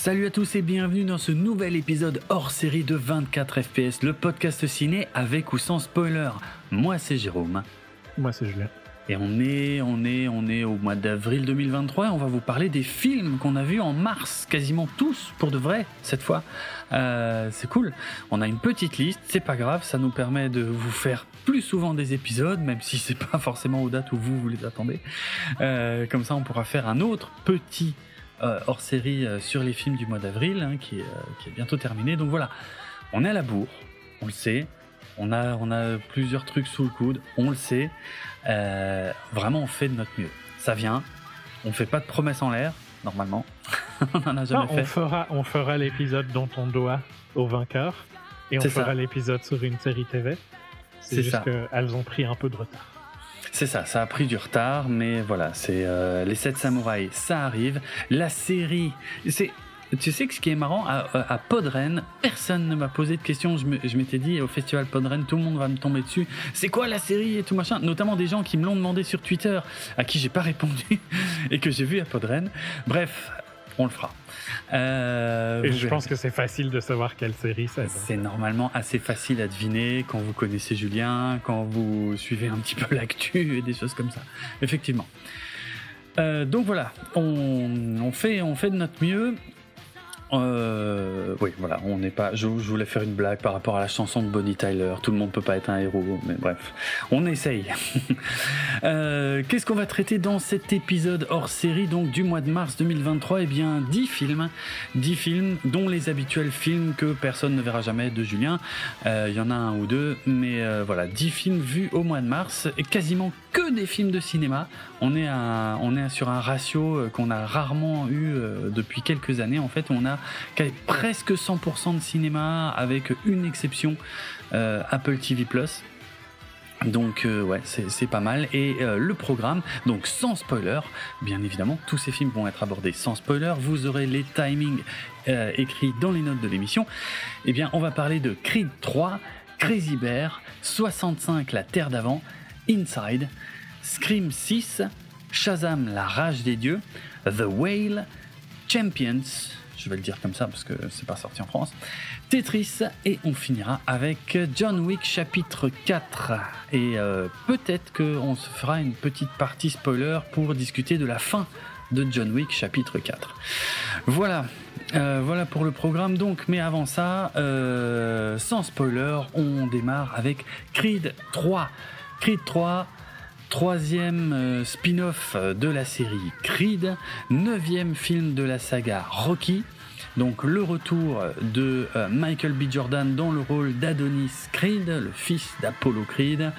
Salut à tous et bienvenue dans ce nouvel épisode hors série de 24 FPS, le podcast ciné avec ou sans spoiler. Moi c'est Jérôme. Moi c'est Julien. Et on est, on est, on est au mois d'avril 2023 et on va vous parler des films qu'on a vus en mars, quasiment tous pour de vrai cette fois. Euh, c'est cool. On a une petite liste, c'est pas grave, ça nous permet de vous faire plus souvent des épisodes, même si c'est pas forcément aux dates où vous vous les attendez. Euh, comme ça, on pourra faire un autre petit hors série sur les films du mois d'avril hein, qui, qui est bientôt terminé. Donc voilà, on est à la bourre, on le sait. On a, on a plusieurs trucs sous le coude, on le sait. Euh, vraiment, on fait de notre mieux. Ça vient. On fait pas de promesses en l'air, normalement. on en a jamais fait. On fera, on fera l'épisode dont on doit au vainqueur. Et on fera l'épisode sur une série TV. C'est juste qu'elles ont pris un peu de retard. C'est ça, ça a pris du retard, mais voilà, c'est euh, les 7 samouraïs, ça arrive. La série, c'est tu sais que ce qui est marrant, à, Podren, personne ne m'a posé de questions. Je m'étais dit, au festival Podren, tout le monde va me tomber dessus. C'est quoi la série et tout machin? Notamment des gens qui me l'ont demandé sur Twitter, à qui j'ai pas répondu et que j'ai vu à Podren. Bref, on le fera. Euh, et je pense que c'est facile de savoir quelle série c'est. C'est normalement assez facile à deviner quand vous connaissez Julien, quand vous suivez un petit peu l'actu et des choses comme ça. Effectivement. Euh, donc voilà, on, fait, on fait de notre mieux. Euh, oui, voilà, on n'est pas. Je, voulais faire une blague par rapport à la chanson de Bonnie Tyler. Tout le monde peut pas être un héros, mais bref, on essaye. euh, Qu'est-ce qu'on va traiter dans cet épisode hors série donc du mois de mars 2023 Eh bien, 10 films, 10 films, dont les habituels films que personne ne verra jamais de Julien. Euh, il y en a un ou deux, mais euh, voilà, 10 films vus au mois de mars et quasiment que des films de cinéma. On est, sur un ratio euh, qu'on a rarement eu depuis quelques années. En fait, on a presque 100% de cinéma avec une exception euh, Apple TV. Donc euh, ouais, c'est pas mal. Et euh, le programme, donc sans spoiler, bien évidemment, tous ces films vont être abordés sans spoiler. Vous aurez les timings écrits dans les notes de l'émission. Eh bien, on va parler de Creed 3, Crazy Bear, 65 La Terre d'avant, Inside, Scream 6, Shazam La Rage des Dieux, The Whale, Champions, je vais le dire comme ça parce que c'est pas sorti en France. Tetris et on finira avec John Wick chapitre 4 et euh, peut-être qu'on se fera une petite partie spoiler pour discuter de la fin de John Wick chapitre 4. Voilà, euh, voilà pour le programme donc, mais avant ça, euh, sans spoiler, on démarre avec Creed 3. Creed 3, troisième spin-off de la série Creed, neuvième film de la saga Rocky, donc le retour de euh, Michael B. Jordan dans le rôle d'Adonis Creed, le fils d'Apollo Creed,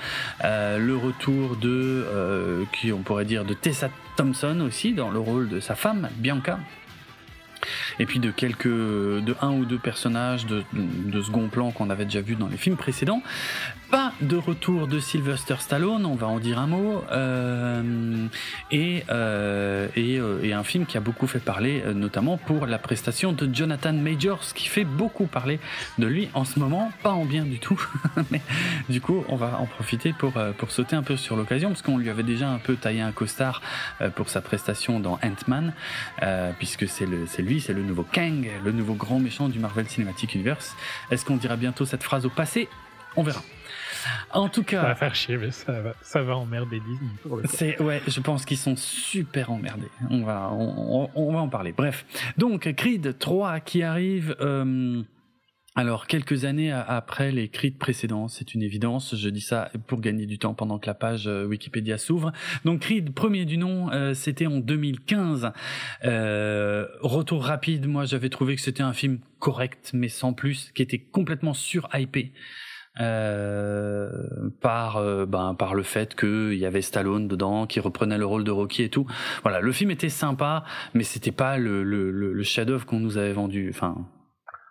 euh, le retour de, euh, qui on pourrait dire, de Tessa Thompson aussi dans le rôle de sa femme Bianca et puis de quelques, de un ou deux personnages de second plan qu'on avait déjà vu dans les films précédents. Pas de retour de Sylvester Stallone, on va en dire un mot, euh, et, euh, et, euh, et, un film qui a beaucoup fait parler, euh, notamment pour la prestation de Jonathan Majors, qui fait beaucoup parler de lui en ce moment, pas en bien du tout, mais du coup on va en profiter pour, pour sauter un peu sur l'occasion, parce qu'on lui avait déjà un peu taillé un costard pour sa prestation dans Ant-Man, puisque c'est lui c'est le nouveau Kang, le nouveau grand méchant du Marvel Cinematic Universe. Est-ce qu'on dira bientôt cette phrase au passé? On verra. En tout cas, ça va faire chier, mais ça va, ça va emmerder Disney. C'est ouais, je pense qu'ils sont super emmerdés. On va, on, va en parler. Bref, donc Creed 3 qui arrive. Euh, alors, quelques années après les Creed précédents, c'est une évidence, je dis ça pour gagner du temps pendant que la page euh, Wikipédia s'ouvre. Donc Creed, premier du nom, euh, c'était en 2015. Euh, retour rapide, moi j'avais trouvé que c'était un film correct, mais sans plus, qui était complètement sur-hypé. Euh, par ben par le fait qu'il y avait Stallone dedans qui reprenait le rôle de Rocky et tout voilà le film était sympa mais c'était pas le le, le chef-d'œuvre qu'on nous avait vendu enfin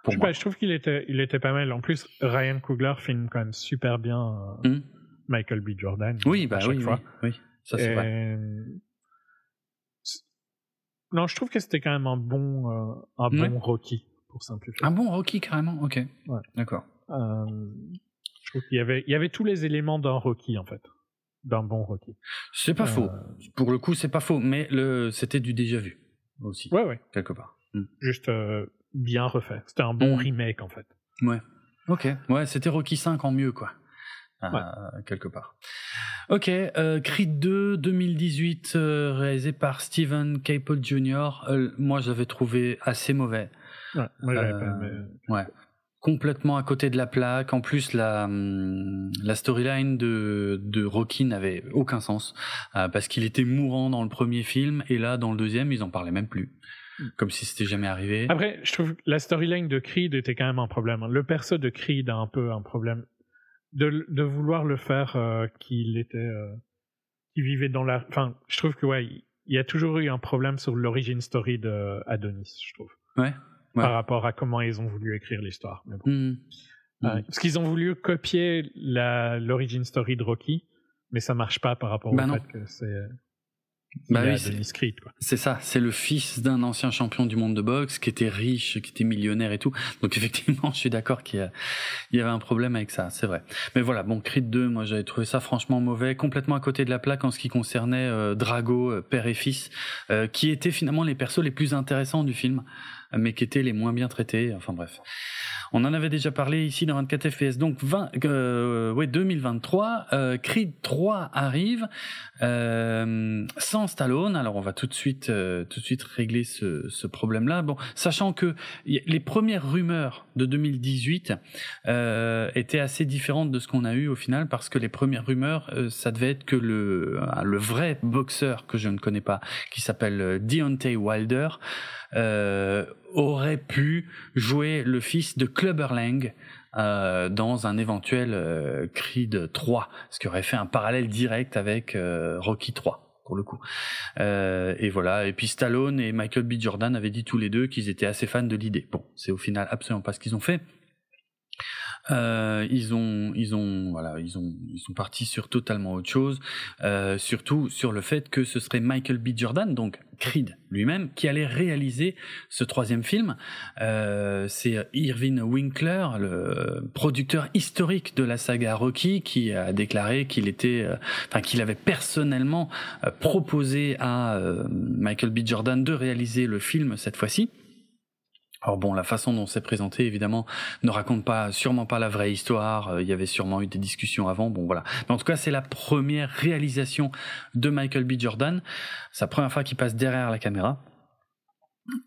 je, trouve qu'il était, il était pas mal. En plus, Ryan Coogler filme quand même super bien euh, hmm. Michael B. Jordan. Oui, bah oui, fois. oui, ça c'est vrai. Non, je trouve que c'était quand même un bon, euh, un bon Rocky, pour simplifier. Un bon Rocky, carrément Ok. Ouais. D'accord. Euh, je trouve qu'il y avait, il y avait tous les éléments d'un Rocky, en fait. D'un bon Rocky. C'est pas faux. Pour le coup, c'est pas faux. Mais le, c'était du déjà vu aussi. Ouais, ouais. Quelque part. Hmm. Juste bien refait. C'était un bon hmm. remake en fait. Ouais. Ok. Ouais, c'était Rocky 5 en mieux quoi. quelque part. Ok, euh, Creed 2 2018 réalisé par Steven Caple Jr. moi, je l'avais trouvé assez mauvais. Ouais, moi, pas Ouais complètement à côté de la plaque. En plus, la, hum, la storyline de, de Rocky n'avait aucun sens euh, parce qu'il était mourant dans le premier film et là, dans le deuxième, ils en parlaient même plus. Hmm. Comme si c'était jamais arrivé. Après, je trouve la storyline de Creed était quand même un problème. Le perso de Creed a un peu un problème. De, de vouloir le faire euh, qu'il était. Euh, qu'il vivait dans la. Enfin, je trouve que, ouais, il y a toujours eu un problème sur l'origine story de Adonis, je trouve. Ouais par rapport à comment ils ont voulu écrire l'histoire. Bon. Mmh. Euh, parce qu'ils ont voulu copier l'origin story de Rocky, mais ça marche pas par rapport au bah fait que c'est bah oui, c'est ça, c'est le fils d'un ancien champion du monde de boxe qui était riche, qui était millionnaire et tout. Donc effectivement, je suis d'accord qu'il y, y, avait un problème avec ça, c'est vrai. Mais voilà, bon, Creed 2, moi j'avais trouvé ça franchement mauvais, complètement à côté de la plaque en ce qui concernait euh, Drago, euh, père et fils, euh, qui étaient finalement les persos les plus intéressants du film, mais qui étaient les moins bien traités. Enfin bref. On en avait déjà parlé ici dans 24 FPS. Donc 20, euh, ouais, 2023, euh, Creed 3 arrive euh, sans Stallone. Alors on va tout de suite, euh, tout de suite régler ce, ce problème-là. Bon, sachant que les premières rumeurs de 2018 euh, étaient assez différentes de ce qu'on a eu au final, parce que les premières rumeurs, euh, ça devait être que le, le vrai boxeur que je ne connais pas, qui s'appelle Deontay Wilder. Euh, aurait pu jouer le fils de Clubber Lang euh, dans un éventuel euh, Creed 3, ce qui aurait fait un parallèle direct avec euh, Rocky 3 pour le coup. Euh, et voilà. Et puis Stallone et Michael B. Jordan avaient dit tous les deux qu'ils étaient assez fans de l'idée. Bon, c'est au final absolument pas ce qu'ils ont fait. Euh, ils ont, ils ont, voilà, ils ont, ils sont partis sur totalement autre chose, euh, surtout sur le fait que ce serait Michael B. Jordan, donc Creed lui-même, qui allait réaliser ce troisième film. Euh, c'est Irvin Winkler, le producteur historique de la saga Rocky, qui a déclaré qu'il était, euh, enfin qu'il avait personnellement euh, proposé à euh, Michael B. Jordan de réaliser le film cette fois-ci. Alors bon, la façon dont c'est présenté, évidemment, ne raconte pas, sûrement pas la vraie histoire. Euh, il y avait sûrement eu des discussions avant. Bon, voilà. Mais en tout cas, c'est la première réalisation de Michael B. Jordan. Sa première fois qu'il passe derrière la caméra.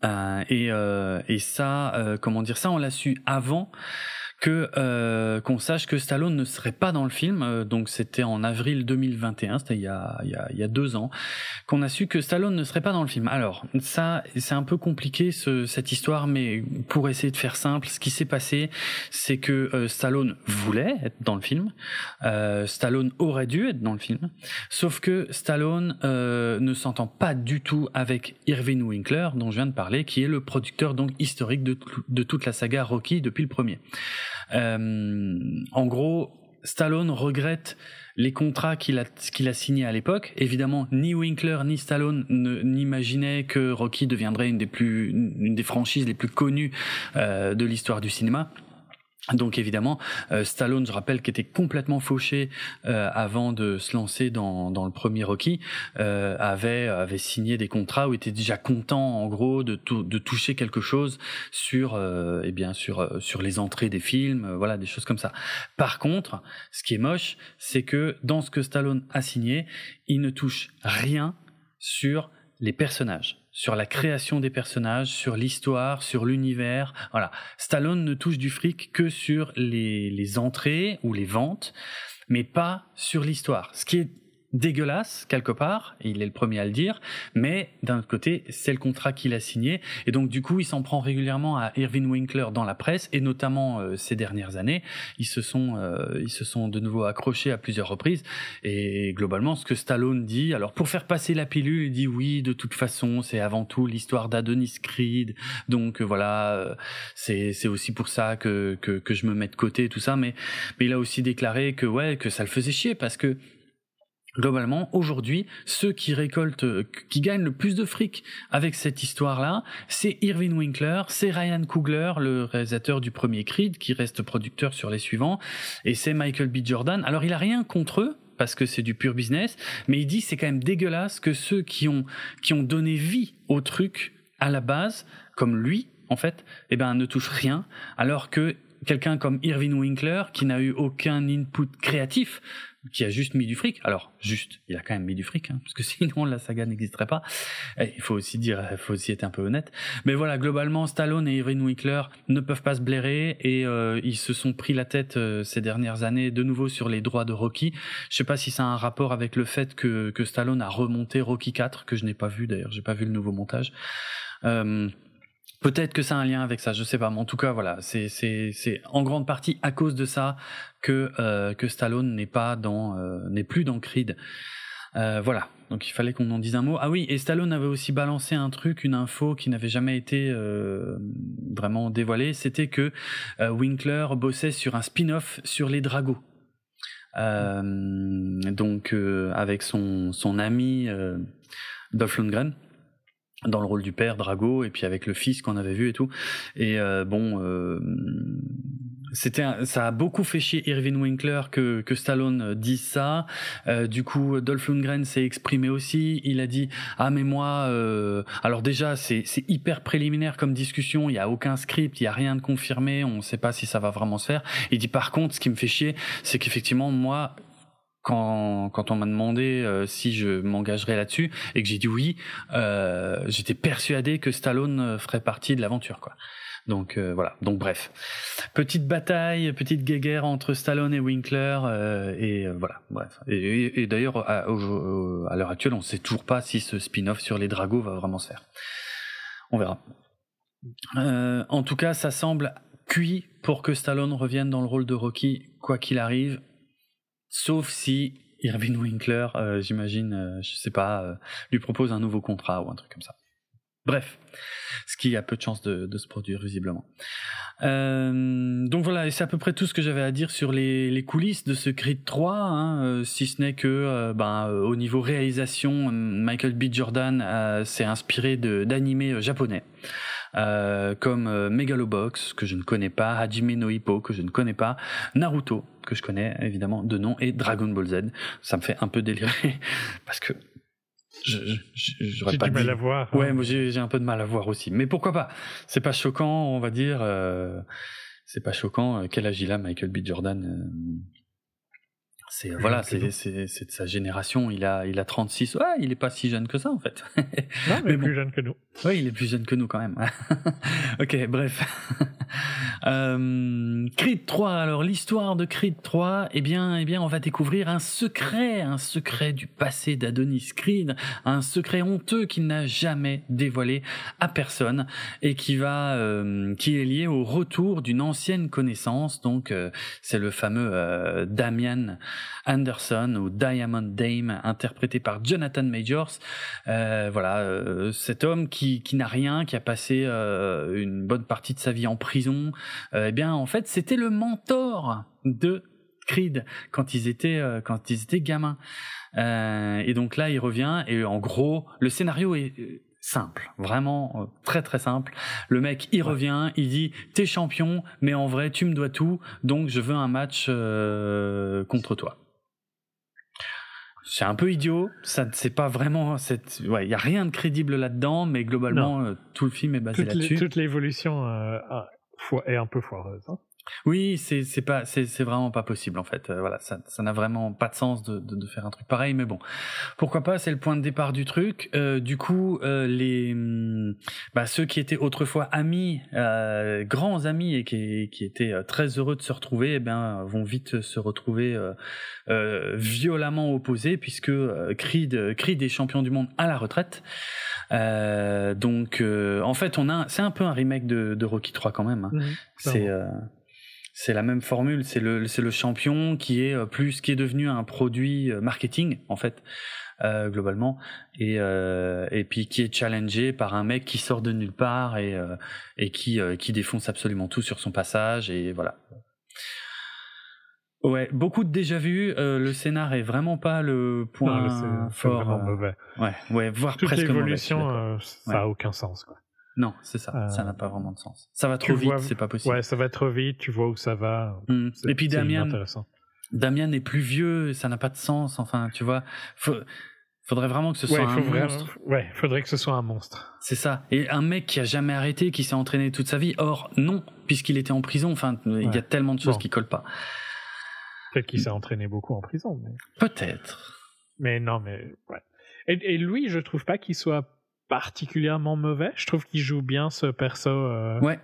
Euh, et, euh, et ça, euh, comment dire ça, on l'a su avant que euh, qu'on sache que Stallone ne serait pas dans le film. Euh, donc c'était en avril 2021, c'était il y a il y a, il y a deux ans, qu'on a su que Stallone ne serait pas dans le film. Alors ça c'est un peu compliqué ce, cette histoire, mais pour essayer de faire simple, ce qui s'est passé, c'est que euh, Stallone voulait être dans le film. Euh, Stallone aurait dû être dans le film, sauf que Stallone euh, ne s'entend pas du tout avec Irving Winkler, dont je viens de parler, qui est le producteur donc historique de, de toute la saga Rocky depuis le premier. Euh, en gros, Stallone regrette les contrats qu'il a qu'il a signés à l'époque. Évidemment, ni Winkler ni Stallone n'imaginaient que Rocky deviendrait une des plus une des franchises les plus connues euh, de l'histoire du cinéma. Donc évidemment, euh, Stallone, je rappelle, qui était complètement fauché euh, avant de se lancer dans, dans le premier Rocky, euh, avait avait signé des contrats où était déjà content, en gros, de, de toucher quelque chose sur, eh bien sur sur les entrées des films, voilà, des choses comme ça. Par contre, ce qui est moche, c'est que dans ce que Stallone a signé, il ne touche rien sur les personnages sur la création des personnages, sur l'histoire, sur l'univers. Voilà. Stallone ne touche du fric que sur les, entrées ou les ventes, mais pas sur l'histoire. Ce qui est dégueulasse quelque part, il est le premier à le dire, mais d'un autre côté, c'est le contrat qu'il a signé, et donc du coup, il s'en prend régulièrement à Irving Winkler dans la presse, et notamment euh, ces dernières années, ils se sont, euh, ils se sont de nouveau accrochés à plusieurs reprises, et globalement, ce que Stallone dit, alors pour faire passer la pilule, il dit oui, de toute façon, c'est avant tout l'histoire d'Adonis Creed, donc euh, voilà, c'est c'est aussi pour ça que, que que je me mets de côté tout ça, mais mais il a aussi déclaré que ouais, que ça le faisait chier parce que globalement, aujourd'hui, ceux qui récoltent, qui gagnent le plus de fric avec cette histoire-là, c'est Irving Winkler, c'est Ryan Coogler, le réalisateur du premier Creed, qui reste producteur sur les suivants, et c'est Michael B. Jordan. Alors, il a rien contre eux, parce que c'est du pur business, mais il dit c'est quand même dégueulasse que ceux qui ont, qui ont donné vie au truc à la base, comme lui, en fait, eh ben, ne touche rien, alors que quelqu'un comme Irving Winkler, qui n'a eu aucun input créatif, qui a juste mis du fric. Alors, juste, il a quand même mis du fric, hein, parce que sinon la saga n'existerait pas. il faut aussi dire, il faut aussi être un peu honnête. Mais voilà, globalement, Stallone et Irving Winkler ne peuvent pas se blairer et euh, ils se sont pris la tête euh, ces dernières années de nouveau sur les droits de Rocky. Je sais pas si ça a un rapport avec le fait que, que Stallone a remonté Rocky 4, que je n'ai pas vu d'ailleurs, j'ai pas vu le nouveau montage. Euh, Peut-être que ça a un lien avec ça, je sais pas, mais en tout cas voilà, c'est c'est en grande partie à cause de ça que euh, que Stallone n'est pas dans euh, n'est plus dans Creed. Euh, voilà, donc il fallait qu'on en dise un mot. Ah oui, et Stallone avait aussi balancé un truc, une info qui n'avait jamais été euh, vraiment dévoilée, c'était que euh, Winkler bossait sur un spin-off sur les Dragos. donc avec son son ami Dolph Lundgren dans le rôle du père Drago et puis avec le fils qu'on avait vu et tout. Et euh, bon euh, c'était ça a beaucoup fait chier Irving Winkler que que Stallone dise ça. Euh, du coup Dolph Lundgren s'est exprimé aussi. Il a dit ah mais moi alors déjà c'est c'est hyper préliminaire comme discussion. Il y a aucun script il y a rien de confirmé. On sait pas si ça va vraiment se faire il dit par contre ce qui me fait chier c'est qu'effectivement moi quand, quand on m'a demandé euh, si je m'engagerais là-dessus et que j'ai dit oui, euh, j'étais persuadé que Stallone euh, ferait partie de l'aventure, quoi. Donc euh, voilà. Donc bref, petite bataille, petite guéguerre entre Stallone et Winkler et voilà. Bref. Et, d'ailleurs, à, l'heure actuelle, on ne sait toujours pas si ce spin-off sur les Dragos va vraiment se faire. On verra. en tout cas, ça semble cuit pour que Stallone revienne dans le rôle de Rocky, quoi qu'il arrive. Sauf si Irving Winkler, euh, j'imagine, euh, je sais pas, euh, lui propose un nouveau contrat ou un truc comme ça. Bref, ce qui a peu de chances de, se produire visiblement. donc voilà, c'est à peu près tout ce que j'avais à dire sur les, coulisses de ce Creed 3, hein, si ce n'est que, ben, au niveau réalisation, Michael B. Jordan s'est inspiré d'animés japonais. Euh, comme euh, Megalobox que je ne connais pas, Hajime no Hippo que je ne connais pas, Naruto que je connais évidemment de nom et Dragon Ball Z. Ça me fait un peu délirer parce que j'aurais pas du mal à voir. Hein. Ouais, moi j'ai un peu de mal à voir aussi. Mais pourquoi pas? C'est pas choquant, on va dire. Euh, c'est pas choquant. Quel âge il a, Michael B. Jordan c'est voilà, c'est de sa génération. Il a il a 36. Ouais, il est pas si jeune que ça en fait. Non, mais, plus jeune que nous. Oui, il est plus jeune que nous quand même. ok, bref. euh, Creed 3. Alors l'histoire de Creed 3, eh bien, eh bien, on va découvrir un secret, un secret du passé d'Adonis Creed, un secret honteux qu'il n'a jamais dévoilé à personne et qui va, euh, qui est lié au retour d'une ancienne connaissance. Donc, euh, c'est le fameux euh, Damian Anderson ou Diamond Dame, interprété par Jonathan Majors. Voilà, cet homme qui, qui n'a rien, qui a passé euh, une bonne partie de sa vie en prison. eh bien, en fait, c'était le mentor de Creed quand ils étaient quand ils étaient gamins. et donc là, il revient et en gros, le scénario est simple, vraiment très très simple. Le mec, il revient, il dit t'es champion, mais en vrai tu me dois tout, donc je veux un match contre toi c'est un peu idiot. Ça, c'est pas vraiment. Ouais, il y a rien de crédible là-dedans, mais globalement, euh, tout le film est basé là-dessus. Toute l'évolution euh, est un peu foireuse. Hein. Oui, c'est c'est pas c'est c'est vraiment pas possible en fait. Euh, voilà, ça ça n'a vraiment pas de sens de, de, de faire un truc pareil, mais bon, pourquoi pas C'est le point de départ du truc. Euh, du coup, euh, les mm, bah, ceux qui étaient autrefois amis, euh, grands amis et qui qui étaient euh, très heureux de se retrouver, eh bien vont vite se retrouver violemment opposés puisque Creed Creed est champion du monde à la retraite. donc en fait, on a c'est un peu un remake de, de Rocky 3 quand même. Hein. Mmh, c'est c'est la même formule, c'est le c'est le champion qui est euh, plus qui est devenu un produit euh, marketing en fait euh, globalement et euh, et puis qui est challengé par un mec qui sort de nulle part et euh, et qui qui défonce absolument tout sur son passage et voilà. Ouais, beaucoup de déjà vu. le scénar est vraiment pas le point non, fort. mauvais. Ouais, ouais, voire Toute presque l'évolution, ça a aucun sens quoi. Non, c'est ça. Ça n'a pas vraiment de sens. Ça va trop vite, c'est pas possible. Ouais, ça va trop vite. Tu vois où ça va. Mmh. Et puis Damien, Damien est plus vieux, ça n'a pas de sens. Enfin, tu vois, faut... Faudrait vraiment que ce soit Ouais, un vraiment- monstre. ouais, faudrait que ce soit un monstre. C'est ça. Et un mec qui a jamais arrêté, qui s'est entraîné toute sa vie. Or, non, puisqu'il était en prison. Enfin, il y a tellement de choses Bon. qui collent pas. Peut-être qu'il s'est entraîné beaucoup en prison, mais. Peut-être. Mais non, mais ouais. Et, et lui, je trouve pas qu'il soit particulièrement mauvais. Je trouve qu'il joue bien ce perso euh, Ouais,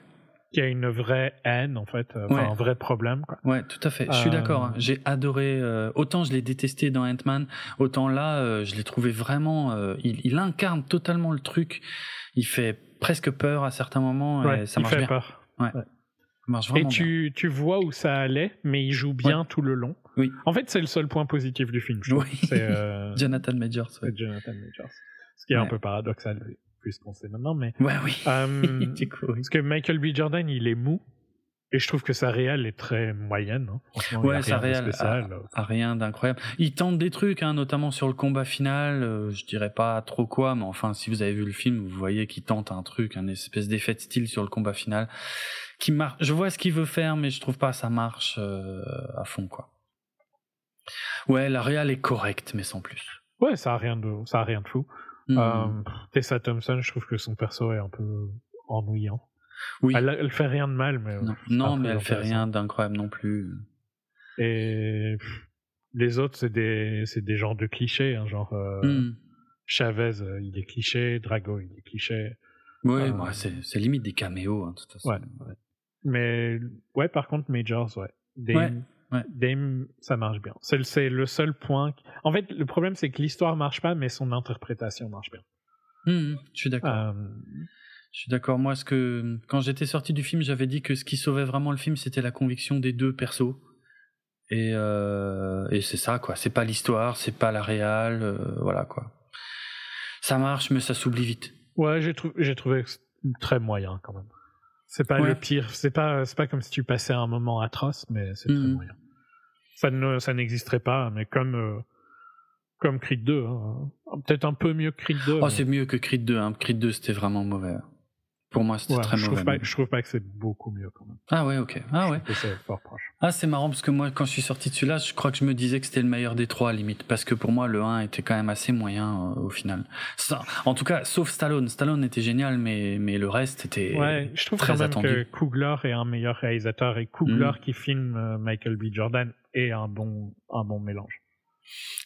qui a une vraie haine, en fait, euh, Ouais. un vrai problème. Quoi. ouais, tout à fait. Je suis Euh, d'accord. hein. J'ai adoré. euh, autant je l'ai détesté dans Ant-Man, autant là, euh, je l'ai trouvé vraiment. euh, il, il incarne totalement le truc. Il fait presque peur à certains moments. Ouais, et ça il marche fait bien. peur. Marche Et tu, tu vois où ça allait, mais il joue bien tout le long. Oui. En fait, c'est le seul point positif du film, je. Oui. C'est euh, Jonathan Majors. Ouais, Jonathan Majors. Ce qui est un peu paradoxal, vu vu ce qu'on sait maintenant. Mais ouais oui. euh, oui. parce que Michael B. Jordan, il est mou. Et je trouve que sa réelle est très moyenne. hein. Franchement, Ouais, sa réelle spécial. a, rien d'incroyable. Il tente des trucs, hein, notamment sur le combat final. euh, je dirais pas trop quoi, mais enfin, si vous avez vu le film, vous voyez qu'il tente un truc, un espèce d'effet de style sur le combat final, qui marche. Je vois ce qu'il veut faire, mais je trouve pas ça marche euh, à fond, quoi. Ouais, la réal est correcte, mais sans plus. Ouais, ça a rien de, ça a rien de fou. Hmm. Euh, Tessa Thompson, je trouve que son perso est un peu ennuyant. oui. Elle, elle fait rien de mal, mais non, c'est non, mais elle fait rien d'incroyable non plus. Et les autres, c'est des, des genres de clichés, hein, genre euh, Hmm. Chavez, euh, il est cliché, Drago, il est cliché. Ouais, euh, ouais, c'est limite des caméos, hein, de toute façon. Ouais. Mais ouais, par contre, Majors, ouais. Dame, Ouais. Dame, ça marche bien. C'est le, seul point. qui- En fait, le problème, c'est que l'histoire marche pas, mais son interprétation marche bien. Hmm, je suis d'accord. Euh, Je suis d'accord. Moi, ce que quand j'étais sorti du film, j'avais dit que ce qui sauvait vraiment le film, c'était la conviction des deux persos. Et, euh, et c'est ça, quoi. C'est pas l'histoire, c'est pas la réal, euh, voilà, quoi. Ça marche, mais ça s'oublie vite. ouais, j'ai trou- trouvé très moyen quand même. C'est pas Ouais. le pire. C'est pas, c'est pas comme si tu passais un moment atroce, mais c'est très Mhm. moyen. Ça ne, ça n'existerait pas, mais comme, euh, comme Creed 2, hein. peut-être un peu mieux que Creed 2. Oh, mais- c'est mieux que Creed 2. Hein. Creed 2, c'était vraiment mauvais. Pour moi, c'était Ouais, très je mauvais. trouve pas, je trouve pas que c'est beaucoup mieux quand même. Ah ouais, ok. Ah Je ouais. c'est fort proche. Ah, c'est marrant parce que moi, quand je suis sorti de celui-là, je crois que je me disais que c'était le meilleur des trois, limite. Parce que pour moi, le 1 était quand même assez moyen euh, au final. Ça, en tout cas, sauf Stallone. Stallone était génial, mais, mais le reste était Ouais, je trouve très quand même attendu. que Coogler est un meilleur réalisateur et Coogler Mhm. qui filme euh, Michael B. Jordan est un bon, un bon mélange.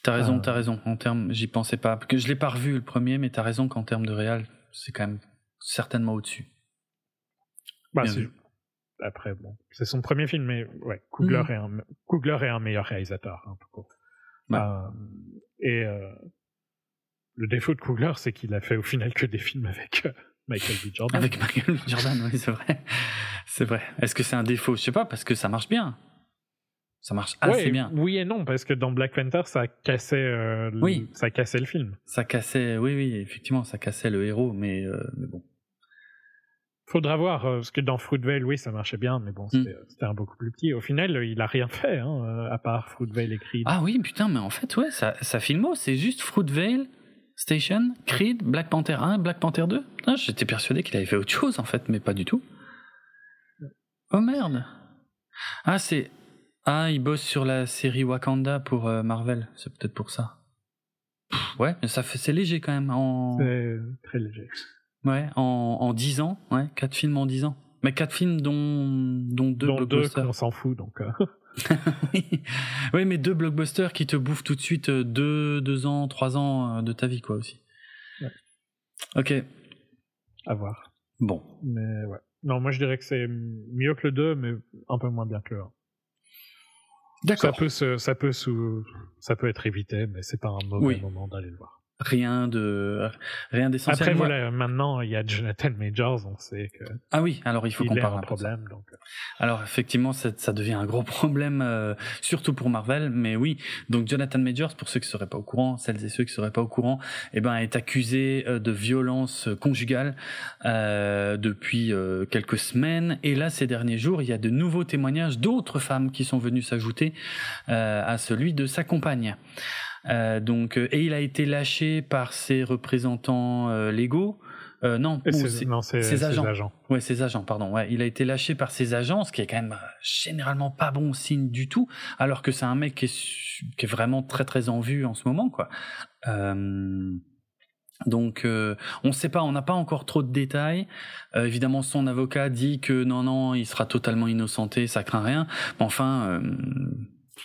T'as raison, Euh. t'as raison. En termes, j'y pensais pas. Parce que je l'ai pas revu le premier, mais t'as raison qu'en termes de réal, c'est quand même certainement au-dessus. Bah. Après, bon, c'est son premier film, mais ouais, Coogler, Mhm. est, un, Coogler est un meilleur réalisateur, hein, tout court. Ouais. Euh, et euh, le défaut de Coogler, c'est qu'il a fait au final que des films avec euh, Michael B. Jordan. Avec Michael B. Jordan, oui, c'est vrai. C'est vrai. Est-ce que c'est un défaut? Je sais pas, parce que ça marche bien. Ça marche assez Ouais, bien. Oui et non, parce que dans Black Panther, ça cassait, euh, le- Oui. ça cassait le film. Ça cassait, oui, oui, effectivement, ça cassait le héros, mais, mais bon. Faudra voir, euh, parce que dans Fruitvale, oui, ça marchait bien, mais Hmm. bon, c'était un beaucoup plus petit. Au final, euh, il a rien fait, hein, euh, à part Fruitvale et Creed. Ah oui, putain, mais en fait, ouais, ça, ça filmo, c'est juste Fruitvale, Station, Creed, Black Panther 1, Black Panther 2. Putain, J'étais persuadé qu'il avait fait autre chose, en fait, mais pas du tout. Oh merde. Ah, c'est. Ah, il bosse sur la série Wakanda pour euh, Marvel, c'est peut-être pour ça. Pff, ouais, mais ça fait, c'est léger quand même. En, C'est très léger. Ouais, en, en 10 ans, ouais, 4 films en 10 ans. Mais 4 films dont, dont 2 Dans deux, blockbusters. on s'en fout, donc. euh, oui. mais deux blockbusters qui te bouffent tout de suite euh, deux, deux ans, trois ans euh, de ta vie, quoi, aussi. Ouais. Ok, à voir. bon. Mais ouais. Non, moi je dirais que c'est mieux que le 2, mais un peu moins bien que le 1. Ça D'accord. peut, se, ça, peut sous- ça peut être évité, mais c'est pas un mauvais Oui. moment d'aller le voir. Rien de, rien d'essentiel. Après, voilà, maintenant, il y a Jonathan Majors, on sait qu'il Ah oui, alors il faut qu'on parle un problème. Donc, euh, Alors effectivement, ça, ça devient un gros problème, euh, surtout pour Marvel. Mais oui, donc Jonathan Majors, pour ceux qui seraient pas au courant, celles et ceux qui seraient pas au courant, eh ben est accusé euh, de violence conjugale euh, depuis euh, quelques semaines. Et là, ces derniers jours, il y a de nouveaux témoignages d'autres femmes qui sont venues s'ajouter à celui de sa compagne. Euh, donc, euh, et il a été lâché par ses représentants euh, légaux Euh, non, ses ses agents. agents. Ouais, ses agents, pardon. Ouais, il a été lâché par ses agents, ce qui est quand même généralement pas bon signe du tout, alors que c'est un mec qui est, su- qui est vraiment très très en vue en ce moment, quoi. Euh, donc, euh, on ne sait pas, on n'a pas encore trop de détails. Évidemment, son avocat dit que non, non, il sera totalement innocenté, ça craint rien. Mais enfin,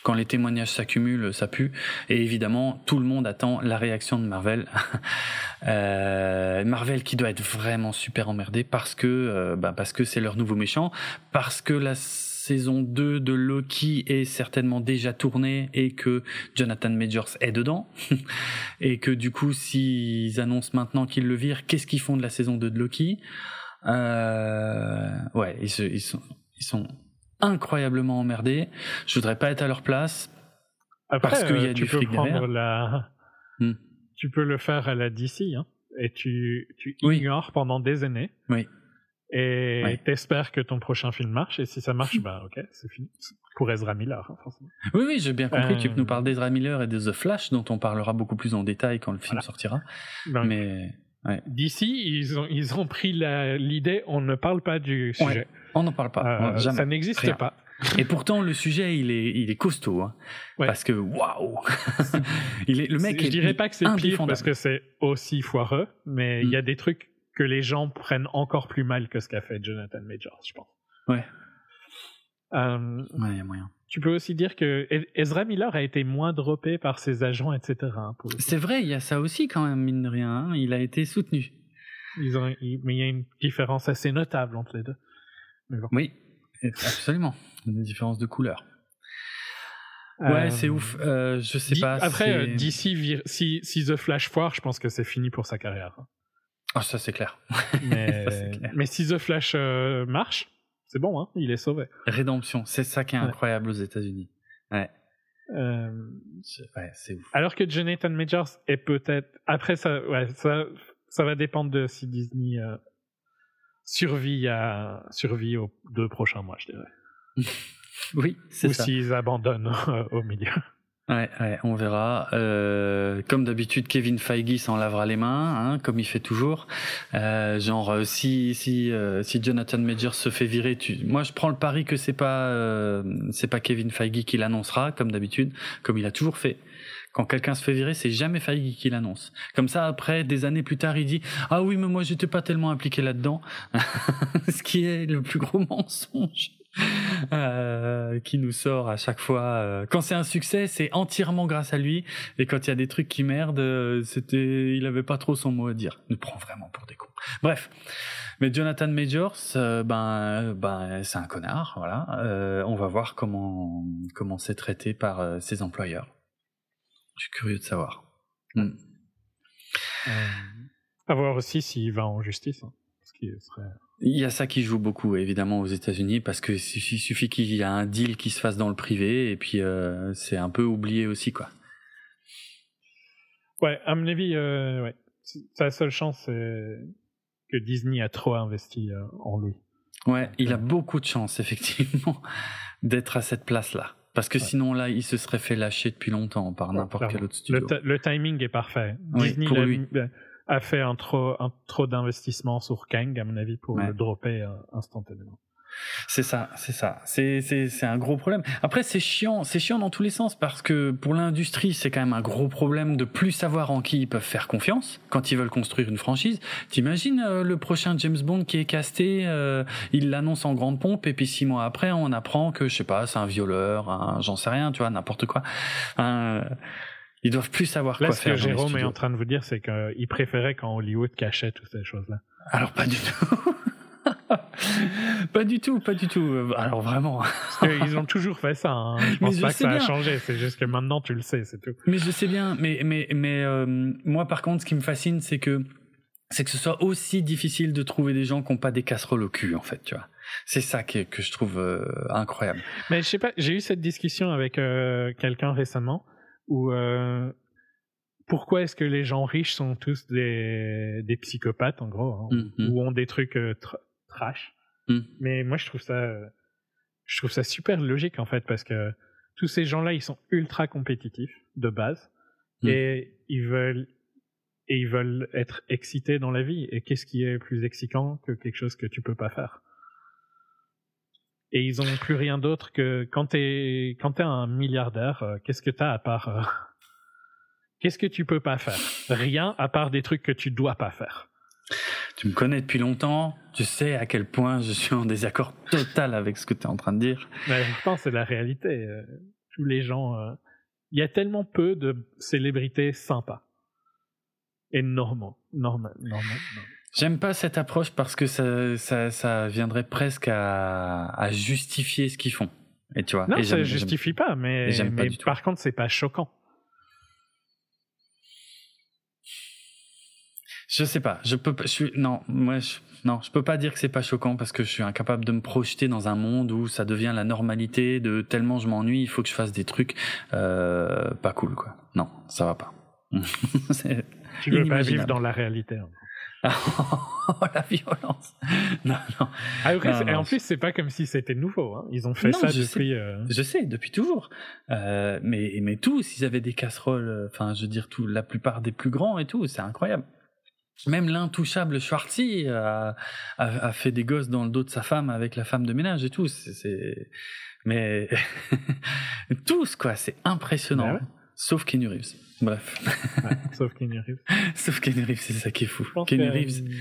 quand les témoignages s'accumulent, ça pue. Et évidemment, tout le monde attend la réaction de Marvel. Euh, Marvel qui doit être vraiment super emmerdé parce que euh, bah, parce que c'est leur nouveau méchant, parce que la saison 2 de Loki est certainement déjà tournée et que Jonathan Majors est dedans et que du coup s'ils annoncent maintenant qu'ils le virent, qu'est-ce qu'ils font de la saison 2 de Loki? Euh, Ouais, ils, ils sont ils sont incroyablement emmerdés. Je voudrais pas être à leur place. Après, Parce qu'il y a euh, du tu peux fric derrière. la. Hmm. Tu peux le faire à la DC, hein, et tu, tu Oui. ignores pendant des années. Oui. Et t'espères que ton prochain film marche, et si ça marche, bah ok, c'est fini. Pour Ezra Miller, hein, forcément. Oui, oui, j'ai bien compris. Tu Euh, nous parles d'Ezra Miller et de The Flash, dont on parlera beaucoup plus en détail quand le film Voilà. sortira. Donc, Mais DC, ils ont, ils ont pris l'idée, on ne parle pas du sujet. on n'en parle pas. Euh, ça n'existe pas. Et pourtant, le sujet, il est, il est costaud. Hein, Ouais. Parce que, waouh il est Le mec je est dirais pas que c'est pire parce que c'est aussi foireux, mais il y a des trucs que les gens prennent encore plus mal que ce qu'a fait Jonathan Majors, je pense. Ouais. Euh, Ouais, y a moyen. Tu peux aussi dire que E- Ezra Miller a été moins droppé par ses agents, etc. hein. C'est vrai, il y a ça aussi quand même, mine de rien. hein, Il a été soutenu. Ils ont- ils- mais il y a une différence assez notable entre les deux. Bon. Oui, absolument. Une différence de couleur. Ouais, Euh, c'est ouf. Euh, je sais pas. Après, euh, vir- si, si The Flash foire, je pense que c'est fini pour sa carrière. Ah, ça, c'est clair. Mais, clair. si The Flash euh, marche, c'est bon, hein, il est sauvé. Rédemption, c'est ça qui est Ouais. incroyable aux États-Unis. Ouais, Euh, ouais, c'est ouf. alors que Jonathan Majors est peut-être. Après, ça, ouais, ça, ça va dépendre de si Disney euh, survit, à, survit aux deux prochains mois, je dirais. Oui, c'est Ou ça. s'ils abandonnent euh, au milieu. Ouais, ouais, on verra. Euh, comme d'habitude, Kevin Feige s'en lavera les mains, hein, comme il fait toujours. Euh, genre, euh, si si euh, si Jonathan Majors se fait virer, tu... moi je prends le pari que c'est pas euh, c'est pas Kevin Feige qui l'annoncera, comme d'habitude, comme il a toujours fait. Quand quelqu'un se fait virer, c'est jamais Feige qui l'annonce. Comme ça, après, des années plus tard, il dit ah oui, mais moi j'étais pas tellement impliqué là-dedans, ce qui est le plus gros mensonge. Euh, qui nous sort à chaque fois. euh, quand c'est un succès, c'est entièrement grâce à lui. Et quand il y a des trucs qui merdent, euh, il avait pas trop son mot à dire. Il nous prend vraiment pour des cons. Bref. Mais Jonathan Majors, ben, ben, c'est un connard, voilà. On va voir comment comment c'est traité par ses employeurs. Je suis curieux de savoir. Euh, à voir aussi s'il va en justice. hein, ce serait... Il y a ça qui joue beaucoup évidemment aux États-Unis parce que il suffit, il suffit qu'il y ait un deal qui se fasse dans le privé et puis euh, c'est un peu oublié aussi quoi. Ouais, à mon avis, euh, ouais. Sa seule chance, c'est que Disney a trop investi euh, en lui. Ouais, il a beaucoup de chance effectivement d'être à cette place-là parce que Ouais. sinon là il se serait fait lâcher depuis longtemps par n'importe quel autre studio. le timing est parfait. Oui, Disney pour lui. A fait un trop, un trop d'investissement sur Kang, à mon avis, pour Ouais. le dropper euh, instantanément. C'est ça, c'est ça. C'est un gros problème. Après c'est chiant, c'est chiant dans tous les sens parce que pour l'industrie, c'est quand même un gros problème de plus savoir en qui ils peuvent faire confiance quand ils veulent construire une franchise. T'imagines euh, le prochain James Bond qui est casté, euh, il l'annonce en grande pompe et puis six mois après, on apprend que je sais pas, c'est un violeur, un j'en sais rien, tu vois, n'importe quoi. Un, euh, ils doivent plus savoir Là, quoi ce faire. que dans les Jérôme est en train de vous dire, c'est qu'il préférait quand Hollywood cachait toutes ces choses-là. Alors pas du tout. pas du tout, pas du tout. Alors vraiment. Parce qu'ils ont toujours fait ça. Hein. Je pense pas que ça a changé. C'est juste que maintenant, tu le sais, c'est tout. Mais je sais bien, mais mais mais euh, moi par contre, ce qui me fascine, c'est que c'est que ce soit aussi difficile de trouver des gens qui n'ont pas des casseroles au cul, en fait, tu vois. C'est ça que que je trouve euh, incroyable. Mais je sais pas, j'ai eu cette discussion avec euh, quelqu'un récemment où euh, pourquoi est-ce que les gens riches sont tous des, des psychopathes en gros, hein, Mhm. ou ont des trucs euh, tr- trash. Mhm. Mais moi je trouve ça, je trouve ça super logique en fait parce que tous ces gens-là ils sont ultra compétitifs de base Mhm. et ils veulent et ils veulent être excités dans la vie. Et qu'est-ce qui est plus excitant que quelque chose que tu peux pas faire? Et ils ont plus rien d'autre que quand t'es quand t'es un milliardaire, euh, qu'est-ce que t'as à part euh, Qu'est-ce que tu peux pas faire? Rien à part des trucs que tu dois pas faire. Tu me connais depuis longtemps, tu sais à quel point je suis en désaccord total avec ce que tu es en train de dire. Mais pourtant, c'est la réalité. Euh, tous les gens. Il y a tellement peu de célébrités sympas et normaux. Normal, normal, J'aime pas cette approche parce que ça, ça, ça viendrait presque à, à justifier ce qu'ils font. Et tu vois. Non, ça justifie pas, mais, mais par contre, c'est pas choquant. Je sais pas. Je peux. Je suis non. Moi, je, non. Je peux pas dire que c'est pas choquant parce que je suis incapable de me projeter dans un monde où ça devient la normalité. De tellement je m'ennuie, il faut que je fasse des trucs euh, pas cool, quoi. Non, ça va pas. tu veux pas vivre dans la réalité. Hein. Oh, la violence. Non, non. Ah, et en plus, c'est pas comme si c'était nouveau. Hein. Ils ont fait ça je depuis. Sais, euh... Je sais, depuis toujours. Euh, mais, mais tous, ils avaient des casseroles. Euh, enfin, je veux dire, tout, la plupart des plus grands et tout. C'est incroyable. Même l'intouchable Schwartzy a, a, fait des gosses dans le dos de sa femme avec la femme de ménage et tout. C'est, mais tous quoi, c'est impressionnant. Sauf Kenny Reeves. Bref. sauf Kenny Reeves. sauf Kenny Reeves, c'est ça qui est fou. Kenny Reeves, euh,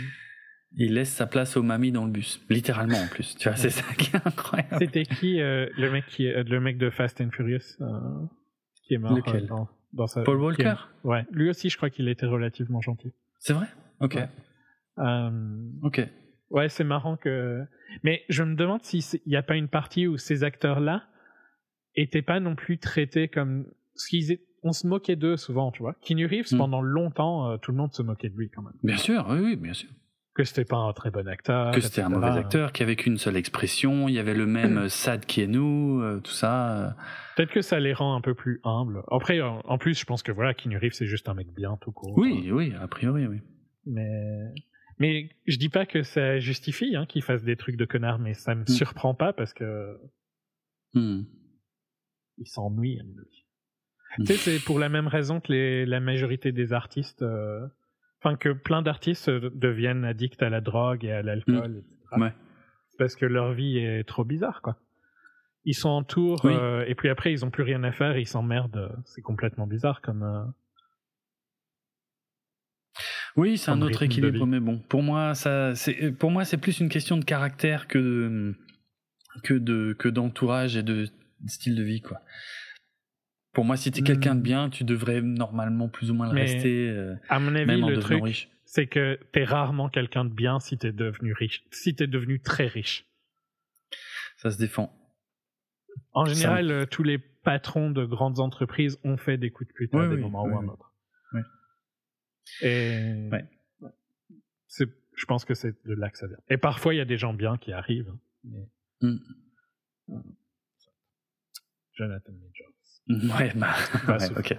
il laisse sa place aux mamies dans le bus, littéralement en plus. Tu vois, c'est ça qui est incroyable. C'était qui euh, le mec qui est, le mec de Fast and Furious qui est mort Lequel dans, sa, Paul Walker? Ouais, lui aussi, je crois qu'il était relativement gentil. C'est vrai? Ok. Euh, ok. Ouais, c'est marrant que. Mais je me demande s'il n'y a pas une partie où ces acteurs-là étaient pas non plus traités comme. qu'ils on se moquait d'eux souvent, tu vois. Keanu Reeves, hmm. pendant longtemps, euh, tout le monde se moquait de lui quand même. Bien sûr, oui, oui, bien sûr. Que c'était pas un très bon acteur. Que c'était un mauvais acteur, qui avait qu'une seule expression, il y avait le même euh, sad qui est nous, tout ça. Peut-être que ça les rend un peu plus humbles. Après, en plus, je pense que voilà, Keanu Reeves, c'est juste un mec bien tout court. Oui, oui, a priori, oui. Mais, mais je dis pas que ça justifie hein, qu'il fasse des trucs de connard, mais ça me hmm. surprend pas parce que. Hmm. Il s'ennuie, à mon avis. Tu sais, c'est pour la même raison que les, la majorité des artistes. Euh, enfin, que plein d'artistes deviennent addicts à la drogue et à l'alcool. Ouais. Parce que leur vie est trop bizarre, quoi. Ils sont en tour, euh, et puis après, ils ont plus rien à faire, ils s'emmerdent. C'est complètement bizarre comme. Euh, oui, c'est un autre équilibre, mais bon, pour moi, ça, c'est, pour moi, c'est plus une question de caractère que de, que de, que d'entourage et de style de vie, quoi. Pour moi, si tu es quelqu'un de hmm. bien, tu devrais normalement plus ou moins le rester. Euh, à mon avis, le truc, c'est que tu es rarement quelqu'un de bien si tu es devenu riche, si tu es devenu très riche. Ça se défend. En général, euh, tous les patrons de grandes entreprises ont fait des coups de pute à des moments ou un autre. Et ouais. je pense que c'est de là que ça vient. Et parfois, il y a des gens bien qui arrivent. Mais... Mm. Jonathan Majors. Ouais, bah, ok.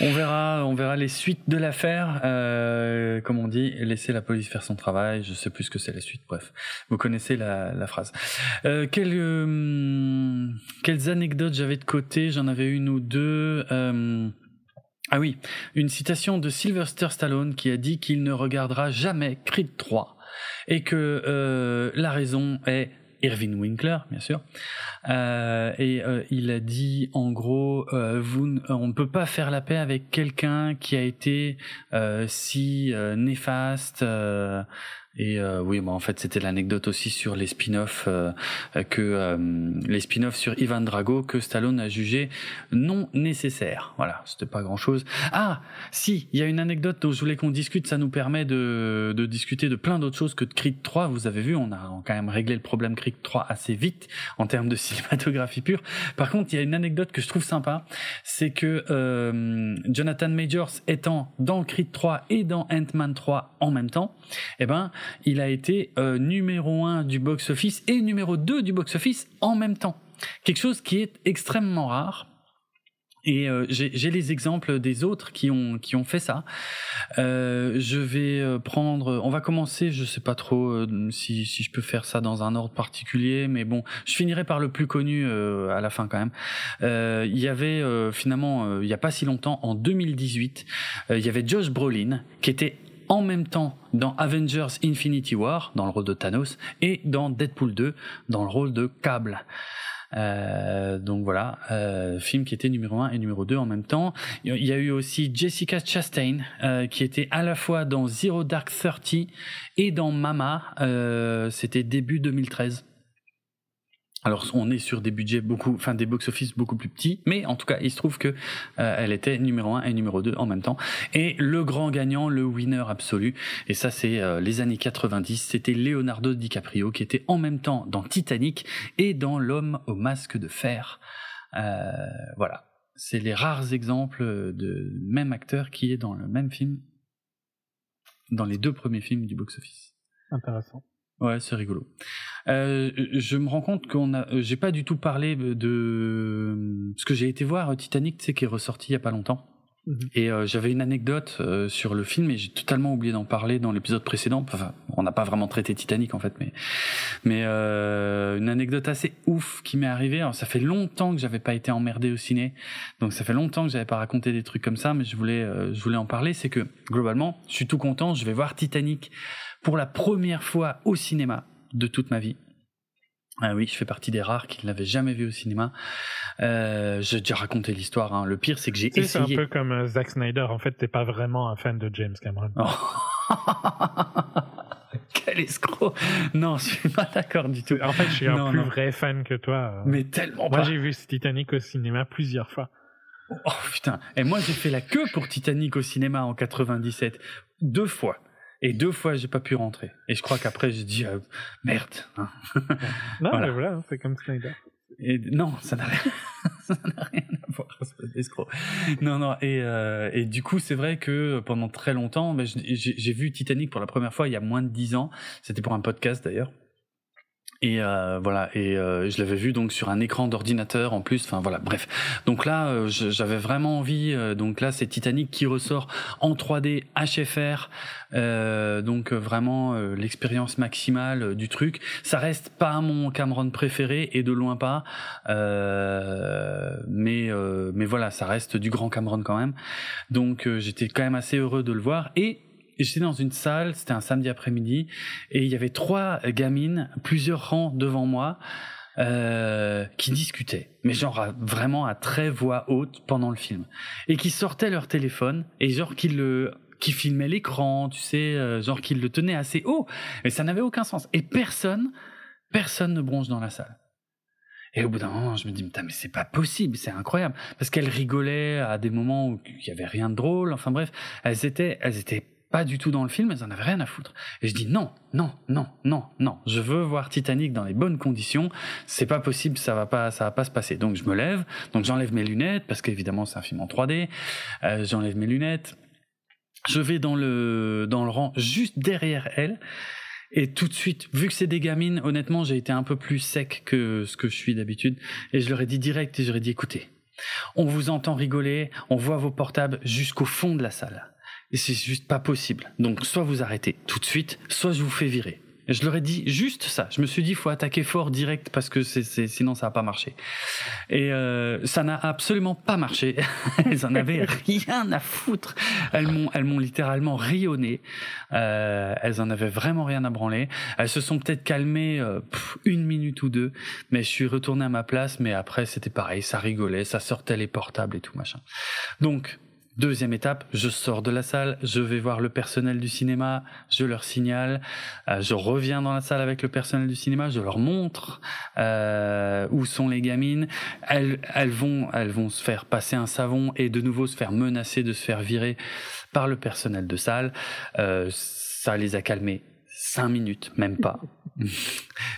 On verra, on verra les suites de l'affaire. Euh, comme on dit, laisser la police faire son travail. Je sais plus ce que c'est la suite. Bref, vous connaissez la, la phrase. Euh, quelles, euh, quelles anecdotes j'avais de côté? J'en avais une ou deux. Euh, ah oui, une citation de Sylvester Stallone qui a dit qu'il ne regardera jamais Creed 3 et que euh, la raison est Irving Winkler, bien sûr. Euh, et euh, il a dit en gros, euh, vous, on ne peut pas faire la paix avec quelqu'un qui a été euh, si néfaste et euh, oui, bah en fait, c'était l'anecdote aussi sur les spin-offs euh, que euh, les spin-offs sur Ivan Drago que Stallone a jugé non nécessaires. Voilà, c'était pas grand-chose. Ah, si, il y a une anecdote dont je voulais qu'on discute. Ça nous permet de, de discuter de plein d'autres choses que de Creed 3. Vous avez vu, on a quand même réglé le problème Creed 3 assez vite en termes de cinématographie pure. Par contre, il y a une anecdote que je trouve sympa, c'est que Jonathan Majors étant dans Creed 3 et dans Ant-Man 3 en même temps, eh ben il a été euh, numéro 1 du box-office et numéro 2 du box-office en même temps. Quelque chose qui est extrêmement rare. Et euh, j'ai les exemples des autres qui ont qui ont fait ça. Euh, je vais prendre, on va commencer, je sais pas trop si si je peux faire ça dans un ordre particulier, mais bon, je finirai par le plus connu à la fin quand même. Il y avait finalement, il y a pas si longtemps, en 2018, il y avait Josh Brolin qui était en même temps dans Avengers Infinity War, dans le rôle de Thanos, et dans Deadpool 2, dans le rôle de Cable. Euh, donc voilà, euh, film qui était numéro 1 et numéro 2 en même temps. Il y a eu aussi Jessica Chastain euh, qui était à la fois dans Zero Dark Thirty et dans Mama. Euh, C'était début 2013. Alors on est sur des budgets beaucoup, enfin des box-office beaucoup plus petits, mais en tout cas il se trouve que euh, elle était numéro 1 et numéro 2 en même temps. Et le grand gagnant, le winner absolu, et ça c'est euh, les années 90, c'était Leonardo DiCaprio qui était en même temps dans Titanic et dans L'homme au masque de fer. Euh, voilà, c'est les rares exemples de même acteur qui est dans le même film, dans les deux premiers films du box-office. Intéressant. Ouais, c'est rigolo. Euh, je me rends compte qu'on a, euh, j'ai pas du tout parlé de ce que j'ai été voir Titanic, tu sais, qui est ressorti il y a pas longtemps. Mhm. Et euh, j'avais une anecdote euh, sur le film et j'ai totalement oublié d'en parler dans l'épisode précédent. Enfin, on n'a pas vraiment traité Titanic en fait, mais mais euh, une anecdote assez ouf qui m'est arrivée. Alors ça fait longtemps que j'avais pas été emmerdé au ciné, donc ça fait longtemps que j'avais pas raconté des trucs comme ça, mais je voulais je voulais en parler. C'est que globalement, je suis tout content. Je vais voir Titanic pour la première fois au cinéma de toute ma vie. Ah oui, je fais partie des rares qui ne l'avaient jamais vu au cinéma. Euh, J'ai déjà raconté l'histoire. Hein. Le pire, c'est que j'ai essayé. C'est un peu comme euh, Zack Snyder. En fait, t'es pas vraiment un fan de James Cameron. Oh. Quel escroc Non, je suis pas d'accord du tout. En fait, je suis un plus vrai fan que toi. Mais tellement Moi, j'ai vu Titanic au cinéma plusieurs fois. Oh putain Et moi, j'ai fait la queue pour Titanic au cinéma en 97. Deux fois. Et deux fois, j'ai pas pu rentrer. Et je crois qu'après, j'ai dit euh, merde. Hein. non, voilà. mais voilà, hein, c'est comme Snyder. Et non, ça n'a rien, ça n'a rien à voir, escroc. Non, non. Et, euh, et du coup, c'est vrai que pendant très longtemps, j'ai vu Titanic pour la première fois il y a moins de dix ans. C'était pour un podcast d'ailleurs. Et euh, voilà, et euh, je l'avais vu donc sur un écran d'ordinateur en plus. Enfin voilà, bref. Donc là, euh, j'avais vraiment envie. Euh, donc là, c'est Titanic qui ressort en 3D HFR. donc vraiment l'expérience maximale du truc. Ça reste pas mon Cameron préféré et de loin pas. mais mais voilà, ça reste du grand Cameron quand même. Donc j'étais quand même assez heureux de le voir et j'étais dans une salle, c'était un samedi après-midi, et il y avait trois gamines, plusieurs rangs devant moi, euh, qui discutaient, mais genre vraiment à très voix haute pendant le film, et qui sortaient leur téléphone et genre qui le qui filmaient l'écran, tu sais, euh, genre qu'ils le tenaient assez haut, mais ça n'avait aucun sens. Et personne, personne ne bronche dans la salle. Et au bout d'un moment, je me dis, mais c'est pas possible, c'est incroyable. Parce qu'elles rigolaient à des moments où il y avait rien de drôle. Enfin bref, elles étaient, elles étaient pas du tout dans le film, elles en avaient rien à foutre. Et je dis non, non, non, non, non. Je veux voir Titanic dans les bonnes conditions. C'est pas possible, ça va pas, ça va pas se passer. Donc je me lève, donc j'enlève mes lunettes parce qu'évidemment c'est un film en 3D. Euh, j'enlève mes lunettes. Je vais dans le dans le rang juste derrière elle. Et tout de suite, vu que c'est des gamines, honnêtement, j'ai été un peu plus sec que ce que je suis d'habitude. Et je leur ai dit direct, et ai dit, écoutez, on vous entend rigoler, on voit vos portables jusqu'au fond de la salle. Et c'est juste pas possible. Donc soit vous arrêtez tout de suite, soit je vous fais virer. Et je leur ai dit juste ça. Je me suis dit, faut attaquer fort direct parce que c'est, sinon ça va pas marcher. Et euh, ça n'a absolument pas marché. elles en avaient rien à foutre. Elles m'ont, elles m'ont littéralement rayonné. Euh, elles en avaient vraiment rien à branler. Elles se sont peut-être calmées euh, une minute ou deux, mais je suis retourné à ma place. Mais après, c'était pareil, ça rigolait, ça sortait les portables et tout machin. Donc Deuxième étape, je sors de la salle, je vais voir le personnel du cinéma, je leur signale, euh, je reviens dans la salle avec le personnel du cinéma, je leur montre euh, où sont les gamines. Elles, elles vont, elles vont se faire passer un savon et de nouveau se faire menacer de se faire virer par le personnel de salle. Euh, ça les a calmées cinq minutes, même pas.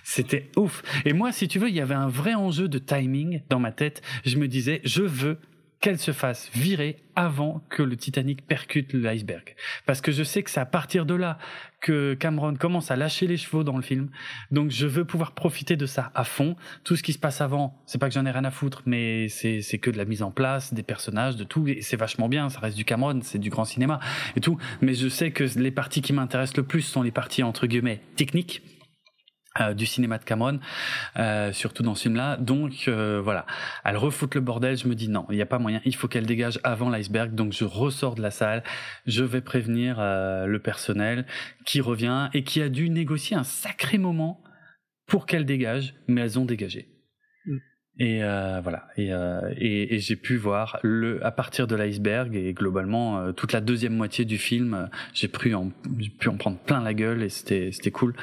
C'était ouf. Et moi, si tu veux, il y avait un vrai enjeu de timing dans ma tête. Je me disais, je veux qu'elle se fasse virer avant que le Titanic percute l'iceberg. Parce que je sais que c'est à partir de là que Cameron commence à lâcher les chevaux dans le film. Donc je veux pouvoir profiter de ça à fond. Tout ce qui se passe avant, c'est pas que j'en ai rien à foutre, mais c'est, c'est que de la mise en place, des personnages, de tout. Et c'est vachement bien, ça reste du Cameron, c'est du grand cinéma et tout. Mais je sais que les parties qui m'intéressent le plus sont les parties entre guillemets techniques euh, du cinéma de Cameron, euh, surtout dans ce film-là. Donc euh, voilà, elle refoute le bordel. Je me dis non, il n'y a pas moyen. Il faut qu'elle dégage avant l'iceberg. Donc je ressors de la salle. Je vais prévenir le personnel qui revient et qui a dû négocier un sacré moment pour qu'elle dégage, mais elles ont dégagé. Mm. Et voilà. Et, et, et j'ai pu voir le à partir de l'iceberg et globalement toute la deuxième moitié du film, j'ai pu en j'ai pu en prendre plein la gueule et c'était c'était cool.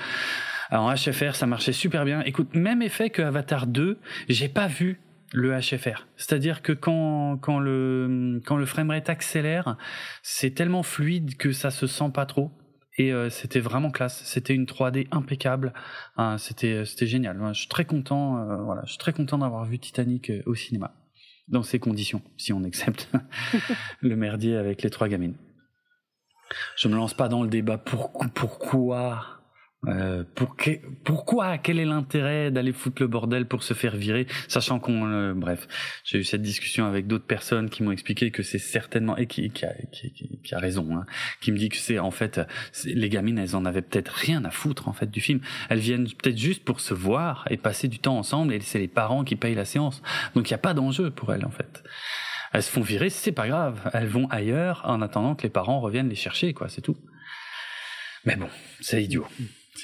Alors, en HFR, ça marchait super bien. Écoute, même effet que Avatar 2, j'ai pas vu le HFR. C'est-à-dire que quand, quand le, quand le framerate accélère, c'est tellement fluide que ça se sent pas trop. Et euh, c'était vraiment classe. C'était une 3D impeccable. Ah, c'était, c'était génial. Je suis très content. Euh, voilà, je suis très content d'avoir vu Titanic euh, au cinéma dans ces conditions, si on accepte le merdier avec les trois gamines. Je me lance pas dans le débat. Pourquoi, pourquoi euh, pour pourquoi Quel est l'intérêt d'aller foutre le bordel pour se faire virer, sachant qu'on, euh, bref, j'ai eu cette discussion avec d'autres personnes qui m'ont expliqué que c'est certainement et qui, qui, a, qui, qui a raison, hein, qui me dit que c'est en fait les gamines, elles en avaient peut-être rien à foutre en fait du film. Elles viennent peut-être juste pour se voir et passer du temps ensemble, et c'est les parents qui payent la séance. Donc il n'y a pas d'enjeu pour elles en fait. Elles se font virer, c'est pas grave. Elles vont ailleurs en attendant que les parents reviennent les chercher, quoi. C'est tout. Mais bon, c'est idiot.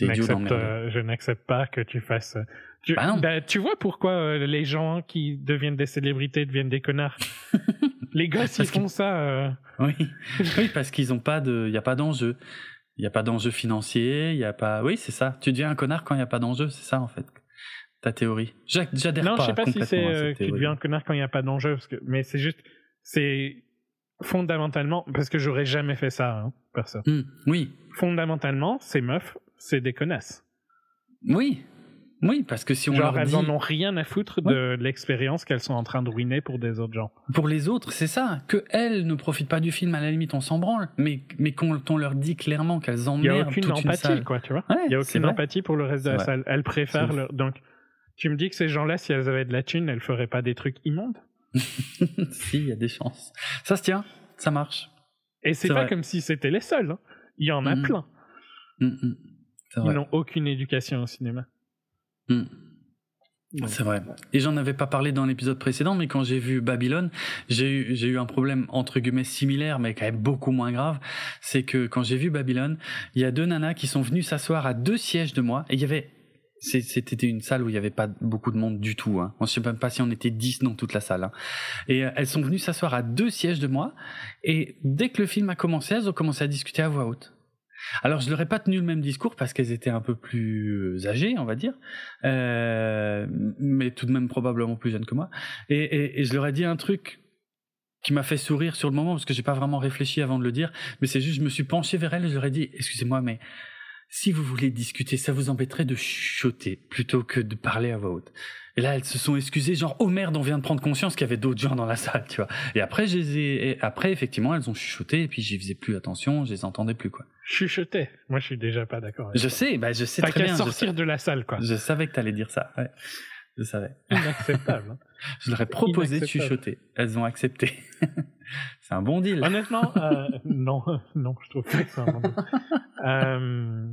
Euh, je n'accepte pas que tu fasses. Tu, bah bah, tu vois pourquoi euh, les gens qui deviennent des célébrités deviennent des connards Les gosses, ils font ça. Euh. Oui. oui, parce qu'ils ont pas de, il y a pas d'enjeu. Il y a pas d'enjeu financier. Il y a pas. Oui, c'est ça. Tu deviens un connard quand il y a pas d'enjeu. C'est ça en fait. Ta théorie. J'adhère pas. Non, je sais pas si c'est tu deviens un connard quand il y a pas d'enjeu, que... mais c'est juste, c'est fondamentalement parce que j'aurais jamais fait ça, hein, personne. Mmh, oui. Fondamentalement, ces meufs c'est des connasses. Oui, oui, parce que si on Genre, leur elles en ont rien à foutre de l'expérience qu'elles sont en train de ruiner pour des autres gens. Pour les autres, c'est ça. Que elles ne profitent pas du film, à la limite, on s'en branle. Mais, mais quand on leur dit clairement qu'elles emmerdent Il n'y a aucune empathie, quoi, tu vois. Il n'y a aucune empathie pour le reste de la salle. Elles préfèrent leur... Donc, tu me dis que ces gens-là, si elles avaient de la thune, elles feraient pas des trucs immondes? Si, il y a des chances. Ça se tient, ça marche. Et c'est pas comme si c'était les seuls. Hein. Il y en a mm. plein. Mm, mm. Ils n'ont aucune éducation au cinéma. Hmm. C'est vrai. Et j'en avais pas parlé dans l'épisode précédent, mais quand j'ai vu Babylone, j'ai eu, j'ai eu un problème entre guillemets similaire, mais quand même beaucoup moins grave. C'est que quand j'ai vu Babylone, il y a deux nanas qui sont venues s'asseoir à deux sièges de moi, et il y avait c'était une salle où il y avait pas beaucoup de monde du tout. Hein. On ne sait même pas si on était dix dans toute la salle. Hein. Et euh, elles sont venues s'asseoir à deux sièges de moi. Et dès que le film a commencé, elles ont commencé à discuter à voix haute. Alors, je leur ai pas tenu le même discours parce qu'elles étaient un peu plus âgées, on va dire, euh, mais tout de même probablement plus jeunes que moi. Et, et, je leur ai dit un truc qui m'a fait sourire sur le moment parce que j'ai pas vraiment réfléchi avant de le dire, mais c'est juste, je me suis penché vers elles et je leur ai dit, excusez-moi, mais si vous voulez discuter, ça vous embêterait de chuchoter plutôt que de parler à voix haute. Et là, elles se sont excusées, genre, oh merde, on vient de prendre conscience qu'il y avait d'autres gens dans la salle, tu vois. Et après, je les ai, après, effectivement, elles ont chuchoté, et puis j'y faisais plus attention, je les entendais plus, quoi. Chuchoter Moi, je suis déjà pas d'accord. Je sais, bah, je sais très bien. sortir de la salle, quoi. Je savais que t'allais dire ça, ouais. Je savais. Inacceptable. Hein. je leur ai proposé de chuchoter. Elles ont accepté. c'est un bon deal. Honnêtement, euh, non, non, je trouve pas que c'est un bon deal. euh...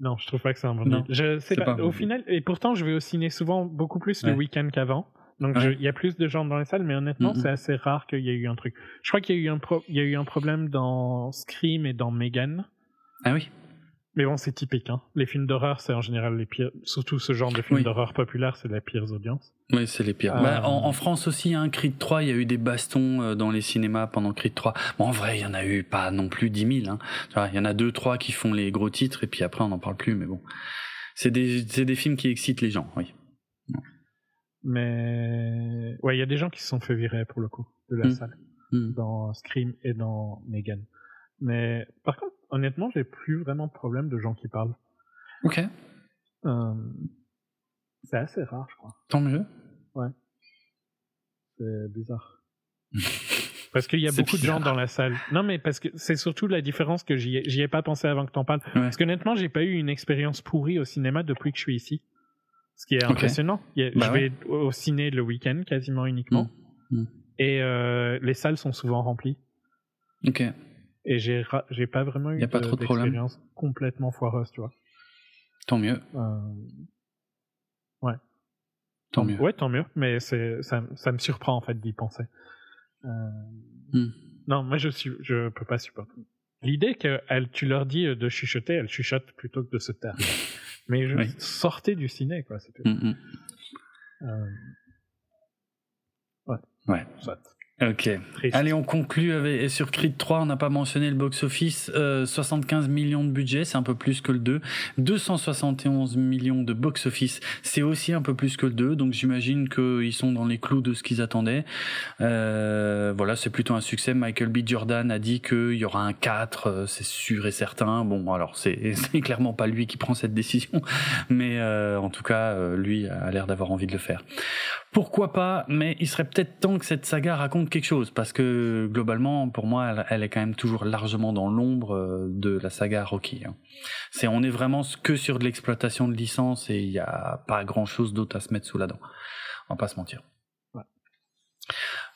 Non, je trouve pas que c'est un bon deal. Je sais pas. au final, et pourtant, je vais au ciné souvent beaucoup plus le week-end qu'avant. Donc, il y a plus de gens dans les salles, mais honnêtement, c'est assez rare qu'il y ait eu un truc. Je crois qu'il y a eu un, pro il y a eu un problème dans Scream et dans Megan. Ah oui. Mais bon, c'est typique. Hein. Les films d'horreur, c'est en général les pires. Surtout ce genre de films d'horreur populaire, c'est les pires audiences. Oui, c'est les pires. Bah, en, en, France aussi, hein, Creed 3, il y a eu des bastons euh, dans les cinémas pendant Creed 3. Bon, en vrai, il y en a eu pas non plus 10 000. Hein. Il y en a deux, trois qui font les gros titres, et puis après, on n'en parle plus. Mais bon, c'est des, des films qui excitent les gens, oui. Mais ouais, il y a des gens qui se sont fait virer pour le coup de la mm. salle mm. dans Scream et dans Megan. Mais par contre, honnêtement, j'ai plus vraiment de problème de gens qui parlent. Ok. Euh, c'est assez rare, je crois. Tant mieux. Ouais. C'est bizarre. Parce qu'il y a beaucoup de gens dans la salle. Non, mais parce que c'est surtout la différence que j'y ai, ai pas pensé avant que t'en parles. Parce qu'honnêtement, j'ai pas eu une expérience pourrie au cinéma depuis que je suis ici. Ce qui est impressionnant. Bah je vais au ciné le week-end quasiment uniquement. Mm. Mm. Et euh, les salles sont souvent remplies. Ok. Et j'ai j'ai pas vraiment eu d'expérience complètement foireuse, tu vois. Tant mieux. Euh... Ouais. Tant mieux. Ouais, tant mieux. Mais c'est ça, ça me surprend en fait d'y penser. Euh, hmm. Non, moi je suis, je peux pas supporter. L'idée que elle, tu leur dis de chuchoter, elle chuchote plutôt que de se taire. Mais je sortais du ciné, quoi. C'était. Hmm, hmm. Euh... Ouais. Ouais. Soit. Ok. Allez, on conclut avec, sur Creed 3. On n'a pas mentionné le box-office. Euh, 75 millions de budget, c'est un peu plus que le 2. 271 millions de box-office, c'est aussi un peu plus que le 2. Donc j'imagine qu'ils sont dans les clous de ce qu'ils attendaient. Euh, voilà, c'est plutôt un succès. Michael B. Jordan a dit qu'il y aura un 4, euh, c'est sûr et certain. Bon, alors c'est clairement pas lui qui prend cette décision, mais euh, en tout cas, euh, lui a l'air d'avoir envie de le faire. Pourquoi pas Mais il serait peut-être temps que cette saga raconte quelque chose, parce que globalement, pour moi, elle, est quand même toujours largement dans l'ombre euh, de la saga Rocky. Hein. C'est, on est vraiment que sur de l'exploitation de licence et il n'y a pas grand-chose d'autre à se mettre sous la dent. On va pas se mentir.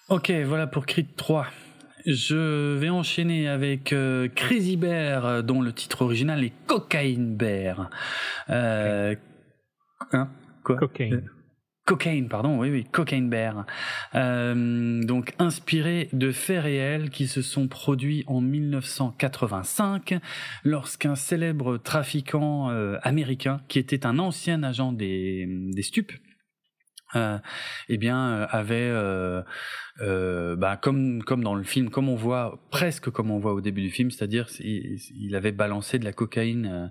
Ok, voilà pour Creed 3. Je vais enchaîner avec euh, Crazy Bear, euh, dont le titre original est Cocaine Bear. Euh, hein? Quoi? Cocaine. Cocaine, pardon, oui, oui, Cocaine Bear. Euh, donc inspiré de faits réels qui se sont produits en 1985 lorsqu'un célèbre trafiquant euh, américain, qui était un ancien agent des, des stupes, euh, eh bien euh, avait euh, bah, comme comme dans le film comme on voit presque comme on voit au début du film c'est-à-dire il, il, avait balancé de la cocaïne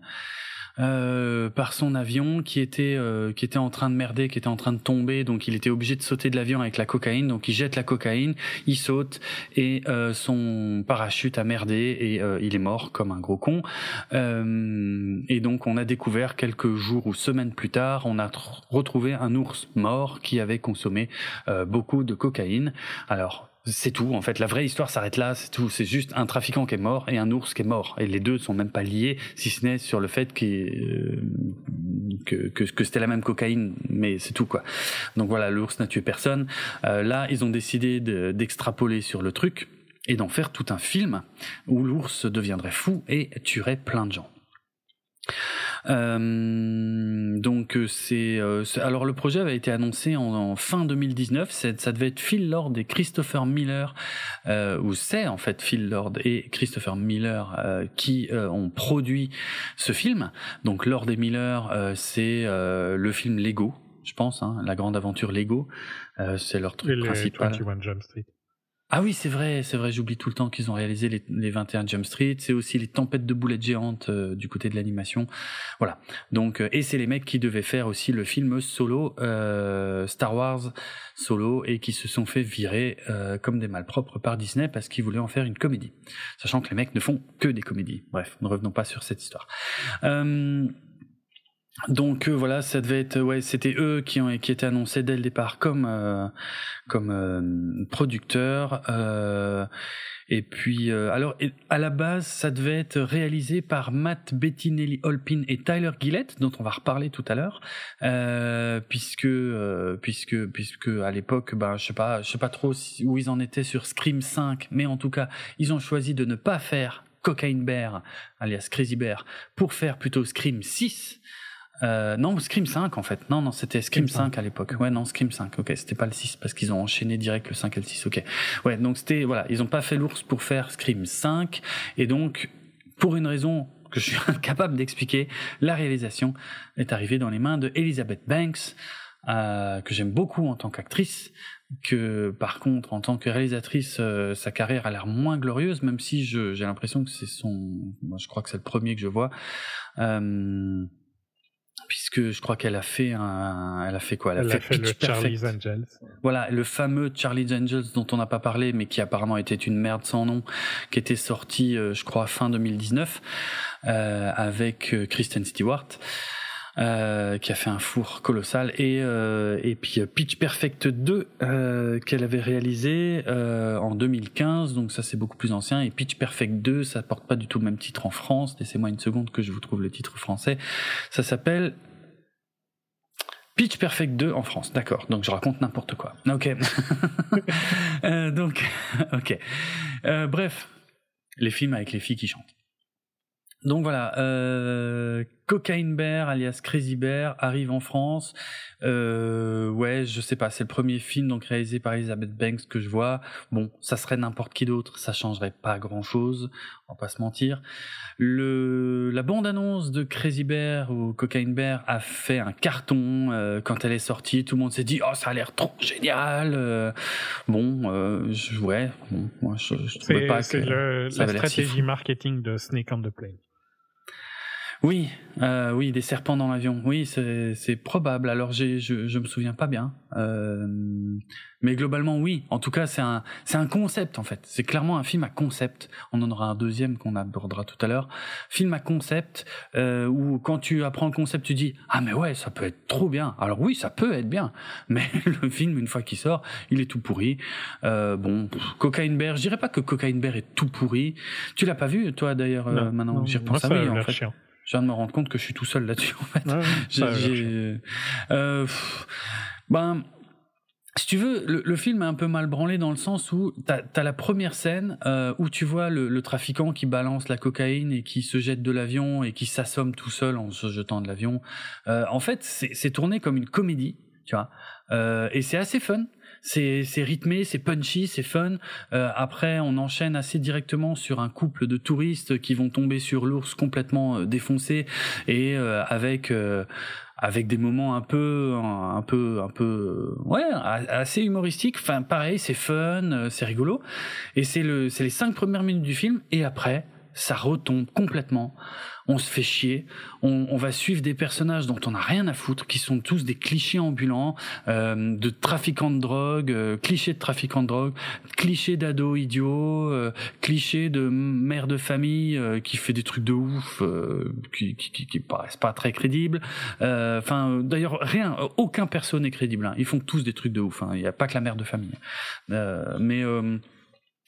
euh, par son avion qui était euh, qui était en train de merder, qui était en train de tomber, donc il était obligé de sauter de l'avion avec la cocaïne, donc il jette la cocaïne, il saute et euh, son parachute a merdé et il est mort comme un gros con. et donc on a découvert quelques jours ou semaines plus tard, on a retrouvé un ours mort qui avait consommé beaucoup de cocaïne. Alors c'est tout. En fait, la vraie histoire s'arrête là. C'est tout. C'est juste un trafiquant qui est mort et un ours qui est mort. Et les deux sont même pas liés, si ce n'est sur le fait euh, que, que, c'était la même cocaïne. Mais c'est tout quoi. Donc voilà, l'ours n'a tué personne. Euh, là, ils ont décidé d'extrapoler sur le truc et d'en faire tout un film où l'ours deviendrait fou et tuerait plein de gens. Euh, donc euh, c'est alors le projet avait été annoncé en, fin 2019. Ça devait être Phil Lord et Christopher Miller, euh, ou c'est en fait Phil Lord et Christopher Miller euh, qui euh, ont produit ce film. Donc Lord et Miller, c'est le film Lego, je pense, hein, la grande aventure Lego. c'est leur truc principal. Ah oui, c'est vrai, c'est vrai, j'oublie tout le temps qu'ils ont réalisé les, les 21 Jump Street. C'est aussi les tempêtes de boulettes géantes euh, du côté de l'animation. Voilà. Donc, euh, et c'est les mecs qui devaient faire aussi le film solo euh, Star Wars solo et qui se sont fait virer comme des malpropres par Disney parce qu'ils voulaient en faire une comédie. Sachant que les mecs ne font que des comédies. Bref, ne revenons pas sur cette histoire. Donc euh, voilà, ça devait être ouais, c'était eux qui ont qui étaient annoncés dès le départ comme euh, comme euh, producteurs. et puis alors à la base, ça devait être réalisé par Matt Bettinelli Holpin et Tyler Gillett, dont on va reparler tout à l'heure, puisque puisque puisque à l'époque, ben je sais pas, je sais pas trop où ils en étaient sur Scream 5, mais en tout cas, ils ont choisi de ne pas faire Cocaine Bear, alias Crazy Bear, pour faire plutôt Scream 6. Euh, non, Scream 5 en fait. Non, non, c'était Scream 5 à l'époque. Ouais, non, Scream 5. Ok, c'était pas le 6 parce qu'ils ont enchaîné direct le 5 et le 6. Ok. Ouais, donc c'était voilà, ils ont pas fait l'ours pour faire Scream 5 et donc pour une raison que je suis incapable d'expliquer, la réalisation est arrivée dans les mains de Elizabeth Banks, euh, que j'aime beaucoup en tant qu'actrice, que par contre en tant que réalisatrice euh, sa carrière a l'air moins glorieuse même si j'ai l'impression que c'est son moi je crois que c'est le premier que je vois euh, puisque je crois qu'elle a fait un, elle a fait quoi? Elle a fait, le Charlie's Angels. Voilà, le fameux Charlie's Angels dont on n'a pas parlé, mais qui apparemment était une merde sans nom, qui était sorti, euh, je crois, fin 2019, euh, avec euh, Kristen Stewart. Euh, qui a fait un four colossal et euh, et puis euh, Pitch Perfect 2 euh, qu'elle avait réalisé en 2015 donc ça c'est beaucoup plus ancien et Pitch Perfect 2 ça porte pas du tout le même titre en France laissez-moi une seconde que je vous trouve le titre français ça s'appelle Pitch Perfect 2 en France, d'accord. Donc je raconte n'importe quoi. Ok. donc, ok. Bref, les films avec les filles qui chantent. Donc voilà, Cocaine Bear, alias Crazy Bear, arrive en France. Euh, ouais, je sais pas, c'est le premier film donc réalisé par Elizabeth Banks que je vois. Bon, ça serait n'importe qui d'autre, ça changerait pas grand chose, on va pas se mentir. Le, la bande-annonce de Crazy Bear ou Cocaine Bear a fait un carton euh, quand elle est sortie. Tout le monde s'est dit, oh, ça a l'air trop génial. Euh, bon, euh, je, ouais, bon, moi je, je trouvais pas que C'est le- ça la si stratégie marketing de Snake on the Plane. Oui, euh, oui, des serpents dans l'avion. Oui, c'est probable. Alors je, je me souviens pas bien, euh, mais globalement oui. En tout cas, c'est un, c'est un concept en fait. C'est clairement un film à concept. On en aura un deuxième qu'on abordera tout à l'heure. Film à concept euh, où quand tu apprends le concept, tu dis ah mais ouais, ça peut être trop bien. Alors oui, ça peut être bien, mais le film une fois qu'il sort, il est tout pourri. Euh, bon, Cocaine Bear, je dirais pas que Cocaine Bear est tout pourri. Tu l'as pas vu toi d'ailleurs euh, maintenant J'y repense. oui, en l'air fait. chiant. Je viens de me rendre compte que je suis tout seul là-dessus en fait. Ouais, euh, pff, ben, si tu veux, le, le film est un peu mal branlé dans le sens où t'as as la première scène euh, où tu vois le, le trafiquant qui balance la cocaïne et qui se jette de l'avion et qui s'assomme tout seul en se jetant de l'avion. Euh, en fait, c'est c'est tourné comme une comédie, tu vois, Euh, et c'est assez fun. C'est c'est rythmé, c'est punchy, c'est fun. Euh, après, on enchaîne assez directement sur un couple de touristes qui vont tomber sur l'ours complètement euh, défoncé et euh, avec euh, avec des moments un peu un peu un peu ouais assez humoristiques. Enfin, pareil, c'est fun, euh, c'est rigolo. Et c'est le c'est les cinq premières minutes du film et après ça retombe complètement. On se fait chier. On, on va suivre des personnages dont on n'a rien à foutre, qui sont tous des clichés ambulants, euh, de trafiquants de drogue, euh, clichés de trafiquants de drogue, clichés d'ados idiots, euh, clichés de mère de famille euh, qui fait des trucs de ouf, euh, qui, qui, qui, qui paraissent pas très crédibles. Euh, Enfin, d'ailleurs, rien, aucun perso n'est crédible. hein. Ils font tous des trucs de ouf. hein. Il n'y a pas que la mère de famille. Mais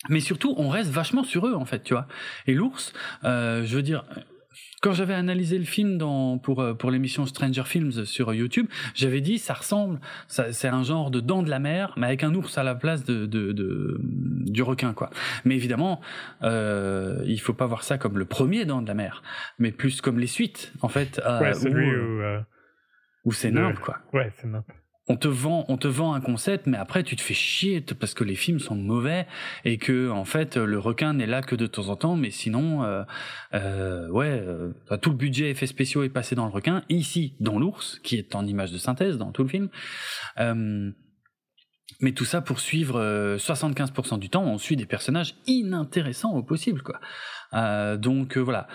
mais surtout, on reste vachement sur eux, en fait, tu vois. Et l'ours, euh, je veux dire, quand j'avais analysé le film dans, pour, euh, pour l'émission Stranger Films sur YouTube, j'avais dit, ça ressemble, ça, c'est un genre de dents de la mer, mais avec un ours à la place de, de, de- du requin, quoi. Mais évidemment, euh, il faut pas voir ça comme le premier dent de la mer, mais plus comme les suites, en fait, euh, Ouais, c'est lui où, où. euh, où c'est le- nimble, quoi Ouais, c'est nimp. On te vend on te vend un concept mais après tu te fais chier parce que les films sont mauvais et que en fait le requin n'est là que de temps en temps mais sinon euh, euh, ouais euh, tout le budget effets spéciaux est passé dans le requin ici dans l'ours qui est en image de synthèse dans tout le film. Euh, mais tout ça pour suivre euh, 75% du temps on suit des personnages inintéressants au possible quoi. Euh, donc euh, voilà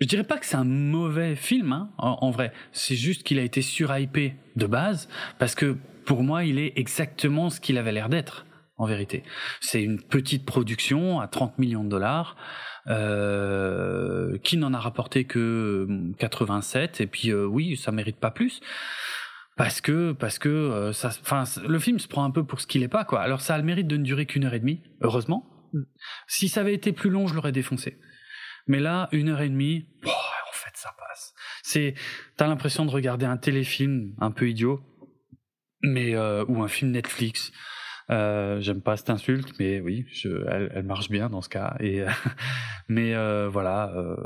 je dirais pas que c'est un mauvais film hein, en, en vrai. C'est juste qu'il a été surhypé de base parce que pour moi il est exactement ce qu'il avait l'air d'être en vérité. C'est une petite production à 30 millions de dollars euh, qui n'en a rapporté que euh, 87 et puis euh, oui ça mérite pas plus parce que parce que euh, ça enfin le film se prend un peu pour ce qu'il est pas quoi. Alors ça a le mérite de ne durer qu'une heure et demie heureusement. Si ça avait été plus long je l'aurais défoncé mais là une heure et demie en fait ça passe. C'est t'as l'impression de regarder un téléfilm un peu idiot mais euh, ou un film Netflix. Euh, j'aime pas cette insulte mais oui elle, marche bien dans ce cas. Et euh, mais voilà euh,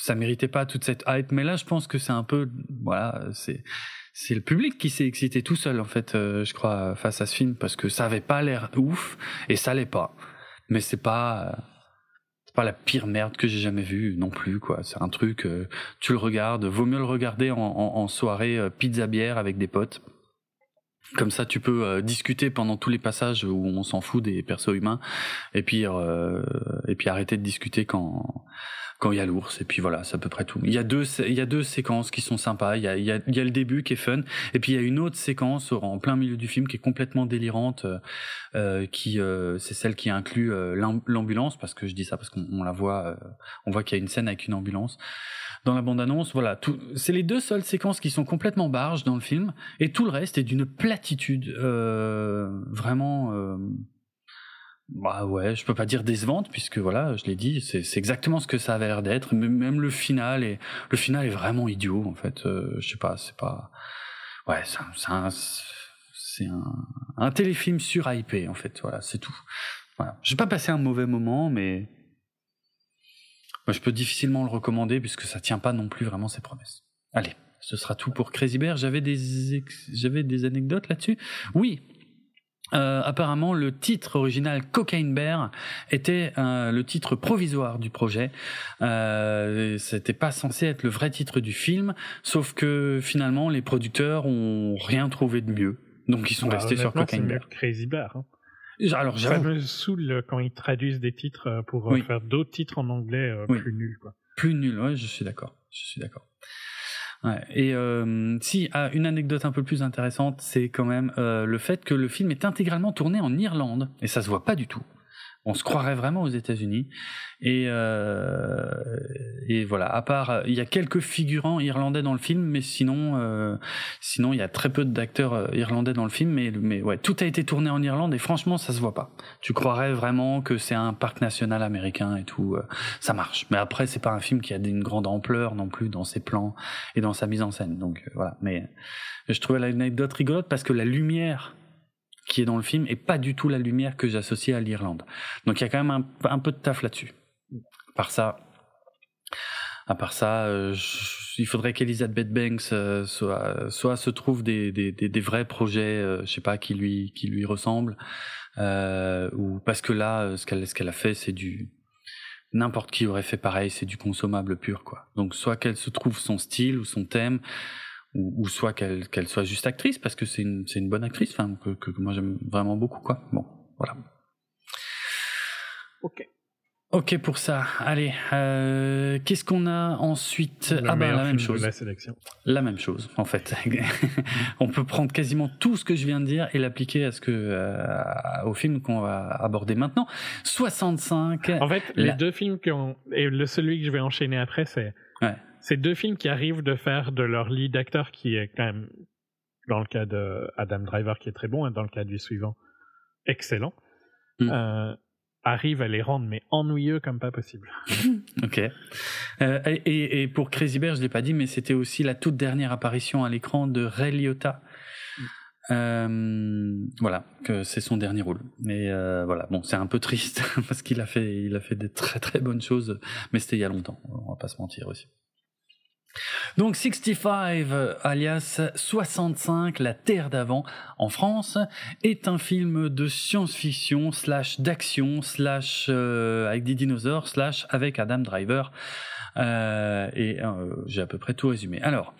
ça méritait pas toute cette hype. Mais là je pense que c'est un peu voilà c'est c'est le public qui s'est excité tout seul en fait je crois face à ce film parce que ça avait pas l'air ouf et ça l'est pas. Mais c'est pas pas la pire merde que j'ai jamais vue non plus quoi. C'est un truc euh, tu le regardes vaut mieux le regarder en, soirée euh, pizza bière avec des potes. Comme ça tu peux euh, discuter pendant tous les passages où on s'en fout des persos humains et puis et puis arrêter de discuter quand quand il y a l'ours et puis voilà c'est à peu près tout. Il y a deux il y a deux séquences qui sont sympas. Il y a, il y a, il y a le début qui est fun et puis il y a une autre séquence en plein milieu du film qui est complètement délirante euh, qui euh, c'est celle qui inclut euh, l'ambulance parce que je dis ça parce qu'on la voit on voit qu'il y a une scène avec une ambulance dans la bande annonce voilà c'est les deux seules séquences qui sont complètement barges dans le film et tout le reste est d'une platitude vraiment bah ouais, je peux pas dire décevante puisque voilà, je l'ai dit, c'est exactement ce que ça avait l'air d'être. Même le final est le final est vraiment idiot en fait. Euh, je sais pas, c'est pas ouais, c'est un téléfilm sur IP en fait. Voilà, c'est tout. Voilà, j'ai pas passé un mauvais moment, mais je peux difficilement le recommander puisque ça tient pas non plus vraiment ses promesses. Allez, ce sera tout pour Crazy Bear. J'avais des anecdotes là-dessus? Oui, euh, apparemment, le titre original Cocaine Bear était euh, le titre provisoire du projet. Euh, C'était pas censé être le vrai titre du film, sauf que finalement, les producteurs ont rien trouvé de mieux, donc ils sont bah, restés sur Cocaine Bear. Crazy Bear. Hein. Alors, ça me saoule quand ils traduisent des titres euh, pour faire d'autres titres en anglais plus nuls. Quoi. Plus nuls, ouais, je suis d'accord. Je suis d'accord. Ouais. Et euh, si, ah, une anecdote un peu plus intéressante, c'est quand même euh, le fait que le film est intégralement tourné en Irlande, et ça se voit pas du tout on se croirait vraiment aux États-Unis. Et, euh, et voilà. À part, il y a quelques figurants irlandais dans le film, mais sinon, euh, sinon il y a très peu d'acteurs euh, irlandais dans le film. Mais, mais ouais, tout a été tourné en Irlande et franchement, ça se voit pas. Tu croirais vraiment que c'est un parc national américain et tout. Euh, ça marche. Mais après, c'est pas un film qui a une grande ampleur non plus dans ses plans et dans sa mise en scène. Donc euh, voilà. Mais je trouvais l'anecdote rigolote parce que la lumière qui est dans le film et pas du tout la lumière que j'associe à l'Irlande. Donc il y a quand même un, peu de taf là-dessus. Par ça, à part ça, euh, il faudrait qu'Elizabeth Banks euh, soit, se trouve des, vrais projets, euh, je sais pas, qui lui qui lui ressemblent, ou parce que là, ce qu'elle ce qu'elle a fait, c'est du n'importe qui aurait fait pareil, c'est du consommable pur, quoi. Donc soit qu'elle se trouve son style ou son thème, ou, soit qu'elle soit juste actrice parce que c'est une bonne actrice enfin que, que, moi j'aime vraiment beaucoup quoi. Bon voilà. Ok. Ok pour ça. Allez euh, qu'est-ce qu'on a ensuite? Ah bah la même chose. la sélection. La même chose en fait. On peut prendre quasiment tout ce que je viens de dire et l'appliquer à ce que euh, au film qu'on va aborder maintenant. 65 en fait les deux films qui ont et le celui que je vais enchaîner après c'est ouais c'est deux films qui arrivent de faire de leur lead acteur qui est quand même dans le cas de Adam Driver qui est très bon et dans le cas du suivant excellent mm. euh, arrive à les rendre mais ennuyeux comme pas possible. ok. Euh, et, et, pour Crazy Bear, je l'ai pas dit, mais c'était aussi la toute dernière apparition à l'écran de Ray Liotta. Mm. Euh, voilà, que c'est son dernier rôle. Mais euh, voilà, bon, c'est un peu triste parce qu'il a fait, il a fait des très très bonnes choses, mais c'était il y a longtemps. On va pas se mentir aussi. Donc 65, alias 65, La Terre d'avant, en France, est un film de science-fiction, slash d'action, slash euh, avec des dinosaures, slash avec Adam Driver. Euh, et euh, j'ai à peu près tout résumé. Alors,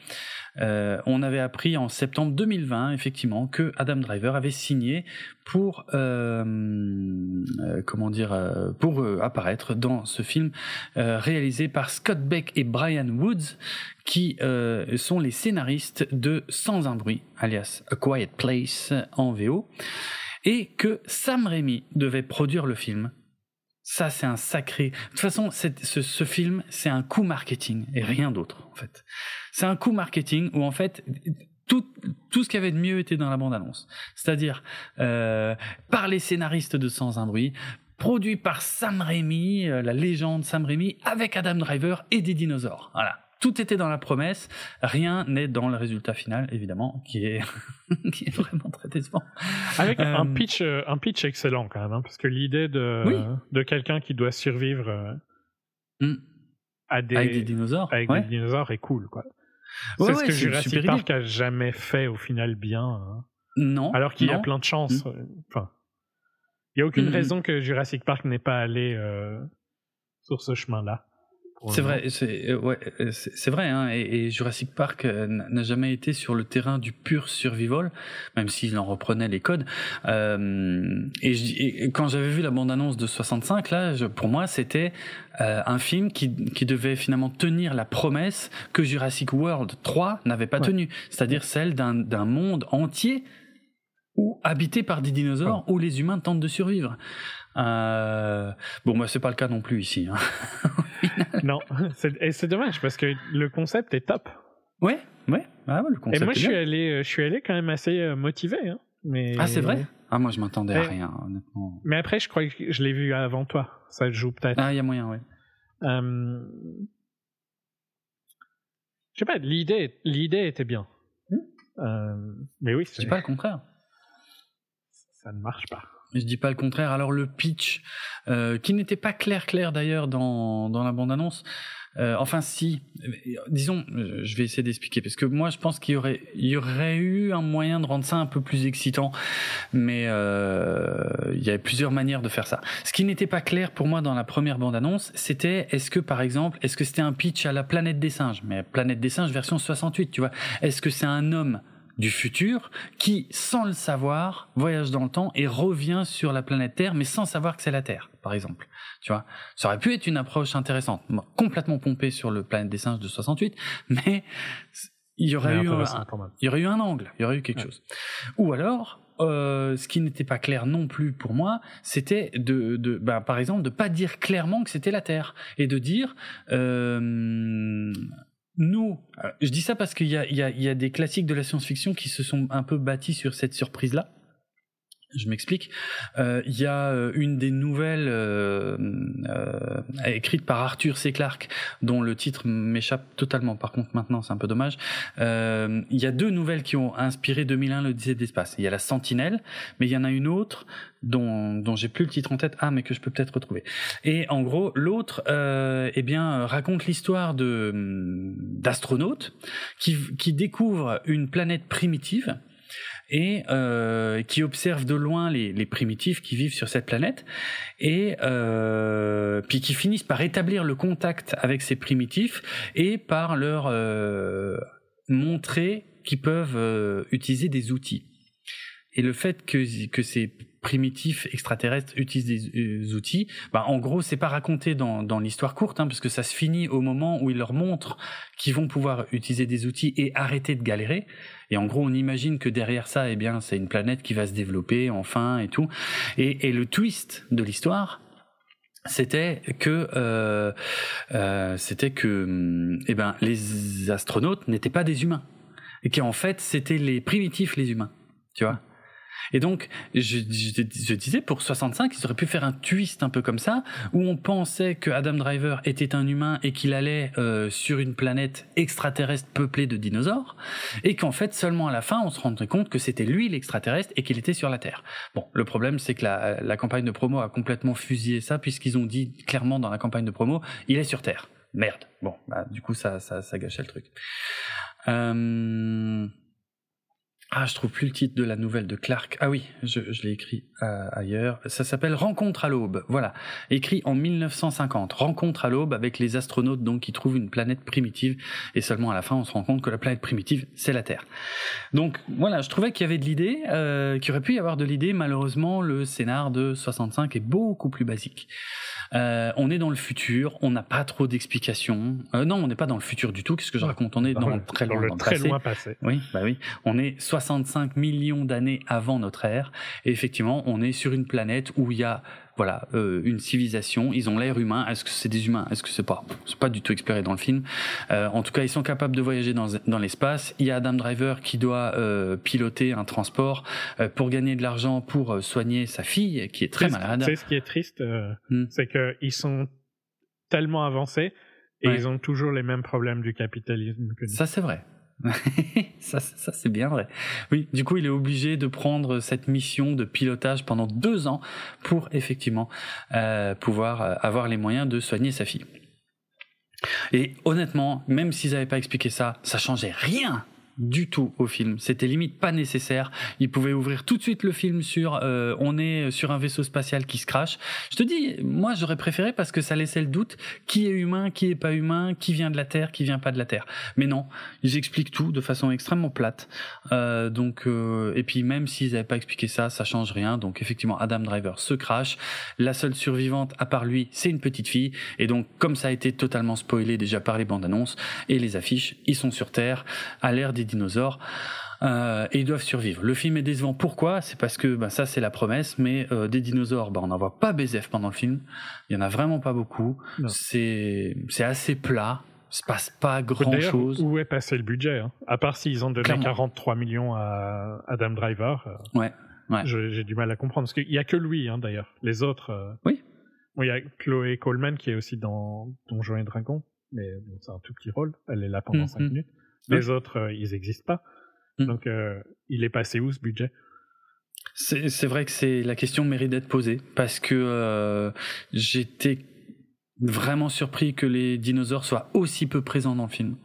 euh, on avait appris en septembre 2020 effectivement que Adam Driver avait signé pour euh, euh, comment dire pour apparaître dans ce film réalisé par Scott Beck et Brian Woods qui sont les scénaristes de Sans un bruit alias A Quiet Place en VO et que Sam Raimi devait produire le film ça, c'est un sacré. De toute façon, ce, ce film, c'est un coup marketing et rien d'autre, en fait. C'est un coup marketing où, en fait, tout, tout ce qu'il y avait de mieux était dans la bande-annonce. C'est-à-dire, euh, par les scénaristes de Sans un bruit, produit par Sam Raimi, euh, la légende Sam Raimi, avec Adam Driver et des dinosaures. Voilà tout était dans la promesse, rien n'est dans le résultat final, évidemment, qui est, qui est vraiment très décevant. Avec un euh, pitch, euh, un pitch excellent quand même, hein, parce que l'idée de, de quelqu'un qui doit survivre euh, hmm. à des, avec des dinosaures, avec des dinosaures est cool, quoi. c'est ce que Jurassic Park a jamais fait au final bien. Hein. Non. Alors qu'il y a plein de chances. Hmm. Enfin, il y a aucune hmm. raison que Jurassic Park n'ait pas allé sur ce chemin-là. C'est vrai, c'est euh, ouais, euh, c'est vrai, hein, et, Jurassic Park euh, n'a jamais été sur le terrain du pur survival, même s'il en reprenait les codes. Euh, et, quand j'avais vu la bande-annonce de 65, là, pour moi, c'était un film qui, qui devait finalement tenir la promesse que Jurassic World 3 n'avait pas tenue, c'est-à-dire celle d'un monde entier ou habité par des dinosaures où les humains tentent de survivre. Euh, bon, moi, c'est pas le cas non plus ici. Hein. non, et c'est dommage parce que le concept est top. Ouais, ouais, ah, le concept. Et moi, je suis allé, euh, je suis allé quand même assez euh, motivé. Hein, mais... Ah, c'est vrai? Ah, moi, je m'attendais à rien, honnêtement. Mais après, je crois que je l'ai vu avant toi. Ça joue peut-être. Ah, il y a moyen, ouais. Euh... Je sais pas, l'idée, l'idée était bien. Euh... Mais oui, dis pas le contraire. Ça ne marche pas. Je dis pas le contraire. Alors le pitch, euh, qui n'était pas clair clair d'ailleurs dans, dans la bande-annonce. Euh, enfin si, disons, je vais essayer d'expliquer parce que moi je pense qu'il y aurait, il y aurait eu un moyen de rendre ça un peu plus excitant, mais euh, il y avait plusieurs manières de faire ça. Ce qui n'était pas clair pour moi dans la première bande-annonce, c'était est-ce que par exemple, est-ce que c'était un pitch à la planète des singes, mais planète des singes version 68, tu vois Est-ce que c'est un homme du futur qui, sans le savoir, voyage dans le temps et revient sur la planète Terre, mais sans savoir que c'est la Terre, par exemple. Tu vois, ça aurait pu être une approche intéressante, complètement pompée sur le planète des singes de 68, mais il y aurait eu un, il y aurait eu un angle, il y aurait eu quelque chose. Ou alors, euh, ce qui n'était pas clair non plus pour moi, c'était de, de bah, par exemple, de pas dire clairement que c'était la Terre et de dire euh, nous, euh, je dis ça parce qu'il y y a, des classiques de la science-fiction qui se sont un peu bâtis sur cette surprise-là. Je m'explique. Euh, il y a euh, une des nouvelles euh, euh, écrites par Arthur C. Clarke, dont le titre m'échappe totalement. Par contre, maintenant, c'est un peu dommage. Il y a deux nouvelles qui ont inspiré 2001 l'Odyssée d'espace. Il y a la Sentinelle, mais il y en a une autre dont, dont j'ai plus le titre en tête. Ah, mais que je peux peut-être retrouver. Et en gros, l'autre, eh bien, raconte l'histoire de d'astronautes qui, qui découvrent une planète primitive et euh, qui observent de loin les, primitifs qui vivent sur cette planète et euh, puis qui finissent par établir le contact avec ces primitifs et par leur euh, montrer qu'ils peuvent utiliser des outils. Et le fait que, ces primitifs extraterrestres utilisent des, outils, bah, en gros, c'est pas raconté dans, dans l'histoire courte, hein, parce que ça se finit au moment où ils leur montrent qu'ils vont pouvoir utiliser des outils et arrêter de galérer. Et en gros, on imagine que derrière ça, eh bien, c'est une planète qui va se développer enfin et tout. Et, et le twist de l'histoire, c'était que euh, euh, c'était que eh ben les astronautes n'étaient pas des humains. Et qu'en fait c'était les primitifs les humains. Tu vois? Et donc, je, je, disais, pour 65, ils auraient pu faire un twist un peu comme ça, où on pensait que Adam Driver était un humain et qu'il allait euh, sur une planète extraterrestre peuplée de dinosaures, et qu'en fait, seulement à la fin, on se rendrait compte que c'était lui l'extraterrestre et qu'il était sur la Terre. Bon, le problème, c'est que la, la campagne de promo a complètement fusillé ça, puisqu'ils ont dit clairement dans la campagne de promo, il est sur Terre. Merde. Bon, bah, du coup, ça, ça, ça gâchait le truc. Euh... Ah, je trouve plus le titre de la nouvelle de Clark. Ah oui, je, je l'ai écrit euh, ailleurs. Ça s'appelle Rencontre à l'aube. Voilà, écrit en 1950. Rencontre à l'aube avec les astronautes donc qui trouvent une planète primitive et seulement à la fin on se rend compte que la planète primitive c'est la Terre. Donc voilà, je trouvais qu'il y avait de l'idée, euh, qu'il aurait pu y avoir de l'idée. Malheureusement, le scénar de 65 est beaucoup plus basique. Euh, on est dans le futur, on n'a pas trop d'explications. Euh, non, on n'est pas dans le futur du tout. Qu'est-ce que je raconte? On est dans, le très loin, très loin passé. Oui, bah oui. On est 65 millions d'années avant notre ère. Et effectivement, on est sur une planète où il y a voilà, euh, une civilisation, ils ont l'air humain. Est-ce que c'est des humains Est-ce que c'est pas? C'est pas du tout exploré dans le film. Euh, en tout cas, ils sont capables de voyager dans, dans l'espace. Il y a Adam Driver qui doit euh, piloter un transport pour gagner de l'argent pour soigner sa fille qui est très malade. C'est ce qui est triste, hmm. c'est qu'ils sont tellement avancés et ils ont toujours les mêmes problèmes du capitalisme que nous. Ça, c'est vrai. ça, ça c'est bien vrai. Oui, du coup, il est obligé de prendre cette mission de pilotage pendant deux ans pour effectivement euh, pouvoir euh, avoir les moyens de soigner sa fille. Et honnêtement, même s'ils n'avaient pas expliqué ça, ça changeait rien du tout au film. C'était limite pas nécessaire. Il pouvait ouvrir tout de suite le film sur euh, on est sur un vaisseau spatial qui se crache. Je te dis, moi j'aurais préféré parce que ça laissait le doute qui est humain, qui est pas humain, qui vient de la Terre, qui vient pas de la Terre. Mais non, ils expliquent tout de façon extrêmement plate. Euh, donc euh, et puis même s'ils n'avaient pas expliqué ça, ça change rien. Donc effectivement, Adam Driver se crache. La seule survivante à part lui, c'est une petite fille. Et donc comme ça a été totalement spoilé déjà par les bandes annonces et les affiches, ils sont sur Terre à l'ère des dinosaures. Euh, et ils doivent survivre. Le film est décevant. Pourquoi? C'est parce que bah, ça c'est la promesse, mais euh, des dinosaures, bah, on n'en voit pas BZF pendant le film. Il y en a vraiment pas beaucoup. C'est c'est assez plat. Il se passe pas grand chose. Où est passé le budget hein À part s'ils ont donné Clairement. 43 millions à Adam Driver. Euh, ouais. ouais. J'ai du mal à comprendre parce qu'il y a que lui hein, d'ailleurs. Les autres. Euh... Oui. Bon, il y a Chloé Coleman qui est aussi dans Donjons et Dragons, mais bon, c'est un tout petit rôle. Elle est là pendant 5 mm -hmm. minutes. Les autres, euh, ils n'existent pas. Mm. Donc, euh, il est passé où ce budget? C'est vrai que c'est la question mérite d'être posée parce que euh, j'étais vraiment surpris que les dinosaures soient aussi peu présents dans le film.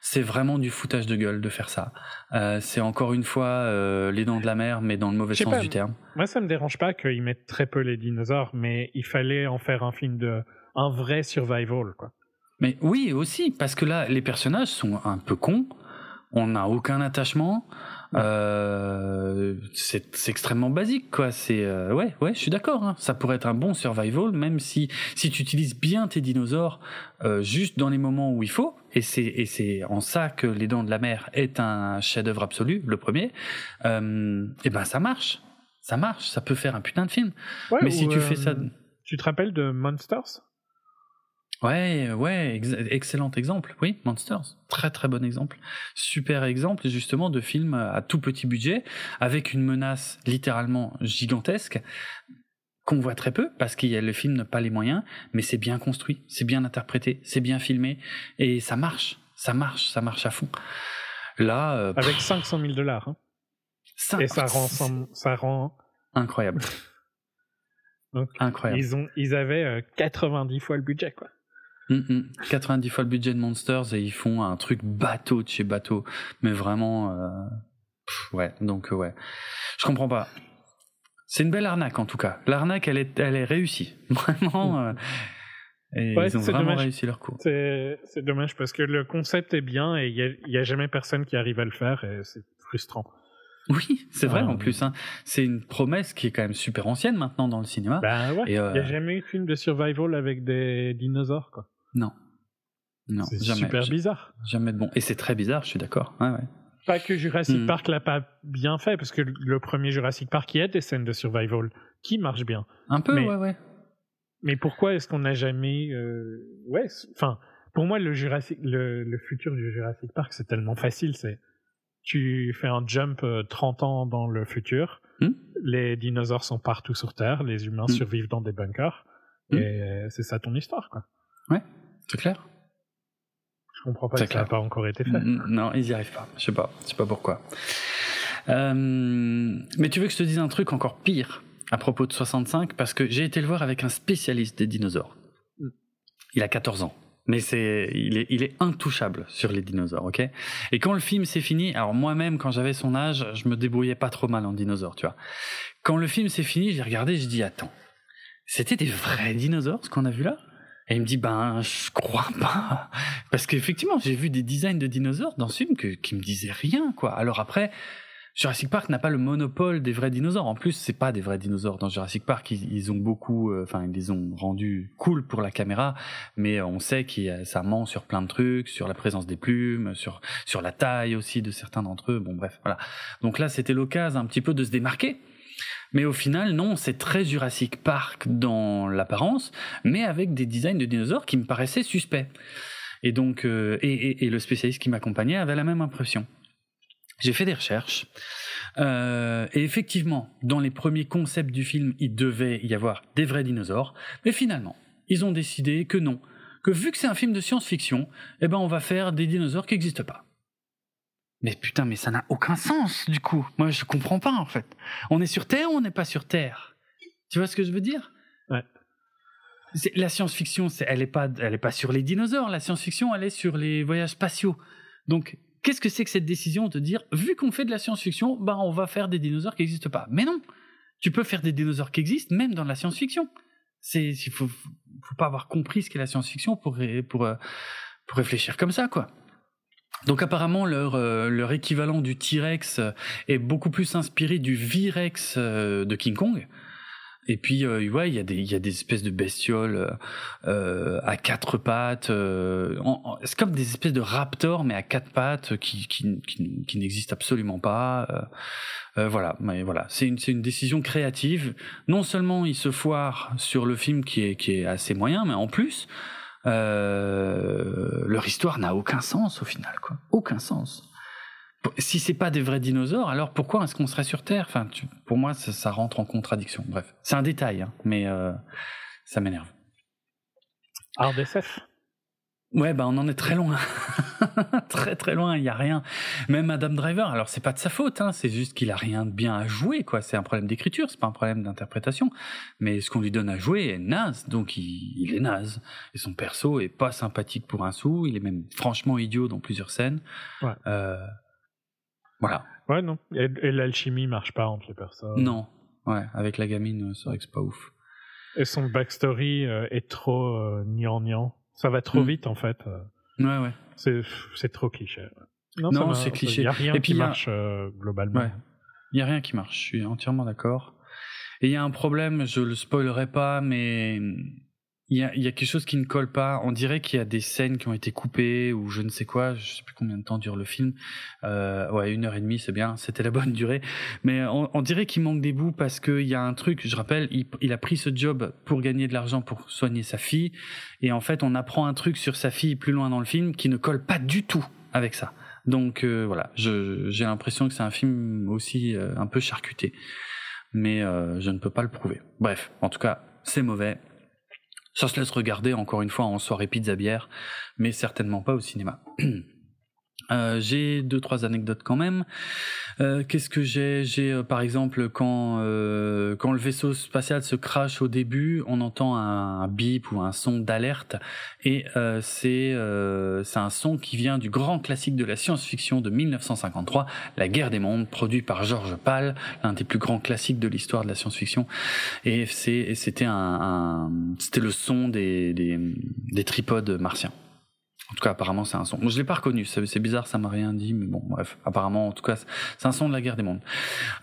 C'est vraiment du foutage de gueule de faire ça. Euh, c'est encore une fois euh, les dents de la mer, mais dans le mauvais sens pas, du terme. Moi, ça me dérange pas qu'ils mettent très peu les dinosaures, mais il fallait en faire un film de un vrai survival, quoi. Mais oui, aussi, parce que là, les personnages sont un peu cons on n'a aucun attachement. Euh, c'est extrêmement basique, quoi. C'est euh, ouais, ouais, je suis d'accord. Hein. Ça pourrait être un bon survival, même si si tu utilises bien tes dinosaures euh, juste dans les moments où il faut. Et c'est et c'est en ça que Les Dents de la Mer est un chef-d'œuvre absolu, le premier. Euh, et ben ça marche, ça marche. Ça peut faire un putain de film. Ouais, Mais si tu fais ça, tu te rappelles de Monsters? Ouais, ouais, ex excellent exemple. Oui, Monsters, très très bon exemple. Super exemple justement de film à tout petit budget avec une menace littéralement gigantesque qu'on voit très peu parce qu'il y a le film n'a pas les moyens, mais c'est bien construit, c'est bien interprété, c'est bien filmé et ça marche, ça marche, ça marche à fond. Là, euh, avec 500 000 dollars. Hein. Et ça rend, ça rend incroyable. Donc, incroyable. Ils ont, ils avaient euh, 90 fois le budget quoi. Mm -mm. 90 fois le budget de Monsters et ils font un truc bateau de chez bateau. Mais vraiment, euh... Pff, ouais, donc euh, ouais. Je comprends pas. C'est une belle arnaque en tout cas. L'arnaque, elle est, elle est réussie. Vraiment. Euh... Et ouais, ils ont vraiment dommage. réussi leur coup. C'est dommage parce que le concept est bien et il n'y a, a, jamais personne qui arrive à le faire et c'est frustrant. Oui, c'est vrai en plus. Hein. C'est une promesse qui est quand même super ancienne maintenant dans le cinéma. Bah ouais. Il euh, n'y a jamais eu de film de survival avec des dinosaures quoi. Non. Non, C'est jamais. super bizarre. Jamais de bon. Et c'est très bizarre, je suis d'accord. Ouais, ouais. Pas que Jurassic Mm. Park l'a pas bien fait, parce que le premier Jurassic Park, il y a des scènes de survival qui marchent bien. Un peu, Mais- ouais, ouais. Mais pourquoi est-ce qu'on n'a jamais... euh, Ouais, enfin, pour moi, le, Jurassic, le, le futur du Jurassic Park, c'est tellement facile. C'est Tu fais un jump euh, 30 ans dans le futur, Mm. les dinosaures sont partout sur Terre, les humains Mm. survivent dans des bunkers, et euh, c'est ça ton histoire, quoi. C'est clair? Je comprends pas que ça n'a pas encore été fait. Mm, Non, ils y arrivent pas. Je sais pas. Je sais pas pourquoi. Euh, mais tu veux que je te dise un truc encore pire à propos de 65 parce que j'ai été le voir avec un spécialiste des dinosaures. Mm. Il a 14 ans. Mais c'est, il est, il est intouchable sur les dinosaures, ok? Et quand le film s'est fini, alors moi-même, quand j'avais son âge, je me débrouillais pas trop mal en dinosaures, tu vois. Quand le film s'est fini, j'ai regardé, je dis attends, c'était des vrais dinosaures ce qu'on a vu là? Et il me dit ben je crois pas, parce qu'effectivement j'ai vu des designs de dinosaures dans ce film que, qui me disaient rien quoi. Alors après. Jurassic Park n'a pas le monopole des vrais dinosaures. En plus, c'est pas des vrais dinosaures dans Jurassic Park. Ils, ont beaucoup, euh, enfin, ils les ont rendus cool pour la caméra, mais euh, on sait que ça ment sur plein de trucs, sur la présence des plumes, sur sur la taille aussi de certains d'entre eux. Bon, bref, voilà. Donc là, c'était l'occasion un petit peu de se démarquer. Mais au final, non, c'est très Jurassic Park dans l'apparence, mais avec des designs de dinosaures qui me paraissaient suspects. Et donc, euh, et, le spécialiste qui m'accompagnait avait la même impression. J'ai fait des recherches. Euh, et effectivement, dans les premiers concepts du film, il devait y avoir des vrais dinosaures. Mais finalement, ils ont décidé que non. Que vu que c'est un film de science-fiction, eh ben, on va faire des dinosaures qui n'existent pas. Mais putain, mais ça n'a aucun sens, du coup. Moi, je comprends pas, en fait. On est sur Terre ou on n'est pas sur Terre? Tu vois ce que je veux dire? Ouais. C'est- La science-fiction, c'est- elle n'est pas, elle est pas sur les dinosaures. La science-fiction, elle est sur les voyages spatiaux. Donc, Qu'est-ce que c'est que cette décision de dire, vu qu'on fait de la science-fiction, bah on va faire des dinosaures qui n'existent pas? Mais non Tu peux faire des dinosaures qui existent même dans la science-fiction. C'est, il faut, faut pas avoir compris ce qu'est la science-fiction pour, pour, euh, pour réfléchir comme ça, quoi. Donc apparemment leur euh, leur équivalent du T-Rex est beaucoup plus inspiré du V-Rex euh, de King Kong. Et puis euh, ouais, il y a des il y a des espèces de bestioles euh, à quatre pattes. Euh, c'est comme des espèces de raptors mais à quatre pattes qui qui qui, qui n'existent absolument pas. voilà, mais voilà, c'est une c'est une décision créative. Non seulement ils se foirent sur le film qui est qui est assez moyen, mais en plus euh, leur histoire n'a aucun sens au final, quoi. Aucun sens. Si c'est pas des vrais dinosaures, alors pourquoi est-ce qu'on serait sur Terre? Enfin, pour moi, ça, rentre en contradiction. Bref, c'est un détail, hein, mais euh, ça m'énerve. Art d'SF Ouais, bah on en est très loin, très très loin. Il y a rien. Même Adam Driver, alors c'est pas de sa faute, hein, c'est juste qu'il a rien de bien à jouer, quoi. C'est un problème d'écriture, c'est pas un problème d'interprétation. Mais ce qu'on lui donne à jouer est naze, donc il, il, est naze. Et son perso est pas sympathique pour un sou. Il est même franchement idiot dans plusieurs scènes. Ouais. Euh, voilà. Ouais, non. Et, et l'alchimie marche pas entre les personnes. Non. Ouais, avec la gamine, c'est vrai que c'est pas ouf. Et son backstory euh, est trop euh. Ça va trop mm. vite en fait. Ouais, ouais. C'est, c'est trop cliché. Non, non c'est cliché. Il n'y a rien Et puis, qui a... marche euh, globalement. Ouais. Il n'y a rien qui marche, je suis entièrement d'accord. Et il y a un problème, je le spoilerai pas, mais il y a, y a, quelque chose qui ne colle pas. On dirait qu'il y a des scènes qui ont été coupées ou je ne sais quoi. Je sais plus combien de temps dure le film. Euh, ouais, une heure et demie, c'est bien. C'était la bonne durée. Mais on, on dirait qu'il manque des bouts parce qu'il y a un truc. Je rappelle, il, il, a pris ce job pour gagner de l'argent pour soigner sa fille. Et en fait, on apprend un truc sur sa fille plus loin dans le film qui ne colle pas du tout avec ça. Donc euh, voilà, j'ai l'impression que c'est un film aussi euh, un peu charcuté. Mais euh, je ne peux pas le prouver. Bref, en tout cas, c'est mauvais. Ça se laisse regarder encore une fois en soirée pizza bière, mais certainement pas au cinéma. Euh, j'ai deux trois anecdotes quand même. Euh, Qu'est-ce que j'ai? J'ai euh, par exemple quand euh, quand le vaisseau spatial se crache au début, on entend un, bip ou un son d'alerte et euh, c'est euh, c'est un son qui vient du grand classique de la science-fiction de 1953, La Guerre des mondes, produit par George Pal, l'un des plus grands classiques de l'histoire de la science-fiction. Et c'est c'était un, un c'était le son des, des des tripodes martiens. En tout cas, apparemment, c'est un son. Moi, je l'ai pas reconnu. C'est bizarre, ça m'a rien dit, mais bon, bref. Apparemment, en tout cas, c'est un son de la guerre des mondes.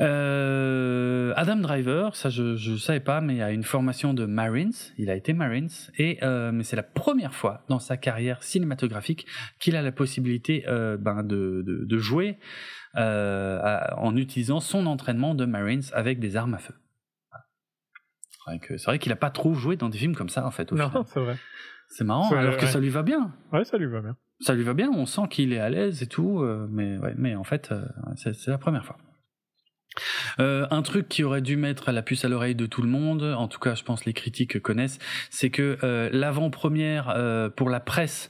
Euh, Adam Driver, ça, je je savais pas, mais il a une formation de Marines. Il a été Marines, et euh, mais c'est la première fois dans sa carrière cinématographique qu'il a la possibilité euh, ben, de, de, de jouer à, en utilisant son entraînement de Marines avec des armes à feu. C'est vrai qu'il a pas trop joué dans des films comme ça, en fait. Au non, c'est vrai. C'est marrant, alors ouais. que ça lui va bien. Ouais, ça lui va bien. Ça lui va bien, on sent qu'il est à l'aise et tout, euh, mais, ouais, mais en fait, euh, c'est la première fois. Euh, un truc qui aurait dû mettre la puce à l'oreille de tout le monde, en tout cas je pense les critiques connaissent, c'est que l'avant-première pour la presse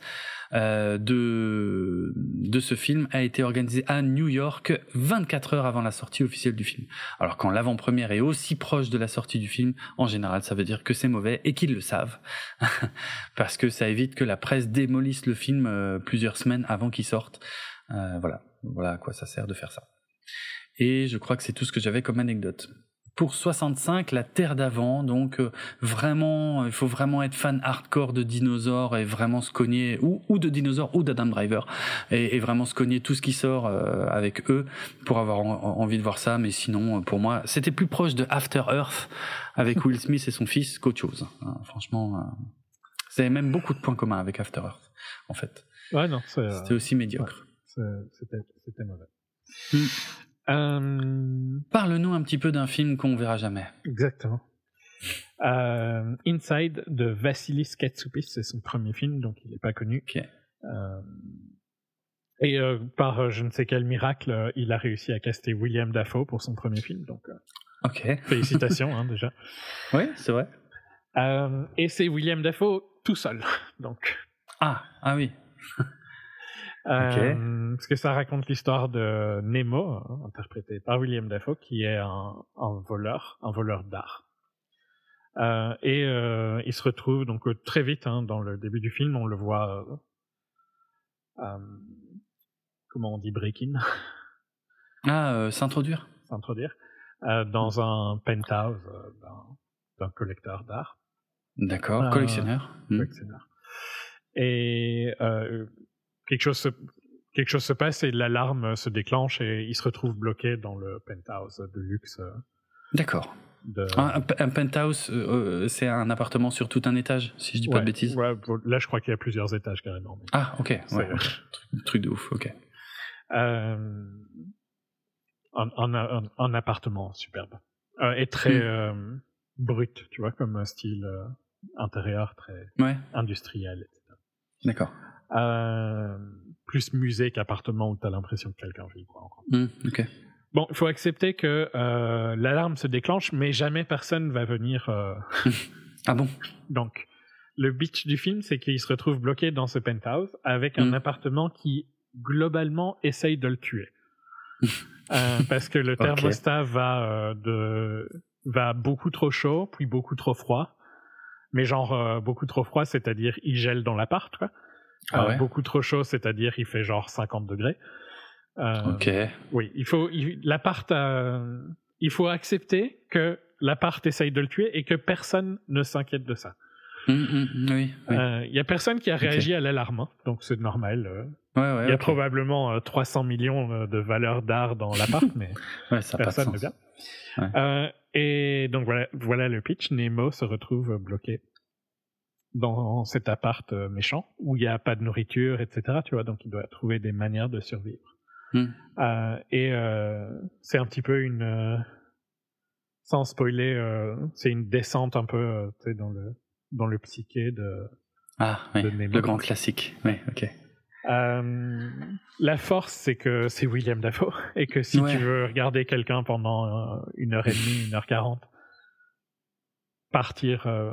euh, de de ce film a été organisé à New York 24 heures avant la sortie officielle du film. Alors quand l'avant-première est aussi proche de la sortie du film, en général ça veut dire que c'est mauvais et qu'ils le savent, parce que ça évite que la presse démolisse le film euh, plusieurs semaines avant qu'il sorte. Euh, voilà, voilà à quoi ça sert de faire ça. Et je crois que c'est tout ce que j'avais comme anecdote pour 65 la Terre d'avant. Donc euh, vraiment, il faut vraiment être fan hardcore de dinosaures et vraiment se cogner ou, ou de dinosaures ou d'Adam Driver et, et, vraiment se cogner tout ce qui sort euh, avec eux pour avoir en, envie de voir ça. Mais sinon, pour moi, c'était plus proche de After Earth avec Will Smith et son fils qu'autre chose. Hein, franchement, euh, c'est même beaucoup de points communs avec After Earth en fait. Ouais non, c'était aussi médiocre. Ouais, c'était mauvais. Mm. Euh... Parle-nous un petit peu d'un film qu'on verra jamais. Exactement. Euh, Inside de Vassilis Katsoupis, c'est son premier film, donc il n'est pas connu. Okay. Euh, et par je ne sais quel miracle, il a réussi à caster William Dafoe pour son premier film, donc félicitations hein, déjà. Oui, c'est vrai. Et c'est William Dafoe tout seul, donc. Ah, ah oui. Okay. Euh, parce que ça raconte l'histoire de Nemo, hein, interprété par William Dafoe, qui est un, un voleur, un voleur d'art. Euh, et euh, il se retrouve donc très vite hein, dans le début du film, on le voit. Euh, comment on dit break-in? Ah, euh, s'introduire S'introduire euh, dans un penthouse euh, d'un collecteur d'art. D'accord, collectionneur. Hmm. Collectionneur. Et quelque chose se, quelque chose se passe et l'alarme se déclenche et il se retrouve bloqué dans le penthouse de luxe. D'accord. Un, penthouse, c'est un appartement sur tout un étage, si je dis pas de bêtises. Ouais, là, je crois qu'il y a plusieurs étages carrément. Ah, ok. Ouais, truc, de ouf, ok. Euh, un, appartement superbe. Euh, et très hmm. euh, brut, tu vois, comme un style intérieur très industriel, etc. D'accord. Plus musée qu'appartement où tu as l'impression que quelqu'un vit. Quoi, ok. Bon, il faut accepter que l'alarme se déclenche, mais jamais personne va venir. ah bon? Donc, le pitch du film, c'est qu'il se retrouve bloqué dans ce penthouse avec un hmm. appartement qui globalement essaye de le tuer. Euh, parce que le thermostat va euh, de va beaucoup trop chaud puis beaucoup trop froid mais genre euh, beaucoup trop froid c'est-à-dire il gèle dans l'appart quoi ah beaucoup trop chaud c'est-à-dire il fait genre 50 degrés. Ok. oui il faut l'appart il faut accepter que l'appart essaye de le tuer et que personne ne s'inquiète de ça. Hum, hum, oui il y a personne qui a réagi à l'alarme hein, donc c'est normal il y a probablement 300 euh, millions euh, de valeurs d'art dans l'appart, mais personne ne vient. Euh, et donc voilà, voilà le pitch. Nemo se retrouve bloqué dans cet appart méchant où il n'y a pas de nourriture, etc. Tu vois, donc il doit trouver des manières de survivre. Hmm. et c'est un petit peu une, sans spoiler, c'est une descente un peu dans le dans le psyché de. Ah oui, le grand classique. Oui, ok. Euh, la force, c'est que c'est William Dafoe et que si tu veux regarder quelqu'un pendant euh, une heure et demie, une heure quarante, partir, euh,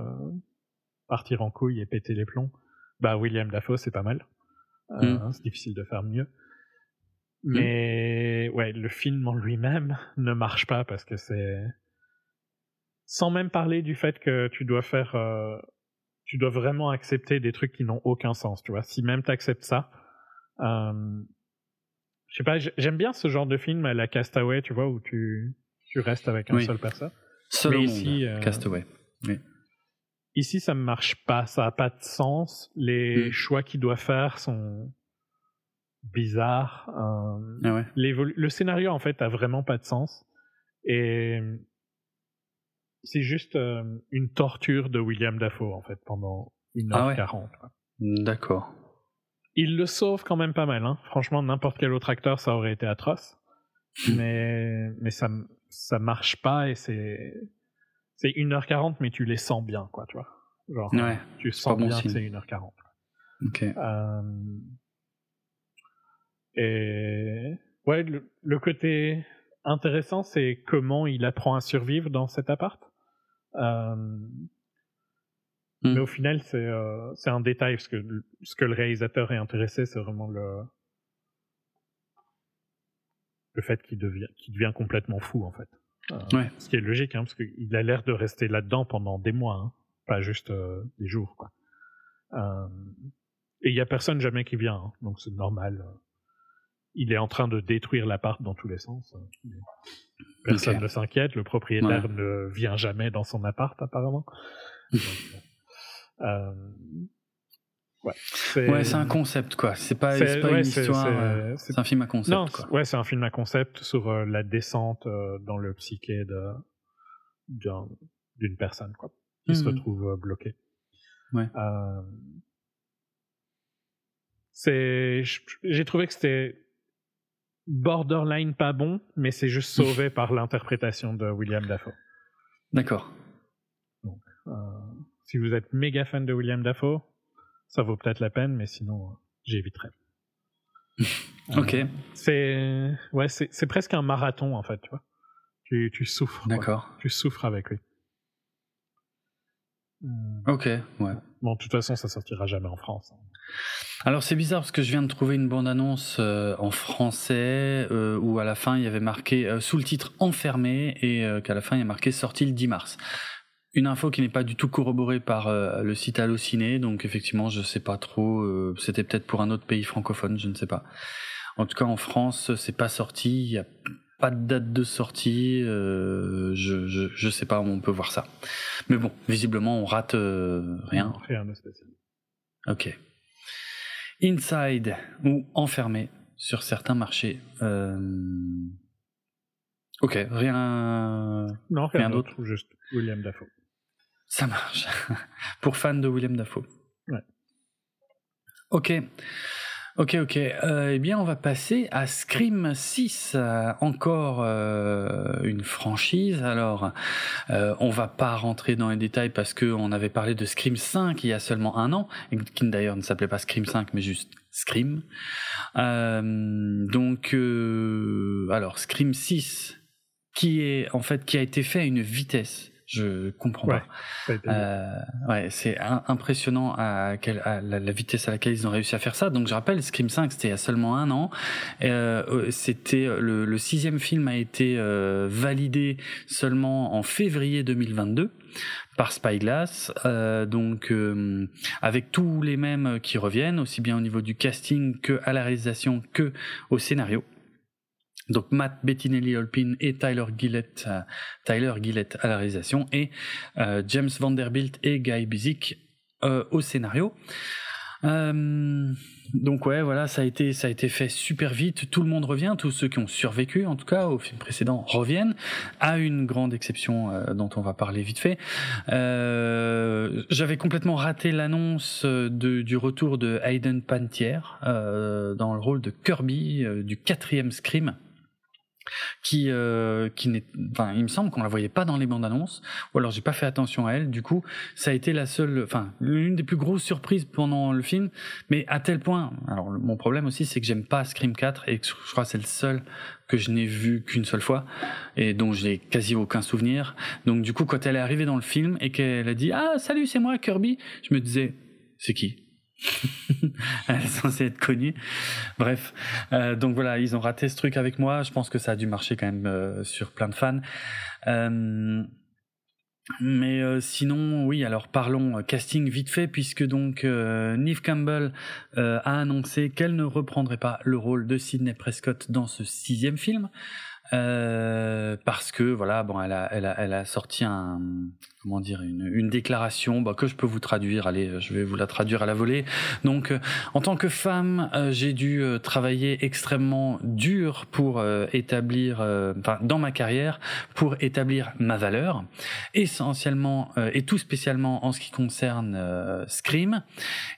partir en couille et péter les plombs, bah William Dafoe, c'est pas mal. Mm. C'est difficile de faire mieux. Mm. Mais ouais, le film en lui-même ne marche pas parce que c'est sans même parler du fait que tu dois faire tu dois vraiment accepter des trucs qui n'ont aucun sens, tu vois. Si même tu acceptes ça, euh, je sais pas, j'aime bien ce genre de film la Castaway, tu vois, où tu, tu restes avec un seul personne. Seul Mais ici, euh, Castaway. Oui. Ici, ça ne marche pas, ça n'a pas de sens. Les mm. choix qu'il doit faire sont bizarres. Euh, ah ouais. Le scénario, en fait, a vraiment pas de sens. Et c'est juste une torture de William Dafoe, en fait, pendant une heure quarante. D'accord. Il le sauve quand même pas mal. Hein. Franchement, n'importe quel autre acteur, ça aurait été atroce. mais mais ça ça marche pas et c'est c'est 1h40 mais tu les sens bien quoi, tu vois. Genre ouais, tu sens bien que c'est 1h40. OK. Euh... Et ouais, le, le côté intéressant c'est comment il apprend à survivre dans cet appart. Euh, mais hmm. au final, c'est euh, un détail, parce que ce que le réalisateur est intéressé, c'est vraiment le, le fait qu'il devient, qu'il devient complètement fou, en fait. Euh, ouais. Ce qui est logique, hein, parce qu'il a l'air de rester là-dedans pendant des mois, hein, pas juste euh, des jours. Quoi. Euh, et il y a personne jamais qui vient, hein, donc c'est normal. Il est en train de détruire l'appart dans tous les sens. Personne ne s'inquiète, le propriétaire ne vient jamais dans son appart apparemment. Euh, ouais, c'est un concept quoi. C'est pas, pas une histoire. Euh, c'est un film à concept. Non, quoi. ouais, c'est un film à concept sur euh, la descente dans le psyché de d'une personne quoi, qui se mhm. retrouve bloquée. Ouais. c'est, j'ai trouvé que c'était borderline pas bon, mais c'est juste sauvé par l'interprétation de William Dafoe. D'accord. Donc, si vous êtes méga fan de William Dafoe, ça vaut peut-être la peine, mais sinon, euh, j'éviterai. ok. Euh, c'est ouais, c'est presque un marathon en fait, tu vois. Tu, tu souffres. D'accord. Tu souffres avec lui. Ok, ouais. Bon, de toute façon, ça sortira jamais en France. Hein. Alors c'est bizarre parce que je viens de trouver une bande-annonce euh, en français où à la fin il y avait marqué sous le titre enfermé et qu'à la fin il y a marqué sorti le 10 mars. Une info qui n'est pas du tout corroborée par euh, le site Allociné, donc effectivement, je sais pas trop. Euh, c'était peut-être pour un autre pays francophone, je ne sais pas. En tout cas, en France, c'est pas sorti. Il y a pas de date de sortie. je, je, je sais pas où on peut voir ça. Mais bon, visiblement, on rate rien. Rien de spécial. Ok. Inside ou enfermé sur certains marchés. Ok, rien. Non, rien, d'autre. Juste William Dafoe. Ça marche. Pour fans de William Dafoe. Ouais. Ok. Ok, ok. Euh, eh bien, on va passer à Scream 6, euh, encore euh, une franchise. Alors, on va pas rentrer dans les détails parce que on avait parlé de Scream 5 il y a seulement un an, qui d'ailleurs ne s'appelait pas Scream 5, mais juste Scream. donc, alors Scream 6, qui est en fait qui a été fait à une vitesse je comprends pas. Euh, ouais, c'est impressionnant à, quelle, à la, vitesse à laquelle ils ont réussi à faire ça. Donc je rappelle, Scream 5, c'était il y a seulement un an. Euh, euh, c'était le, le, sixième film a été euh, validé seulement en février 2022 par Spyglass, euh, donc euh, avec tous les mêmes qui reviennent, aussi bien au niveau du casting que à la réalisation que au scénario. Donc Matt Bettinelli Holpin et Tyler Gillett, euh, Tyler Gillett à la réalisation et euh, James Vanderbilt et Guy Bizik euh, au scénario. donc ouais, voilà, ça a été ça a été fait super vite. Tout le monde revient, tous ceux qui ont survécu, en tout cas au film précédent, reviennent. À une grande exception dont on va parler vite fait. J'avais complètement raté l'annonce du retour de Hayden Pantier dans le rôle de Kirby du quatrième Scream qui euh, qui n'est enfin il me semble qu'on la voyait pas dans les bandes annonces ou alors j'ai pas fait attention à elle. Du coup ça a été la seule enfin l'une des plus grosses surprises pendant le film. Mais à tel point alors mon problème aussi c'est que j'aime pas Scream 4 et je crois que c'est le seul que je n'ai vu qu'une seule fois et dont j'ai quasi aucun souvenir. Donc du coup quand elle est arrivée dans le film et qu'elle a dit ah salut c'est moi Kirby je me disais c'est qui? elle est censée être connue. Bref, euh, donc voilà, ils ont raté ce truc avec moi. Je pense que ça a dû marcher quand même euh, sur plein de fans. Euh, mais sinon, oui, alors parlons casting vite fait, puisque donc Neve Campbell a annoncé qu'elle ne reprendrait pas le rôle de Sidney Prescott dans ce sixième film. Parce que voilà bon elle a elle a elle a sorti un comment dire une, une déclaration bah, que je peux vous traduire. Allez, je vais vous la traduire à la volée. Donc, euh, en tant que femme, euh, j'ai dû euh, travailler extrêmement dur pour établir, enfin dans ma carrière, pour établir ma valeur, essentiellement et tout spécialement en ce qui concerne Scream.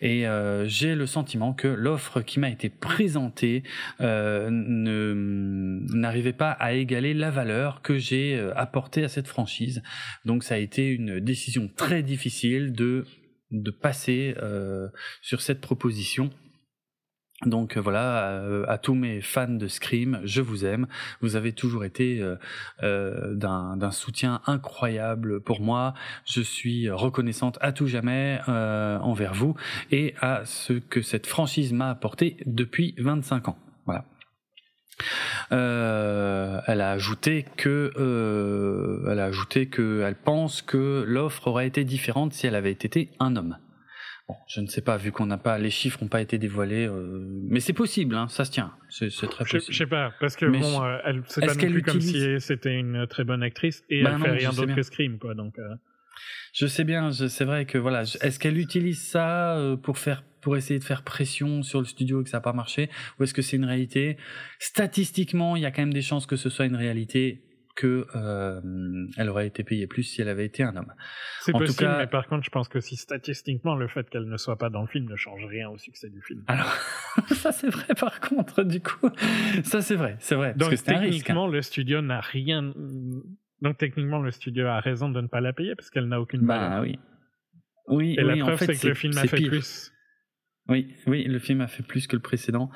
Et j'ai le sentiment que l'offre qui m'a été présentée ne n'arrivait pas à égaler la valeur que j'ai apportée à cette franchise. Donc, ça a été une décision très difficile de de passer euh, sur cette proposition. Donc euh, voilà, euh, à, tous mes fans de Scream, je vous aime. Vous avez toujours été d'un soutien incroyable pour moi. Je suis reconnaissante à tout jamais envers vous et à ce que cette franchise m'a apporté depuis 25 ans. Voilà. Euh, elle a ajouté que, euh, elle a ajouté que, elle pense que l'offre aurait été différente si elle avait été un homme. Bon, je ne sais pas, vu qu'on n'a pas, les chiffres n'ont pas été dévoilés, euh, mais c'est possible, hein, ça se tient, c'est très possible. Je sais pas, parce que bon, elle, c'est pas non plus comme si c'était une très bonne actrice et bah elle fait rien d'autre que Scream, quoi, donc. Je sais bien, c'est vrai que voilà, est-ce qu'elle utilise ça pour faire pour essayer de faire pression sur le studio et que ça n'a pas marché Ou est-ce que c'est une réalité? Statistiquement, il y a quand même des chances que ce soit une réalité que euh, elle aurait été payée plus si elle avait été un homme. C'est possible, mais par contre, je pense que si statistiquement le fait qu'elle ne soit pas dans le film ne change rien au succès du film. Alors, ça c'est vrai par contre, du coup, ça c'est vrai, c'est vrai. Donc parce que hein. techniquement, le studio n'a rien. Donc techniquement, le studio a raison de ne pas la payer parce qu'elle n'a aucune bah, oui. Oui, Et la preuve, c'est que le film a fait plus. Oui, oui, le film a fait plus que le précédent.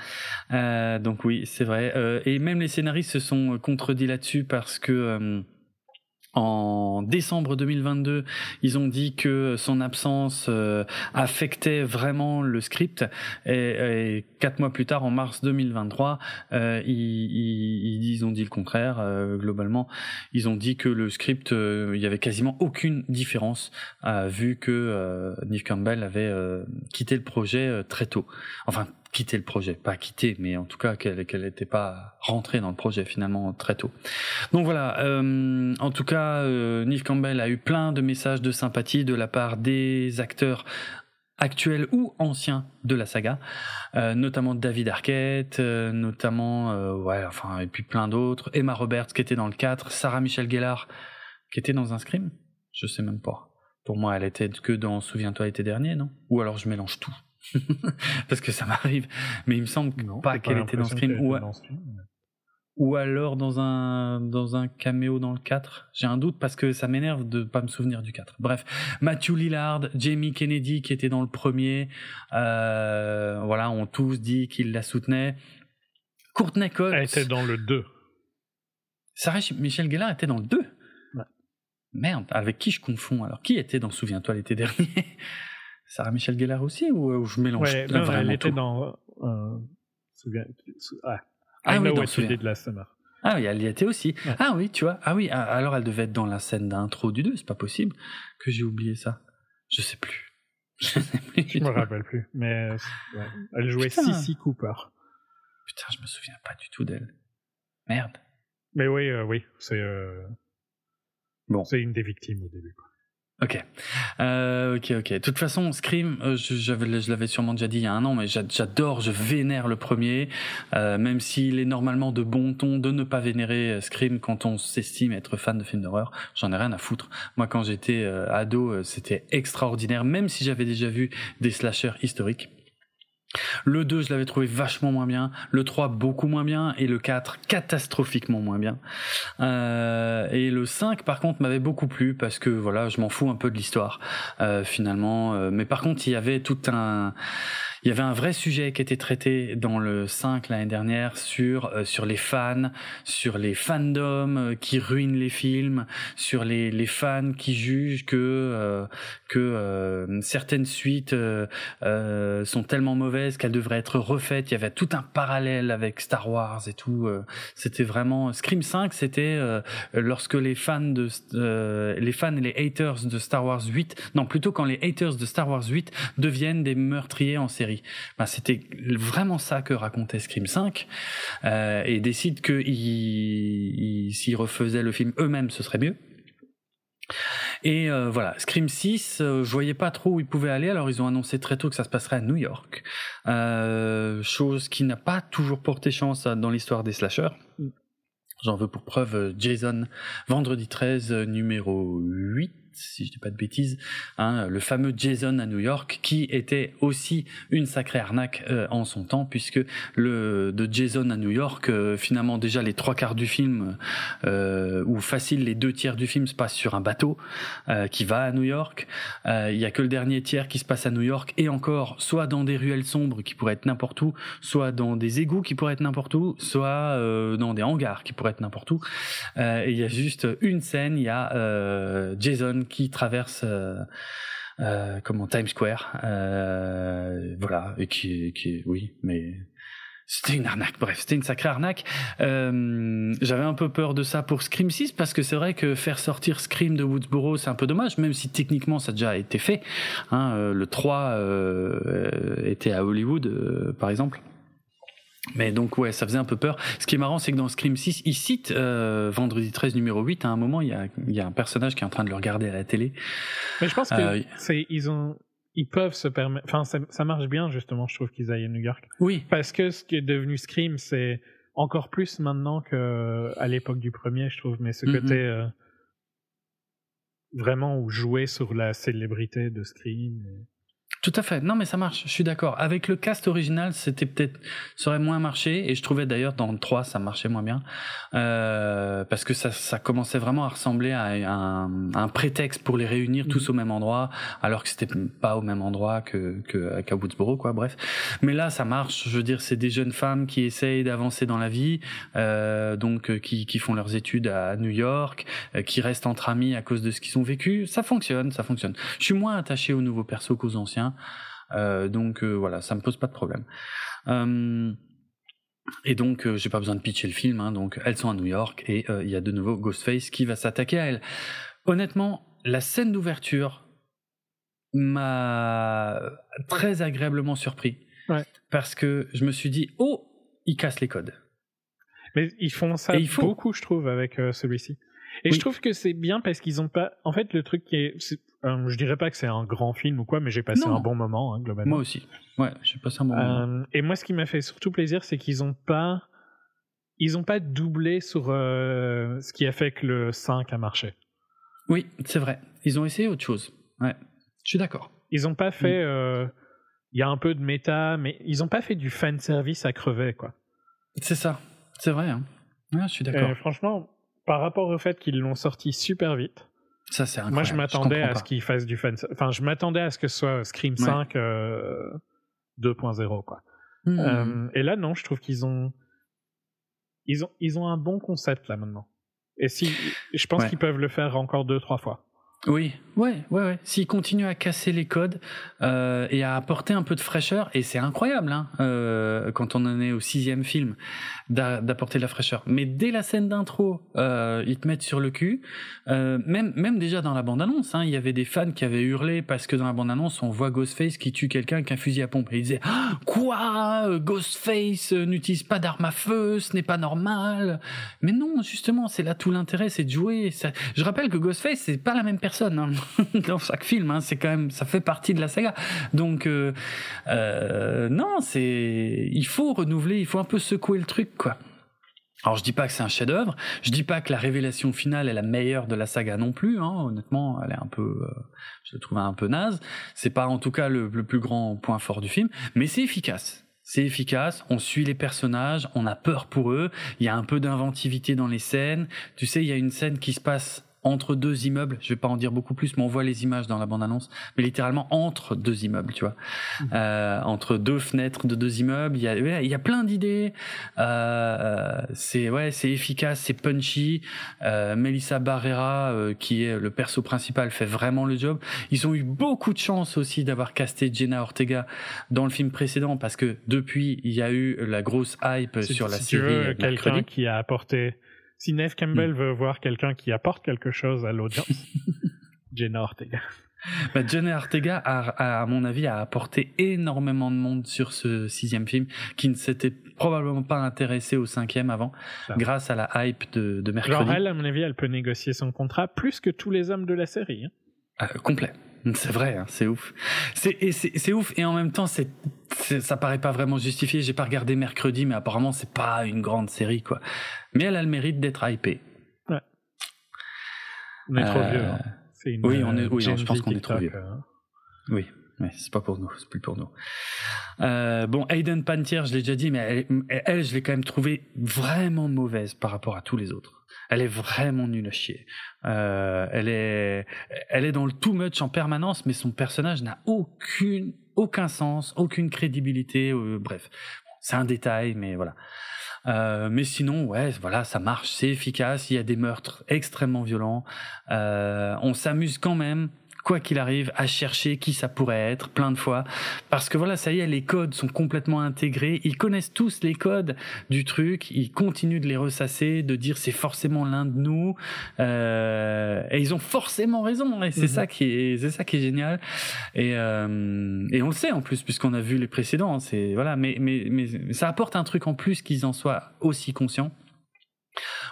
Euh, donc oui, c'est vrai. Euh, et même les scénaristes se sont contredits là-dessus parce que euh, en décembre 2022, ils ont dit que son absence euh, affectait vraiment le script. Et, quatre mois plus tard, en mars 2023, euh, ils, ils, ont dit le contraire. Euh, globalement, ils ont dit que le script, il y avait quasiment aucune différence, vu que Nick Campbell avait quitté le projet très tôt. Enfin, quitté le projet, pas quitté, mais en tout cas qu'elle qu'elle n'était pas rentrée dans le projet finalement très tôt. Donc voilà, euh, en tout cas, euh, Campbell a eu plein de messages de sympathie de la part des acteurs actuels ou anciens de la saga, euh, notamment David Arquette, euh, notamment euh, ouais, enfin et puis plein d'autres, Emma Roberts qui était dans le 4, Sarah Michelle Gellar qui était dans un Scream, je sais même pas. Pour moi, elle était que dans Souviens-toi l'été dernier, non? Ou alors je mélange tout. Parce que ça m'arrive. Mais il me semble pas qu'elle était dans Scream. Ou, ou alors dans un, dans un caméo dans le 4. J'ai un doute parce que ça m'énerve de pas me souvenir du 4. Bref, Matthew Lillard, Jamie Kennedy qui était dans le premier. Euh, voilà, ont tous dit qu'ils la soutenaient. Courtney Cox. Elle était dans le 2. Sarah Michel Gellar était dans le 2 Merde, avec qui je confonds alors? Qui était dans Souviens-toi l'été dernier? Sarah Michel Gellar aussi ou, je mélange ouais, non, vraiment Elle était dans. Euh, ah, ah oui, dans de la Summer. Ah oui, elle y était aussi. Ah oui, tu vois. Ah oui, alors elle devait être dans la scène d'intro du 2, c'est pas possible que j'ai oublié ça. Je sais plus. Je sais plus. Je me rappelle plus. Mais ouais. elle jouait Sissy Cooper. Putain, je me souviens pas du tout d'elle. Merde. Mais oui, euh, oui, c'est. Euh... Bon. C'est une des victimes au début. Quoi. Ok, euh, ok, ok. De toute façon, Scream, euh, je, je l'avais sûrement déjà dit il y a un an, mais j'adore, je vénère le premier, euh, même s'il est normalement de bon ton de ne pas vénérer euh, Scream quand on s'estime être fan de films d'horreur. J'en ai rien à foutre. Moi, quand j'étais euh, ado, c'était extraordinaire, même si j'avais déjà vu des slashers historiques. Le 2, je l'avais trouvé vachement moins bien. Le 3, beaucoup moins bien. Et le 4, catastrophiquement moins bien. Euh, et le 5, par contre, m'avait beaucoup plu parce que voilà, je m'en fous un peu de l'histoire euh, finalement. Euh, mais par contre, il y avait tout un il y avait un vrai sujet qui était traité dans le 5 l'année dernière sur euh, sur les fans, sur les fandoms euh, qui ruinent les films, sur les, les fans qui jugent que euh, que certaines suites sont tellement mauvaises qu'elles devraient être refaites. Il y avait tout un parallèle avec Star Wars et tout. c'était vraiment Scream 5, c'était lorsque les fans de les fans et les haters de Star Wars 8, non plutôt quand les haters de Star Wars 8 deviennent des meurtriers en série ben, c'était vraiment ça que racontait Scream 5 euh, et décide que s'ils refaisaient le film eux-mêmes, ce serait mieux. Et euh, voilà, Scream 6, euh, je voyais pas trop où ils pouvaient aller, alors ils ont annoncé très tôt que ça se passerait à New York, euh, chose qui n'a pas toujours porté chance dans l'histoire des slashers. J'en veux pour preuve Jason, vendredi 13, numéro 8, si je dis pas de bêtises, hein, le fameux Jason à New York, qui était aussi une sacrée arnaque euh, en son temps, puisque le de Jason à New York, euh, finalement déjà les trois quarts du film, euh, ou facile les deux tiers du film se passent sur un bateau qui va à New York. Il y a que le dernier tiers qui se passe à New York, et encore soit dans des ruelles sombres qui pourraient être n'importe où, soit dans des égouts qui pourraient être n'importe où, soit dans des hangars qui pourraient être n'importe où. et il y a juste une scène, il y a Jason qui traverse euh, euh, comment Times Square, euh, voilà, et qui, qui, oui, mais c'était une arnaque. Bref, c'était une sacrée arnaque. Euh, J'avais un peu peur de ça pour Scream 6 parce que c'est vrai que faire sortir Scream de Woodsboro, c'est un peu dommage, même si techniquement ça a déjà été fait. Hein, le 3 euh, était à Hollywood, par exemple. Mais donc ouais, ça faisait un peu peur. Ce qui est marrant, c'est que dans Scream 6, il cite euh, Vendredi 13 numéro 8, à un moment, il y, a, il y a un personnage qui est en train de le regarder à la télé. Mais je pense que euh, c'est ils ont ils peuvent se permettre enfin ça, ça, marche bien justement, je trouve qu'ils aillent à New York. Oui. Parce que ce qui est devenu Scream, c'est encore plus maintenant que à l'époque du premier, je trouve, mais ce mm-hmm. côté euh, vraiment où jouer sur la célébrité de Scream. Et... Tout à fait. Non, mais ça marche. Je suis d'accord. Avec le cast original, c'était peut-être, ça aurait moins marché. Et je trouvais d'ailleurs dans le 3, ça marchait moins bien. Euh, parce que ça, ça commençait vraiment à ressembler à un, un prétexte pour les réunir tous mhm. au même endroit, alors que c'était pas au même endroit que, que qu'à Woodsboro, quoi. Bref. Mais là, ça marche. Je veux dire, c'est des jeunes femmes qui essayent d'avancer dans la vie, euh, donc, euh, qui, qui font leurs études à New York, euh, qui restent entre amis à cause de ce qu'ils ont vécu. Ça fonctionne, ça fonctionne. Je suis moins attaché aux nouveaux persos qu'aux anciens. Euh, donc euh, voilà, ça me pose pas de problème. Euh, et donc, j'ai pas besoin de pitcher le film. Hein, donc, elles sont à New York et il y a de nouveau Ghostface qui va s'attaquer à elles. Honnêtement, la scène d'ouverture m'a très agréablement surpris. Ouais. Parce que je me suis dit, oh, ils cassent les codes. Mais ils font ça Et beaucoup, je trouve, avec euh, celui-ci. Et Oui. je trouve que c'est bien parce qu'ils ont pas. En fait, le truc qui est. euh, je dirais pas que c'est un grand film ou quoi, mais j'ai passé Non. un bon moment, hein, globalement. Moi aussi. Ouais, j'ai passé un bon moment. Euh, et moi, ce qui m'a fait surtout plaisir, c'est qu'ils ont pas. Ils ont pas doublé sur euh, ce qui a fait que le 5 a marché. Oui, c'est vrai. Ils ont essayé autre chose. Ouais, je suis d'accord. Ils ont pas fait. euh, Il y a un peu de méta, mais ils ont pas fait du fan service à crever, quoi. C'est ça. C'est vrai. Hein. Ouais, je suis d'accord. Franchement, par rapport au fait qu'ils l'ont sorti super vite, Ça, c'est incroyable. moi je m'attendais à pas. ce qu'ils fassent du fan. Enfin, je m'attendais à ce que ce soit Scream Ouais. 5 euh, 2.0, quoi. Hmm. Euh, et là, non, je trouve qu'ils ont, ils ont, ils ont un bon concept là maintenant. Et si, je pense Ouais. qu'ils peuvent le faire encore deux, trois fois. Oui, ouais, ouais, ouais. S'ils continuent à casser les codes euh, et à apporter un peu de fraîcheur, et c'est incroyable, hein, euh, quand on en est au sixième film, d'a- d'apporter de la fraîcheur. Mais dès la scène d'intro, euh, ils te mettent sur le cul. Même, même déjà dans la bande-annonce, hein, il y avait des fans qui avaient hurlé parce que dans la bande-annonce, on voit Ghostface qui tue quelqu'un avec un fusil à pompe. Et ils disaient Ah, quoi? Ghostface n'utilise pas d'arme à feu, ce n'est pas normal. Mais non, justement, c'est là tout l'intérêt, c'est de jouer. Ça- Je rappelle que Ghostface, c'est pas la même personne hein, dans chaque film. Hein, c'est quand même, ça fait partie de la saga. Donc, euh, euh, non, c'est, il faut renouveler, il faut un peu secouer le truc, quoi. Alors je dis pas que c'est un chef-d'œuvre, je dis pas que la révélation finale est la meilleure de la saga non plus. Hein, honnêtement, elle est un peu, euh, je la trouve un peu naze. C'est pas en tout cas le, le plus grand point fort du film, mais c'est efficace. C'est efficace, on suit les personnages, on a peur pour eux, il y a un peu d'inventivité dans les scènes. Tu sais, il y a une scène qui se passe entre deux immeubles, je vais pas en dire beaucoup plus, mais on voit les images dans la bande-annonce, mais littéralement entre deux immeubles, tu vois. Euh, entre deux fenêtres de deux immeubles, il y a, il y a plein d'idées, euh, c'est ouais, c'est efficace, c'est punchy. Euh, Melissa Barrera, euh, qui est le perso principal, fait vraiment le job. Ils ont eu beaucoup de chance aussi d'avoir casté Jenna Ortega dans le film précédent parce que depuis il y a eu la grosse hype sur la si tu série veux, euh, quelqu'un qui a apporté. Si Neve Campbell veut voir quelqu'un qui apporte quelque chose à l'audience, Jenna Ortega. Bah, Jenna Ortega, a, a, à mon avis, a apporté énormément de monde sur ce sixième film qui ne s'était probablement pas intéressé au cinquième avant, Ça. grâce à la hype de, de mercredi. Genre elle, à mon avis, elle peut négocier son contrat plus que tous les hommes de la série. hein. Euh, complet. C'est vrai, hein, c'est ouf. C'est ouf et en même temps c'est ça paraît pas vraiment justifié. J'ai pas regardé mercredi, mais apparemment c'est pas une grande série quoi. Mais elle a le mérite d'être hypée. On est trop Euh, vieux. hein. Une, oui, on est- euh, oui, je pense qu'on est trop vieux. hein. Oui, mais c'est pas pour nous, c'est plus pour nous. Euh, bon, Hayden Pantier, je l'ai déjà dit, mais elle, elle, je l'ai quand même trouvée vraiment mauvaise par rapport à tous les autres. Elle est vraiment nulle à chier. Euh, elle est, elle est dans le too much en permanence, mais son personnage n'a aucune, aucun sens, aucune crédibilité. euh, bref, c'est un détail, mais voilà. Euh, mais sinon, ouais, voilà, ça marche, c'est efficace. Il y a des meurtres extrêmement violents. Euh, on s'amuse quand même, quoi qu'il arrive, à chercher qui ça pourrait être, plein de fois, parce que voilà, ça y est, les codes sont complètement intégrés. Ils connaissent tous les codes du truc. Ils continuent de les ressasser, de dire c'est forcément l'un de nous, euh, et ils ont forcément raison. Et c'est Mhm. ça qui est, c'est ça qui est génial. Et euh, et on le sait en plus, puisqu'on a vu les précédents. hein, C'est voilà, mais mais mais ça apporte un truc en plus qu'ils en soient aussi conscients.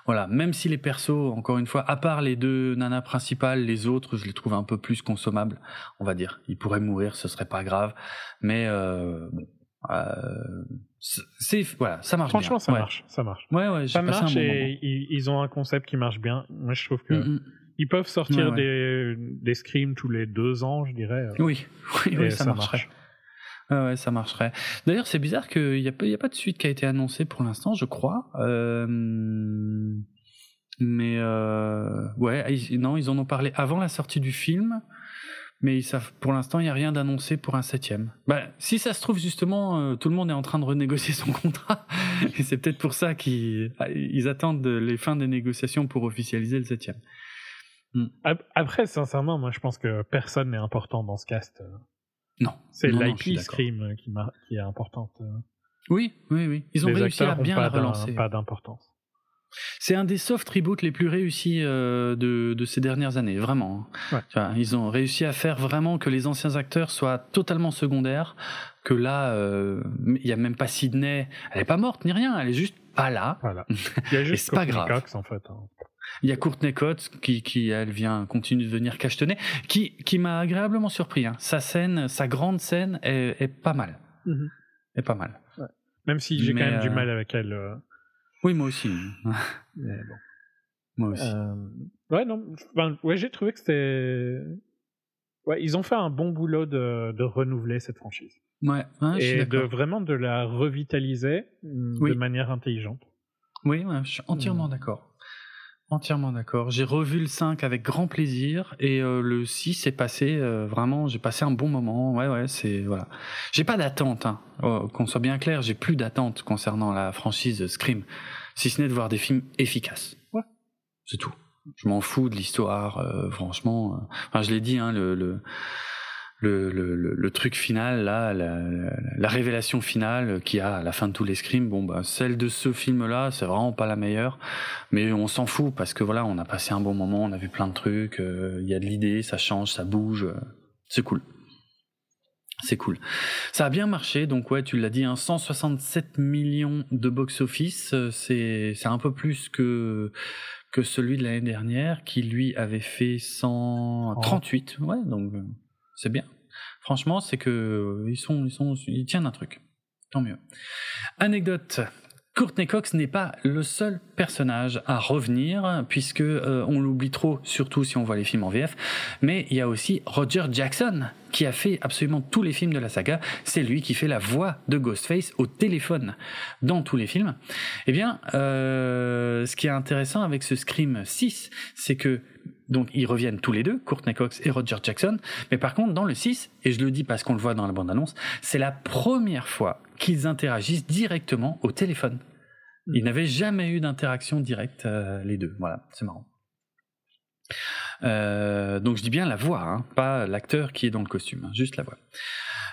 Voilà, même si les persos, encore une fois, à part les deux nanas principales, les autres, je les trouve un peu plus consommables, on va dire. Ils pourraient mourir, ce serait pas grave, mais euh, bon, euh, c'est- c'est voilà, ça marche Franchement, bien. ça Ouais. marche. Ça marche. Ouais, ouais, Ça un marche et ils, ils ont un concept qui marche bien. Moi, je trouve que. Mm, mm. ils peuvent sortir Ouais, ouais. des des screams tous les deux ans, je dirais. Oui, oui, oui, ça, marche. Ouais, ça marcherait. D'ailleurs, c'est bizarre qu'il n'y a, y a pas de suite qui a été annoncée pour l'instant, je crois. Euh, mais euh, ouais, ils- non, ils en ont parlé avant la sortie du film, mais pour l'instant, il n'y a rien d'annoncé pour un septième. Bah, si ça se trouve justement, euh, tout le monde est en train de renégocier son contrat, et c'est peut-être pour ça qu'ils ils attendent les fins des négociations pour officialiser le septième. Ap- Après, sincèrement, moi, je pense que personne n'est important dans ce cast. Non, C'est l'IP. Scream qui, mar- qui est importante. Oui, oui, oui. Ils ont Les réussi à bien la relancer. Pas d'importance. C'est un des soft reboots les plus réussis euh, de, de ces dernières années, vraiment. Ouais. Tu vois, ils ont réussi à faire vraiment que les anciens acteurs soient totalement secondaires que là, euh, il y a même pas Sydney. Elle est pas morte ni rien. Elle est juste pas là. Voilà. Il y a juste c'est pas grave. Cox, en fait. hein. Il y a Courtney Cox qui, qui elle vient continue de venir cachetonner, qui, qui m'a agréablement surpris. Hein. Sa scène, sa grande scène est, est pas mal, est pas mal. Même si j'ai quand même du euh, mal avec elle. euh, Oui, moi aussi. mais bon. moi aussi. Euh, ouais, non. enfin, ouais, j'ai trouvé que c'était. Ouais, ils ont fait un bon boulot de, de renouveler cette franchise. ouais, suis et de vraiment de la revitaliser mm, Oui. de manière intelligente. Oui, ouais, je suis entièrement Mm. d'accord. Entièrement d'accord. J'ai revu le 5 avec grand plaisir et euh, le 6 est passé euh, vraiment, j'ai passé un bon moment. Ouais, ouais, c'est voilà. J'ai pas d'attente, hein. Oh, qu'on soit bien clair, j'ai plus d'attente concernant la franchise Scream, si ce n'est de voir des films efficaces. Ouais. C'est tout. Je m'en fous de l'histoire, euh, franchement. euh. Enfin, je l'ai dit, hein, le, le le, le, le, truc final là, la, la, la révélation finale qu'il y a à la fin de tous les scrims, bon bah celle de ce film là, c'est vraiment pas la meilleure, mais on s'en fout parce que voilà, on a passé un bon moment, on a vu plein de trucs, euh, il y a de l'idée, ça change, ça bouge, euh, c'est cool. C'est cool. Ça a bien marché, donc ouais, tu l'as dit, hein, 167 millions de box-office, euh, c'est un peu plus que que celui de l'année dernière, qui lui avait fait 138. Ouais, donc c'est bien. Franchement, c'est que euh, ils sont, ils sont, ils tiennent un truc. Tant mieux. Anecdote. Courtney Cox n'est pas le seul personnage à revenir, puisque euh, on l'oublie trop, surtout si on voit les films en VF. Mais il y a aussi Roger Jackson, qui a fait absolument tous les films de la saga. C'est lui qui fait la voix de Ghostface au téléphone dans tous les films. Eh bien, euh, ce qui est intéressant avec ce Scream 6, c'est que donc ils reviennent tous les deux, Courtney Cox et Roger Jackson. Mais par contre, dans le 6, et je le dis parce qu'on le voit dans la bande-annonce, c'est la première fois qu'ils interagissent directement au téléphone. Ils n'avaient jamais eu d'interaction directe, euh, les deux. Voilà, c'est marrant. Euh, donc je dis bien la voix, hein, pas l'acteur qui est dans le costume, hein, juste la voix.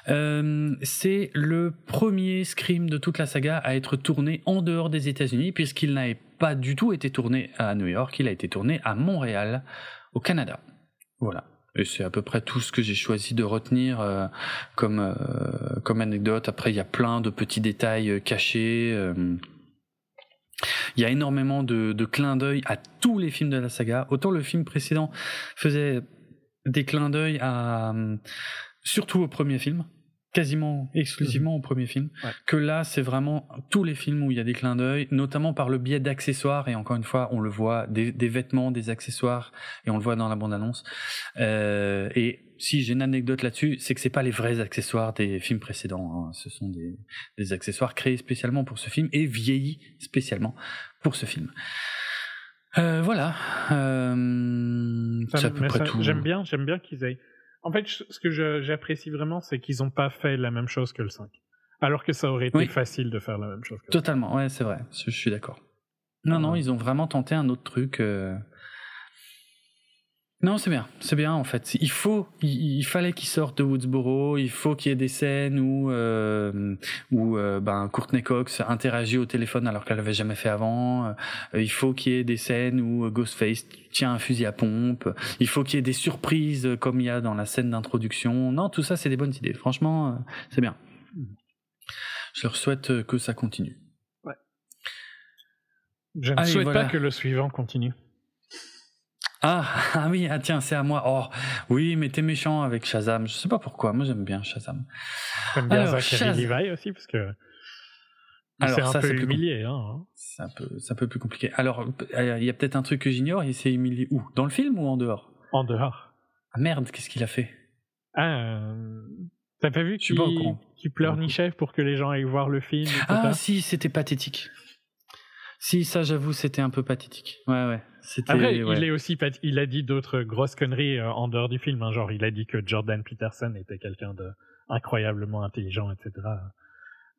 Euh, c'est le premier Scream de toute la saga à être tourné en dehors des États-Unis, puisqu'il n'avait pas du tout été tourné à New York, il a été tourné à Montréal, au Canada. Voilà. Et c'est à peu près tout ce que j'ai choisi de retenir euh, comme, anecdote. Après, il y a plein de petits détails cachés. Il y a énormément de, de clins d'œil à tous les films de la saga. Autant le film précédent faisait des clins d'œil à euh, surtout au premier film, quasiment exclusivement au premier film, Ouais. que là c'est vraiment tous les films où il y a des clins d'œil, notamment par le biais d'accessoires et encore une fois on le voit des, des vêtements, des accessoires et on le voit dans la bande annonce. Euh, et si j'ai une anecdote là-dessus, c'est que c'est pas les vrais accessoires des films précédents, hein. ce sont des, des accessoires créés spécialement pour ce film et vieillis spécialement pour ce film. Euh, voilà, euh, Ça- c'est à peu près ça- tout. J'aime bien, j'aime bien qu'ils aient. En fait, ce que je- j'apprécie vraiment, c'est qu'ils n'ont pas fait la même chose que le 5. Alors que ça aurait été Oui. facile de faire la même chose que le 5. Totalement, ouais, c'est vrai, je, je suis d'accord. Non, non, Ouais. ils ont vraiment tenté un autre truc. euh. Non, c'est bien, c'est bien en fait. Il faut, il, il fallait qu'ils sortent de Woodsboro, il faut qu'il y ait des scènes où, euh, où euh, ben, Courtney Cox interagit au téléphone alors qu'elle l'avait jamais fait avant. Euh, il faut qu'il y ait des scènes où euh, Ghostface tient un fusil à pompe. Il faut qu'il y ait des surprises euh, comme il y a dans la scène d'introduction. Non, tout ça, c'est des bonnes idées. Franchement, c'est bien. Je leur souhaite que ça continue. Je ne Allez, souhaite voilà. pas que le suivant continue. Ah, ah oui, ah tiens, c'est à moi. Oh, oui, mais t'es méchant avec Shazam. Je sais pas pourquoi. Moi, j'aime bien Shazam. J'aime bien Alors, Chaz- Levi aussi, parce que. Alors, c'est un ça, peu humilié. Hein. C'est un peu, c'est un peu plus compliqué. Alors, euh, il y a peut-être un truc que j'ignore. Il s'est humilié où? Dans le film ou en dehors? En dehors. Ah merde, qu'est-ce qu'il a fait? Ah, euh, T'as pas vu suis pas qu'il qu'il pleurnichait pour que les gens aillent voir le film. Ah si, c'était pathétique. Si, ça, j'avoue, c'était un peu pathétique. Ouais, ouais. Après, ouais. il est aussi il a dit d'autres grosses conneries euh, en dehors du film. hein, genre, il a dit que Jordan Peterson était quelqu'un de incroyablement intelligent, etc.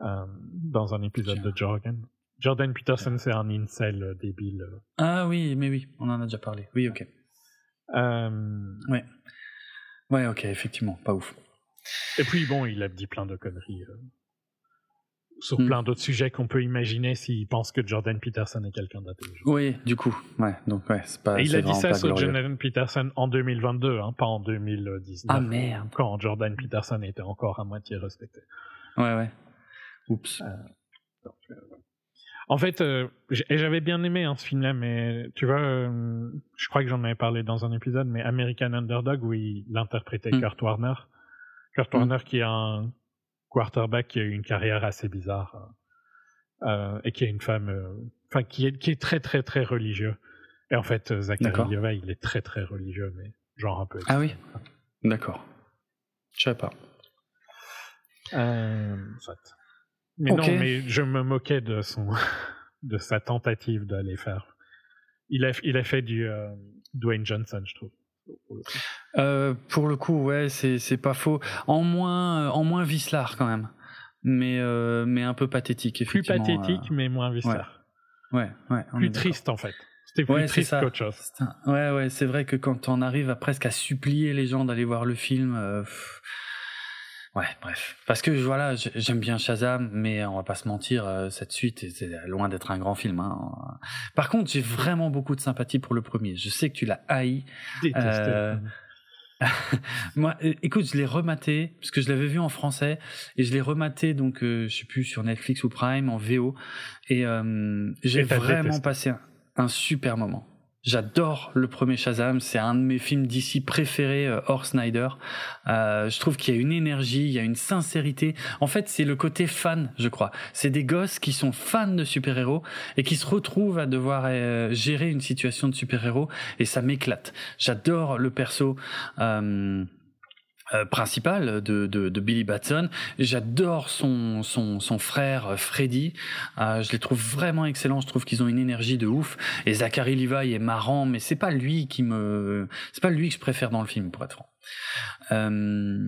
euh, dans un épisode Tiens. de Jordan. Jordan Peterson, c'est un incel euh, débile. Ah oui, mais oui, on en a déjà parlé. Oui, ok. Euh, Ouais. Ouais, ok, effectivement, pas ouf. et puis, bon, il a dit plein de conneries euh, sur Hmm. plein d'autres sujets qu'on peut imaginer s'il pense que Jordan Peterson est quelqu'un d'intelligent. Oui, du coup, ouais. Donc ouais, c'est pas. Et il a dit ça sur. Jordan Peterson en 2022, hein, pas en 2019. Ah merde. Quand Jordan Peterson était encore à moitié respecté. Ouais, ouais. Oups. En fait, euh, j'avais bien aimé hein, ce film-là, mais tu vois, euh, je crois que j'en avais parlé dans un épisode, mais American Underdog, où il interprétait mm. Kurt Warner. Kurt mm. Warner qui est un quarterback qui a eu une carrière assez bizarre euh, et qui a une femme, enfin qui est qui est très très très religieux. Et en fait, Zachary Levi, il est très très religieux, mais genre un peu. Ah oui. D'accord. Je sais pas. Euh, mais non, mais je me moquais de son, de sa tentative d'aller faire. Il a, il a fait du euh, Dwayne Johnson, je trouve. Euh, pour le coup, ouais, c'est, c'est pas faux. En moins, en moins vicelard quand même, mais euh, mais un peu pathétique. Plus pathétique, mais moins vicelard. Ouais, ouais. Plus triste en fait. C'était plus triste qu'autre chose. Ouais, ouais, c'est vrai que quand on arrive à presque à supplier les gens d'aller voir le film. Ouais, bref. Parce que voilà, j'aime bien Shazam, mais on va pas se mentir, euh, cette suite, c'est loin d'être un grand film. Hein. Par contre, j'ai vraiment beaucoup de sympathie pour le premier. Je sais que tu l'as haï. Euh... Moi, écoute, je l'ai rematé parce que je l'avais vu en français et je l'ai rematé donc euh, je sais plus sur Netflix ou Prime en VO et euh, j'ai vraiment passé un super moment. J'adore le premier Shazam, c'est un de mes films d'ici préférés euh, hors Snyder. Euh, je trouve qu'il y a une énergie, il y a une sincérité. En fait, c'est le côté fan, je crois. C'est des gosses qui sont fans de super-héros et qui se retrouvent à devoir euh, gérer une situation de super-héros et ça m'éclate. J'adore le perso. Euh, principal de, de, de, Billy Batson. J'adore son, son, son frère euh, Freddy. Euh, je les trouve vraiment excellents. Je trouve qu'ils ont une énergie de ouf. Et Zachary Levi est marrant, mais c'est pas lui qui me, c'est pas lui que je préfère dans le film, pour être franc. Euh,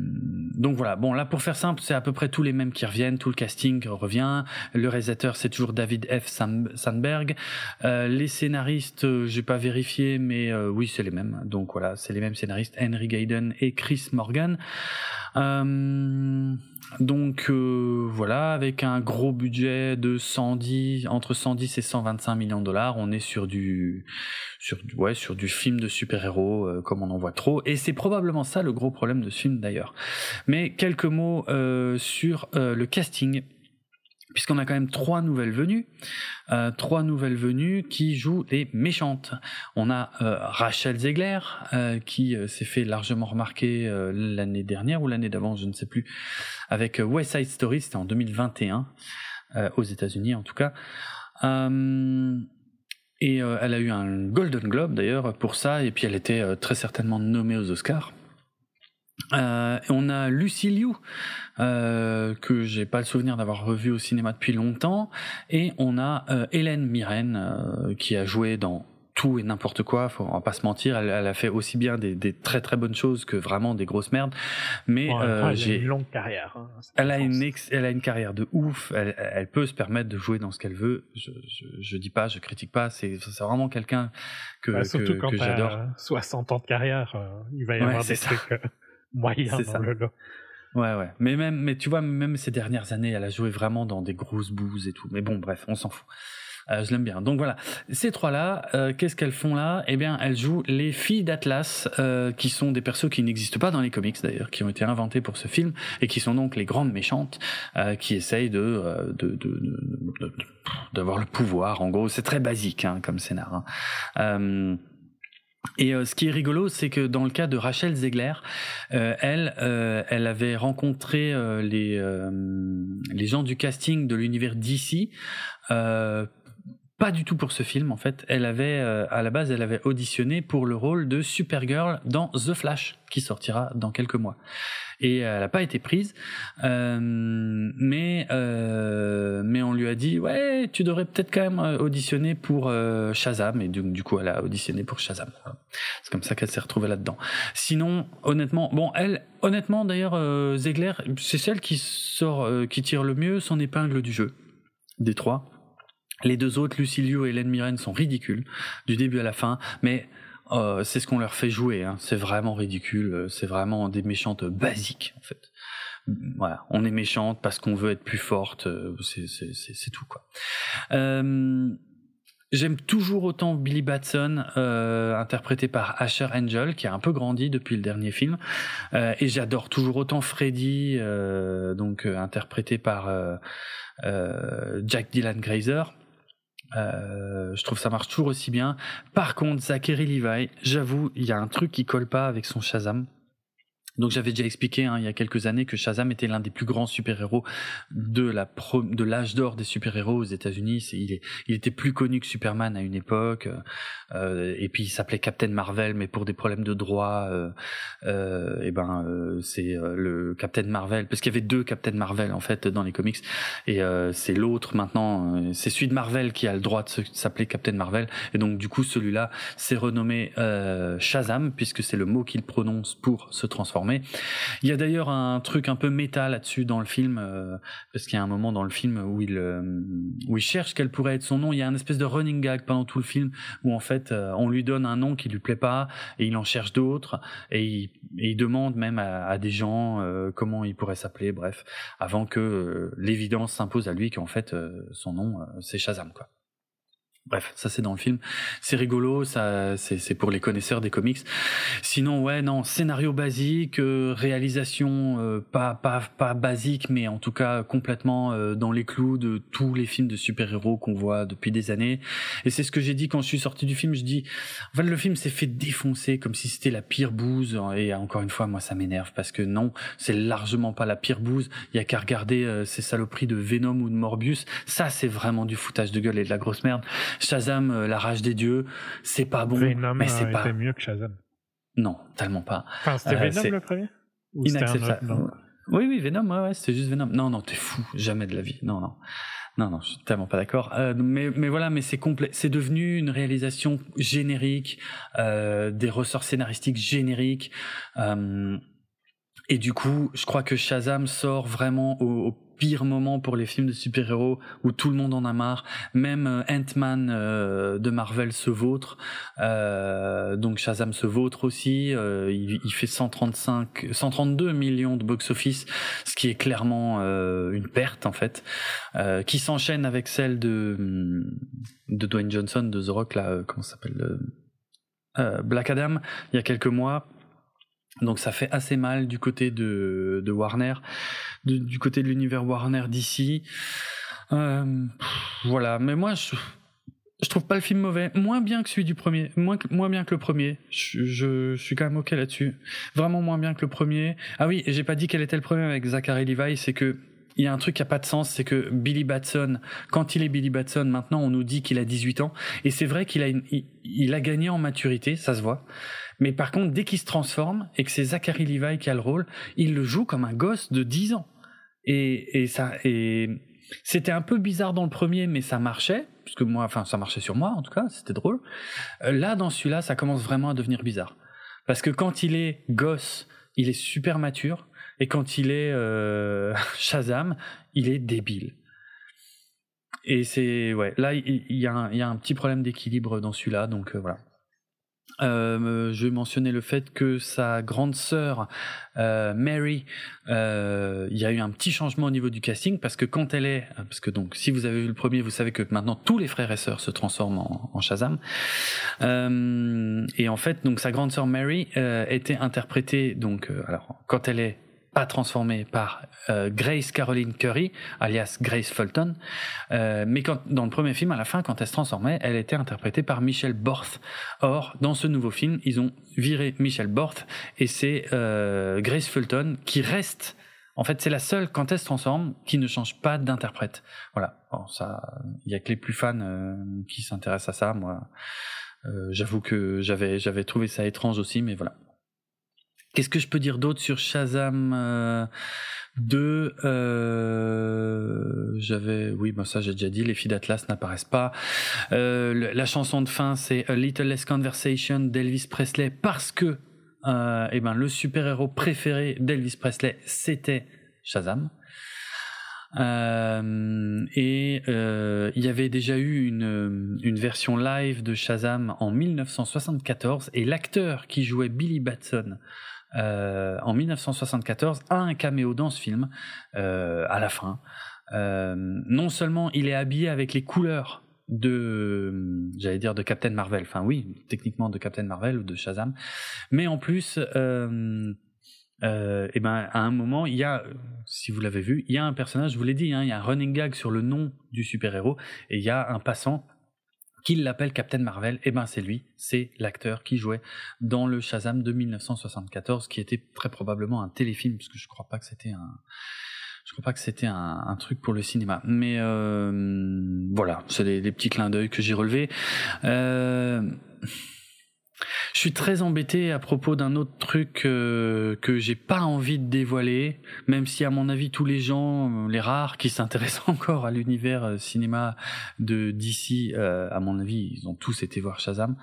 donc voilà, bon là pour faire simple, c'est à peu près tous les mêmes qui reviennent, tout le casting revient. Le réalisateur c'est toujours David F. Sandberg. Euh, les scénaristes, euh, j'ai pas vérifié, mais euh, oui c'est les mêmes. Donc voilà, c'est les mêmes scénaristes, Henry Gayden et Chris Morgan. Donc euh, voilà, avec un gros budget de 110, entre 110 et 125 millions de dollars, on est sur du, sur ouais, sur du film de super-héros euh, comme on en voit trop. Et c'est probablement ça le gros problème de ce film d'ailleurs. Mais quelques mots euh, sur le casting puisqu'on a quand même trois nouvelles venues, euh, trois nouvelles venues qui jouent les méchantes. On a euh, Rachel Zegler euh, qui s'est fait largement remarquer l'année dernière ou l'année d'avant, je ne sais plus, avec West Side Story, c'était en 2021 aux États-Unis en tout cas. et elle a eu un Golden Globe d'ailleurs pour ça, et puis elle était très certainement nommée aux Oscars. On a Lucy Liu, euh, que j'ai pas le souvenir d'avoir revu au cinéma depuis longtemps, et on a euh, Hélène Mirren, euh, qui a joué dans tout et n'importe quoi, faut on pas se mentir, elle, a fait aussi bien des, des, très très bonnes choses que vraiment des grosses merdes. Mais euh, j'ai une longue carrière. Hein, elle a une elle a une carrière de ouf. Elle, elle peut se permettre de jouer dans ce qu'elle veut. Je, je, je, dis pas, je critique pas. C'est c'est vraiment quelqu'un que, bah, surtout que, quand que j'adore. 60 ans de carrière, il va y avoir des trucs moyen dans le lot. Ouais, ouais. Mais même, mais tu vois, même ces dernières années, elle a joué vraiment dans des grosses bouses et tout. Mais bon, bref, on s'en fout. Euh, je l'aime bien. Donc voilà, ces trois-là, euh, qu'est-ce qu'elles font là? Eh bien, elles jouent les filles d'Atlas, euh, qui sont des persos qui n'existent pas dans les comics d'ailleurs, qui ont été inventés pour ce film et qui sont donc les grandes méchantes euh, qui essayent de de, de, de, d'avoir le pouvoir. En gros, c'est très basique hein, comme scénar. Hein. Et euh, ce qui est rigolo, c'est que dans le cas de Rachel Zegler, euh, elle, euh, elle avait rencontré les les gens du casting de l'univers DC. Pas du tout pour ce film en fait. Elle avait à la base, elle avait auditionné pour le rôle de Supergirl dans The Flash, qui sortira dans quelques mois et elle n'a pas été prise. Euh, mais euh, mais on lui a dit ouais, tu devrais peut-être quand même euh, auditionner pour euh, Shazam et du, du, coup elle a auditionné pour Shazam. C'est comme ça qu'elle s'est retrouvée là-dedans. Sinon, honnêtement, bon elle, honnêtement d'ailleurs, euh, Zegler, c'est celle qui sort, euh, qui tire le mieux son épingle du jeu des trois. Les deux autres, Lucilio et Hélène Mirren, sont ridicules du début à la fin, mais euh, c'est ce qu'on leur fait jouer. Hein. C'est vraiment ridicule. Euh, c'est vraiment des méchantes basiques en fait. Voilà, on est méchante parce qu'on veut être plus forte. Euh, c'est tout quoi. J'aime toujours autant Billy Batson, interprété par Asher Angel, qui a un peu grandi depuis le dernier film, et j'adore toujours autant Freddy, donc interprété par Jack Dylan Grazer. Euh, je trouve ça marche toujours aussi bien. Par contre, Zachary Levi, j'avoue, il y a un truc qui colle pas avec son Shazam. Donc j'avais déjà expliqué hein, il y a quelques années que Shazam était l'un des plus grands super-héros de la pro de l'âge d'or des super-héros aux États-Unis. Il, il était plus connu que Superman à une époque. Euh, et puis il s'appelait Captain Marvel, mais pour des problèmes de droit, euh, euh, ben euh, c'est euh, le Captain Marvel, parce qu'il y avait deux Captain Marvel en fait dans les comics. Et euh, c'est l'autre maintenant, c'est celui de Marvel qui a le droit de s'appeler Captain Marvel. Et donc du coup celui-là s'est renommé Shazam puisque c'est le mot qu'il prononce pour se transformer il y a d'ailleurs un truc un peu méta là-dessus dans le film, euh, parce qu'il y a un moment dans le film où il, euh, où il cherche quel pourrait être son nom. Il y a un espèce de running gag pendant tout le film où en fait euh, on lui donne un nom qui lui plaît pas et il en cherche d'autres et il, il, demande même à, à des gens comment il pourrait s'appeler. Bref, avant que l'évidence s'impose à lui qu'en fait son nom c'est Shazam quoi. Bref, ça c'est dans le film. C'est rigolo, ça c'est pour les connaisseurs des comics. Sinon, ouais, non, scénario basique, euh, réalisation euh, pas pas pas basique, mais en tout cas complètement euh, dans les clous de tous les films de super-héros qu'on voit depuis des années. Et c'est ce que j'ai dit quand je suis sorti du film. Je dis, en fait, le film s'est fait défoncer comme si c'était la pire bouse. Et encore une fois, moi, ça m'énerve parce que non, c'est largement pas la pire bouse. Il y a qu'à regarder ces saloperies de Venom ou de Morbius. Ça, c'est vraiment du foutage de gueule et de la grosse merde. Shazam, euh, la rage des dieux, c'est pas bon, Venom mais c'est pas mieux que Shazam. Non, tellement pas. Enfin, c'était euh, Venom le premier Inacceptable. Oui, oui, Venom, ouais, ouais c'est juste Venom. Non, non, t'es fou, jamais de la vie. Non, non. Non, non, je suis tellement pas d'accord. Euh, mais, mais voilà, mais c'est complet. C'est devenu une réalisation générique, euh, des ressorts scénaristiques génériques. Euh, et du coup, je crois que Shazam sort vraiment au, au pire moment pour les films de super-héros où tout le monde en a marre. Même euh, Ant-Man euh, de Marvel se vautre. Euh, donc Shazam se vautre aussi. Euh, il, il, fait 135, 132 millions de box-office, ce qui est clairement euh, une perte en fait, qui s'enchaîne avec celle de de Dwayne Johnson de The Rock là, comment s'appelle Black Adam il y a quelques mois donc ça fait assez mal du côté de, de Warner, du côté de l'univers Warner d'ici. Euh, voilà, mais moi je, je trouve pas le film mauvais, moins bien que celui du premier, moins, moins bien que le premier. Je, je, je suis quand même ok là-dessus, vraiment moins bien que le premier. Ah oui, j'ai pas dit quel était le problème avec Zachary Levi, c'est que il y a un truc qui a pas de sens, c'est que Billy Batson, quand il est Billy Batson, maintenant on nous dit qu'il a 18 ans, et c'est vrai qu'il a, une, il, a gagné en maturité, ça se voit. Mais par contre, dès qu'il se transforme et que c'est Zachary Levi qui a le rôle, il le joue comme un gosse de 10 ans. Et, et ça, et c'était un peu bizarre dans le premier, mais ça marchait, puisque moi, enfin, ça marchait sur moi en tout cas, c'était drôle. Euh, là, dans celui-là, ça commence vraiment à devenir bizarre, parce que quand il est gosse, il est super mature, et quand il est euh, Shazam, il est débile. Et c'est ouais, là il y, y, a un, y a un petit problème d'équilibre dans celui-là, donc euh, voilà. Euh, je vais mentionner le fait que sa grande sœur euh, Mary, euh, il y a eu un petit changement au niveau du casting parce que quand elle est, parce que donc si vous avez vu le premier, vous savez que maintenant tous les frères et sœurs se transforment en, en Shazam. Euh, et en fait, donc sa grande sœur Mary euh, était interprétée donc alors quand elle est pas transformée par euh, Grace Caroline Curry, alias Grace Fulton. Euh, mais quand, dans le premier film, à la fin, quand elle se transformait, elle était interprétée par Michelle Borth. Or, dans ce nouveau film, ils ont viré Michelle Borth et c'est euh, Grace Fulton qui reste. En fait, c'est la seule quand elle se transforme qui ne change pas d'interprète. Voilà. Bon, ça, il y a que les plus fans euh, qui s'intéressent à ça. Moi, euh, j'avoue que j'avais j'avais trouvé ça étrange aussi, mais voilà. Qu'est-ce que je peux dire d'autre sur Shazam euh, 2 euh, J'avais, oui, bon ça j'ai déjà dit, les filles d'Atlas n'apparaissent pas. Euh, la chanson de fin c'est A Little Less Conversation d'Elvis Presley parce que, euh, eh ben, le super héros préféré d'Elvis Presley c'était Shazam. Euh, et euh, il y avait déjà eu une version live de Shazam en 1974 et l'acteur qui jouait Billy Batson euh, en 1974 a un caméo dans ce film euh, à la fin. Euh, non seulement il est habillé avec les couleurs de, j'allais dire de Captain Marvel. Enfin oui, techniquement de Captain Marvel ou de Shazam, mais en plus, et ben à un moment, il y a, si vous l'avez vu, il y a un personnage, je vous l'ai dit, hein, il y a un running gag sur le nom du super-héros, et il y a un passant qui l'appelle Captain Marvel, et ben c'est lui, c'est l'acteur qui jouait dans le Shazam de 1974, qui était très probablement un téléfilm, parce que je crois pas que c'était un, je crois pas que c'était un, truc pour le cinéma. Mais euh, voilà, c'est les, petits clins d'œil que j'ai relevés. Euh, je suis très embêté à propos d'un autre truc euh, que j'ai pas envie de dévoiler, même si à mon avis tous les gens, les rares qui s'intéressent encore à l'univers cinéma de DC, à mon avis, ils ont tous été voir Shazam,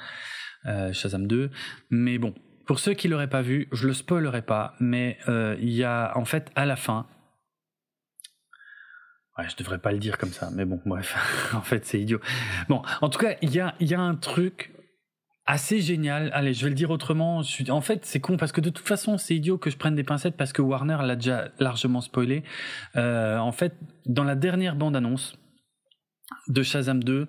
Shazam 2. Mais bon, pour ceux qui l'auraient pas vu, je le spoilerai pas, mais il y a en fait à la fin Ouais, je devrais pas le dire comme ça, mais bon, bref, en fait, c'est idiot. Bon, en tout cas, il y a, y a un truc assez génial. Allez, je vais le dire autrement. En fait, c'est con parce que de toute façon, c'est idiot que je prenne des pincettes parce que Warner l'a déjà largement spoilé. Euh, en fait, dans la dernière bande-annonce de Shazam 2,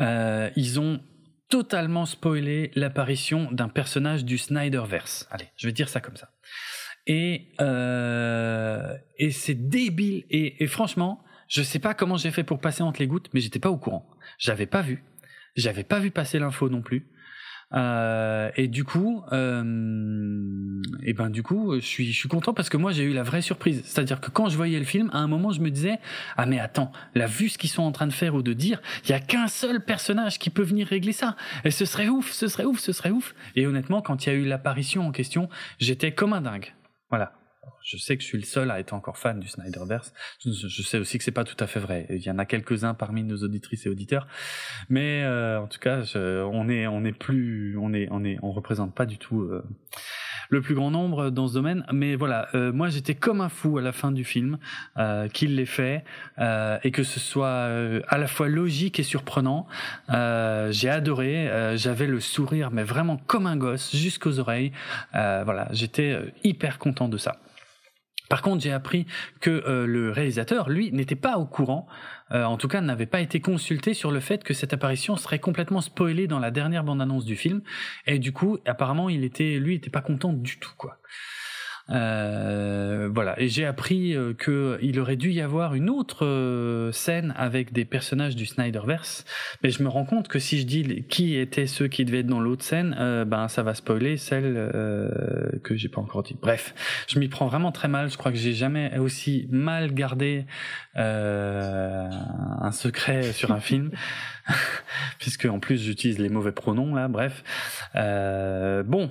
euh, ils ont totalement spoilé l'apparition d'un personnage du Snyderverse. Allez, je vais dire ça comme ça. Et, euh, et c'est débile. Et, et franchement, je sais pas comment j'ai fait pour passer entre les gouttes, mais j'étais pas au courant. J'avais pas vu. J'avais pas vu passer l'info non plus. Euh, et du coup, euh, et ben du coup, je suis, je suis content parce que moi j'ai eu la vraie surprise. C'est-à-dire que quand je voyais le film, à un moment je me disais ah mais attends, la vue ce qu'ils sont en train de faire ou de dire, il y a qu'un seul personnage qui peut venir régler ça. Et ce serait ouf, ce serait ouf, ce serait ouf. Et honnêtement, quand il y a eu l'apparition en question, j'étais comme un dingue. Voilà je sais que je suis le seul à être encore fan du Snyderverse. Je, sais aussi que c'est pas tout à fait vrai. Il y en a quelques-uns parmi nos auditrices et auditeurs, mais euh, en tout cas, on est on est plus on est on est on représente pas du tout euh, le plus grand nombre dans ce domaine. Mais voilà, euh, moi j'étais comme un fou à la fin du film qu'il l'ait fait et que ce soit à la fois logique et surprenant. J'ai adoré. J'avais le sourire, mais vraiment comme un gosse jusqu'aux oreilles. voilà, j'étais hyper content de ça. Par contre, j'ai appris que euh, le réalisateur, lui, n'était pas au courant, euh, en tout cas n'avait pas été consulté sur le fait que cette apparition serait complètement spoilée dans la dernière bande-annonce du film, et du coup, apparemment, il était, lui, était pas content du tout, quoi. Euh, voilà, et j'ai appris euh, qu'il aurait dû y avoir une autre euh, scène avec des personnages du Snyderverse, mais je me rends compte que si je dis qui étaient ceux qui devaient être dans l'autre scène, ben ça va spoiler celle que j'ai pas encore dit. Bref, je m'y prends vraiment très mal. Je crois que j'ai jamais aussi mal gardé un secret sur un film, puisque en plus j'utilise les mauvais pronoms là. Bref, bon.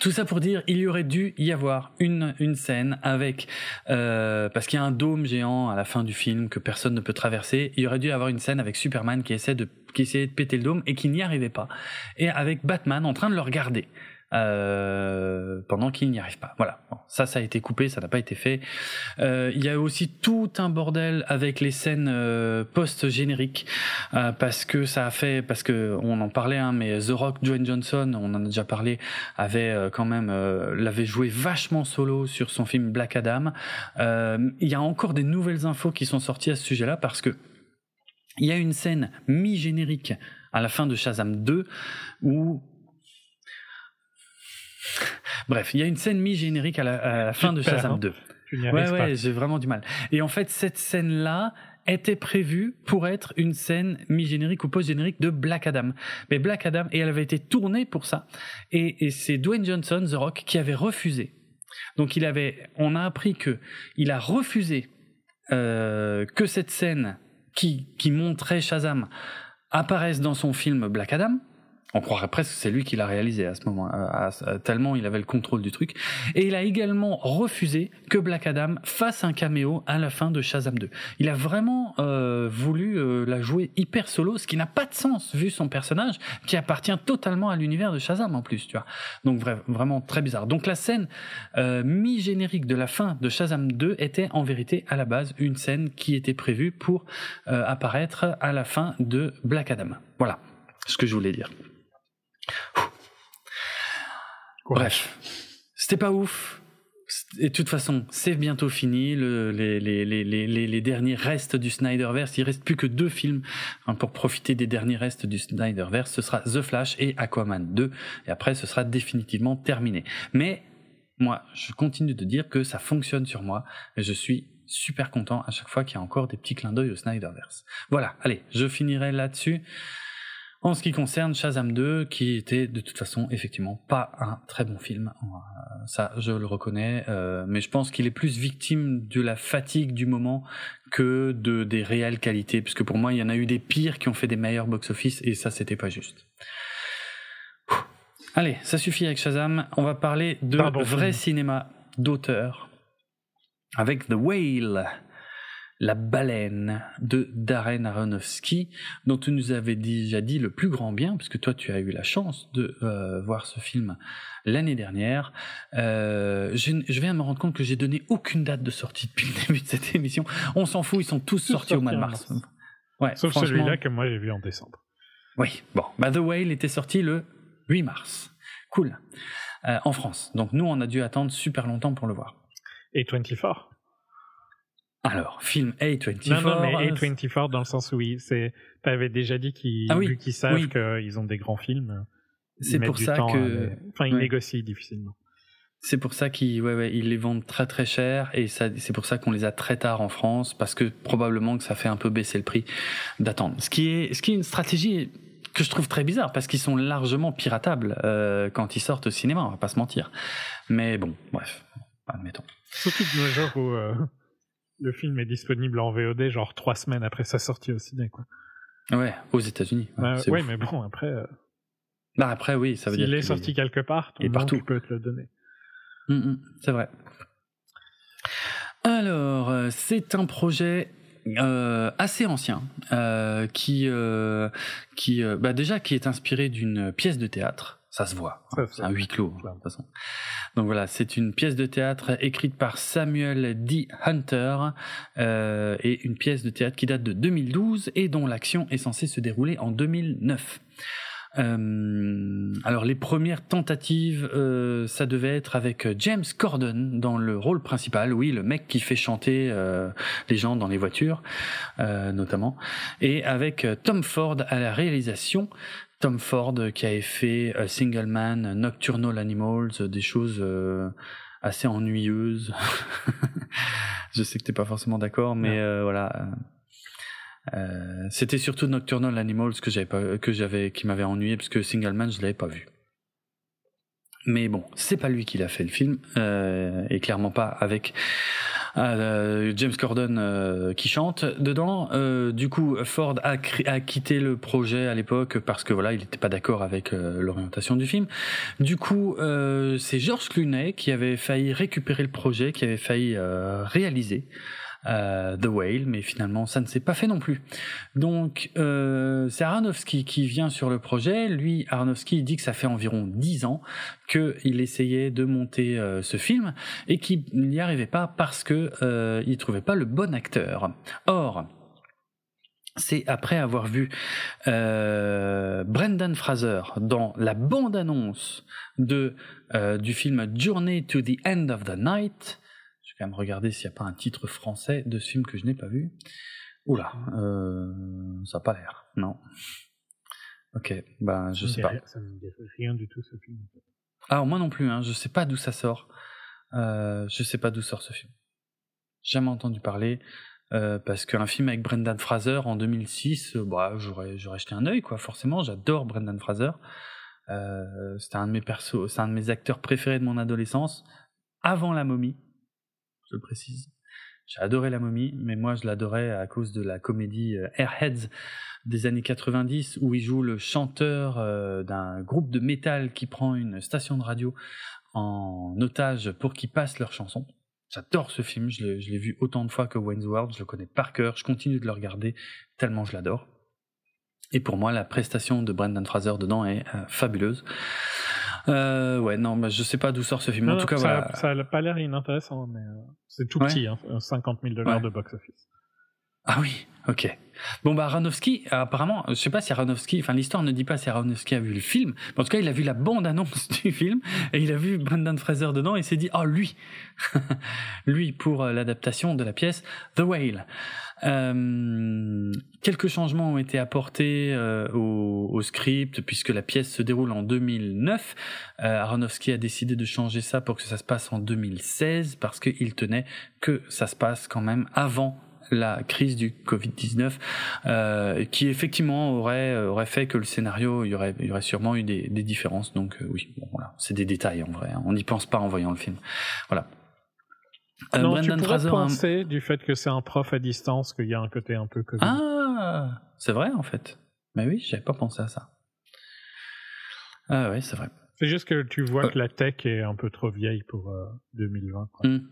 Tout ça pour dire, il y aurait dû y avoir une, une scène avec, euh, parce qu'il y a un dôme géant à la fin du film que personne ne peut traverser, il y aurait dû y avoir une scène avec Superman qui essaie de, qui essayait de péter le dôme et qui n'y arrivait pas. Et avec Batman en train de le regarder. Euh, pendant qu'il n'y arrive pas. Voilà, ça, ça a été coupé, ça n'a pas été fait. Euh, il y a aussi tout un bordel avec les scènes euh, post-génériques euh, parce que ça a fait, parce que on en parlait, hein, mais The Rock, Dwayne Johnson, on en a déjà parlé, avait quand même l'avait joué vachement solo sur son film Black Adam. il y a encore des nouvelles infos qui sont sorties à ce sujet-là parce que il y a une scène mi-générique à la fin de Shazam 2 où Bref, il y a une scène mi-générique à, la, fin de Shazam 2. Hein. ouais, ouais, j'ai vraiment du mal. Et en fait, cette scène-là était prévue pour être une scène mi-générique ou post-générique de Black Adam. Mais Black Adam, et elle avait été tournée pour ça. Et, et c'est Dwayne Johnson, The Rock, qui avait refusé. Donc il avait, on a appris que il a refusé euh, que cette scène qui, qui montrait Shazam apparaisse dans son film Black Adam on croirait presque que c'est lui qui l'a réalisé à ce moment, tellement il avait le contrôle du truc. Et il a également refusé que Black Adam fasse un caméo à la fin de Shazam 2. Il a vraiment euh, voulu euh, la jouer hyper solo, ce qui n'a pas de sens vu son personnage, qui appartient totalement à l'univers de Shazam en plus, tu vois. Donc vraiment très bizarre. Donc la scène euh, mi-générique de la fin de Shazam 2 était en vérité à la base une scène qui était prévue pour apparaître à la fin de Black Adam. Voilà ce que je voulais dire. Bref, c'était pas ouf. Et de toute façon, c'est bientôt fini. Le, les, les, les, les, derniers restes du Snyderverse, il reste plus que deux films hein, pour profiter des derniers restes du Snyderverse. Ce sera The Flash et Aquaman 2. Et après, ce sera définitivement terminé. Mais moi, je continue de dire que ça fonctionne sur moi. Et je suis super content à chaque fois qu'il y a encore des petits clins d'œil au Snyderverse. Voilà, allez, je finirai là-dessus. En ce qui concerne Shazam 2, qui était de toute façon effectivement pas un très bon film, euh, ça je le reconnais, euh, mais je pense qu'il est plus victime de la fatigue du moment que de des réelles qualités, puisque pour moi il y en a eu des pires qui ont fait des meilleurs box-office et ça c'était pas juste. Allez, ça suffit avec Shazam, on va parler de vrai cinéma d'auteur avec The Whale. La baleine de Darren Aronofsky, dont tu nous avais déjà dit le plus grand bien, puisque toi tu as eu la chance de euh, voir ce film l'année dernière. Euh, je, je, viens de me rendre compte que j'ai donné aucune date de sortie depuis le début de cette émission. On s'en fout, ils sont tous, sortis au mois de mars. Ouais, Sauf celui-là que moi j'ai vu en décembre. Oui, bon. Bah, The Whale était sorti le 8 mars. Cool. Euh, en France. Donc nous, on a dû attendre super longtemps pour le voir. Et 24 alors, film A24. Non, non, mais A24 dans le sens où c'est, t'avais déjà dit qu'ils, ah vu qu'ils savent qu'ils ont des grands films. C'est pour ça que, enfin, ils négocient difficilement. C'est pour ça qu'ils, ouais, ouais, ils les vendent très très cher et ça, c'est pour ça qu'on les a très tard en France parce que probablement que ça fait un peu baisser le prix d'attendre. Ce qui est, ce qui est une stratégie que je trouve très bizarre parce qu'ils sont largement piratables euh, quand ils sortent au cinéma, on va pas se mentir. Mais bon, bref, admettons. Surtout de nos jours où euh, le film est disponible en VOD genre trois semaines après sa sortie au ciné, quoi. Ouais, aux États-Unis. Ouais, bah, mais bon, après. Euh, bah après, oui, ça veut dire. S'il est sorti quelque part, ton et partout. tu peux te le donner. Mm, mm, c'est vrai. Alors, euh, c'est un projet euh, assez ancien euh, qui, qui bah déjà qui est inspiré d'une pièce de théâtre ça se voit. C'est un huis clos, de toute façon. Donc voilà, c'est une pièce de théâtre écrite par Samuel D. Hunter euh, et une pièce de théâtre qui date de 2012 et dont l'action est censée se dérouler en 2009. Euh, alors les premières tentatives, euh, ça devait être avec James Corden dans le rôle principal, oui, le mec qui fait chanter euh, les gens dans les voitures, euh, notamment, et avec Tom Ford à la réalisation. Tom Ford qui avait fait euh, Single Man, Nocturnal Animals, euh, des choses euh, assez ennuyeuses. je sais que t'es pas forcément d'accord, mais voilà. C'était surtout Nocturnal Animals que j'avais pas, que j'avais, qui m'avait ennuyé parce que Single Man je l'avais pas vu. Mais bon, c'est pas lui qui l'a fait le film, et clairement pas avec euh, James Corden euh, qui chante dedans. Euh, du coup, Ford a, a, quitté le projet à l'époque parce que voilà, il n'était pas d'accord avec l'orientation du film. Du coup, c'est George Clooney qui avait failli récupérer le projet, qui avait failli réaliser. Euh, The Whale, mais finalement ça ne s'est pas fait non plus. Donc euh, c'est Aronofsky qui vient sur le projet. Lui, Aronofsky dit que ça fait environ dix ans qu'il essayait de monter euh, ce film et qu'il n'y arrivait pas parce que euh, il trouvait pas le bon acteur. Or c'est après avoir vu euh, Brendan Fraser dans la bande-annonce de euh, du film Journey to the End of the Night vais me regarder s'il n'y a pas un titre français de ce film que je n'ai pas vu. Oula, euh, ça n'a pas l'air, non. Ok, ben je sais pas. ça me dit rien du tout ce film. Ah, moi non plus, hein, je sais pas d'où ça sort. Euh, je sais pas d'où sort ce film. Jamais entendu parler. Euh, parce qu'un film avec Brendan Fraser en 2006, euh, bah, j'aurais, j'aurais jeté un œil, quoi. Forcément, j'adore Brendan Fraser. Euh, c'était un de mes persos, c'est un de mes acteurs préférés de mon adolescence, avant la momie je le précise. J'ai adoré la momie, mais moi je l'adorais à cause de la comédie euh, Airheads des années 90 où il joue le chanteur euh, d'un groupe de métal qui prend une station de radio en otage pour qu'ils passent leurs chansons. J'adore ce film, je l'ai vu autant de fois que Wayne's World, je le connais par cœur, je continue de le regarder tellement je l'adore. Et pour moi, la prestation de Brendan Fraser dedans est euh, fabuleuse. Euh, ouais, non, bah, je sais pas d'où sort ce film. en tout cas, ça, voilà. Ça a pas l'air inintéressant, mais euh, c'est tout petit, hein, 50 000 dollars de box-office. Ah oui, ok. Bon bah Aronofsky, apparemment, je sais pas si Aronofsky, enfin l'histoire ne dit pas si Aronofsky a vu le film, en tout cas il a vu la bande-annonce du film et il a vu Brendan Fraser dedans et s'est dit oh lui, lui pour euh, l'adaptation de la pièce The Whale. Euh, quelques changements ont été apportés euh, au, au, script puisque la pièce se déroule en 2009. Euh, Aronofsky a décidé de changer ça pour que ça se passe en 2016 parce qu'il tenait que ça se passe quand même avant la crise du Covid-19, euh, qui effectivement aurait aurait fait que le scénario, il y aurait, il y aurait sûrement eu des, des différences. Donc euh, oui, bon, voilà, c'est des détails en vrai. Hein. On n'y pense pas en voyant le film. Voilà. Euh, non, Brendan tu Fraser, penser du fait que c'est un prof à distance qu'il y a un côté un peu Covid. Ah, c'est vrai en fait. Mais oui, j'avais pas pensé à ça. Ah oui, c'est vrai. C'est juste que tu vois que la tech est un peu trop vieille pour 2020. Quoi. Mm.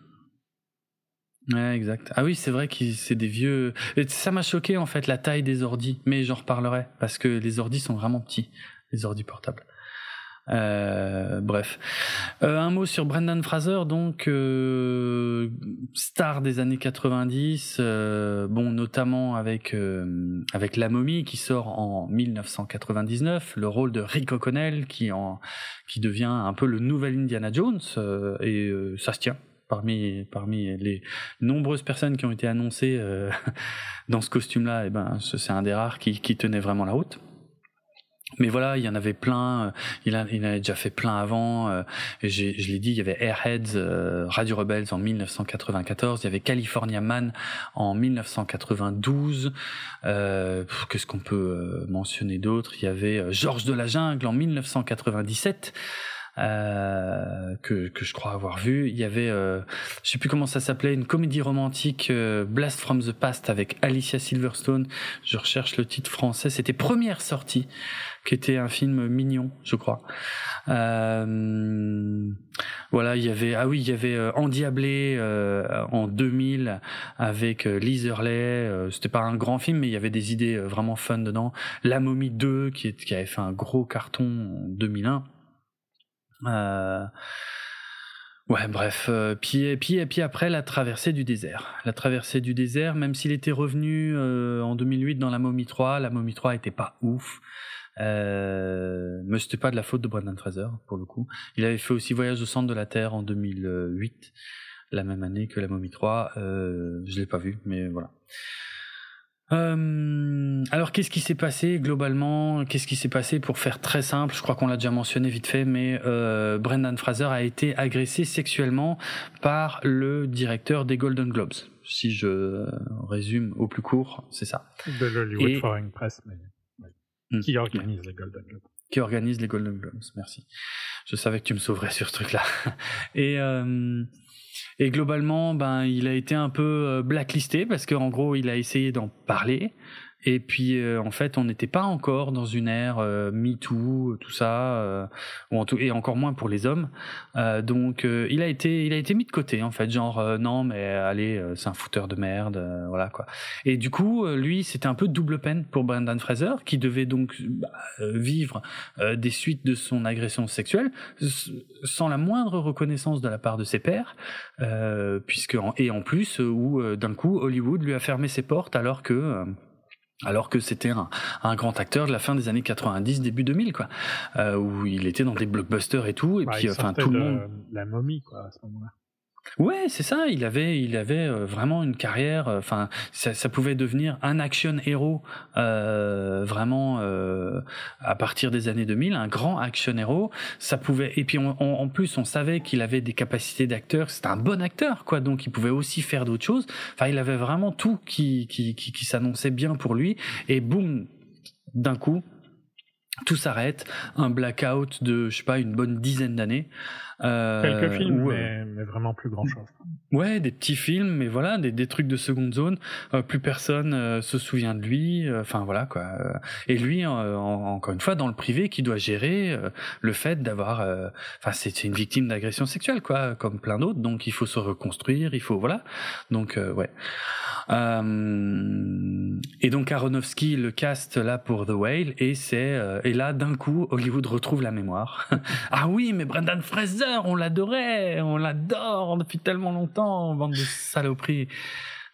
Ouais, exact. Ah oui, c'est vrai que c'est des vieux. Ça m'a choqué en fait la taille des ordis, mais j'en reparlerai parce que les ordis sont vraiment petits, les ordis portables. Euh, bref, euh, un mot sur Brendan Fraser, donc euh, star des années 90, euh, bon notamment avec euh, avec La Momie qui sort en 1999, le rôle de Rick O'Connell qui en qui devient un peu le nouvel Indiana Jones et ça se tient parmi parmi les nombreuses personnes qui ont été annoncées euh, dans ce costume-là, et eh ben c'est un des rares qui, qui tenait vraiment la route. Mais voilà, il y en avait plein. Euh, il, a, il avait déjà fait plein avant. Euh, je l'ai dit, il y avait Airheads, Radio Rebels en 1994. Il y avait California Man en 1992. Euh, Qu'est-ce qu'on peut mentionner d'autre? Il y avait Georges de la Jungle en 1997 euh, que, que je crois avoir vu. Il y avait, euh, je sais plus comment ça s'appelait, une comédie romantique euh, Blast from the Past avec Alicia Silverstone. Je recherche le titre français. C'était première sortie, qui était un film mignon, je crois. Euh, voilà, il y avait ah oui, il y avait euh, Endiablé en 2000 avec Liz Hurley. C'était pas un grand film, mais il y avait des idées vraiment fun dedans. La Momie 2 qui, est, qui avait fait un gros carton en 2001. Euh, ouais, bref. Euh, puis, puis, puis après, la traversée du désert. La traversée du désert, même s'il était revenu euh, en 2008 dans la Momie 3, la Momie 3 était pas ouf. Euh, mais c'était pas de la faute de Brendan Fraser, pour le coup. Il avait fait aussi Voyage au centre de la Terre en 2008, la même année que la Momie 3. Euh, je l'ai pas vu, mais voilà. Euh, alors qu'est-ce qui s'est passé globalement? Qu'est-ce qui s'est passé? Pour faire très simple Je crois qu'on l'a déjà mentionné vite fait, mais euh, Brendan Fraser a été agressé sexuellement par le directeur des Golden Globes. Si je résume au plus court, c'est ça. De l'Hollywood Foreign Press, mais hmm. qui organise les Golden Globes. Qui organise les Golden Globes, merci. Je savais que tu me sauverais sur ce truc-là. Et euh, et globalement, ben, il a été un peu euh, blacklisté parce qu'en gros, il a essayé d'en parler. Et puis euh, en fait, on n'était pas encore dans une ère euh, MeToo, tout ça, euh, ou en tout, et encore moins pour les hommes. Euh, donc il a été, il a été mis de côté en fait, genre non mais allez, c'est un fouteur de merde, voilà quoi. Et du coup, lui, c'était un peu double peine pour Brendan Fraser, qui devait donc bah, vivre des suites de son agression sexuelle sans la moindre reconnaissance de la part de ses pairs, puisque et en plus où d'un coup Hollywood lui a fermé ses portes alors que alors que c'était un, un, grand acteur de la fin des années 90, début 2000, quoi, euh, où il était dans des blockbusters et tout, et bah, puis enfin tout le monde. La momie, quoi, à ce moment-là. Ouais, c'est ça. Il avait, il avait euh, vraiment une carrière. Euh, enfin, ça, ça, pouvait devenir un action héros euh, vraiment euh, à partir des années 2000, un grand action héros. Ça pouvait. Et puis on, on, en plus, on savait qu'il avait des capacités d'acteur. C'était un bon acteur, quoi. Donc il pouvait aussi faire d'autres choses. Enfin, il avait vraiment tout qui qui, qui, qui s'annonçait bien pour lui. Et boum, d'un coup, tout s'arrête, un blackout de, je sais pas, une bonne dizaine d'années. Euh, Quelques films, mais, mais, vraiment plus grand chose. Ouais, des petits films, mais voilà, des, des trucs de seconde zone. Euh, plus personne euh, se souvient de lui. Euh, enfin voilà quoi. Et lui, encore une fois, dans le privé, qui doit gérer le fait d'avoir. Enfin, c'est une victime d'agression sexuelle, quoi, comme plein d'autres. Donc il faut se reconstruire, il faut voilà. Donc ouais. et donc Aronofsky le cast là pour The Whale et c'est et là d'un coup Hollywood retrouve la mémoire. ah oui, mais Brendan Fraser on l'adorait, on l'adore depuis tellement longtemps, bande de saloperies.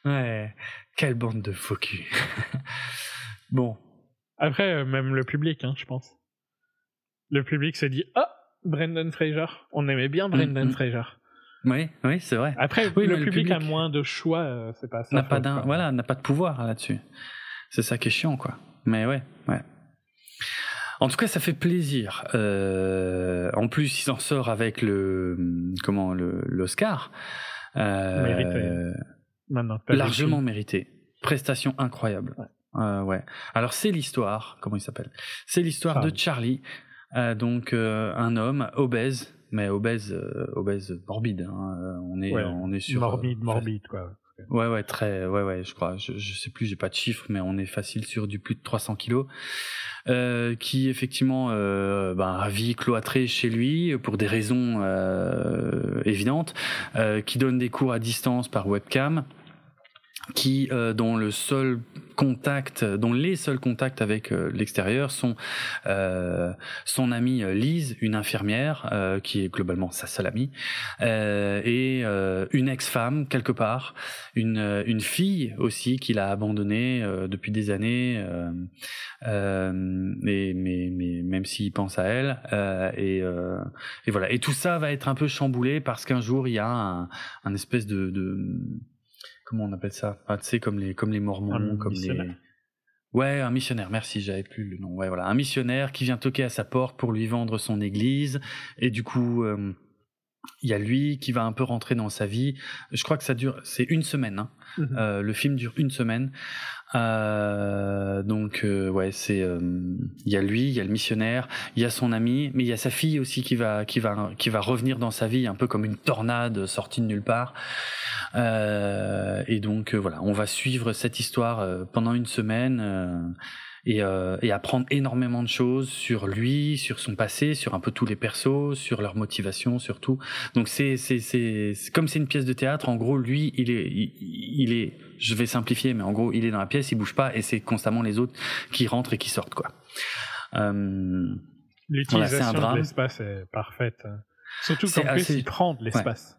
Ouais. Quelle bande de faux cul. bon. Après, même le public, hein, je pense. Le public s'est dit Ah, Brendan Fraser. On aimait bien Brendan Fraser. Oui, oui, c'est vrai. Après, oui, le, public a moins de choix, c'est pas ça. N'a pas d'un, voilà, n'a pas de pouvoir là-dessus. C'est ça qui est chiant, quoi. Mais ouais, ouais. En tout cas, ça fait plaisir. Euh, en plus, il s'en sort avec le comment l'Oscar. Euh, largement mérité. Prestation incroyable. Ouais. Euh, ouais. Alors c'est l'histoire. Comment il s'appelle? C'est l'histoire de Charlie. Euh, donc euh, un homme obèse, mais obèse, obèse morbide. Hein. On est, on est sur morbide, morbide quoi. Ouais, ouais, très, ouais, ouais, je crois. Je, je sais plus, j'ai pas de chiffres, mais on est facile sur du plus de 300 kilos. Euh, qui effectivement euh, ben, vit cloîtré chez lui pour des raisons euh, évidentes, euh, qui donne des cours à distance par webcam qui euh, dont le seul contact, dont les seuls contacts avec euh, l'extérieur sont euh, son amie euh, Lise, une infirmière euh, qui est globalement sa seule amie, et une ex-femme quelque part, une une fille aussi qu'il a abandonnée depuis des années, mais, mais mais même s'il pense à elle, et et voilà. Et tout ça va être un peu chamboulé parce qu'un jour il y a un, un espèce de, de comment on appelle ça? Ah, Tu sais, comme les, comme les Mormons, comme les. Ouais, un missionnaire. Merci, j'avais plus le nom. Ouais, voilà, un missionnaire qui vient toquer à sa porte pour lui vendre son église, et du coup. Euh, il y a lui qui va un peu rentrer dans sa vie. Je crois que ça dure, c'est une semaine. Hein. Mhm. Euh, le film dure une semaine. Euh, donc euh, ouais, c'est euh, il y a lui, il y a le missionnaire, il y a son ami, mais il y a sa fille aussi qui va qui va qui va revenir dans sa vie un peu comme une tornade sortie de nulle part. et donc voilà, on va suivre cette histoire pendant une semaine et, euh, et, apprendre énormément de choses sur lui, sur son passé, sur un peu tous les persos, sur leur motivation surtout. Donc c'est c'est c'est comme c'est une pièce de théâtre. En gros, lui, il est il, est, je vais simplifier, mais en gros, il est dans la pièce, il bouge pas, et c'est constamment les autres qui rentrent et qui sortent quoi. Euh, L'utilisation de l'espace est parfaite. Surtout qu'en plus, il prend de l'espace.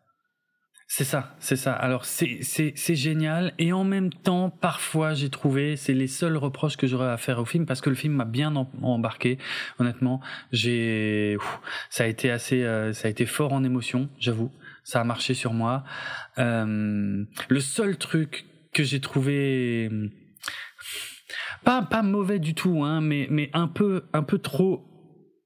C'est ça, c'est ça. Alors c'est c'est c'est génial et en même temps parfois j'ai trouvé c'est les seuls reproches que j'aurais à faire au film parce que le film m'a bien embarqué honnêtement. J'ai ça a été assez euh, ça a été fort en émotion, j'avoue. Ça a marché sur moi. Euh, le seul truc que j'ai trouvé pas pas mauvais du tout hein mais mais un peu un peu trop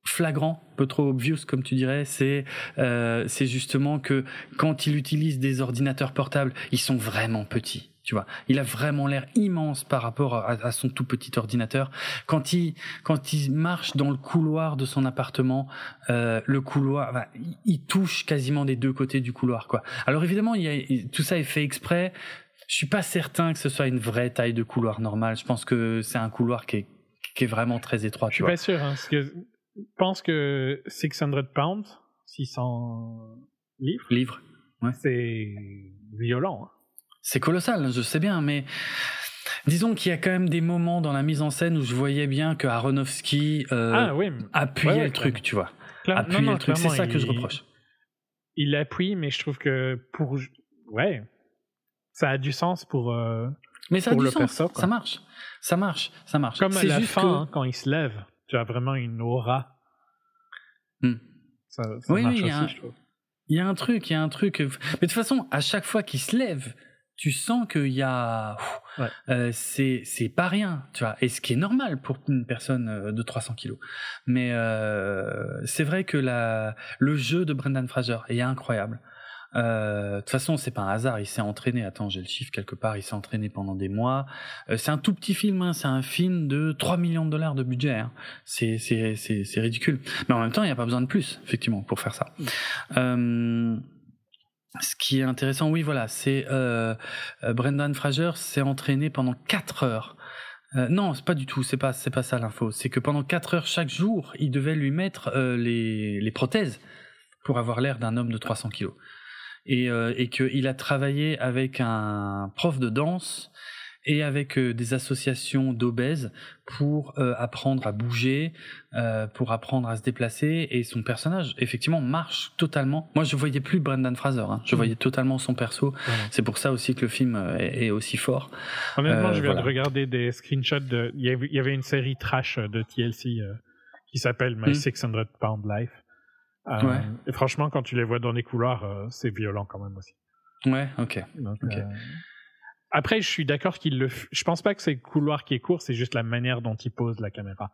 flagrant, peu trop obvious comme tu dirais, c'est euh, c'est justement que quand il utilise des ordinateurs portables, ils sont vraiment petits. Tu vois, il a vraiment l'air immense par rapport à, son tout petit ordinateur. Quand il quand il marche dans le couloir de son appartement, euh, le couloir, il, touche quasiment des deux côtés du couloir, quoi. Alors évidemment, il y a, tout ça est fait exprès. Je suis pas certain que ce soit une vraie taille de couloir normal. Je pense que c'est un couloir qui est qui est vraiment très étroit. Je suis pas sûr, hein, parce que pense que 600 pounds, 600 livres. Livres, ouais. C'est violent. Hein. C'est colossal, je sais bien, mais disons qu'il y a quand même des moments dans la mise en scène où je voyais bien que Aronofsky euh, ah, oui. appuyait le truc, tu vois. appuyait le truc, c'est ça que je reproche. Il appuie, mais je trouve que pour. Ouais. Ça a du sens pour. Euh, mais ça a du sens, ça marche. Ça marche, ça marche. Comme à la fin, hein, quand il se lève tu as vraiment une aura. Hmm. Ça, oui, marche aussi, je trouve. Il y a un truc, il y a un truc. Mais de toute façon, à chaque fois qu'il se lève, tu sens qu'il y a, euh, c'est c'est pas rien, tu vois. Et ce qui est normal pour une personne euh, de 300 kilos. Mais euh, c'est vrai que la le jeu de Brendan Fraser est incroyable. Euh, de toute façon, c'est pas un hasard. Il s'est entraîné. Attends, j'ai le chiffre quelque part. Il s'est entraîné pendant des mois. Euh, c'est un tout petit film. Hein. C'est un film de 3 millions de dollars de budget. Hein. C'est ridicule. Mais en même temps, il n'y a pas besoin de plus, effectivement, pour faire ça. Euh, ce qui est intéressant, oui, voilà, c'est Brendan Fraser s'est entraîné pendant 4 heures. Euh, non, c'est pas du tout, c'est pas c'est pas ça l'info. C'est que pendant 4 heures chaque jour, il devait lui mettre les les prothèses pour avoir l'air d'un homme de 300 kilos et, euh, et qu'il a travaillé avec un prof de danse et avec euh, des associations d'obèses pour euh, apprendre à bouger, euh, pour apprendre à se déplacer. Et son personnage, effectivement, marche totalement. Moi, je voyais plus Brendan Fraser. Hein. Je Mm. voyais totalement son perso. C'est pour ça aussi que le film est, est aussi fort. Honnêtement, Euh, je viens voilà. de regarder des screenshots de. Il y avait, une série trash de TLC euh, qui s'appelle My Mm. 600 Pound Life. Euh, Ouais. Et franchement, quand tu les vois dans les couloirs, euh, c'est violent quand même aussi. Ouais, ok. Donc, euh, Après, je suis d'accord qu'il le. f- Je pense pas que c'est le couloir qui est court, c'est juste la manière dont il pose la caméra.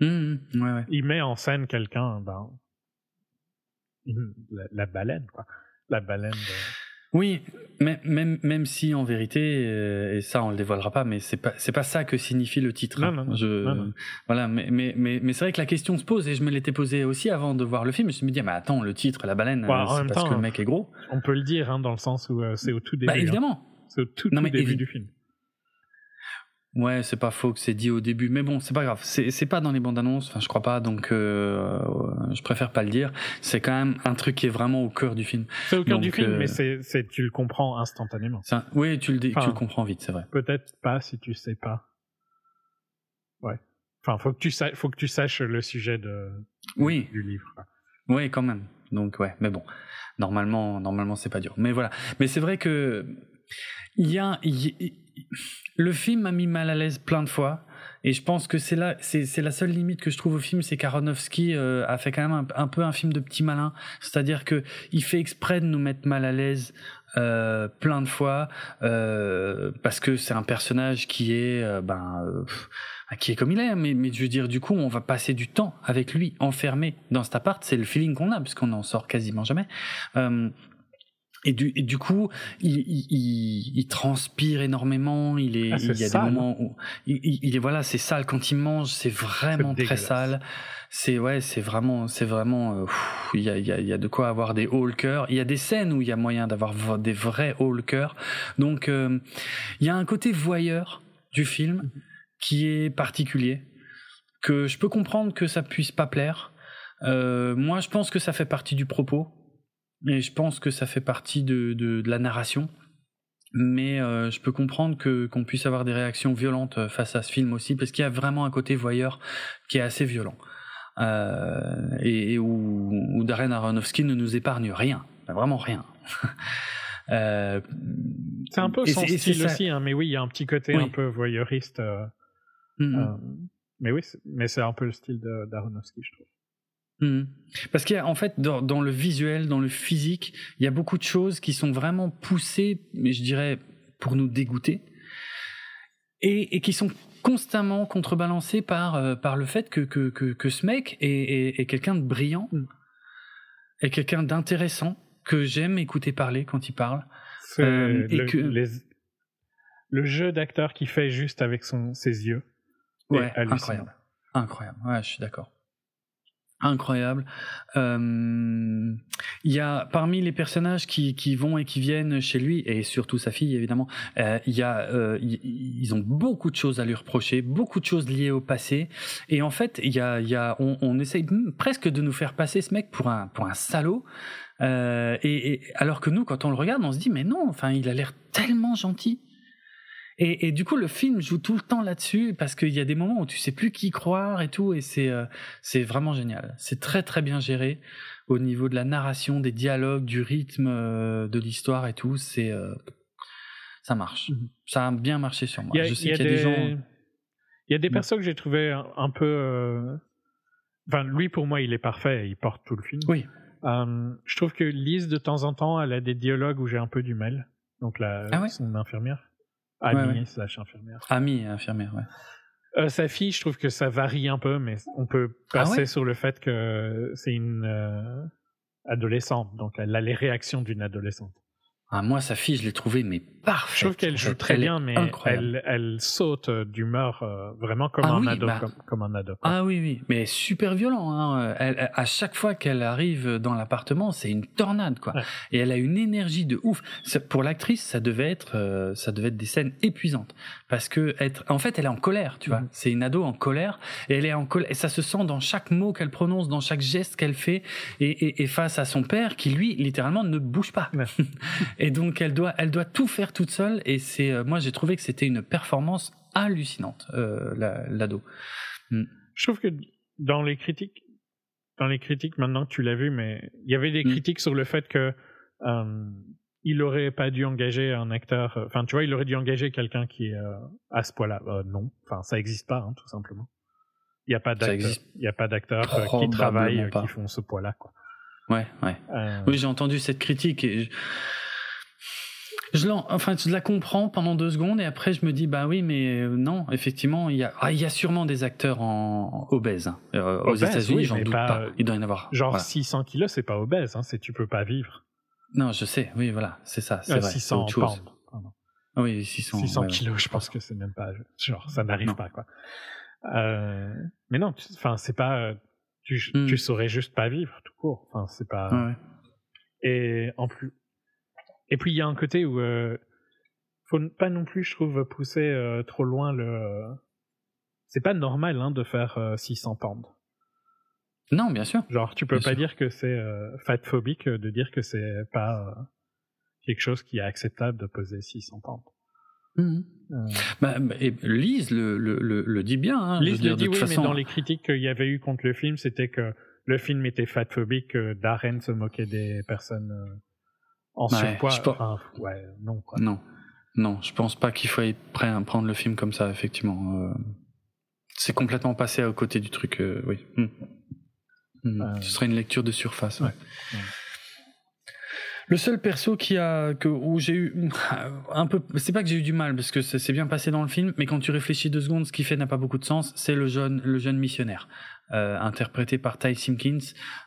Mhm, ouais, ouais. Il met en scène quelqu'un, ben, la, la baleine, quoi. La baleine. de- Oui, mais même même si en vérité, euh, et ça on le dévoilera pas, mais c'est pas c'est pas ça que signifie le titre. Non, hein. non, non. Je, Non, non. Voilà, mais mais mais, mais c'est vrai que la question se pose et je me l'étais posée aussi avant de voir le film. Je me dis, mais attends, le titre, la baleine, Ouais, c'est parce temps, que le mec est gros. On peut le dire, hein, dans le sens où euh, c'est au tout début. Bah hein. évidemment. C'est au tout, Non, tout mais début du film. Ouais, c'est pas faux que c'est dit au début, mais bon, c'est pas grave. C'est pas dans les bandes annonces, enfin je crois pas, donc euh, je préfère pas le dire. C'est quand même un truc qui est vraiment au cœur du film. C'est au cœur du film, euh, mais c'est, tu le comprends instantanément. Un- Oui, tu le dé- Enfin, tu le comprends vite, c'est vrai. Peut-être pas si tu sais pas. Ouais. Enfin, faut que tu saches, faut que tu saches le sujet de, Oui, du livre. Oui, quand même. Donc ouais, mais bon, normalement, normalement c'est pas dur. Mais voilà. Mais c'est vrai que il y a, y- le film m'a mis mal à l'aise plein de fois. Et je pense que c'est la seule limite que je trouve au film, c'est qu'Aronofsky euh, a fait quand même un, peu un film de petit malin. C'est-à-dire que il fait exprès de nous mettre mal à l'aise euh, plein de fois euh, parce que c'est un personnage qui est, ben, qui est comme il est. Mais, je veux dire, du coup, on va passer du temps avec lui enfermé dans cet appart. C'est le feeling qu'on a parce qu'on en sort quasiment jamais. Et du, et du coup, il, il, il, transpire énormément. Il est, Ah, il y a sale. des moments où il, est voilà, c'est sale quand il mange. C'est vraiment très sale. C'est ouais, c'est vraiment, c'est vraiment. euh, pff, Il y a, il y, a, il y a de quoi avoir des hauts cœur. Il y a des scènes où il y a moyen d'avoir des vrais hauts cœur. Donc, euh, il y a un côté voyeur du film qui est particulier, que je peux comprendre que ça puisse pas plaire. Euh, moi, je pense que ça fait partie du propos, et je pense que ça fait partie de, de, de la narration. Mais euh, je peux comprendre que qu'on puisse avoir des réactions violentes euh, face à ce film aussi, parce qu'il y a vraiment un côté voyeur qui est assez violent, euh, et, et où, où Darren Aronofsky ne nous épargne rien, vraiment rien. Euh, C'est un peu son style aussi, hein, mais oui, il y a un petit côté Oui. un peu voyeuriste. euh, Mm, mm. euh, mais oui, mais c'est un peu le style d'Aronofsky, je trouve. Mhm. Parce qu'il y a en fait dans, dans le visuel, dans le physique, il y a beaucoup de choses qui sont vraiment poussées, mais je dirais pour nous dégoûter, et, et qui sont constamment contrebalancées par euh, par le fait que que que, que ce mec est, est, est quelqu'un de brillant, est quelqu'un d'intéressant que j'aime écouter parler quand il parle. Euh, et le, que- les- le jeu d'acteur qu'il fait juste avec son, ses yeux. Ouais, incroyable, incroyable. Ouais, je suis d'accord. Incroyable. Euh, Il y a parmi les personnages qui, qui vont et qui viennent chez lui et surtout sa fille évidemment. euh, Il euh, y- ils ont beaucoup de choses à lui reprocher, beaucoup de choses liées au passé. Et en fait, y a, y a, on, essaye presque de nous faire passer ce mec pour un pour un salaud. Euh, et alors que nous, quand on le regarde, on se dit mais non, enfin, il a l'air tellement gentil. Et, et du coup, le film joue tout le temps là-dessus parce qu'il y a des moments où tu sais plus qui croire et tout, et c'est euh, c'est vraiment génial. C'est très très bien géré au niveau de la narration, des dialogues, du rythme euh, de l'histoire et tout. C'est euh, ça marche. Mhm. Ça a bien marché sur moi. Il y a, Je sais il y a qu'il y a des, gens. Il y a des Ouais. persos que j'ai trouvé un, un peu. Enfin, lui pour moi, il est parfait. Il porte tout le film. Oui. Je trouve que Lise de temps en temps, elle a des dialogues où j'ai un peu du mal. Donc la Ah ouais? son infirmière, Annie ouais. slash infirmière. Amie infirmière, ouais. Euh, sa fille, je trouve que ça varie un peu, mais on peut Ah passer ouais? sur le fait que c'est une euh, adolescente, donc elle a les réactions d'une adolescente. Ah, moi, sa fille, je l'ai trouvée mais parfaite. Je trouve qu'elle joue très Elle bien, mais elle, elle saute d'humeur euh, vraiment comme Ah un oui, ado, bah. comme, comme un ado. quoi. Ah oui, oui, mais super violent. Hein. Elle, à chaque fois qu'elle arrive dans l'appartement, c'est une tornade, quoi. Ouais. Et elle a une énergie de ouf. Ça- pour l'actrice, ça devait être, euh, ça devait être des scènes épuisantes, parce que être, en fait, elle est en colère, tu vois. Mhm. C'est une ado en colère, et elle est en colère. Et ça se sent dans chaque mot qu'elle prononce, dans chaque geste qu'elle fait, et, et, et face à son père, qui lui, littéralement, ne bouge pas. Ouais. Et donc elle doit, elle doit tout faire toute seule. Et c'est, euh, moi j'ai trouvé que c'était une performance hallucinante, euh, l'ado. Mm. Je trouve que dans les critiques, dans les critiques maintenant que tu l'as vu, mais il y avait des mm. critiques sur le fait que euh, il aurait pas dû engager un acteur. Euh, enfin, tu vois, il aurait dû engager quelqu'un qui est à ce point-là. Non, enfin, ça existe pas, hein, tout simplement. Il n'y a pas. Il y a pas qui travaillent, qui font ce poids-là, quoi. Ouais, ouais. Oui, j'ai entendu cette critique et je, enfin, je la comprends pendant deux secondes et après je me dis bah oui, mais non, effectivement, il y a, ah, il y a sûrement des acteurs en obèses hein. aux États-Unis, j'en doute pas. Il doit y en avoir. Genre 600 kilos, c'est pas obèse, hein, c'est tu peux pas vivre. Non, je sais, oui, voilà, c'est ça. C'est 600 pounds. Oui, 600, 600 kilos, je pense que c'est même pas. Genre, ça n'arrive pas, quoi. Euh, mais non, enfin, c'est pas. Tu, tu saurais juste pas vivre, tout court. Enfin, c'est pas. Ouais. Et en plus. Et puis, il y a un côté où. Euh, faut pas non plus, je trouve, pousser euh, trop loin le. C'est pas normal hein, de faire 600 euh, pounds. Non, bien sûr. Genre, tu peux pas dire que c'est euh, fatphobique de dire que c'est pas quelque chose qui est acceptable de peser 600 pounds. Mmh. Euh. Bah, et Lise le, le, le, dit bien. Hein, Lise le dit, oui, mais dans les critiques qu'il y avait eu contre le film, c'était que le film était fatphobique, que Darren se moquait des personnes en surpoids. ouais, non, quoi. Non, non, je pense pas qu'il à prendre le film comme ça, effectivement. c'est complètement passé à côté du truc, oui. Mmh. Hmm. Euh, Ce serait une lecture de surface. Ouais. Le seul perso qui a que où j'ai eu un peu, c'est pas que j'ai eu du mal parce que c'est bien passé dans le film, mais quand tu réfléchis deux secondes, ce qui fait n'a pas beaucoup de sens. C'est le jeune le jeune missionnaire euh, interprété par Ty Simpkins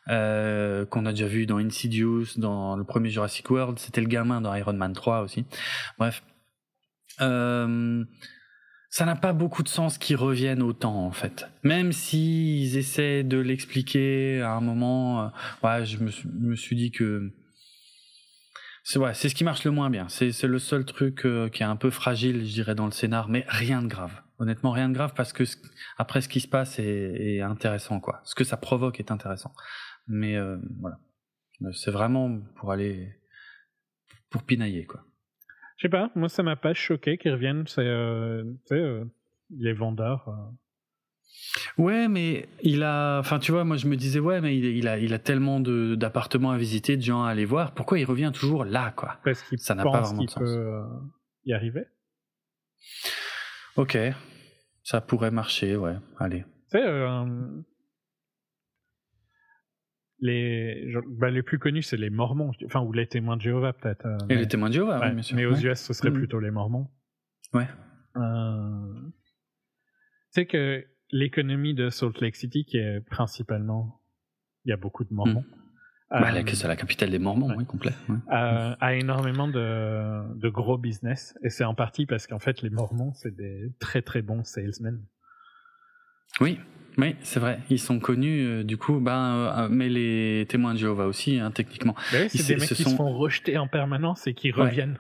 euh, qu'on a déjà vu dans Insidious, dans le premier Jurassic World. C'était le gamin dans Iron Man 3 aussi. Bref. Euh, ça n'a pas beaucoup de sens qu'ils reviennent autant en fait. Même s'ils essaient de l'expliquer à un moment, euh, ouais, je me, me, suis dit que c'est ce qui marche le moins bien. C'est le seul truc euh, qui est un peu fragile, je dirais, dans le scénar, mais rien de grave. Honnêtement, rien de grave parce que après ce qui se passe est, intéressant quoi. Ce que ça provoque est intéressant. Mais euh, voilà, c'est vraiment pour aller pour pinailler quoi. Je sais pas, moi ça m'a pas choqué qu'ils reviennent, c'est euh, euh, les vendeurs. Euh. Ouais, mais il a, enfin tu vois, moi je me disais ouais, mais il, a, il a tellement d'appartements à visiter, de gens à aller voir. Pourquoi il revient toujours là, quoi? Parce qu'il ça n'a pas vraiment de sens. Peut, y arriver. Ok, ça pourrait marcher, ouais. Allez. Tu sais, les, bah, les plus connus, c'est les Mormons, enfin, ou les témoins de Jéhovah, peut-être. Euh, Et les témoins de Jéhovah, oui, bien sûr. Mais aux US, ce serait mm. plutôt les Mormons. Ouais. Euh... Tu sais que l'économie de Salt Lake City, qui est principalement. Il y a beaucoup de Mormons. Mm. Bah, c'est la capitale des Mormons, oui, complet. Euh, a énormément de, de gros business. Et c'est en partie parce qu'en fait, les Mormons, c'est des très très bons salesmen. Oui, oui, c'est vrai. Ils sont connus, euh, du coup, ben, mais les témoins de Jéhovah aussi, hein, techniquement. c'est des mecs qui se font rejeter en permanence et qui reviennent.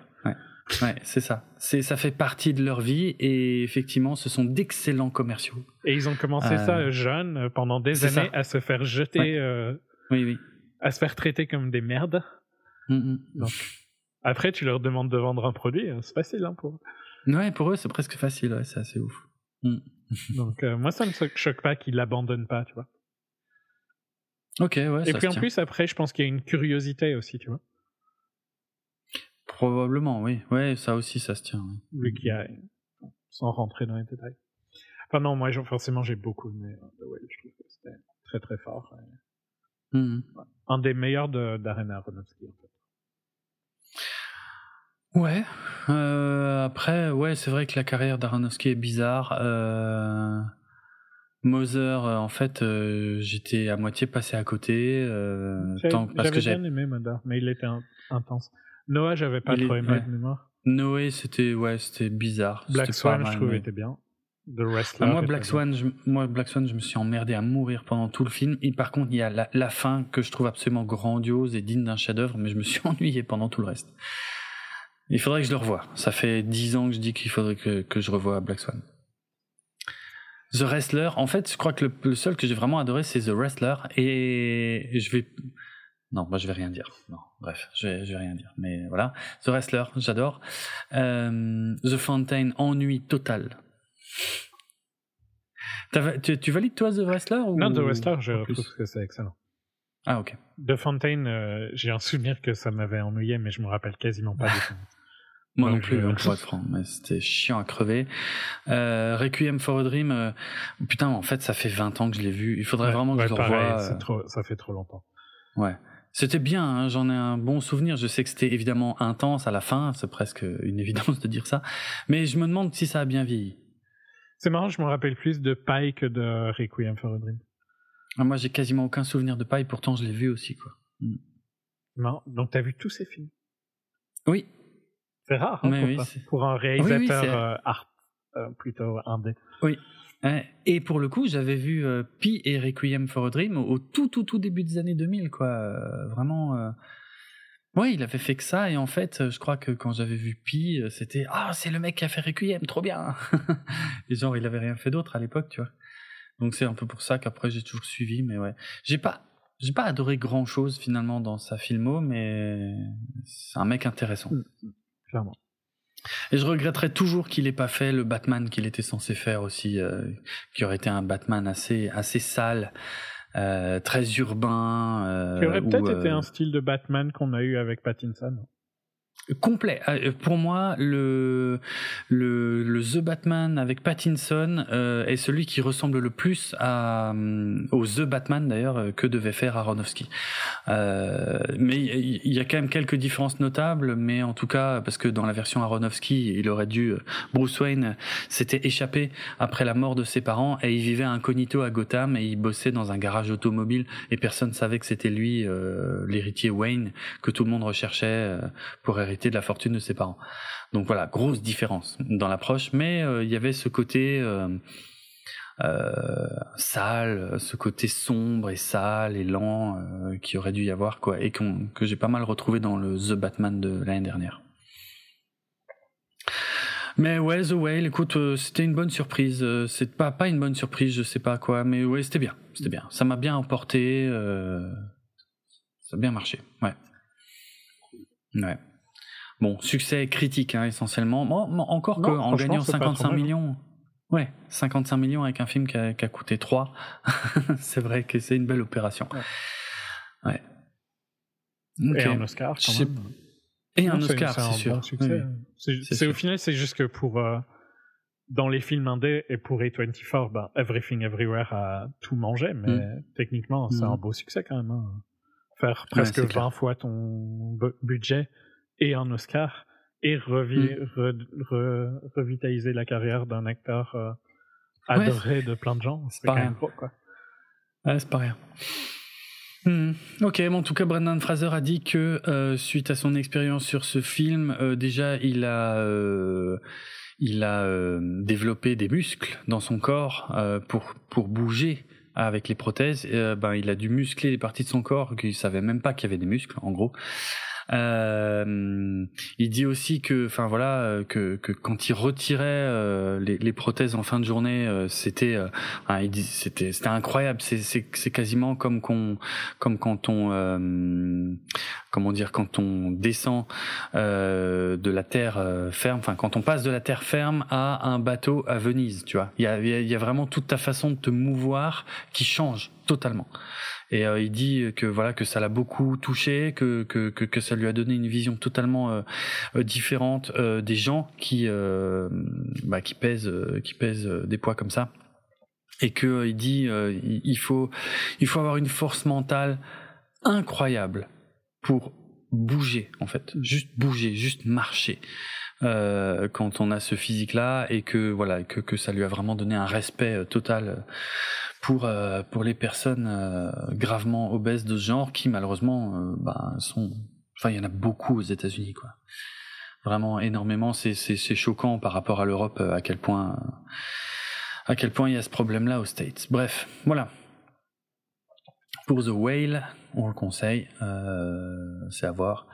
Ouais, c'est ça. C'est, ça fait partie de leur vie et effectivement, ce sont d'excellents commerciaux. Et ils ont commencé euh, ça jeunes, pendant des années, à se faire jeter, oui, oui. à se faire traiter comme des merdes. Mm, mm. Donc, après, tu leur demandes de vendre un produit, c'est facile hein, pour eux. Ouais, pour eux, c'est presque facile, ouais, c'est assez ouf. Mm. Donc euh, moi ça me choque pas qu'il l'abandonne pas, tu vois. Ok, ouais. Et puis en plus après, je pense qu'il y a une curiosité aussi, tu vois. Probablement, oui. Ouais, ça aussi, ça se tient. Vu qu'il y a, sans rentrer dans les détails. Enfin non, moi forcément j'ai beaucoup aimé euh, The Whale. Je trouve que c'était très très fort. Mm-hmm. Un des meilleurs d'Arena Aronofsky en fait. Ouais. Euh, après, ouais, c'est vrai que la carrière d'Aronofsky est bizarre. Euh, Mother, euh, en fait, euh, j'étais à moitié passé à côté. Euh, j'avais bien aimé Mother, mais il était intense. Noah, j'avais pas trop aimé de mémoire. Noé, c'était ouais, c'était bizarre. Black Swan, je trouvais, était bien. The Wrestler. Ah, moi, Black Swan, je, moi, Black Swan, je me suis emmerdé à mourir pendant tout le film. Et par contre, il y a la, la fin que je trouve absolument grandiose et digne d'un chef-d'œuvre, mais je me suis ennuyé pendant tout le reste. Il faudrait que je le revoie. Ça fait dix ans que je dis qu'il faudrait que, que je revoie Black Swan. The Wrestler, en fait, je crois que le, seul que j'ai vraiment adoré, c'est The Wrestler. Et je vais, Non, moi je vais rien dire. Non, bref, je vais, je vais rien dire. Mais voilà. The Wrestler, j'adore. Euh, The Fountain, ennui total. Tu, tu, valides toi The Wrestler ou... Non, The Wrestler, je trouve que c'est excellent. Ah ok. The Fountain, euh, j'ai un souvenir que ça m'avait ennuyé, mais je me rappelle quasiment pas du tout. Moi non plus, je... pour être franc, mais c'était chiant à crever. Euh, Requiem for a Dream, euh, putain, en fait, ça fait 20 ans que je l'ai vu. Il faudrait vraiment que je le revoie. Euh... Trop, ça fait trop longtemps. Ouais. C'était bien, hein, j'en ai un bon souvenir. Je sais que c'était évidemment intense à la fin, c'est presque une évidence de dire ça. Mais je me demande si ça a bien vieilli. C'est marrant, je me rappelle plus de Pi que de Requiem for a Dream. Ah, moi, j'ai quasiment aucun souvenir de Pi, pourtant je l'ai vu aussi, quoi. Mm. Non, donc t'as vu tous ces films? Oui, c'est rare hein, pour, oui, pour, un réalisateur oui, oui, euh, art, euh, plutôt indé. Oui. Et pour le coup, j'avais vu euh, Pi et Requiem for a Dream au tout tout tout début des années 2000, quoi. Euh, vraiment. Euh... Ouais, il avait fait que ça et en fait, je crois que quand j'avais vu Pi, c'était ah c'est le mec qui a fait Requiem, trop bien. et genre il avait rien fait d'autre à l'époque, tu vois. Donc c'est un peu pour ça qu'après j'ai toujours suivi, mais ouais, j'ai pas j'ai pas adoré grand chose finalement dans sa filmo, mais c'est un mec intéressant. Mm clairement. Et je regretterais toujours qu'il ait pas fait le Batman qu'il était censé faire aussi, euh, qui aurait été un Batman assez assez sale, euh, très urbain. Euh, qui aurait peut-être été un style de Batman qu'on a eu avec Pattinson complet. Euh, pour moi, le, le, le The Batman avec Pattinson euh, est celui qui ressemble le plus à, euh, au The Batman d'ailleurs euh, que devait faire Aronofsky. Euh, mais il y a quand même quelques différences notables, mais en tout cas parce que dans la version Aronofsky, il aurait dû Bruce Wayne s'était échappé après la mort de ses parents et il vivait incognito à Gotham et il bossait dans un garage automobile et personne savait que c'était lui l'héritier Wayne que tout le monde recherchait pour hériter de la fortune de ses parents. Donc voilà, grosse différence dans l'approche, mais euh, il y avait ce côté euh, euh, sale, ce côté sombre et sale et lent qui aurait dû y avoir quoi, et que j'ai pas mal retrouvé dans le The Batman de l'année dernière. Mais ouais, The Whale, écoute, c'était une bonne surprise. c'est pas pas une bonne surprise, je sais pas quoi, mais ouais, c'était bien, c'était bien. Ça m'a bien emporté. ça a bien marché, ouais. Ouais. Bon, succès critique hein, essentiellement. Bon, encore que en gagnant 55 millions. Ouais, 55 millions avec un film qui a, qui a coûté 3. c'est vrai que c'est une belle opération. Ouais. Et un Oscar quand même. Et un Oscar, c'est sûr. Oui. C'est au final, c'est juste que pour euh, dans les films indés et pour A24, ben, Everything Everywhere a tout mangé, mais mm. techniquement, c'est mm. un beau succès quand même. Hein. Faire presque ouais, 20 clair. fois ton budget et un Oscar et revi mm. re, re, revitaliser la carrière d'un acteur euh, adoré ouais, de plein de gens. C'est pas rien. Gros, quoi. Ouais, c'est pas rien. Hmm. Ok, bon, en tout cas, Brendan Fraser a dit que euh, suite à son expérience sur ce film, euh, déjà il a il a développé des muscles dans son corps pour pour bouger avec les prothèses. ben il a dû muscler les parties de son corps qu'il savait même pas qu'il y avait des muscles, en gros. Euh, il dit aussi que, enfin voilà, que, que quand il retirait euh, les, les, prothèses en fin de journée, euh, c'était, euh, il dit, c'était, c'était incroyable. C'est, c'est, c'est quasiment comme qu'on, comme quand on, euh, comment dire, quand on descend euh, de la terre ferme, enfin quand on passe de la terre ferme à un bateau à Venise, tu vois. Il y a, il y a vraiment toute ta façon de te mouvoir qui change totalement. Et euh, il dit que voilà que ça l'a beaucoup touché, que, que que, ça lui a donné une vision totalement euh, différente euh, des gens qui bah, qui pèsent qui pèsent des poids comme ça. Et que il dit il faut il faut avoir une force mentale incroyable pour bouger en fait, juste bouger, juste marcher. Quand on a ce physique-là et que voilà que, que ça lui a vraiment donné un respect total pour euh, pour les personnes euh, gravement obèses de ce genre qui malheureusement euh, bah, sont enfin il y en a beaucoup aux États-Unis quoi. Vraiment énormément. C'est c'est choquant par rapport à l'Europe à quel point à quel point il y a ce problème là aux States. Bref voilà. Pour The Whale on le conseille c'est à voir.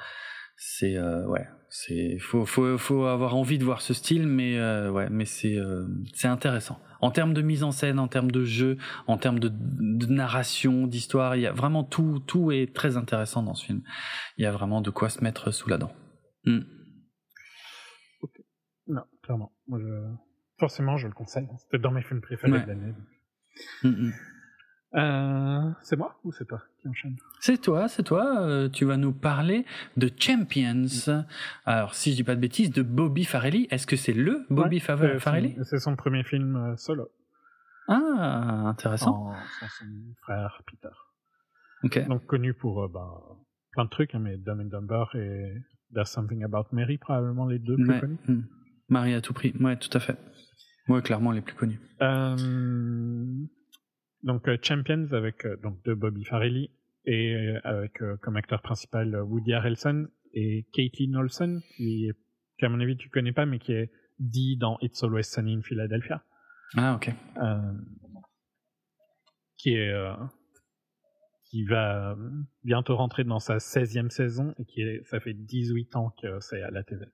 C'est ouais c'est faut, faut, faut avoir envie de voir ce style, mais euh, ouais, mais c'est euh, c'est intéressant. En termes de mise en scène, en termes de jeu, en termes de, de narration, d'histoire, il y a vraiment tout tout est très intéressant dans ce film. Il y a vraiment de quoi se mettre sous la dent. Mm. Non, clairement. Moi, je... Forcément, je le conseille. C'était dans mes films préférés Ouais. de l'année. Mm, mm. Euh, c'est moi ou c'est toi qui enchaîne? C'est toi, c'est toi. euh, tu vas nous parler de Champions. Alors, si je dis pas de bêtises, de Bobby Farrelly. Est-ce que c'est le Bobby Ouais, Fa- c'est- son premier film euh, solo. Ah, intéressant. En- Sans son frère Peter. Ok. Donc connu pour euh, ben, plein de trucs, hein, mais Dumb and Dumber et There's Something About Mary, probablement les deux plus Ouais. connus. Mm. Marie à tout prix. Ouais, tout à fait. Ouais, clairement les plus connus. Euh, donc euh, Champions avec donc de Bobby Farrelly et euh, avec euh, comme acteur principal euh, Woody Harrelson et Caitlin Olsen qui, qui à mon avis tu connais pas mais qui est dit dans It's Always Sunny in Philadelphia Ah, ok. euh, qui est euh, qui va bientôt rentrer dans sa 16e saison et qui est ça fait 18 ans que c'est à la TV.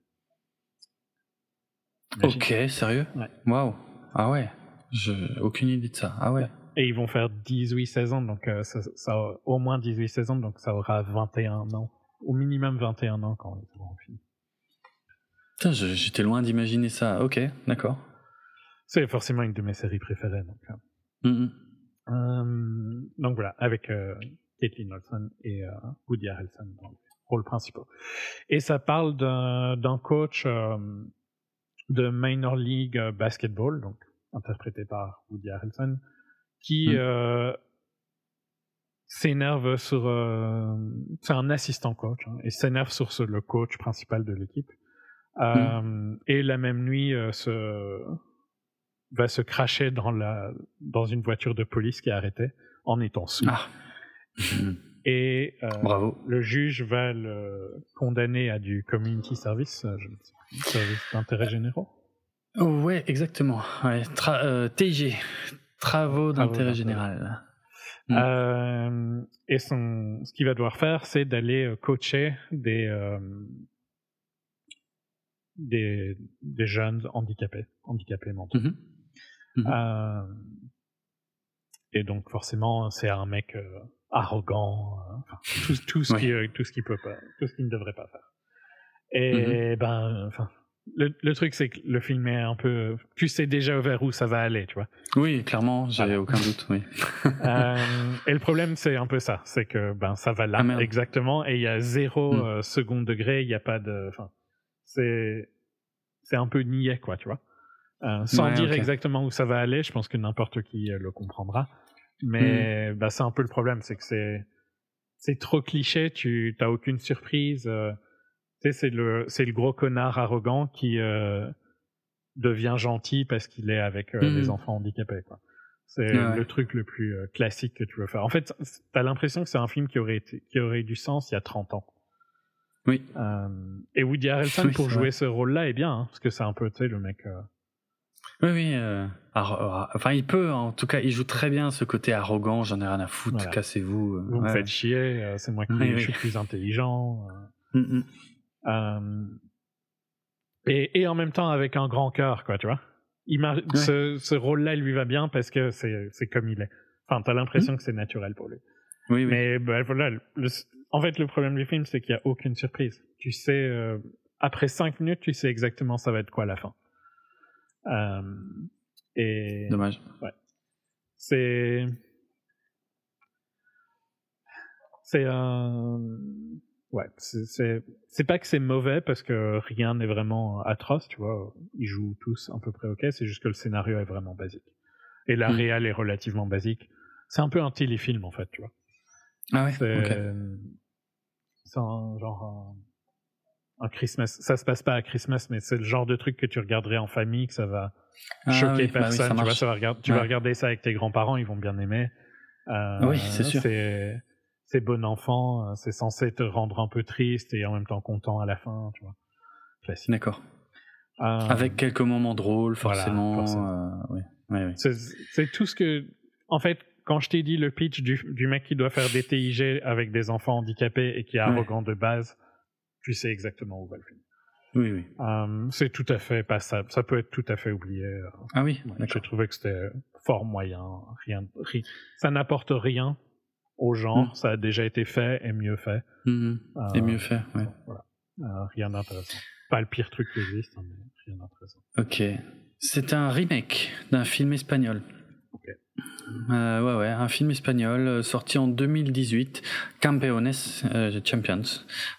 Imagine. Ok, sérieux? Ouais. Waouh. Ah ouais. Je aucune idée de ça. Ah ouais. Et ils vont faire 18 saisons, donc euh, ça, ça au moins 18 saisons, donc ça aura 21 ans. Au minimum 21 ans quand ils auront fini. Putain, j'étais loin d'imaginer ça. Ok, d'accord. C'est forcément une de mes séries préférées. Donc, euh. Mm, mm. Euh, donc voilà, avec euh, Caitlin Olsen et Woody Harrelson dans les rôles principaux. Et ça parle d'un coach de Minor League Basketball, donc interprété par Woody Harrelson, qui Mm. euh, s'énerve sur... euh, c'est un assistant coach, hein, et s'énerve sur ce- le coach principal de l'équipe. Euh, Et la même nuit, euh, se, va se cracher dans, la, dans une voiture de police qui est arrêtée en étant sous. Ah. Et euh, Bravo. le juge va le condamner à du community service, euh, je ne sais plus, service d'intérêt généraux. Ouais, exactement. Ouais, euh, TG, travaux d'intérêt général. Mm. Euh, et son, ce qu'il va devoir faire, c'est d'aller euh, coacher des, euh, des, des jeunes handicapés, handicapés mentaux. Mhm. Mhm. Euh, et donc forcément, c'est un mec arrogant, enfin, tout, tout ce Ouais. qui, tout ce qu'il peut pas, tout ce qu'il ne devrait pas faire. Et ben, enfin, le, le truc c'est que le film est un peu, tu sais déjà vers où ça va aller, tu vois. Oui, clairement, j'ai Voilà. aucun doute. Oui. Euh, et le problème c'est un peu ça, c'est que ben ça va là Ah, exactement, et il y a zéro Mm. euh, second degré, il n'y a pas de, enfin, c'est, c'est un peu niais quoi, tu vois. Euh, sans Ouais, dire exactement où ça va aller, je pense que n'importe qui le comprendra. Mais bah, c'est un peu le problème, c'est que c'est c'est trop cliché, tu t'as aucune surprise. Tu sais, c'est le c'est le gros connard arrogant qui euh, devient gentil parce qu'il est avec euh, Mhm. des enfants handicapés. quoi. C'est Ouais. le truc le plus euh, classique que tu veux faire. En fait, t'as l'impression que c'est un film qui aurait été, qui aurait eu du sens il y a 30 ans. Oui. Euh, et Woody Harrelson Oui, pour jouer vrai. ce rôle-là est bien, hein, parce que c'est un peu, tu sais, le mec. euh, Oui, oui. euh, enfin, il peut, en tout cas, il joue très bien ce côté arrogant. J'en ai rien à foutre. Voilà. Cassez-vous. euh, Vous me faites chier, c'est moi qui Oui, je oui. suis plus intelligent. Mm, mm. Euh, et, et en même temps avec un grand cœur, quoi, tu vois. Ce, ce rôle-là lui va bien parce que c'est comme il est. Enfin, t'as l'impression que c'est naturel pour lui. Oui, oui. Mais bah, voilà, le- en fait, le problème du film, c'est qu'il n'y a aucune surprise. Tu sais, euh, après cinq minutes, tu sais exactement ça va être quoi la fin. Euh, et Dommage. c'est c'est un ouais c'est c'est pas que c'est mauvais parce que rien n'est vraiment atroce tu vois ils jouent tous à peu près ok c'est juste que le scénario est vraiment basique et la Mm. réal est relativement basique c'est un peu un téléfilm en fait tu vois Ah ouais. c'est ok. c'est un genre un, un Christmas ça se passe pas à Christmas mais c'est le genre de truc que tu regarderais en famille que ça va Ah choquer oui, bah oui, personne. tu vois, marche. ça va regarder, tu vas regarder ça avec tes grands-parents, ils vont bien aimer. Euh, Oui, c'est sûr. C'est, c'est bon enfant, euh, c'est censé te rendre un peu triste et en même temps content à la fin, tu vois. Classique. D'accord. Euh, Avec quelques moments drôles, voilà, forcément. forcément. euh, oui. Oui, oui. c'est, c'est tout ce que, en fait, quand je t'ai dit le pitch du, du mec qui doit faire des TIG avec des enfants handicapés et qui est Ouais. arrogant de base, tu sais exactement où va le film. Oui, oui. Euh, c'est tout à fait passable. Ça peut être tout à fait oublié. Ah oui, Ouais, J'ai trouvé que c'était fort moyen. Rien, ri- ça n'apporte rien aux gens. Mm. Ça a déjà été fait et mieux fait. Mhm. Euh, Et mieux fait, ouais. Voilà. Euh, rien d'intéressant. Pas le pire truc qui existe, hein, mais rien d'intéressant. Ok. C'est un remake d'un film espagnol. Ok. Euh, ouais, ouais, un film espagnol euh, sorti en 2018, Campeones, euh, Champions.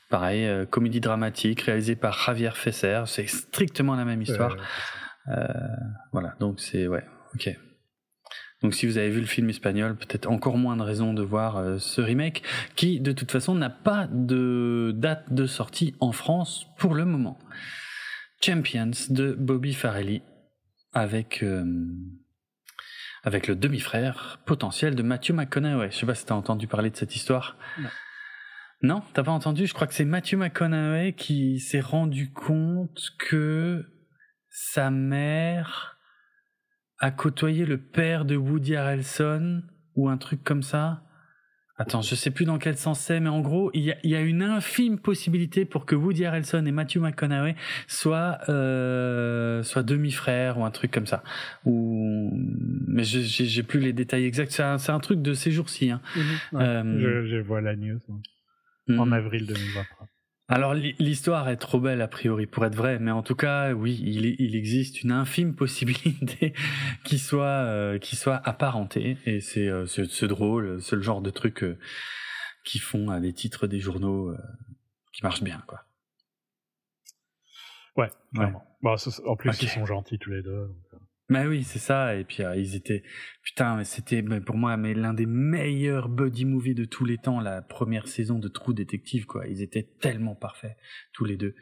Pareil, euh, comédie dramatique réalisée par Javier Fesser. C'est strictement la même histoire. Euh, Euh, voilà, donc c'est ouais, ok. Donc si vous avez vu le film espagnol, peut-être encore moins de raisons de voir euh, ce remake, qui de toute façon n'a pas de date de sortie en France pour le moment. Champions de Bobby Farrelly avec euh, avec le demi-frère potentiel de Matthew McConaughey. Je sais pas si t'as entendu parler de cette histoire. Non. Non, t'as pas entendu? Je crois que c'est Matthew McConaughey qui s'est rendu compte que sa mère a côtoyé le père de Woody Harrelson ou un truc comme ça? Attends, je sais plus dans quel sens c'est, mais en gros, il y a, il y a une infime possibilité pour que Woody Harrelson et Matthew McConaughey soient, euh, soient demi-frères ou un truc comme ça. Ou, mais je- j'ai plus les détails exacts. C'est un, c'est un truc de ces jours-ci. Hein. ouais, Euh, je, je vois la news hein, en Mhm. avril 2023. Alors l'hi- l'histoire est trop belle a priori pour être vraie, mais en tout cas, oui, il, existe une infime possibilité qu'il soit, euh, soit apparenté, et c'est euh, c'est- drôle, c'est le genre de truc euh, qui font euh, les titres des journaux euh, qui marchent bien, quoi. Ouais. Bon, ce- en plus, ils sont gentils tous les deux. donc, Mais oui, c'est ça. Et puis euh, ils étaient, putain, c'était pour moi l'un des meilleurs buddy movies de tous les temps, la première saison de True Detective, quoi. Ils étaient tellement parfaits tous les deux.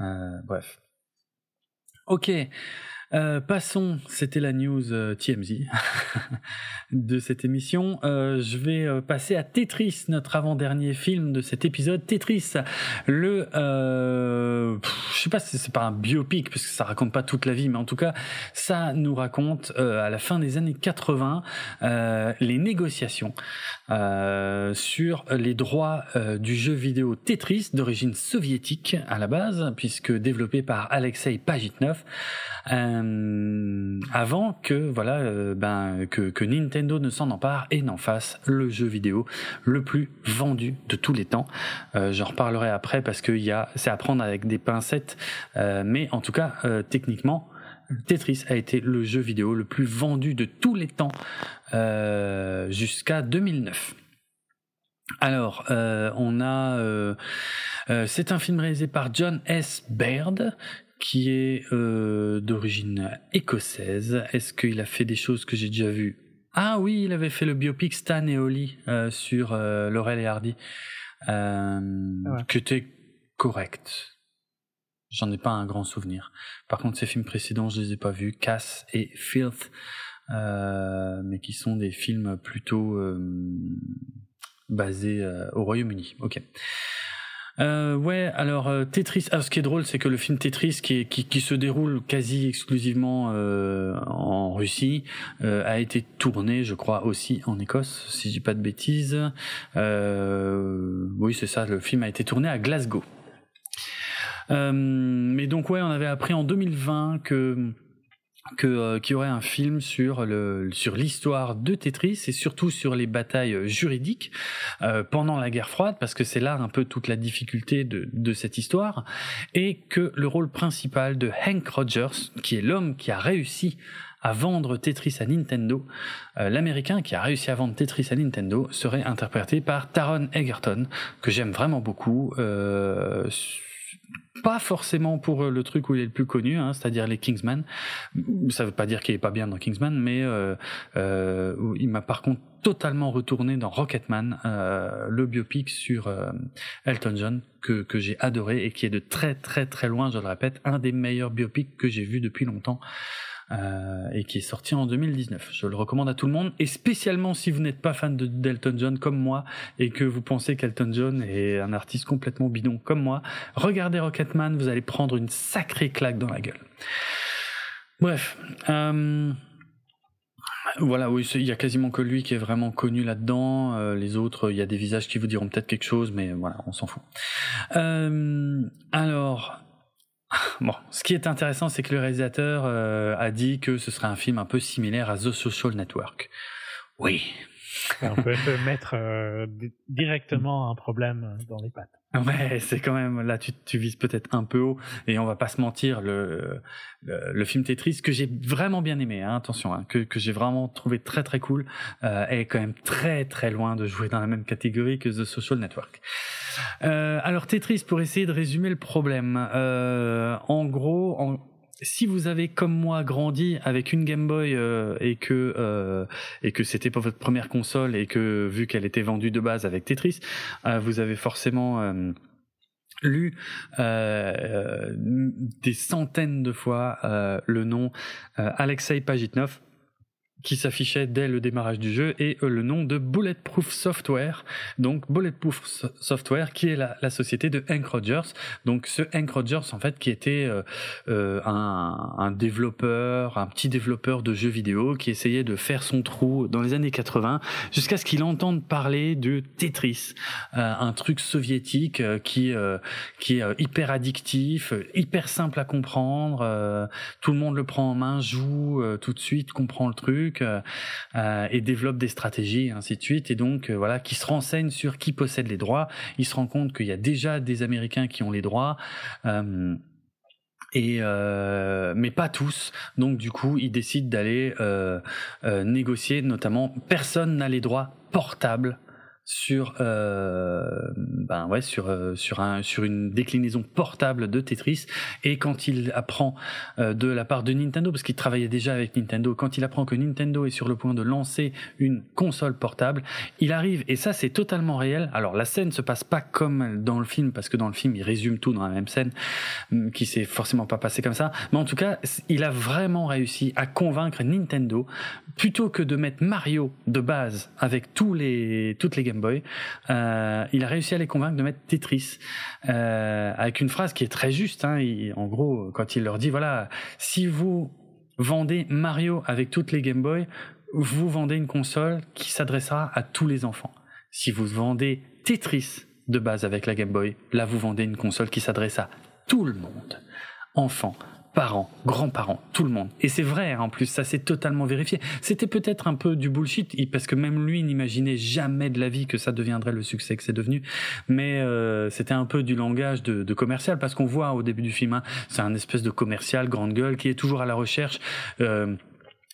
Euh, bref. Ok. Euh, passons, c'était la news euh, TMZ de cette émission. Euh, je vais euh, passer à Tetris, notre avant-dernier film de cet épisode. Tetris, le, pff, je sais pas si c'est pas un biopic parce que ça raconte pas toute la vie, mais en tout cas, ça nous raconte à la fin des années 80 euh, les négociations euh, sur les droits euh, du jeu vidéo Tetris d'origine soviétique à la base, puisque développé par Alexei Pajitnov, euh, avant que voilà euh, ben que, que Nintendo ne s'en empare et n'en fasse le jeu vidéo le plus vendu de tous les temps. J'en reparlerai après parce que y a c'est à prendre avec des pincettes, mais en tout cas techniquement. Tetris a été le jeu vidéo le plus vendu de tous les temps euh, jusqu'à 2009. Alors, euh, on a, euh, c'est un film réalisé par John S. Baird, qui est d'origine écossaise. Est-ce qu'il a fait des choses que j'ai déjà vues? Ah oui, il avait fait le biopic Stan et Ollie sur Laurel et Hardy, ouais. qui était correct. J'en ai pas un grand souvenir. Par contre, ces films précédents, je les ai pas vus, Cass et Filth, euh, mais qui sont des films plutôt euh, basés euh, au Royaume-Uni. Ok. Euh, ouais, alors euh, Tetris. Alors, ce qui est drôle, c'est que le film Tetris, qui, qui, qui se déroule quasi exclusivement en Russie, a été tourné, je crois, aussi en Écosse, si je dis pas de bêtises. Oui, c'est ça. Le film a été tourné à Glasgow. Euh, mais donc ouais, on avait appris en 2020 que que euh, qu'il y aurait un film sur le sur l'histoire de Tetris et surtout sur les batailles juridiques euh, pendant la guerre froide parce que c'est là un peu toute la difficulté de de cette histoire et que le rôle principal de Hank Rogers qui est l'homme qui a réussi à vendre Tetris à Nintendo, euh, l'américain qui a réussi à vendre Tetris à Nintendo serait interprété par Taron Egerton que j'aime vraiment beaucoup euh, pas forcément pour le truc où il est le plus connu, hein, c'est-à-dire les Kingsman. Ça veut pas dire qu'il est pas bien dans Kingsman, mais euh, euh, il m'a par contre totalement retourné dans Rocketman, euh, le biopic sur euh, Elton John que, que j'ai adoré et qui est de très très très loin, je le répète, un des meilleurs biopics que j'ai vu depuis longtemps. Euh, et qui est sorti en 2019. Je le recommande à tout le monde, et spécialement si vous n'êtes pas fan de d'Elton John comme moi, et que vous pensez qu'Elton John est un artiste complètement bidon comme moi, regardez Rocketman, vous allez prendre une sacrée claque dans la gueule. Bref. Euh, voilà, il y a quasiment que lui qui est vraiment connu là-dedans. Euh, les autres, il y a des visages qui vous diront peut-être quelque chose, mais voilà, on s'en fout. Alors, Bon, ce qui est intéressant, c'est que le réalisateur euh, a dit que ce serait un film un peu similaire à The Social Network. Oui. On peut mettre euh, directement un problème dans les pattes. Ouais, c'est quand même là tu, tu vises peut-être un peu haut et on va pas se mentir le le, film Tetris que j'ai vraiment bien aimé hein, attention hein, que que j'ai vraiment trouvé très très cool euh, est quand même très très loin de jouer dans la même catégorie que The Social Network. Euh, alors Tetris pour essayer de résumer le problème euh, en gros en si vous avez comme moi grandi avec une Game Boy euh, et que euh, et que c'était pas votre première console et que vu qu'elle était vendue de base avec Tetris, euh, vous avez forcément lu des centaines de fois le nom Alexei Pajitnov qui s'affichait dès le démarrage du jeu et euh, le nom de Bulletproof Software. Donc Bulletproof Software qui est la, société de Hank Rogers. Donc ce Hank Rogers en fait qui était euh, euh, un, développeur, un petit développeur de jeux vidéo qui essayait de faire son trou dans les années 80 jusqu'à ce qu'il entende parler de Tetris, un truc soviétique qui qui est hyper addictif, hyper simple à comprendre. tout le monde le prend en main, joue tout de suite, comprend le truc euh, euh, et développe des stratégies, ainsi de suite. Et donc euh, voilà, qui se renseigne sur qui possède les droits. Il se rend compte qu'il y a déjà des Américains qui ont les droits. mais pas tous. Donc du coup, il décide d'aller négocier. Notamment, personne n'a les droits portables sur euh, ben ouais sur euh, sur un sur une déclinaison portable de Tetris. Et quand il apprend euh, de la part de Nintendo parce qu'il travaillait déjà avec Nintendo quand il apprend que Nintendo est sur le point de lancer une console portable il arrive et ça c'est totalement réel. Alors la scène se passe pas comme dans le film parce que dans le film il résume tout dans la même scène hum, qui s'est forcément pas passé comme ça. Mais en tout cas il a vraiment réussi à convaincre Nintendo plutôt que de mettre Mario de base avec tous les toutes les Euh, il a réussi à les convaincre de mettre Tetris euh, avec une phrase qui est très juste. Hein, en gros, quand il leur dit voilà, si vous vendez Mario avec toutes les Game Boy, vous vendez une console qui s'adressera à tous les enfants. Si vous vendez Tetris de base avec la Game Boy, là vous vendez une console qui s'adresse à tout le monde. Enfants, parents, grands-parents, tout le monde. Et c'est vrai, hein, en plus, ça s'est totalement vérifié. C'était peut-être un peu du bullshit, parce que même lui n'imaginait jamais de la vie que ça deviendrait le succès que c'est devenu. Mais euh, c'était un peu du langage de, commercial, parce qu'on voit au début du film, hein, c'est un espèce de commercial grande gueule qui est toujours à la recherche. Euh,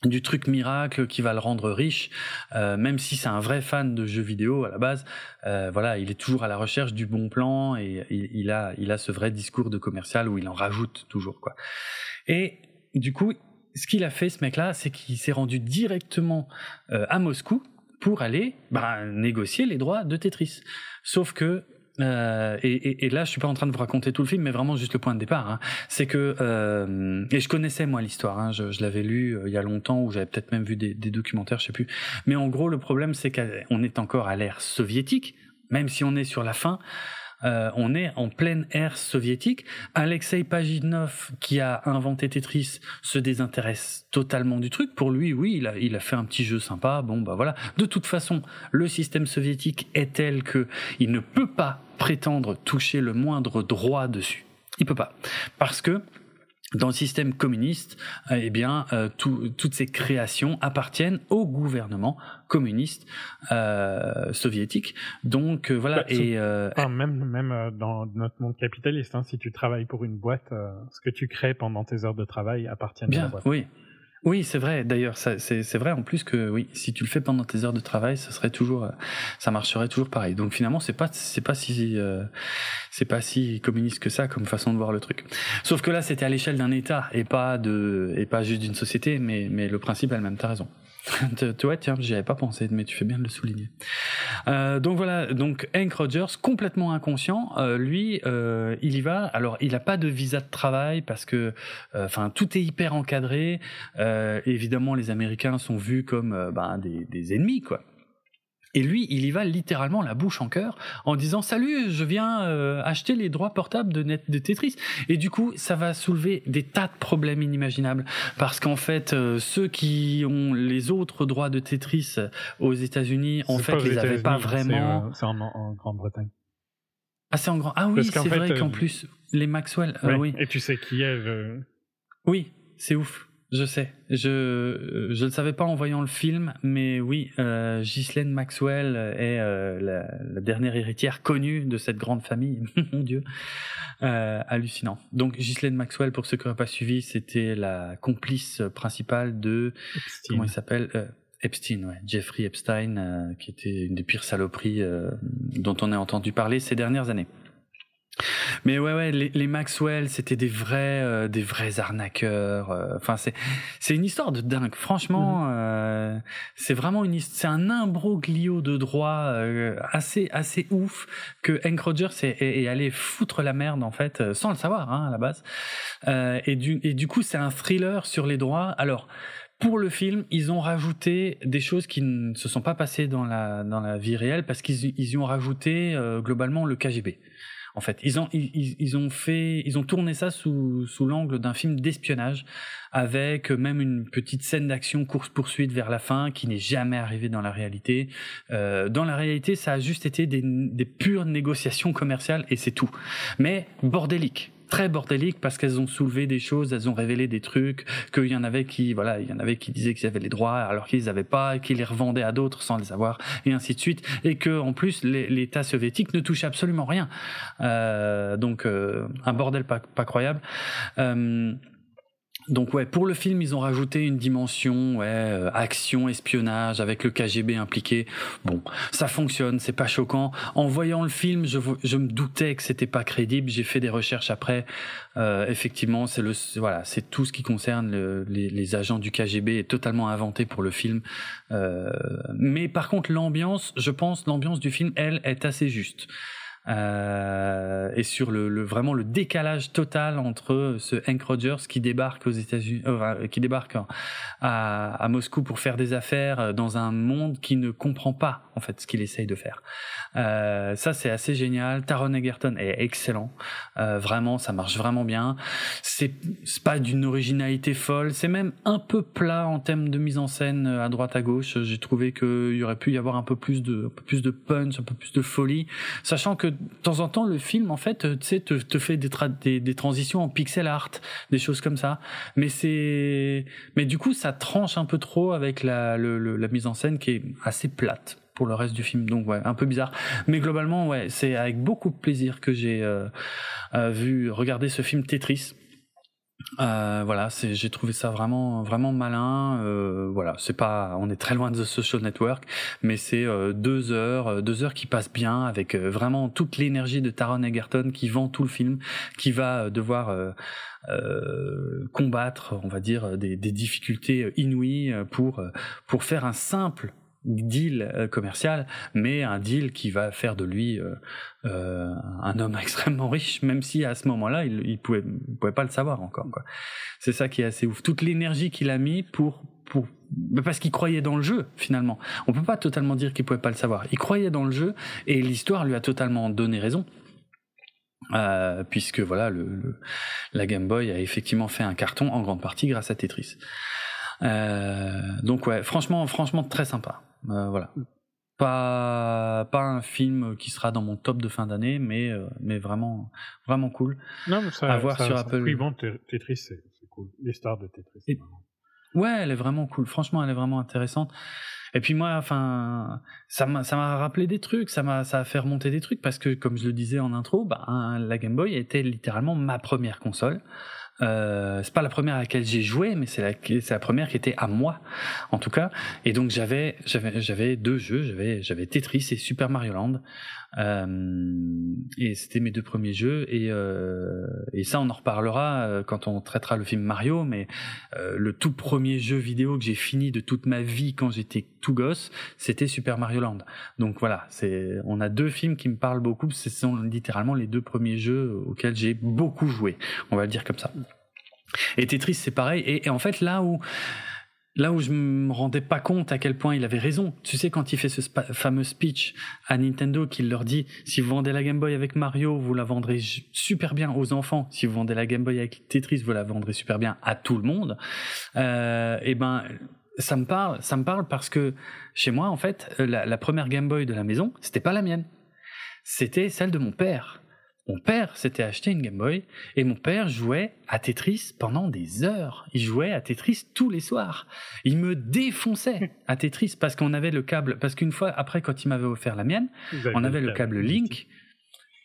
du truc miracle qui va le rendre riche, euh, même si c'est un vrai fan de jeux vidéo à la base. Euh, voilà, il est toujours à la recherche du bon plan et il, a il a ce vrai discours de commercial où il en rajoute toujours quoi. Et du coup, ce qu'il a fait ce mec-là, c'est qu'il s'est rendu directement euh, à Moscou pour aller bah, négocier les droits de Tetris. Sauf que euh, et, là, je suis pas en train de vous raconter tout le film, mais vraiment juste le point de départ. Hein. C'est que euh, et je connaissais moi l'histoire. Hein, je, je l'avais lu euh, il y a longtemps, ou j'avais peut-être même vu des, des, documentaires, je sais plus. Mais en gros, le problème, c'est qu'on est encore à l'ère soviétique, même si on est sur la fin. Euh, on est en pleine ère soviétique. Alexei Pajitnov, qui a inventé Tetris, se désintéresse totalement du truc. Pour lui, oui, il a, il a fait un petit jeu sympa. Bon, bah voilà. De toute façon, le système soviétique est tel que il ne peut pas prétendre toucher le moindre droit dessus. Il peut pas. Parce que dans le système communiste, euh, eh bien, euh, toutes ces créations appartiennent au gouvernement communiste euh, soviétique. Donc voilà. Bah, et même même dans notre monde capitaliste, hein, si tu travailles pour une boîte, ce que tu crées pendant tes heures de travail appartient à la boîte. Oui, oui, c'est vrai. D'ailleurs, c'est vrai en plus que oui, si tu le fais pendant tes heures de travail, ça serait toujours, euh, ça marcherait toujours pareil. Donc finalement, c'est pas, c'est pas si, euh, c'est pas si communiste que ça comme façon de voir le truc. Sauf que là, c'était à l'échelle d'un État et pas de, et pas juste d'une société, mais mais le principe est le même. T'as raison. tu vois, tiens, j'y avais pas pensé, mais tu fais bien de le souligner. Euh, donc voilà, donc Hank Rogers, complètement inconscient, euh, lui, euh, il y va. Alors, il a pas de visa de travail parce que, euh, enfin, tout est hyper encadré. Euh, évidemment, les Américains sont vus comme ben, des, des ennemis, quoi. Et lui, il y va littéralement la bouche en cœur en disant salut, je viens euh, acheter les droits portables de, net, de Tetris. Et du coup, ça va soulever des tas de problèmes inimaginables parce qu'en fait, euh, ceux qui ont les autres droits de Tetris aux États-Unis, en fait, ils n'avaient pas vraiment. C'est en, en Grande-Bretagne. Ah, c'est en grand. Ah oui, c'est vrai qu'en plus, les Maxwell. oui. Et tu sais qui est Oui, c'est ouf. Je sais. Je je ne savais pas en voyant le film, mais oui, euh, Ghislaine Maxwell est euh, la, dernière héritière connue de cette grande famille. Mon Dieu, euh, hallucinant. Donc Ghislaine Maxwell, pour ceux qui n'auraient pas suivi, c'était la complice principale de Epstein. comment il s'appelle euh, Epstein, ouais, Jeffrey Epstein, euh, qui était une des pires saloperies euh, dont on a entendu parler ces dernières années. Mais ouais, ouais, les, les Maxwell, c'était des vrais, euh, des vrais arnaqueurs. euh, Enfin, c'est, c'est une histoire de dingue. Franchement, euh, c'est vraiment une, c'est un imbroglio de droit euh, assez, assez ouf que Hank Rogers est, est, est allé foutre la merde en fait, euh, sans le savoir hein, à la base. Euh, et du, et du coup, c'est un thriller sur les droits. Alors. Pour le film, ils ont rajouté des choses qui ne se sont pas passées dans la dans la vie réelle parce qu'ils ils y ont rajouté euh, globalement le KGB. En fait, ils ont ils, ont fait ils ont tourné ça sous sous l'angle d'un film d'espionnage avec même une petite scène d'action course poursuite vers la fin qui n'est jamais arrivée dans la réalité. Euh, dans la réalité, ça a juste été des des pures négociations commerciales et c'est tout. Mais bordélique très bordélique parce qu'elles ont soulevé des choses, elles ont révélé des trucs, qu'il y en avait qui, voilà, il y en avait qui disaient qu'ils avaient les droits alors qu'ils les avaient pas, qu'ils les revendaient à d'autres sans les avoir, et ainsi de suite, et que en plus l'État soviétique ne touchait absolument rien. Euh, donc euh, un bordel pas, pas croyable. Euh, donc ouais, pour le film, ils ont rajouté une dimension ouais, euh, action, espionnage avec le KGB impliqué. Bon, ça fonctionne, c'est pas choquant. En voyant le film, je, je me doutais que c'était pas crédible. J'ai fait des recherches après. Euh, effectivement, c'est le voilà, c'est tout ce qui concerne le- les, les agents du KGB est totalement inventé pour le film. Euh, mais par contre, l'ambiance, je pense, l'ambiance du film, elle, est assez juste. Euh, et sur le, le vraiment le décalage total entre ce Hank Rogers qui débarque aux États-Unis, euh, qui débarque en- à, à Moscou pour faire des affaires euh, dans un monde qui ne comprend pas en fait ce qu'il essaye de faire. Euh, ça c'est assez génial. Taron Egerton est excellent, Euh, vraiment ça marche vraiment bien. C'est pas d'une originalité folle, c'est même un peu plat en termes de mise en scène euh, à droite à gauche. J'ai trouvé qu'il y aurait pu y avoir un peu plus de un peu plus de punch, un peu plus de folie, sachant que de temps en temps le film en fait euh, tu sais te, te fait des, des des transitions en pixel art, des choses comme ça. Mais c'est mais du coup ça tranche un peu trop avec la le- le- la mise en scène qui est assez plate pour le reste du film. Donc ouais un peu bizarre. Mais globalement ouais c'est avec beaucoup de plaisir que j'ai euh, euh, vu regarder ce film Tetris. Euh, voilà, c'est, j'ai trouvé ça vraiment, vraiment malin. Euh, voilà, c'est pas, on est très loin de The Social Network, mais c'est euh, deux heures, euh, deux heures qui passent bien avec vraiment toute l'énergie de Taron Egerton qui vend tout le film, qui va devoir combattre, on va dire, des, des difficultés inouïes pour pour faire un simple deal euh, commercial, mais un deal qui va faire de lui euh, euh, un homme extrêmement riche, même si à ce moment-là, il, il pouvait, pas le savoir encore. C'est ça qui est assez ouf. Toute l'énergie qu'il a mis pour parce qu'il croyait dans le jeu finalement. On peut pas totalement dire qu'il pouvait pas le savoir. Il croyait dans le jeu et l'histoire lui a totalement donné raison. Puisque voilà, la Game Boy a effectivement fait un carton en grande partie grâce à Tetris. Donc ouais, franchement, franchement très sympa. Euh, voilà. Pas pas un film qui sera dans mon top de fin d'année, mais euh, mais vraiment vraiment cool. Non, mais ça, À voir ça- sur ça- Apple. Oui, bon, Te- Tetris, c'est cool. Les stars de Tetris. Et-. Ouais, elle est vraiment cool. Franchement, elle est vraiment intéressante. Et puis moi, enfin, ça m'a, ça m'a rappelé des trucs, ça m'a, ça a fait remonter des trucs parce que, comme je le disais en intro, bah, la Game Boy était littéralement ma première console. Euh, c'est pas la première à laquelle j'ai joué, mais c'est la, c'est la première qui était à moi, en tout cas. Et donc j'avais, j'avais, j'avais deux jeux, j'avais, j'avais Tetris et Super Mario Land. Euh, et c'était mes deux premiers jeux. Et, euh, et ça, on en reparlera euh, quand on traitera le film Mario, mais le tout premier jeu vidéo que j'ai fini de toute ma vie quand j'étais tout gosse, c'était Super Mario Land. Donc voilà, c'est on a deux films qui me parlent beaucoup, ce sont littéralement les deux premiers jeux auxquels j'ai beaucoup joué, on va le dire comme ça. Et Tetris c'est pareil et en fait là où Là où je me rendais pas compte à quel point il avait raison, tu sais quand il fait ce fameux speech à Nintendo qu'il leur dit si vous vendez la Game Boy avec Mario, vous la vendrez super bien aux enfants. Si vous vendez la Game Boy avec Tetris, vous la vendrez super bien à tout le monde. Euh, et ben ça me parle, ça me parle parce que chez moi en fait la, la première Game Boy de la maison, c'était pas la mienne. c'était celle de mon père. Mon père s'était acheté une Game Boy et mon père jouait à Tetris pendant des heures. Il jouait à Tetris tous les soirs. Il me défonçait à Tetris parce qu'on avait le câble. Parce qu'une fois après, quand il m'avait offert la mienne, on avait le câble Link.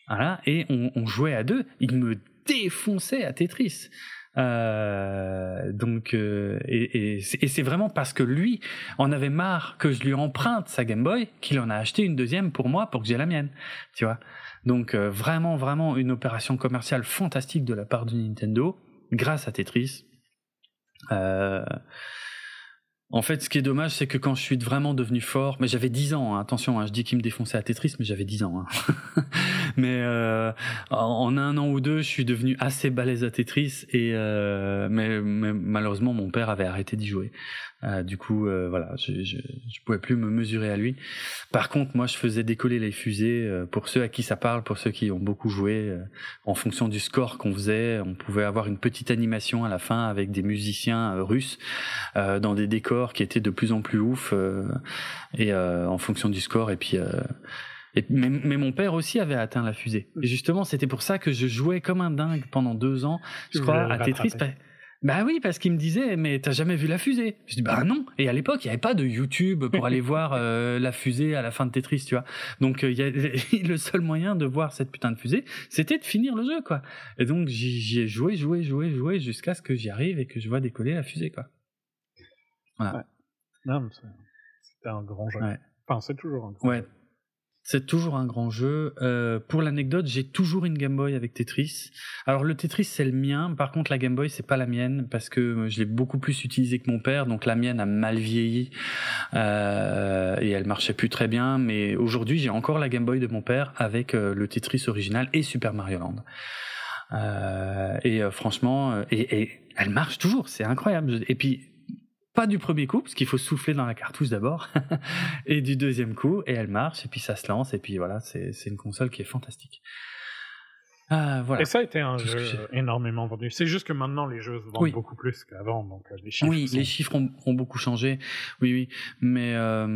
Voilà, et on, jouait à deux. Il me défonçait à Tetris. Euh, donc, euh, et, et c'est vraiment parce que lui en avait marre que je lui emprunte sa Game Boy qu'il en a acheté une deuxième pour moi pour que j'ai la mienne. Tu vois? Donc euh, vraiment, vraiment une opération commerciale fantastique de la part de Nintendo, grâce à Tetris. Euh, en fait, ce qui est dommage, c'est que quand je suis vraiment devenu fort, mais j'avais 10 ans, hein, attention, hein, je dis qu'il me défonçait à Tetris, mais j'avais 10 ans. Hein. mais euh, en un an ou deux, je suis devenu assez balèze à Tetris, et mais, malheureusement, mon père avait arrêté d'y jouer. Euh, du coup, euh, voilà, je, je, je, pouvais plus me mesurer à lui. Par contre, moi, je faisais décoller les fusées. Euh, pour ceux à qui ça parle, pour ceux qui ont beaucoup joué, en fonction du score qu'on faisait, on pouvait avoir une petite animation à la fin avec des musiciens russes dans des décors qui étaient de plus en plus ouf et en fonction du score. Et puis et, mais, mais, mon père aussi avait atteint la fusée. Et justement, c'était pour ça que je jouais comme un dingue pendant deux ans, je crois, à Tetris. Bah oui, parce qu'il me disait, mais t'as jamais vu la fusée? Je dis, bah non. Et à l'époque, il n'y avait pas de YouTube pour aller voir euh, la fusée à la fin de Tetris, tu vois. Donc, euh, le seul moyen de voir cette putain de fusée, c'était de finir le jeu, quoi. Et donc, j'y ai joué, joué, joué, joué, jusqu'à ce que j'y arrive et que je vois décoller la fusée, quoi. Voilà. Non, c'était un grand jeu. Enfin, c'est toujours un grand ouais. C'est toujours un grand jeu. Euh, pour l'anecdote, j'ai toujours une Game Boy avec Tetris. Alors le Tetris c'est le mien, par contre la Game Boy c'est pas la mienne parce que je l'ai beaucoup plus utilisé que mon père, donc la mienne a mal vieilli euh, et elle marchait plus très bien. Mais aujourd'hui j'ai encore la Game Boy de mon père avec euh, le Tetris original et Super Mario Land. Euh, et euh, franchement, et, et elle marche toujours, c'est incroyable. Et puis pas du premier coup, parce qu'il faut souffler dans la cartouche d'abord, et du deuxième coup, et elle marche, et puis ça se lance, et puis voilà, c'est une console qui est fantastique. Ah, voilà. Et ça a été un jeu énormément vendu. C'est juste que maintenant les jeux se vendent beaucoup plus qu'avant, donc euh, les chiffres. Oui, les chiffres ont, beaucoup changé. Oui, oui, mais euh,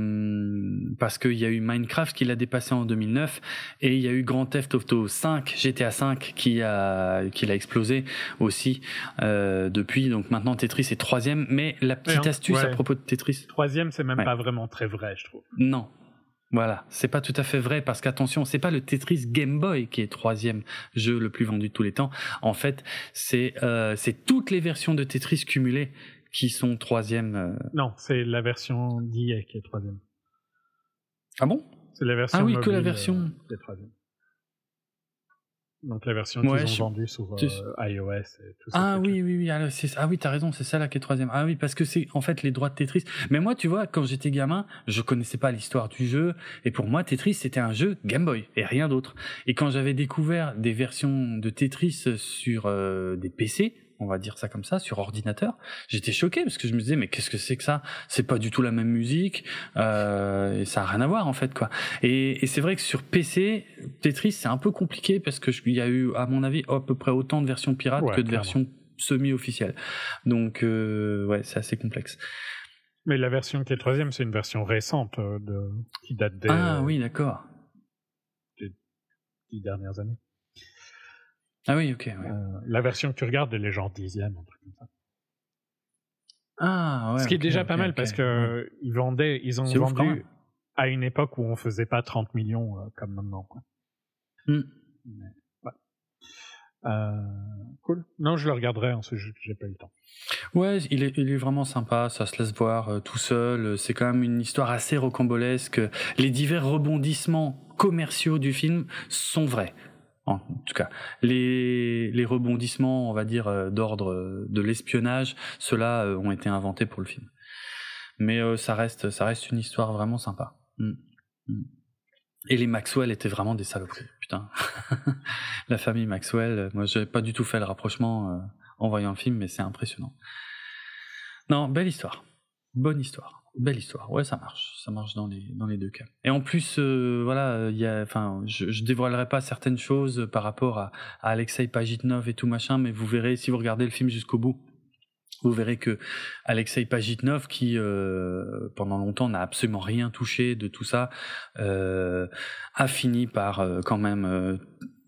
parce qu'il y a eu Minecraft qui l'a dépassé en 2009 et il y a eu Grand Theft Auto 5, GTA 5 qui a qui l'a explosé aussi euh, depuis. Donc maintenant Tetris est troisième, mais la petite astuce à propos de Tetris. Troisième, c'est même pas vraiment très vrai, je trouve. Non, voilà, c'est pas tout à fait vrai parce qu'attention, c'est pas le Tetris Game Boy qui est troisième jeu le plus vendu de tous les temps. En fait, c'est euh, c'est toutes les versions de Tetris cumulées qui sont troisième. Euh. Non, c'est la version d'IA qui est troisième. Ah bon? C'est la version. Ah oui, que la version. Euh, qui est troisième. Donc la version qu'ils ont vendue sur euh, iOS et tout ça. Ah oui, oui, oui. Alors, ah oui, t'as raison, c'est ça là qui est troisième. Ah oui, parce que c'est en fait les droits de Tetris. Mais moi, tu vois, quand j'étais gamin, je connaissais pas l'histoire du jeu. Et pour moi, Tetris, c'était un jeu Game Boy et rien d'autre. Et quand j'avais découvert des versions de Tetris sur euh, des PC, on va dire ça comme ça, sur ordinateur, j'étais choqué parce que je me disais mais qu'est-ce que c'est que ça? C'est pas du tout la même musique euh, et ça a rien à voir en fait quoi. Et, et c'est vrai que sur PC, Tetris c'est un peu compliqué parce que il y a eu à mon avis à peu près autant de versions pirates que de versions semi-officielles. Donc euh, ouais, c'est assez complexe. Mais la version qui est troisième, c'est une version récente euh, de, qui date des. Ah oui, d'accord. Des dix dernières années. Ah oui, ok. Euh, la version que tu regardes, elle est genre dixième, un truc comme ça. Ah ouais. Ce qui est déjà pas mal parce que ils vendaient, ils ont vendu à une époque où on faisait pas 30 millions euh, comme maintenant. Quoi. Hmm. Euh, cool. Non, je le regarderai, ce jeu, j'ai pas eu le temps. Ouais, il est, il est vraiment sympa, ça se laisse voir tout seul. C'est quand même une histoire assez rocambolesque. Les divers rebondissements commerciaux du film sont vrais en tout cas, les, rebondissements, on va dire, euh, d'ordre euh, de l'espionnage, ceux-là euh, ont été inventés pour le film. Mais ça reste, ça reste une histoire vraiment sympa. Mm. Mm. Et les Maxwell étaient vraiment des saloperies, putain. La famille Maxwell, moi j'avais pas du tout fait le rapprochement en voyant le film, mais c'est impressionnant. Non, belle histoire, bonne histoire. Belle histoire, ouais, ça marche, ça marche dans les deux cas. Et en plus, euh, voilà, il y a, enfin, je, dévoilerai pas certaines choses par rapport à, Alexei Pajitnov et tout machin, mais vous verrez si vous regardez le film jusqu'au bout, vous verrez que Alexei Pajitnov, qui euh, pendant longtemps n'a absolument rien touché de tout ça, euh, a fini par euh, quand même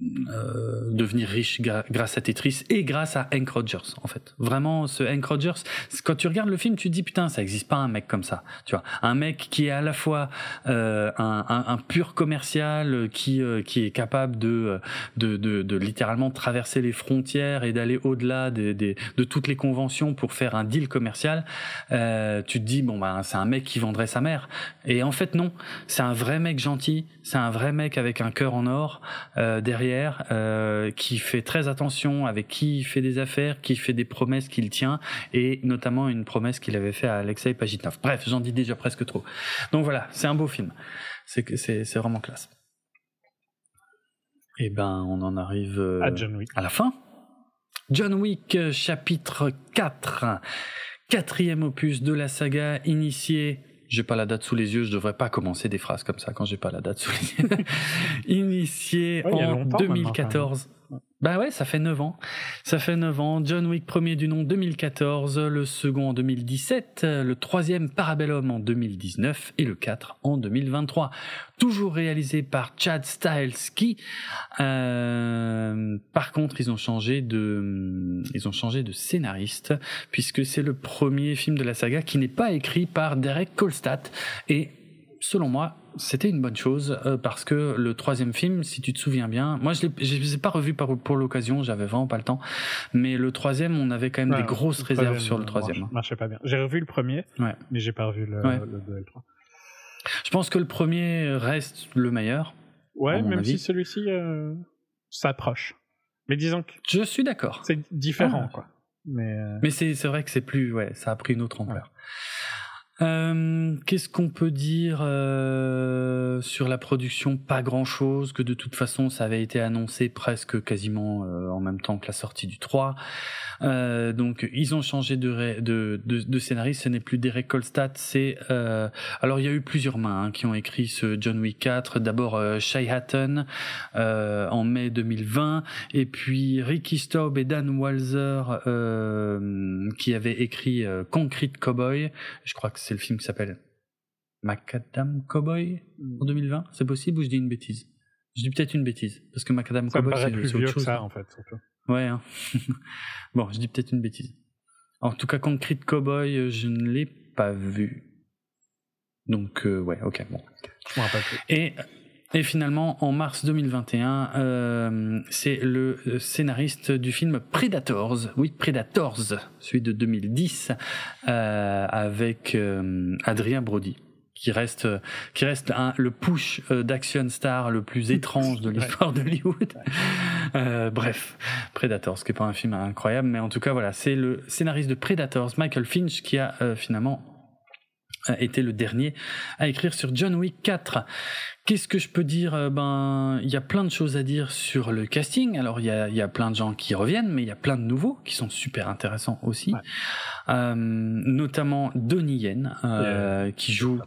euh, euh, devenir riche grâce à Tetris et grâce à Hank Rogers en fait. Vraiment ce Hank Rogers, quand tu regardes le film, tu te dis putain ça existe pas un mec comme ça, tu vois, un mec qui est à la fois euh, un, un, un, pur commercial qui euh, qui est capable de de, de de, littéralement traverser les frontières et d'aller au-delà des, de toutes les conventions pour faire un deal commercial. Euh, tu te dis bon bah c'est un mec qui vendrait sa mère et en fait non, c'est un vrai mec gentil, c'est un vrai mec avec un cœur en or derrière euh, qui fait très attention avec qui il fait des affaires, qui fait des promesses qu'il tient, et notamment une promesse qu'il avait fait à Alexei Pajitnov. Bref, j'en dis déjà presque trop. Donc voilà, c'est un beau film. C'est c'est c'est vraiment classe. Et eh ben, on en arrive euh, à John Wick. À la fin. John Wick, euh, chapitre 4. Quatrième opus de la saga initié j'ai pas la date sous les yeux, je devrais pas commencer des phrases comme ça quand j'ai pas la date sous les yeux. Initié en 2014. Bah ouais, ça fait 9 ans. Ça fait 9 ans. John Wick premier du nom 2014, le second en 2017, le troisième Parabellum en 2019 et le 4 en 2023. Toujours réalisé par Chad Stahelski. Euh, par contre, ils ont changé de, ils ont changé de scénariste puisque c'est le premier film de la saga qui n'est pas écrit par Derek Kolstad et selon moi, c'était une bonne chose euh, parce que le troisième film, si tu te souviens bien, moi je ne les ai pas revus pour, l'occasion, j'avais vraiment pas le temps, mais le troisième, on avait quand même des grosses réserves sur le troisième. Marche, marchait pas bien. J'ai revu le premier, ouais. mais j'ai pas revu le, 2 et le 3. Je pense que le premier reste le meilleur. Ouais, même si celui-ci euh, s'approche. Mais disons que. Je suis d'accord. C'est différent, ah. quoi. Mais, euh, mais c'est vrai que c'est plus. Ouais, ça a pris une autre ampleur. Euh, qu'est-ce qu'on peut dire euh, sur la production? Pas grand-chose, que de toute façon ça avait été annoncé presque quasiment euh, en même temps que la sortie du 3. Euh, donc ils ont changé de, de, de, de scénariste, ce n'est plus Derek Kolstad, c'est... Euh, alors il y a eu plusieurs mains hein, qui ont écrit ce John Wick 4, d'abord Shai Hatton en mai 2020, et puis Ricky Staub et Dan Walzer qui avaient écrit Concrete Cowboy, je crois que c'est le film qui s'appelle Macadam Cowboy en 2020, c'est possible ou je dis une bêtise? Je dis peut-être une bêtise, parce que Macadam Cowboy, c'est autre chose. ça, en fait, surtout. Ouais. Hein. bon, je dis peut-être une bêtise. En tout cas, Concrete Cowboy, euh, je ne l'ai pas vu. Donc, euh, ouais, ok, bon. Et, et finalement, en mars 2021, euh, c'est le euh, scénariste du film Predators, oui, Predators, celui de 2010, euh, avec Adrien Brody qui reste qui reste un, le push euh, d'action star le plus étrange de l'histoire d'Hollywood. Euh, bref, Predators, ce qui est pas un film incroyable, mais en tout cas voilà, c'est le scénariste de Predators, Michael Finch, qui a euh, finalement été le dernier à écrire sur John Wick 4. Qu'est-ce que je peux dire Ben, il y a plein de choses à dire sur le casting. Alors, il y a, y a plein de gens qui reviennent, mais il y a plein de nouveaux qui sont super intéressants aussi. Euh, notamment Donnie Yen, euh, qui joue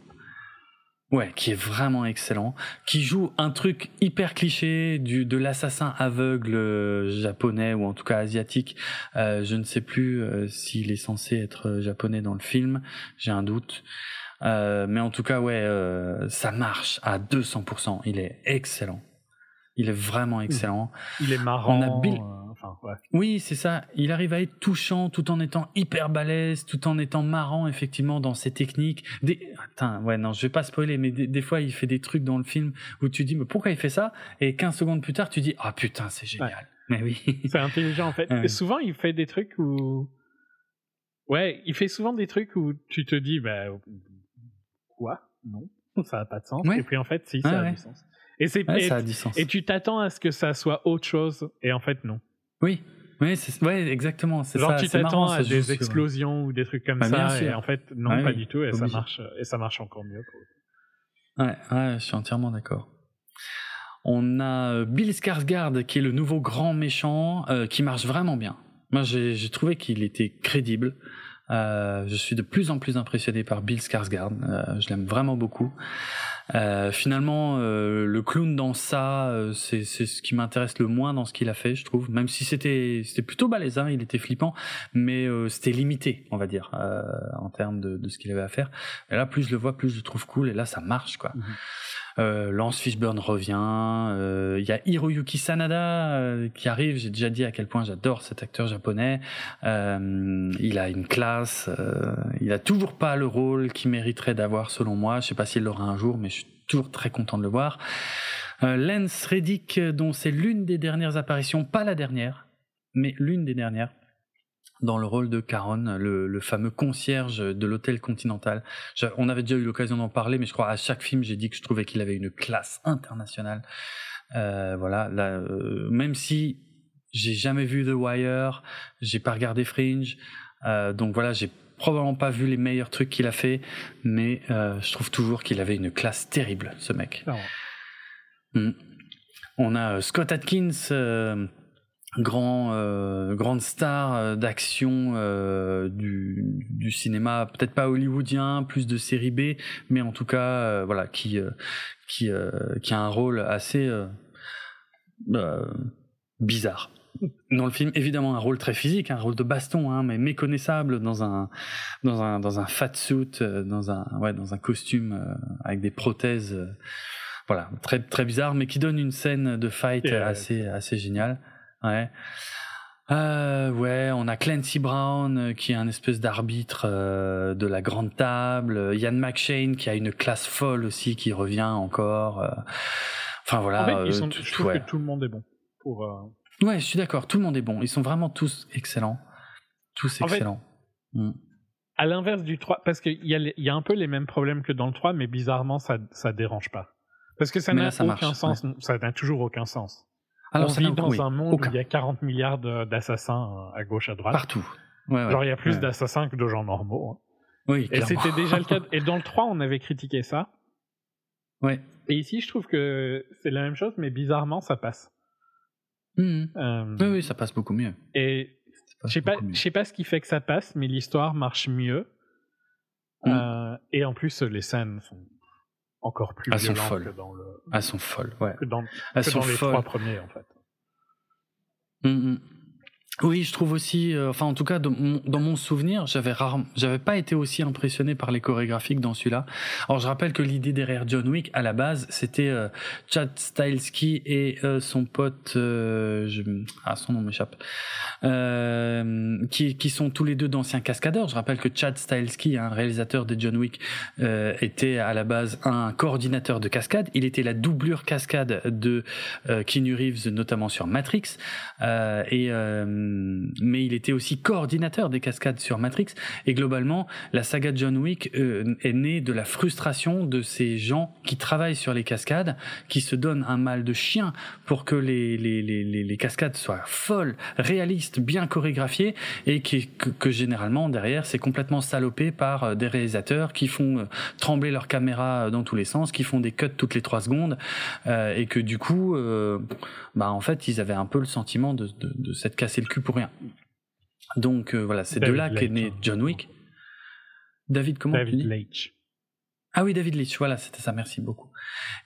Ouais, qui est vraiment excellent, qui joue un truc hyper cliché du de l'assassin aveugle euh, japonais ou en tout cas asiatique. Euh, je ne sais plus euh, s'il est censé être japonais dans le film, j'ai un doute. mais en tout cas, ouais, ça marche à 200%. Il est excellent. Il est vraiment excellent. Il est marrant. On a Bill... Oui, c'est ça. Il arrive à être touchant tout en étant hyper balèze, tout en étant marrant effectivement dans ses techniques. Des... Attends, ouais, non, je vais pas spoiler, mais des, fois il fait des trucs dans le film où tu dis mais pourquoi il fait ça? Et 15 secondes plus tard, tu dis ah putain, c'est génial. Mais oui. C'est intelligent en fait. Et souvent il fait des trucs où ouais, il fait souvent des trucs où tu te dis bah quoi? Non, ça a pas de sens. Et puis en fait, si, ça a du sens. Et c'est et, tu t'attends à ce que ça soit autre chose et en fait non. Oui, oui, ouais, exactement. Genre tu t'attends à des explosions ou des trucs comme bah, ça, et en fait non, pas du tout, et ça marche, et ça marche encore mieux. Ouais, ouais, je suis entièrement d'accord. On a euh, Bill Skarsgård qui est le nouveau grand méchant, euh, qui marche vraiment bien. Moi, j'ai trouvé qu'il était crédible. Euh, je suis de plus en plus impressionné par Bill Skarsgård. Euh, je l'aime vraiment beaucoup. Euh, finalement, euh, le clown dans ça, euh, c'est ce qui m'intéresse le moins dans ce qu'il a fait, je trouve. Même si c'était c'était plutôt balèze, hein, il était flippant, mais c'était limité, on va dire, en termes de, de ce qu'il avait à faire. Et là, plus je le vois, plus je le trouve cool, et là, ça marche, quoi. Mhm. Euh, Lance Fishburne revient. Euh, il y a Hiroyuki Sanada euh, qui arrive. J'ai déjà dit à quel point j'adore cet acteur japonais. il a une classe. il a toujours pas le rôle qu'il mériterait d'avoir selon moi. Je sais pas s'il l'aura un jour, mais je suis toujours très content de le voir. Lance Reddick, dont c'est l'une des dernières apparitions, pas la dernière, mais l'une des dernières dans le rôle de Caron, le, fameux concierge de l'hôtel Continental. on avait déjà eu l'occasion d'en parler, mais je crois à chaque film j'ai dit que je trouvais qu'il avait une classe internationale. Euh, voilà, euh, même si j'ai jamais vu The Wire, j'ai pas regardé Fringe, euh, donc voilà, j'ai probablement pas vu les meilleurs trucs qu'il a fait, mais je trouve toujours qu'il avait une classe terrible, ce mec. Mm. On a Scott Atkins grand euh, grande star euh, d'action euh, du, du cinéma peut-être pas hollywoodien plus de série B mais en tout cas voilà qui qui qui a un rôle assez bizarre. Dans le film évidemment un rôle très physique un rôle de baston hein, mais méconnaissable dans un dans un dans un fat suit dans un ouais dans un costume avec des prothèses voilà très très bizarre mais qui donne une scène de fight assez assez géniale Ouais. Euh, ouais, on a Clancy Brown euh, qui est un espèce d'arbitre euh, de la grande table. Ian McShane qui a une classe folle aussi qui revient encore. Euh. Enfin voilà. En fait, ils sont, je trouve que tout le monde est bon. Pour, Ouais, je suis d'accord. Tout le monde est bon. Ils sont vraiment tous excellents. Tous excellents. Mm. À l'inverse du 3, parce qu'il y, a y a un peu les mêmes problèmes que dans le 3, mais bizarrement, ça, ça dérange pas. Parce que ça n'a aucun sens. Ça n'a toujours aucun sens. Alors, on vit dans un monde où il y a 40 milliards d'assassin euh, à gauche, à droite. Partout. Ouais, Genre, il y a plus d'assassins que de gens normaux. Hein. Oui, Et c'était déjà le cas. Et dans le 3, on avait critiqué ça. Ouais. Et ici, je trouve que c'est la même chose, mais bizarrement, ça passe. Mmh. Euh, oui, oui, ça passe beaucoup mieux. Et je sais pas, je sais pas ce qui fait que ça passe, mais l'histoire marche mieux. Mmh. Euh, et en plus, les scènes sont encore plus violentes que dans le. Elles sont folles, ouais. Que dans, que dans les trois premiers, en fait. Mm, mm. Oui, je trouve aussi, euh, enfin en tout cas dans mon, souvenir, j'avais rarement, j'avais pas été aussi impressionné par les chorégraphies que dans celui-là. Alors je rappelle que l'idée derrière John Wick à la base, c'était euh, Chad Stahelski et euh, son pote, je, ah son nom m'échappe, qui qui sont tous les deux d'anciens cascadeurs. Je rappelle que Chad Stahelski, un réalisateur de John Wick, était à la base un coordinateur de cascade. Il était la doublure cascade de Keanu Reeves, notamment sur Matrix, et mais il était aussi coordinateur des cascades sur Matrix. Et globalement, la saga John Wick euh, est née de la frustration de ces gens qui travaillent sur les cascades, qui se donnent un mal de chien pour que les, les, les, cascades soient folles, réalistes, bien chorégraphiées, et que, généralement, derrière, c'est complètement salopé par euh, des réalisateurs qui font trembler leur caméra dans tous les sens, qui font des cuts toutes les trois secondes, euh, et que du coup, euh, bah en fait, ils avaient un peu le sentiment de, de, de s'être cassé le cul pour rien. Donc euh, voilà, c'est de là qu'est né John Wick. David comment David Leitch. Ah oui, David Leitch, voilà, c'était ça, merci beaucoup.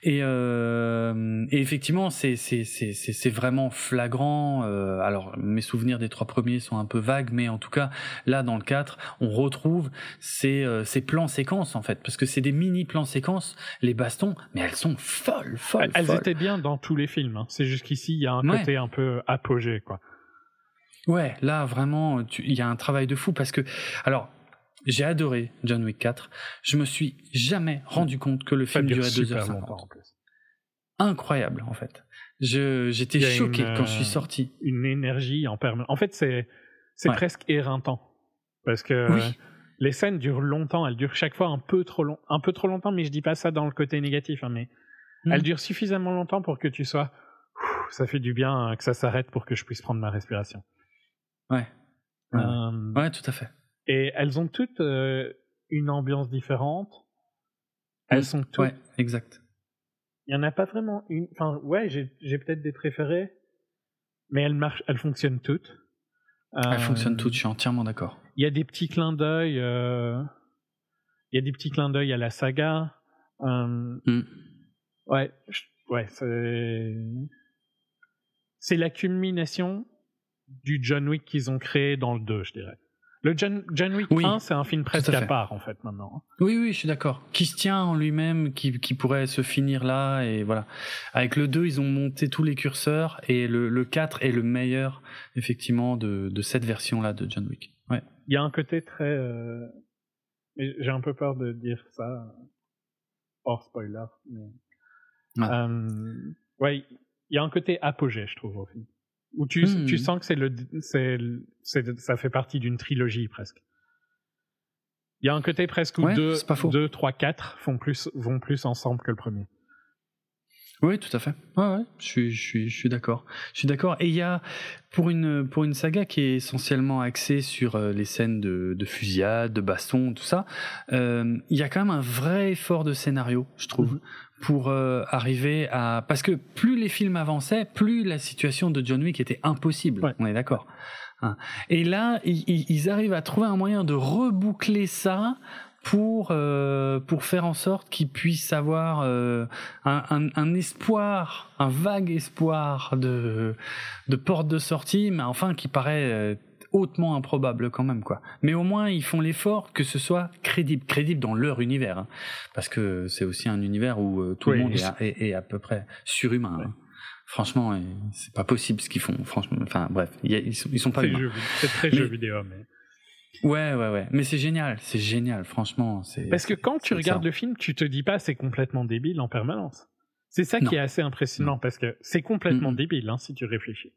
Et, euh, et effectivement, c'est vraiment flagrant. Euh, alors, mes souvenirs des trois premiers sont un peu vagues, mais en tout cas, là, dans le 4, on retrouve ces euh, ces plans séquences en fait, parce que c'est des mini plans séquences. Les bastons, mais elles sont folles, folles. Elles, étaient bien dans tous les films. Hein. C'est jusqu'ici, il y a un côté un peu apogée, quoi. Ouais, là vraiment, il y a un travail de fou parce que, alors, j'ai adoré John Wick 4. Je me suis jamais rendu compte que le film durait 2h50. Incroyable, en fait. Je, j'étais choqué quand je suis euh, sorti. Une énergie en permanence. En fait, c'est, c'est presque éreintant. Parce que les scènes durent longtemps. Elles durent chaque fois un peu trop long, un peu trop longtemps, mais je dis pas ça dans le côté négatif, hein, mais mm. elles durent suffisamment longtemps pour que tu sois, ça fait du bien hein, que ça s'arrête pour que je puisse prendre ma respiration. Ouais. Euh, ouais, tout à fait. Et elles ont toutes euh, une ambiance différente. Elles sont toutes. Ouais, exact. Il y en a pas vraiment une. Enfin, ouais, j'ai peut-être des préférés, mais elles marchent, elles fonctionnent toutes. Elles fonctionnent toutes. Je suis entièrement d'accord. Il y a des petits clins d'œil. Euh... Il y a des petits clins d'œil à la saga. Euh, Mm. Ouais, je- ouais, c'est c'est la culmination du John Wick qu'ils ont créé dans le 2, je dirais. Le John, John Wick Oui, 1, c'est un film presque à à part en fait maintenant. Oui, oui, je suis d'accord. Qui se tient en lui-même, qui, qui pourrait se finir là, et voilà. Avec le 2, ils ont monté tous les curseurs, et le, le 4 est le meilleur, effectivement, de, de cette version-là de John Wick. Ouais. Il y a un côté très. euh, J'ai un peu peur de dire ça hors spoiler, mais. Ouais. Euh, ouais, il y a un côté apogée, je trouve, au film. Où tu, Hmm. tu sens que c'est le, c'est, c'est- ça fait partie d'une trilogie presque. Il y a un côté presque où Ouais, 2, c'est pas faux. 2, 3, 4 font plus, vont plus ensemble que le premier. Oui, tout à fait. Ouais, ouais, je suis, je suis, je suis d'accord. Je suis d'accord. Et il y a, pour une, pour une saga qui est essentiellement axée sur euh, les scènes de, de fusillade, de baston, tout ça, euh, il y a quand même un vrai effort de scénario, je trouve, Mhm. pour euh, arriver à... Parce que plus les films avançaient, plus la situation de John Wick était impossible. Ouais. On est d'accord. Hein. Et là, ils arrivent à trouver un moyen de reboucler ça pour euh, pour faire en sorte qu'ils puissent avoir euh, un, un, un espoir, un vague espoir de de porte de sortie, mais enfin qui paraît euh, hautement improbable quand même quoi. Mais au moins ils font l'effort que ce soit crédible, crédible dans leur univers, hein. parce que c'est aussi un univers où euh, tout Oui, le monde est à, est, est à peu près surhumain. hein. Franchement, et c'est pas possible ce qu'ils font. Franchement, enfin bref, il y a- ils sont ils sont pas humains. jeu- très Mais- jeu vidéo, mais. Ouais, ouais, ouais. Mais c'est génial, c'est génial. Franchement, c'est. Parce que quand tu regardes le film, tu te dis pas c'est complètement débile en permanence. C'est ça Non. qui est assez impressionnant parce que c'est complètement Mhm. débile hein, si tu réfléchis.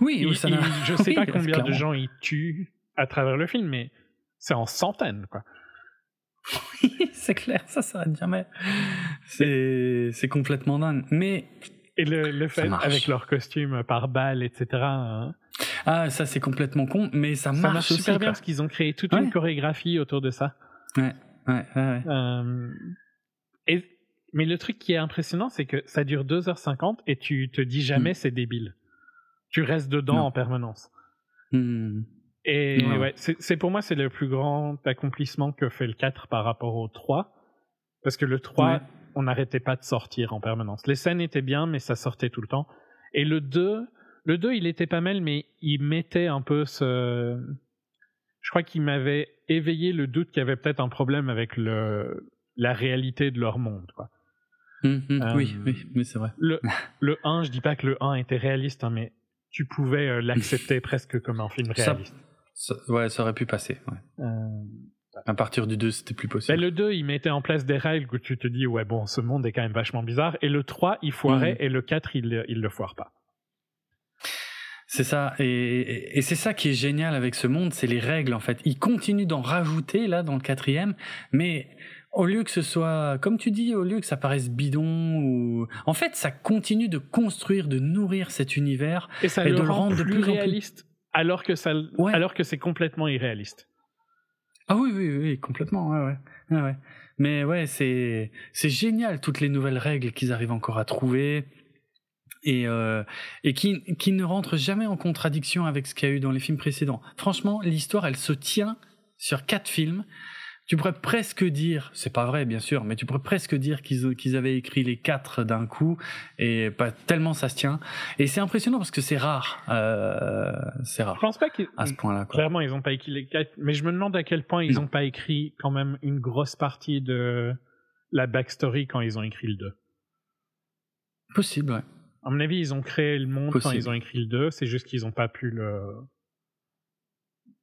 Oui, oui, ça je sais Oui, pas combien de gens ils tuent à travers le film, mais c'est en centaines quoi. c'est clair, ça s'arrête jamais. C'est, c'est complètement dingue. Mais Et le, le fait avec leurs costumes par balle, etc. hein, ah, ça c'est complètement con, mais ça marche, ça marche aussi. super bien parce qu'ils ont créé toute Ouais. une chorégraphie autour de ça. Ouais, ouais, ouais. Euh, et, mais le truc qui est impressionnant, c'est que ça dure 2h50 et tu te dis jamais c'est débile. Tu restes dedans. Non. en permanence. Hmm. Et Ouais, c'est pour moi, c'est le plus grand accomplissement que fait le 4 par rapport au 3. Parce que le 3, Ouais. On n'arrêtait pas de sortir en permanence. Les scènes étaient bien, mais ça sortait tout le temps. Et le 2, le 2, il était pas mal, mais il mettait un peu ce. Je crois qu'il m'avait éveillé le doute qu'il y avait peut-être un problème avec le, la réalité de leur monde. Quoi. Hmm, hmm. Euh, Oui, oui, oui, c'est vrai. Le, le 1, je dis pas que le 1 était réaliste, hein, mais tu pouvais euh, l'accepter presque comme un film Ça- réaliste. Ça, ouais, ça aurait pu passer. Ouais. Euh, À partir du 2, c'était plus possible. Ben, le 2, il mettait en place des règles où tu te dis, ouais, bon, ce monde est quand même vachement bizarre. Et le 3, il foirait, Mhm. et le 4, il, il le foire pas. C'est ça, et, et- et c'est ça qui est génial avec ce monde, c'est les règles en fait. Ils continuent d'en rajouter là dans le quatrième, mais au lieu que ce soit, comme tu dis, au lieu que ça paraisse bidon ou, en fait, ça continue de construire, de nourrir cet univers. Et ça Et le de le rend rendre de plus plus en plus- réaliste, alors que ça, Ouais. alors que c'est complètement irréaliste. Ah oui, oui, oui, complètement, ouais, ouais, ouais. Mais ouais, c'est c'est génial toutes les nouvelles règles qu'ils arrivent encore à trouver et euh, et qui qui ne rentrent jamais en contradiction avec ce qu'il y a eu dans les films précédents. Franchement, l'histoire, elle se tient sur quatre films. Tu pourrais presque dire, c'est pas vrai bien sûr, mais tu pourrais presque dire qu'ils qu'ils avaient écrit les quatre d'un coup et pas tellement ça se tient. Et c'est impressionnant parce que c'est rare, euh, c'est Je rare pense pas qu'ils, à ce point-là. quoi. clairement, ils ont pas écrit les 4, mais je me demande à quel point ils Non. ont pas écrit quand même une grosse partie de la backstory quand ils ont écrit le 2. Possible, ouais. À mon avis, ils ont créé le monde quand ils ont écrit le 2, c'est juste qu'ils n'ont pas pu le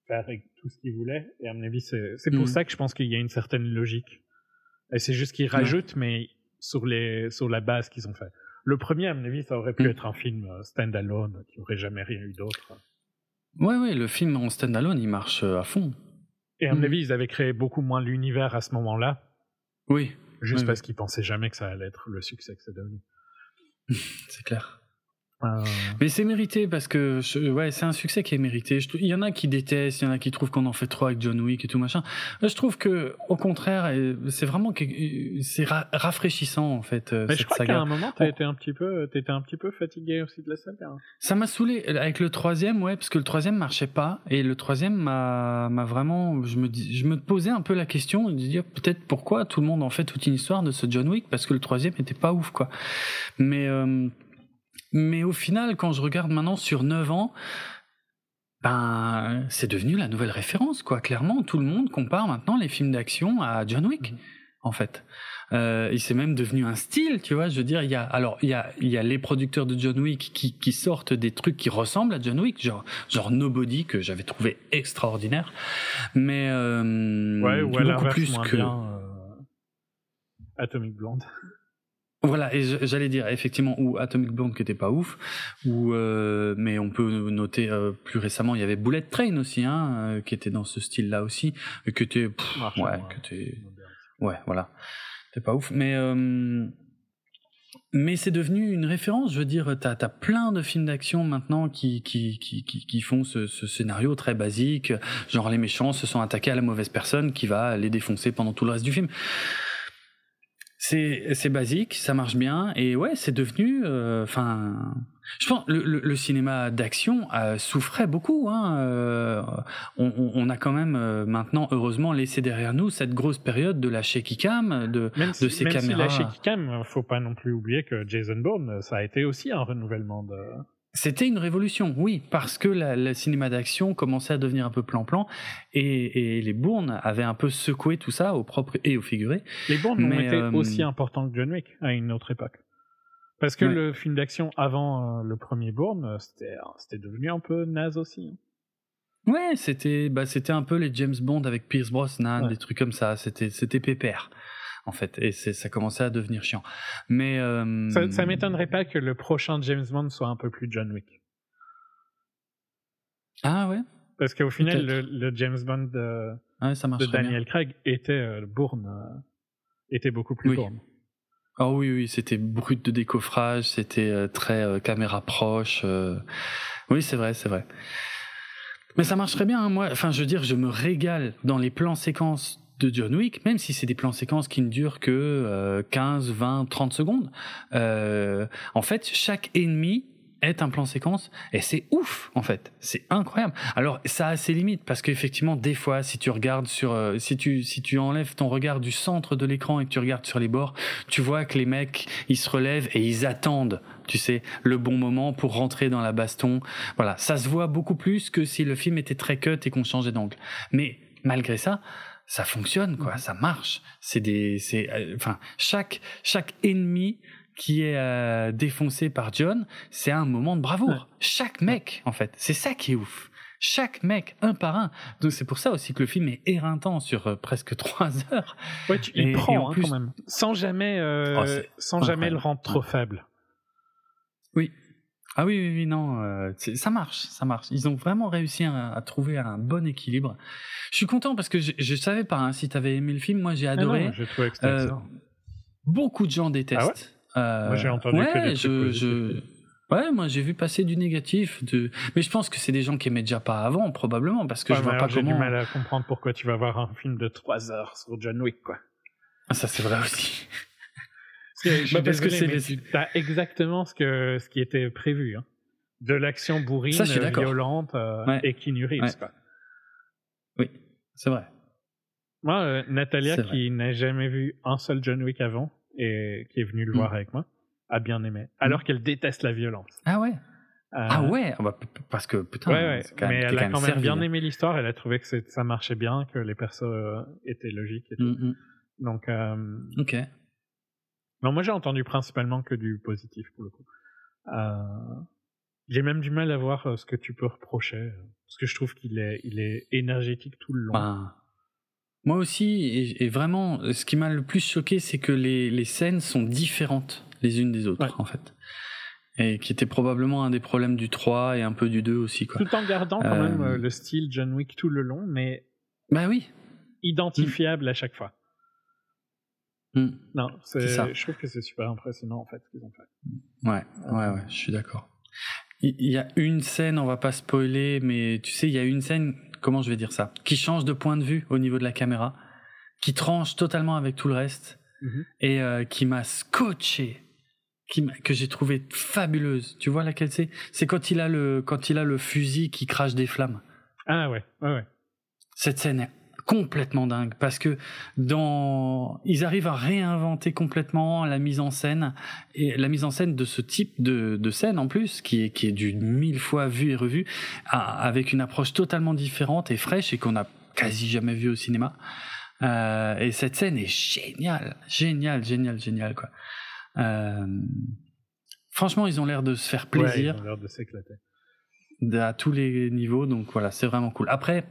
faire tout ce qu'ils voulaient. Et à mon avis, c'est pour Mhm. ça que je pense qu'il y a une certaine logique. Et c'est juste qu'ils rajoutent, mais sur, les, sur la base qu'ils ont fait. Le premier, à mon avis, ça aurait pu Mhm. être un film euh, stand-alone qui aurait jamais rien eu d'autre. Ouais, ouais, le film en standalone, il marche euh, à fond. Et à mon Mhm. avis, ils avaient créé beaucoup moins l'univers à ce moment-là, Oui, juste parce qu'ils pensaient jamais que ça allait être le succès que c'est devenu. c'est clair. Mais c'est mérité parce que je- ouais, c'est un succès qui est mérité. Je il y en a qui détestent, il y en a qui trouvent qu'on en fait trop avec John Wick et tout machin. Euh, Je trouve que au contraire, euh, c'est vraiment euh, c'est ra- rafraîchissant en fait Mais je cette crois qu'à un moment, t'as été un petit peu, t'étais un petit peu fatigué aussi de la saga. hein. Ça m'a saoulé avec le troisième, ouais, parce que le troisième marchait pas et le troisième m'a m'a vraiment, je me dis, je me posais un peu la question de dire peut-être pourquoi tout le monde en fait toute une histoire de ce John Wick parce que le troisième était pas ouf quoi. Mais euh, mais au final, quand je regarde maintenant sur 9 ans, ben c'est devenu la nouvelle référence quoi. Clairement, tout le monde compare maintenant les films d'action à John Wick Mhm. en fait. Euh, et c'est même devenu un style, tu vois. Je veux dire, il y a alors il y a il y a les producteurs de John Wick qui qui sortent des trucs qui ressemblent à John Wick, genre genre Nobody que j'avais trouvé extraordinaire, mais euh, Ouais, ou à beaucoup plus que bien. euh, Atomic Blonde. voilà. Et j'allais dire effectivement ou Atomic Blonde qui était pas ouf, ou euh, mais on peut noter euh, plus récemment il y avait Bullet Train aussi, hein, euh, qui était dans ce style-là aussi, et qui était pff, Marche, ouais, ouais. qui était Ouais, voilà. C'est pas ouf. Mais, euh, mais c'est devenu une référence. Je veux dire, t'as as plein de films d'action maintenant qui, qui, qui, qui, qui font ce, ce scénario très basique. Genre, les méchants se sont attaqués à la mauvaise personne qui va les défoncer pendant tout le reste du film. C'est c'est basique, ça marche bien. Et ouais, c'est devenu. euh, Enfin. je pense le, le, le cinéma d'action euh, souffrait beaucoup. Hein, euh, on, a quand même euh, maintenant, heureusement, laissé derrière nous cette grosse période de la shaky cam, de, Même si, de ces même si caméras. la shaky cam, faut pas non plus oublier que Jason Bourne, ça a été aussi un renouvellement de. C'était une révolution, oui, parce que le cinéma d'action commençait à devenir un peu plan-plan et, et les Bournes avaient un peu secoué tout ça au propre et au figuré. Les Bournes ont été euh, aussi importants que John Wick à une autre époque. Parce que Ouais. le film d'action avant euh, le premier Bourne, euh, c'était devenu un peu naze aussi. hein. Ouais, c'était bah, c'était un peu les James Bond avec Pierce Brosnan, Ouais. des trucs comme ça. C'était c'était pépère en fait, et ça commençait à devenir chiant. Mais euh, Ça, ça m'étonnerait pas que le prochain James Bond soit un peu plus John Wick. Ah ouais, Parce qu'au final, le, James Bond de, ouais, ça de marcherait bien. Daniel Craig était euh, Bourne, euh, était beaucoup plus Oui. Bourne. Ah oui, oui, c'était brut de décoffrage, c'était euh, très caméra proche. Oui, c'est vrai, c'est vrai. Mais ça marcherait bien, hein, moi. Enfin, je veux dire, je me régale dans les plans séquences de John Wick, même si c'est des plans séquences qui ne durent que euh, 15, 20, 30 secondes. Euh, en fait, chaque ennemi est un plan séquence et c'est ouf en fait. C'est incroyable. Alors ça a ses limites parce qu'effectivement des fois si tu regardes sur euh, si tu si tu enlèves ton regard du centre de l'écran et que tu regardes sur les bords tu vois que les mecs ils se relèvent et ils attendent tu sais le bon moment pour rentrer dans la baston. Voilà. Ça se voit beaucoup plus que si le film était très cut et qu'on changeait d'angle. Mais malgré ça ça fonctionne quoi ça marche c'est des c'est euh, enfin chaque chaque ennemi qui est euh, défoncé par John, c'est un moment de bravoure. Ouais. Chaque mec, en fait, c'est ça qui est ouf. Chaque mec, un par un. Donc c'est pour ça aussi que le film est éreintant sur euh, presque trois heures. Ouais, tu, Et- il et prend en hein, plus- quand même, sans jamais, euh, Oh, sans jamais le rendre trop faible. Ah oui, oui, oui, non, euh, ça marche, ça marche. Ils ont vraiment réussi à, à trouver un bon équilibre. Je suis content parce que je, je savais pas hein, si tu avais aimé le film. Moi, j'ai Ah adoré. non, trouvé Euh. Beaucoup de gens détestent. Euh, Moi, j'ai entendu ouais, que des je, je- Ouais, moi j'ai vu passer du négatif, de... mais je pense que c'est des gens qui aimaient déjà pas avant, probablement, parce que Ouais, je vois pas alors, J'ai comment. du mal à comprendre pourquoi tu vas voir un film de 3 heures sur John Wick, quoi. Ah, ça c'est vrai aussi. Parce que, je suis Bah, parce que c'est tu as exactement ce, que, ce qui était prévu. hein. De l'action bourrine, Ça, euh, violente euh, Ouais. et Keanu Reeves, Ouais. quoi. Oui, c'est vrai. Moi, euh, Natalia, qui n'a jamais vu un seul John Wick avant et qui est venue le Mm. voir avec moi, a bien aimé. Alors qu'elle déteste la violence. Ah ouais. Euh, Ah ouais. Ah bah, parce que putain. ouais, ouais. quand mais même- elle a quand même servi, bien aimé l'histoire. Elle a trouvé que ça marchait bien, que les persos euh, étaient logiques et tout. Mm, mm. Donc, euh, Ok. Non, moi j'ai entendu principalement que du positif pour le coup. Euh, j'ai même du mal à voir euh, ce que tu peux reprocher, euh, parce que je trouve qu'il est, il est énergétique tout le long. Ben, moi aussi, et, et vraiment, ce qui m'a le plus choqué, c'est que les, les scènes sont différentes les unes des autres, Ouais. en fait. Et qui était probablement un des problèmes du 3 et un peu du 2 aussi, quoi. Tout en gardant quand même le style John Wick tout le long, mais Bah oui. identifiable à chaque fois. Mm. Non, c'est, ça. je trouve que c'est super impressionnant en fait ce qu'ils ont fait. Ouais, ouais, ouais, je suis d'accord. Il y a une scène, on va pas spoiler, mais tu sais, il y a une scène, comment je vais dire ça, qui change de point de vue au niveau de la caméra, qui tranche totalement avec tout le reste, Mhm. et euh, qui m'a scotché, qui que j'ai trouvé fabuleuse. Tu vois laquelle c'est? C'est quand il a le quand il a le fusil qui crache des flammes. Ah ouais, ouais, ouais. Cette scène est complètement dingue parce que dans ils arrivent à réinventer complètement la mise en scène et la mise en scène de ce type de, de scène en plus qui est qui est du mille fois vu et revu à- avec une approche totalement différente et fraîche et qu'on a quasi jamais vu au cinéma Euh, et cette scène est géniale géniale géniale géniale quoi Euh, franchement ils ont l'air de se faire plaisir Ouais, ils ont l'air de s'éclater. à tous les niveaux. Donc voilà, c'est vraiment cool. Après,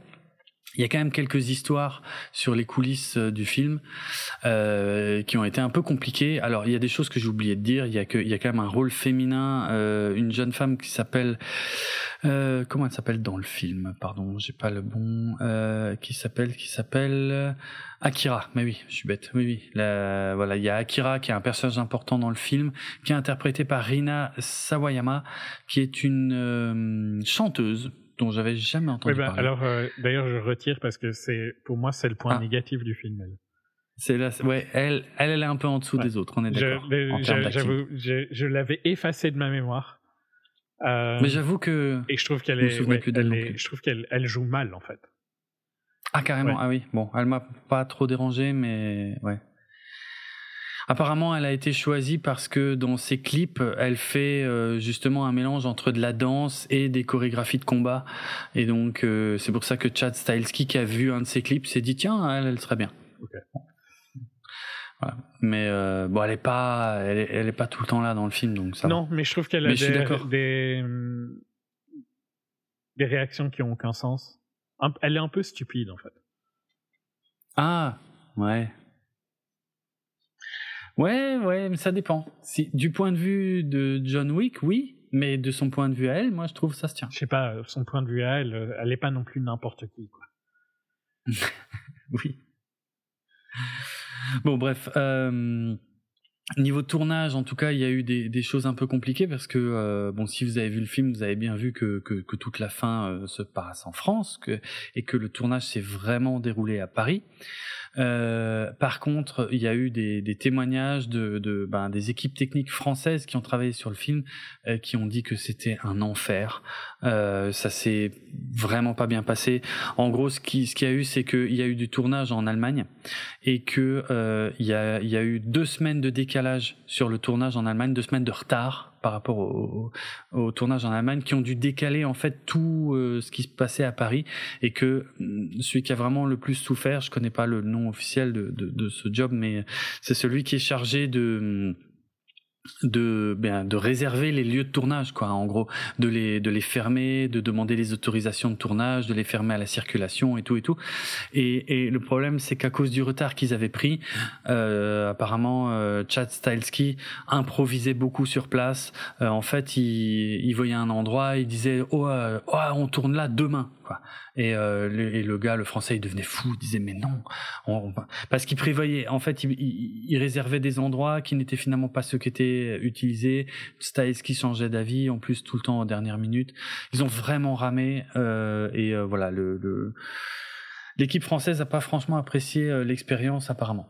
il y a quand même quelques histoires sur les coulisses euh, du film euh, qui ont été un peu compliquées. Alors, il y a des choses que j'ai oublié de dire. Il y a que, il y a quand même un rôle féminin, euh, une jeune femme qui s'appelle, euh, comment elle s'appelle dans le film? Pardon, j'ai pas le bon. Euh, qui s'appelle, qui s'appelle euh, Akira. Mais oui, je suis bête. Oui, oui. Voilà, il y a Akira qui est un personnage important dans le film, qui est interprété par Rina Sawayama, qui est une chanteuse dont j'avais jamais entendu Oui, bah, parler. alors, euh, d'ailleurs, je retire parce que c'est, pour moi, c'est le point Ah. négatif du film. elle. C'est là, ouais, elle, elle, elle est un peu en dessous Ouais. des autres. On est Je, d'accord. j'avoue, je, je l'avais effacé de ma mémoire. Euh, Mais j'avoue que et je trouve qu'elle je est, ouais, plus elle est- plus. je trouve qu'elle elle joue mal en fait. ah carrément, Ouais. ah oui. Bon, elle m'a pas trop dérangé, mais ouais. Apparemment, elle a été choisie parce que dans ses clips, elle fait euh, justement un mélange entre de la danse et des chorégraphies de combat. Et donc, euh, c'est pour ça que Chad Stahelski, qui a vu un de ses clips, s'est dit tiens, elle, elle serait bien. Voilà. Mais euh, bon, elle est pas, elle est, elle est pas tout le temps là dans le film, donc ça. va. non, mais je trouve qu'elle a des, hum, des réactions qui ont aucun sens. Elle est un peu stupide en fait. Ah, ouais. Ouais, ouais, mais ça dépend. Si, du point de vue de John Wick, oui, mais de son point de vue à elle, moi je trouve ça se tient. Je sais pas, son point de vue à elle, euh, elle est pas non plus n'importe qui. Quoi. Oui. Bon, bref. euh, niveau tournage, en tout cas, il y a eu des, des choses un peu compliquées parce que, euh, bon, si vous avez vu le film, vous avez bien vu que, que, que toute la fin euh, se passe en France que, et que le tournage s'est vraiment déroulé à Paris. Euh, par contre, il y a eu des, des témoignages de, de ben, des équipes techniques françaises qui ont travaillé sur le film, euh, qui ont dit que c'était un enfer. Euh, ça s'est vraiment pas bien passé. En gros, ce qui ce qu'il y a eu, c'est qu'il y a eu du tournage en Allemagne et que euh, il y a y a eu deux semaines de décalage sur le tournage en Allemagne, deux semaines de retard par rapport au, au, tournage en Allemagne, qui ont dû décaler en fait tout euh, ce qui se passait à Paris et que hum, celui qui a vraiment le plus souffert, je connais pas le nom officiel de, de, de ce job, mais c'est celui qui est chargé de hum, de ben, de réserver les lieux de tournage quoi en gros. De les de les fermer de demander les autorisations de tournage de les fermer à la circulation et tout et tout. Et, et le problème c'est qu'à cause du retard qu'ils avaient pris euh, apparemment euh, Chad Stahelski improvisait beaucoup sur place. Euh, en fait il, il voyait un endroit il disait oh, euh, oh, on tourne là demain euh, le, et le gars le français il devenait fou il disait mais non on- on- parce qu'il prévoyait en fait il, réservait des endroits qui n'étaient finalement pas ceux qui étaient utilisés. Stahelski changeait d'avis en plus tout le temps en dernière minute. Ils ont vraiment ramé euh, et euh, voilà l'équipe française a pas franchement apprécié euh, l'expérience apparemment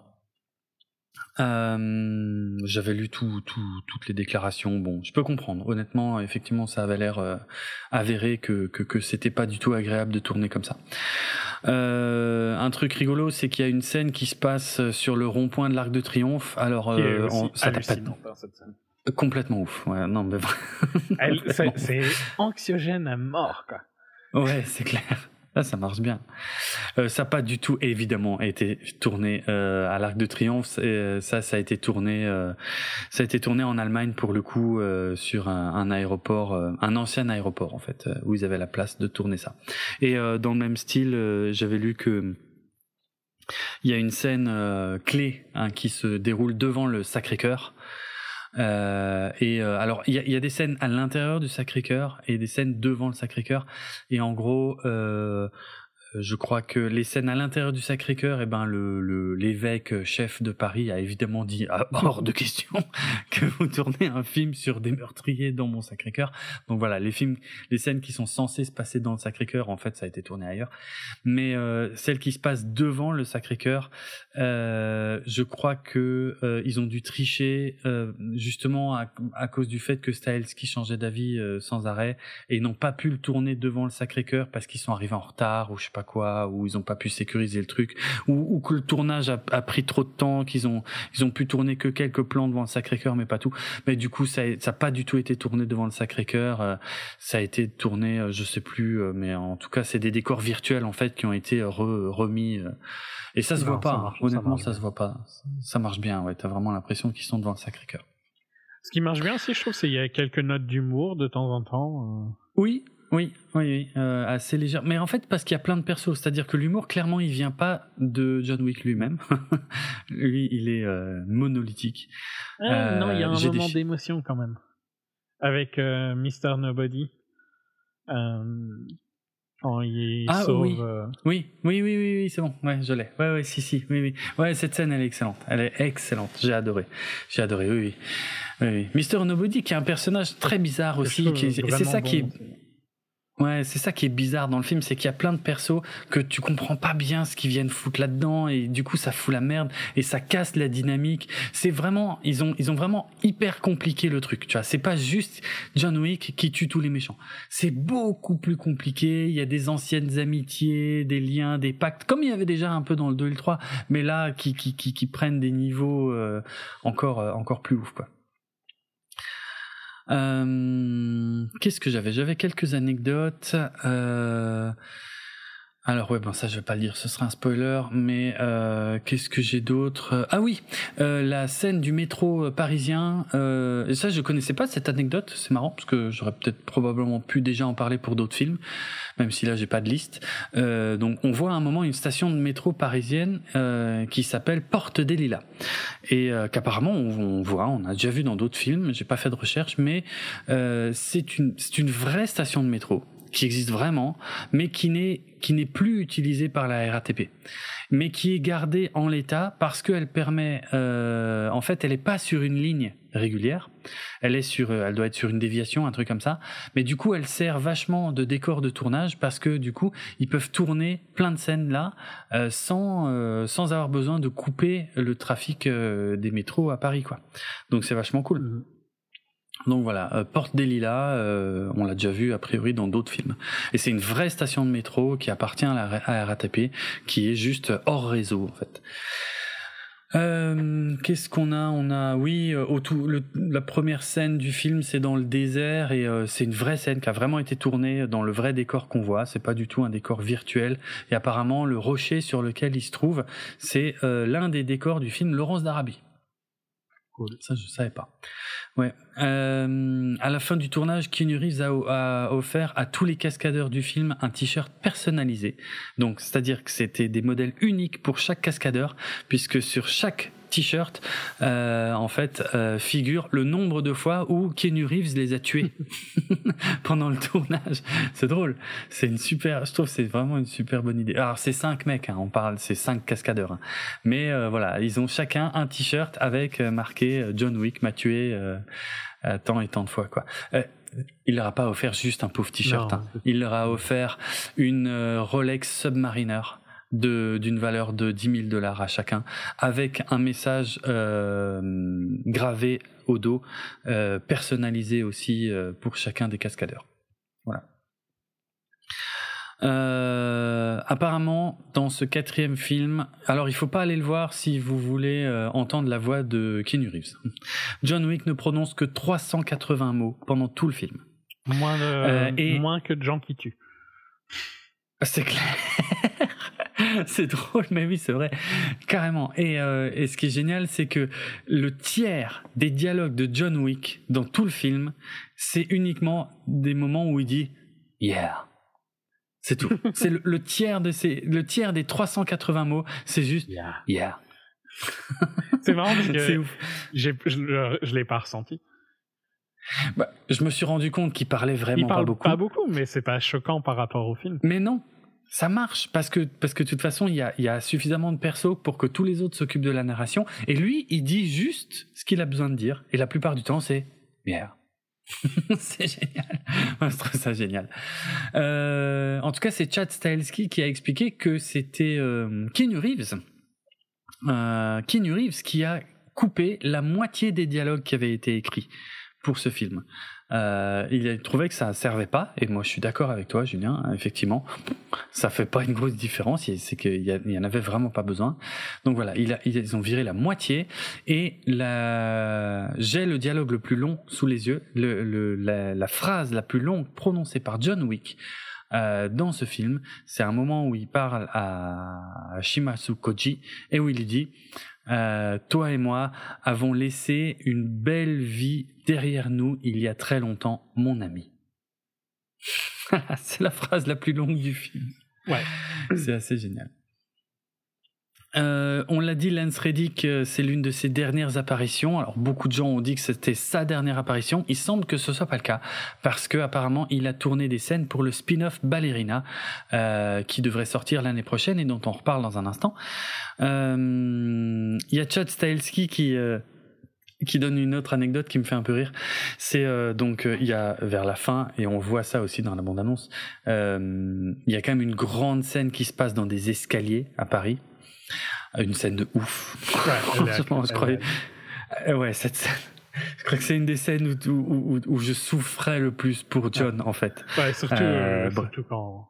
euh, j'avais lu tout, tout, toutes les déclarations. Bon, je peux comprendre. Honnêtement, effectivement, ça avait l'air euh, avéré que, que, que c'était pas du tout agréable de tourner comme ça. Euh, un truc rigolo, c'est qu'il y a une scène qui se passe sur le rond-point de l'Arc de Triomphe. Alors, euh, on- ça t'a pas- hein, complètement ouf. Ouais, non, mais. C'est anxiogène à mort quoi. Ouais, c'est clair. Là, ça marche bien. Euh, ça n'a pas du tout, évidemment, été tourné euh, à l'Arc de Triomphe. C'est, euh, ça, ça a été tourné, euh, ça a été tourné en Allemagne pour le coup euh, sur un, aéroport, euh, un ancien aéroport en fait, où ils avaient la place de tourner ça. Et dans le même style, j'avais lu que il y a une scène clé hein, qui se déroule devant le Sacré-Cœur. Euh, et euh, alors, il y a, y a des scènes à l'intérieur du Sacré-Cœur et des scènes devant le Sacré-Cœur. Et en gros, euh, je crois que les scènes à l'intérieur du Sacré-Cœur, eh ben le l'évêque chef de Paris a évidemment dit ah, hors de question que vous tournez un film sur des meurtriers dans mon Sacré-Cœur. Donc voilà, les films, les scènes qui sont censées se passer dans le Sacré-Cœur, en fait, ça a été tourné ailleurs. Mais euh, celles qui se passent devant le Sacré-Cœur, euh, je crois que euh, ils ont dû tricher euh, justement à, à, cause du fait que Stahelski changeait d'avis euh, sans arrêt et n'ont pas pu le tourner devant le Sacré-Cœur parce qu'ils sont arrivés en retard ou je sais pas quoi, ou ils ont pas pu sécuriser le truc, ou, ou que le tournage a, a, pris trop de temps, qu'ils ont ils ont pu tourner que quelques plans devant le Sacré-Cœur, mais pas tout. Mais du coup, ça ça a pas du tout été tourné devant le Sacré-Cœur. Euh, ça a été tourné, euh, je sais plus, euh, mais en tout cas, c'est des décors virtuels en fait qui ont été remis. et ça se voit pas. Hein. Honnêtement, ça, se voit pas. Ça marche bien. Ouais, t'as vraiment l'impression qu'ils sont devant le Sacré-Cœur. Ce qui marche bien aussi, je trouve, c'est qu'il y a quelques notes d'humour de temps en temps. Oui, oui, oui, oui euh, assez légère. Mais en fait, parce qu'il y a plein de persos, c'est-à-dire que l'humour, clairement, il vient pas de John Wick lui-même. lui, il est euh, monolithique. Ah, non, il y a un euh, moment d'émotion quand même. Avec Mr. Nobody. Quand il ah, sauve, oui. oui. oui, oui, oui, oui, c'est bon. Ouais, je l'ai. Ouais, ouais, si, si, oui, oui. Ouais, cette scène, elle est excellente. Elle est excellente. J'ai adoré. J'ai adoré, oui, oui. oui, Mr. Nobody, qui est un personnage très bizarre aussi. C'est ça qui est Ouais, c'est ça qui est bizarre dans le film, c'est qu'il y a plein de persos que tu comprends pas bien ce qu'ils viennent foutre là-dedans et du coup ça fout la merde et ça casse la dynamique. C'est vraiment, ils ont, ils ont vraiment hyper compliqué le truc. Tu vois, c'est pas juste John Wick qui tue tous les méchants. C'est beaucoup plus compliqué. Il y a des anciennes amitiés, des liens, des pactes, comme il y avait déjà un peu dans le 2 et le 3, mais là qui qui qui, qui prennent des niveaux euh, encore euh, encore plus ouf quoi. Euh, Qu'est-ce que j'avais? J'avais quelques anecdotes. Euh, alors ouais, bon ça je vais pas le dire, ce sera un spoiler, mais euh, qu'est-ce que j'ai d'autre? Ah oui, euh, la scène du métro parisien. Euh, et ça je connaissais pas cette anecdote, c'est marrant parce que j'aurais peut-être probablement pu déjà en parler pour d'autres films, même si là j'ai pas de liste. Euh, donc on voit à un moment une station de métro parisienne euh, qui s'appelle Porte des Lilas et euh, qu'apparemment on, voit, on a déjà vu dans d'autres films. J'ai pas fait de recherche, mais c'est une c'est une vraie station de métro qui existe vraiment, mais qui n'est qui n'est plus utilisée par la RATP, mais qui est gardée en l'état parce qu'elle permet, euh, en fait, elle est pas sur une ligne régulière, elle est sur, elle doit être sur une déviation, un truc comme ça, mais du coup, elle sert vachement de décor de tournage parce que du coup, ils peuvent tourner plein de scènes là euh, sans euh, sans avoir besoin de couper le trafic euh, des métros à Paris, quoi. Donc c'est vachement cool. Donc voilà, euh, Porte des Lilas, euh, on l'a déjà vu a priori dans d'autres films. Et c'est une vraie station de métro qui appartient à la, RATP, qui est juste hors réseau en fait. Euh, Qu'est-ce qu'on a? On a, oui, au tout, le, la première scène du film, c'est dans le désert et euh, c'est une vraie scène qui a vraiment été tournée dans le vrai décor qu'on voit. C'est pas du tout un décor virtuel. Et apparemment, le rocher sur lequel il se trouve, c'est l'un des décors du film Laurence d'Arabie. Ça, je savais pas. Ouais. Euh, à la fin du tournage, Keanu a, a, offert à tous les cascadeurs du film un t-shirt personnalisé. Donc, c'est-à-dire que c'était des modèles uniques pour chaque cascadeur, puisque sur chaque t-shirt, euh, en fait, euh, figure le nombre de fois où Keanu Reeves les a tués pendant le tournage. C'est drôle. C'est une super, je trouve, c'est vraiment une super bonne idée. Alors, c'est cinq mecs, hein, on parle, c'est cinq cascadeurs. Hein. Mais euh, voilà, ils ont chacun un t-shirt avec marqué John Wick m'a tué tant et tant de fois, quoi il leur a pas offert juste un pauvre t-shirt. Hein. Il leur a offert une Rolex Submariner d'une valeur de 10 000 dollars à chacun, avec un message euh, gravé au dos, euh, personnalisé aussi euh, pour chacun des cascadeurs. Voilà. Euh, apparemment, dans ce quatrième film, alors il faut pas aller le voir si vous voulez euh, entendre la voix de Keanu Reeves. John Wick ne prononce que 380 mots pendant tout le film. Moins, de, et, moins que de gens qui tuent. C'est clair. c'est drôle, mais oui, c'est vrai, carrément. Et, euh, et ce qui est génial, c'est que le tiers des dialogues de John Wick dans tout le film, c'est uniquement des moments où il dit Yeah. C'est tout. c'est le, tiers de ces, le tiers des 380 mots, c'est juste Yeah. yeah. c'est marrant parce que je, je l'ai pas ressenti. Bah, je me suis rendu compte qu'il parlait vraiment il parle pas beaucoup. Pas beaucoup, mais c'est pas choquant par rapport au film. Mais non, ça marche parce que parce que de toute façon il y a, y a suffisamment de persos pour que tous les autres s'occupent de la narration et lui il dit juste ce qu'il a besoin de dire et la plupart du temps c'est bière c'est génial. je trouve ça génial. Euh, en tout cas, c'est Chad Stahelski qui a expliqué que c'était euh, Reeves. Euh, Keanu Reeves qui a coupé la moitié des dialogues qui avaient été écrits pour ce film. Euh, il trouvait que ça servait pas, et moi je suis d'accord avec toi, Julien. Effectivement, ça fait pas une grosse différence. C'est qu'il y, en avait vraiment pas besoin. Donc voilà, ils ont viré la moitié, et j'ai le dialogue le plus long sous les yeux, la, phrase la plus longue prononcée par John Wick. Euh, dans ce film, c'est un moment où il parle à Shimasu Koji et où il dit euh, toi et moi avons laissé une belle vie derrière nous il y a très longtemps, mon ami. c'est la phrase la plus longue du film. Ouais. C'est assez génial. Euh, on l'a dit, Lance Reddick, euh, c'est l'une de ses dernières apparitions. Alors beaucoup de gens ont dit que c'était sa dernière apparition. Il semble que ce soit pas le cas parce que apparemment il a tourné des scènes pour le spin-off Ballerina euh, qui devrait sortir l'année prochaine et dont on reparle dans un instant. Il y a Chad Stahelski qui qui donne une autre anecdote qui me fait un peu rire. C'est donc il y a vers la fin et on voit ça aussi dans la bande annonce. il y a quand même une grande scène qui se passe dans des escaliers à Paris une scène de ouf. Ouais, je croyais. Euh, ouais, cette scène. Je crois que c'est une des scènes où, où, où, je souffrais le plus pour John, en fait. Ouais, surtout, euh, surtout quand.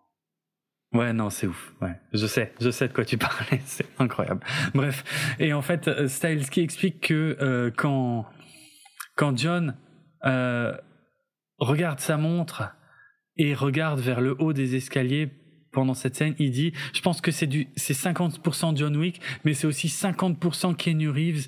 Ouais, non, c'est ouf. Ouais, je sais, je sais de quoi tu parlais. C'est incroyable. Bref, et en fait, euh, Stylesky explique que euh, quand quand John euh, regarde sa montre et regarde vers le haut des escaliers pendant cette scène, il dit, je pense que c'est du, c'est 50% John Wick, mais c'est aussi 50% Kenny Reeves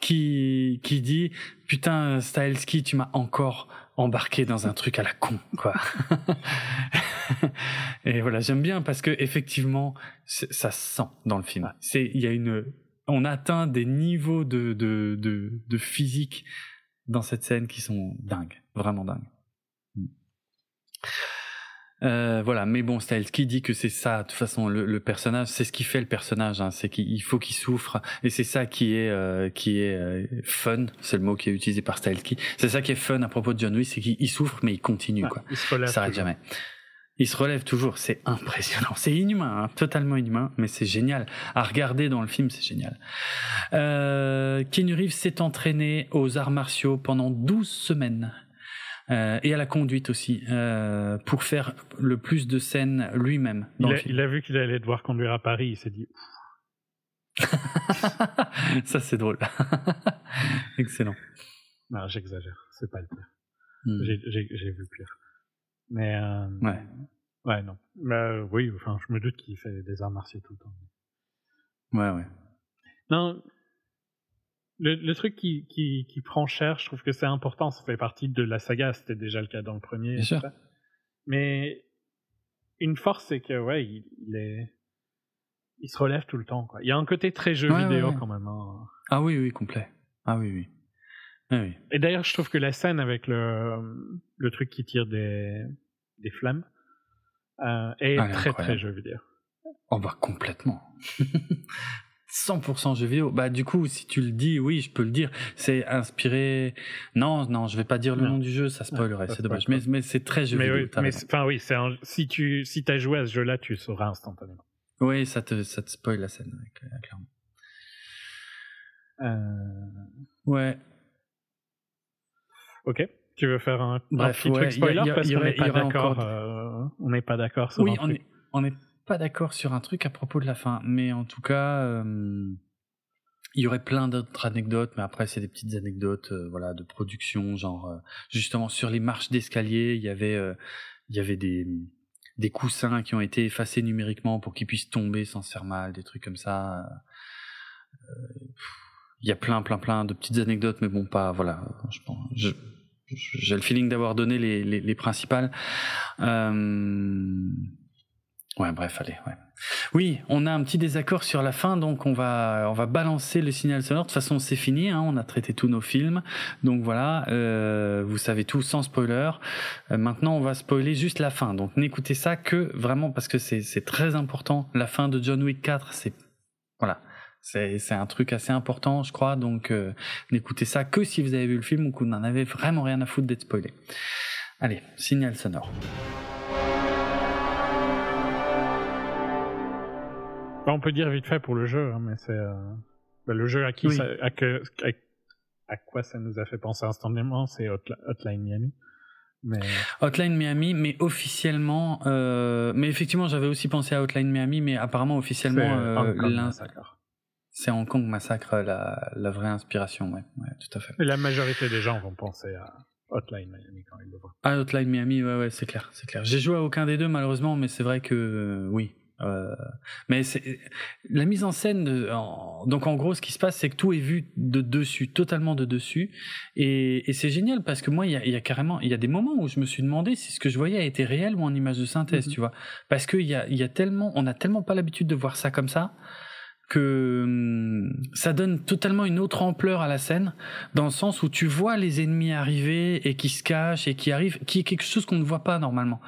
qui, qui dit, putain, Styleski, tu m'as encore embarqué dans un truc à la con, quoi. et voilà, j'aime bien parce que effectivement, ça se sent dans le film. C'est, il y a une, on atteint des niveaux de, de, de, de physique dans cette scène qui sont dingues, vraiment dingues. Euh, voilà, mais bon, qui dit que c'est ça, de toute façon, le, personnage, c'est ce qui fait le personnage, hein, c'est qu'il faut qu'il souffre, et c'est ça qui est euh, qui est euh, fun, c'est le mot qui est utilisé par Stahelski. C'est ça qui est fun à propos de John Wick, c'est qu'il souffre, mais il continue, quoi. Il se relève s'arrête jamais. Il se relève toujours, c'est impressionnant, c'est inhumain, hein, totalement inhumain, mais c'est génial. À regarder dans le film, c'est génial. Euh, Keanu Reeves s'est entraîné aux arts martiaux pendant 12 semaines. Euh, et à la conduite aussi, euh, pour faire le plus de scènes lui-même. Il, il, a vu qu'il allait devoir conduire à Paris, il s'est dit. Ça c'est drôle. Excellent. Non, j'exagère, c'est pas le pire. Hmm. J'ai vu pire. Mais euh, ouais. Ouais, non. Mais, oui, enfin, je me doute qu'il fait des arts martiaux tout le temps. Ouais, ouais. Non, le, le, truc qui, qui, qui, prend cher, je trouve que c'est important, ça fait partie de la saga, c'était déjà le cas dans le premier. Bien sûr. Mais une force, c'est que, ouais, il, il, est. Il se relève tout le temps, quoi. Il y a un côté très jeu vidéo quand même. Hein. Ah oui, oui, complet. Ah oui, oui. Ah, oui. Et d'ailleurs, je trouve que la scène avec le, le truc qui tire des, des flammes euh, est ah, très, très jeu vidéo. On va complètement. 100% jeu vidéo. Bah du coup, si tu le dis, oui, je peux le dire. C'est inspiré. Non, non, je vais pas dire le nom du jeu, ça spoilerait. c'est dommage. Mais, mais c'est très jeu vidéo. Oui, mais enfin oui, c'est si tu si t'as joué à ce jeu-là, tu sauras instantanément. Oui, ça te ça te spoil la scène, clairement. Euh... Ouais. Ok. Tu veux faire un, Bref, petit truc spoiler parce qu'on n'est pas d'accord. Euh, on n'est pas d'accord sur oui, on est on est pas d'accord sur un truc à propos de la fin, mais en tout cas, euh, il y aurait plein d'autres anecdotes, mais après c'est des petites anecdotes, euh, voilà, de production, genre euh, justement sur les marches d'escalier, il y avait, il y avait des des coussins qui ont été effacés numériquement pour qu'ils puissent tomber sans se faire mal, des trucs comme ça. Il y a plein, plein, plein de petites anecdotes, mais bon, pas, voilà, je pense, j'ai le feeling d'avoir donné les, les, les principales. Ouais, bref, allez, ouais. Oui, on a un petit désaccord sur la fin, donc on va, on va balancer le signal sonore. De toute façon, c'est fini, hein, on a traité tous nos films. Donc voilà, euh, vous savez tout sans spoiler. Euh, maintenant, on va spoiler juste la fin. Donc n'écoutez ça que vraiment parce que c'est très important. La fin de John Wick 4, c'est... Voilà. C'est un truc assez important, je crois. Donc euh, n'écoutez ça que si vous avez vu le film ou que vous n'en avez vraiment rien à foutre d'être spoilé. Allez, signal sonore. On peut dire vite fait pour le jeu, hein, mais c'est euh, bah, le jeu à qui ça, à, que, à, quoi ça nous a fait penser instantanément, c'est Hotline Miami. Mais... Hotline Miami, mais officiellement, euh, mais effectivement, j'avais aussi pensé à Hotline Miami, mais apparemment officiellement, euh, c'est Hong Kong Massacre la, la vraie inspiration, ouais, ouais, tout à fait. Et la majorité des gens vont penser à Hotline Miami quand ils le voient. Ah, Hotline Miami, ouais, ouais, c'est clair, c'est clair. J'ai joué à aucun des deux malheureusement, mais c'est vrai que oui, euh, mais la mise en scène. De, donc en gros, ce qui se passe, c'est que tout est vu de dessus, totalement de dessus, et, et c'est génial parce que moi, il y a, y a, carrément, il y a des moments où je me suis demandé si ce que je voyais était réel ou en image de synthèse, mm-hmm. tu vois, parce qu'il y a, y a tellement, on a tellement pas l'habitude de voir ça comme ça que hum, ça donne totalement une autre ampleur à la scène, dans le sens où tu vois les ennemis arriver et qui se cachent et qui arrivent, qui est quelque chose qu'on ne voit pas normalement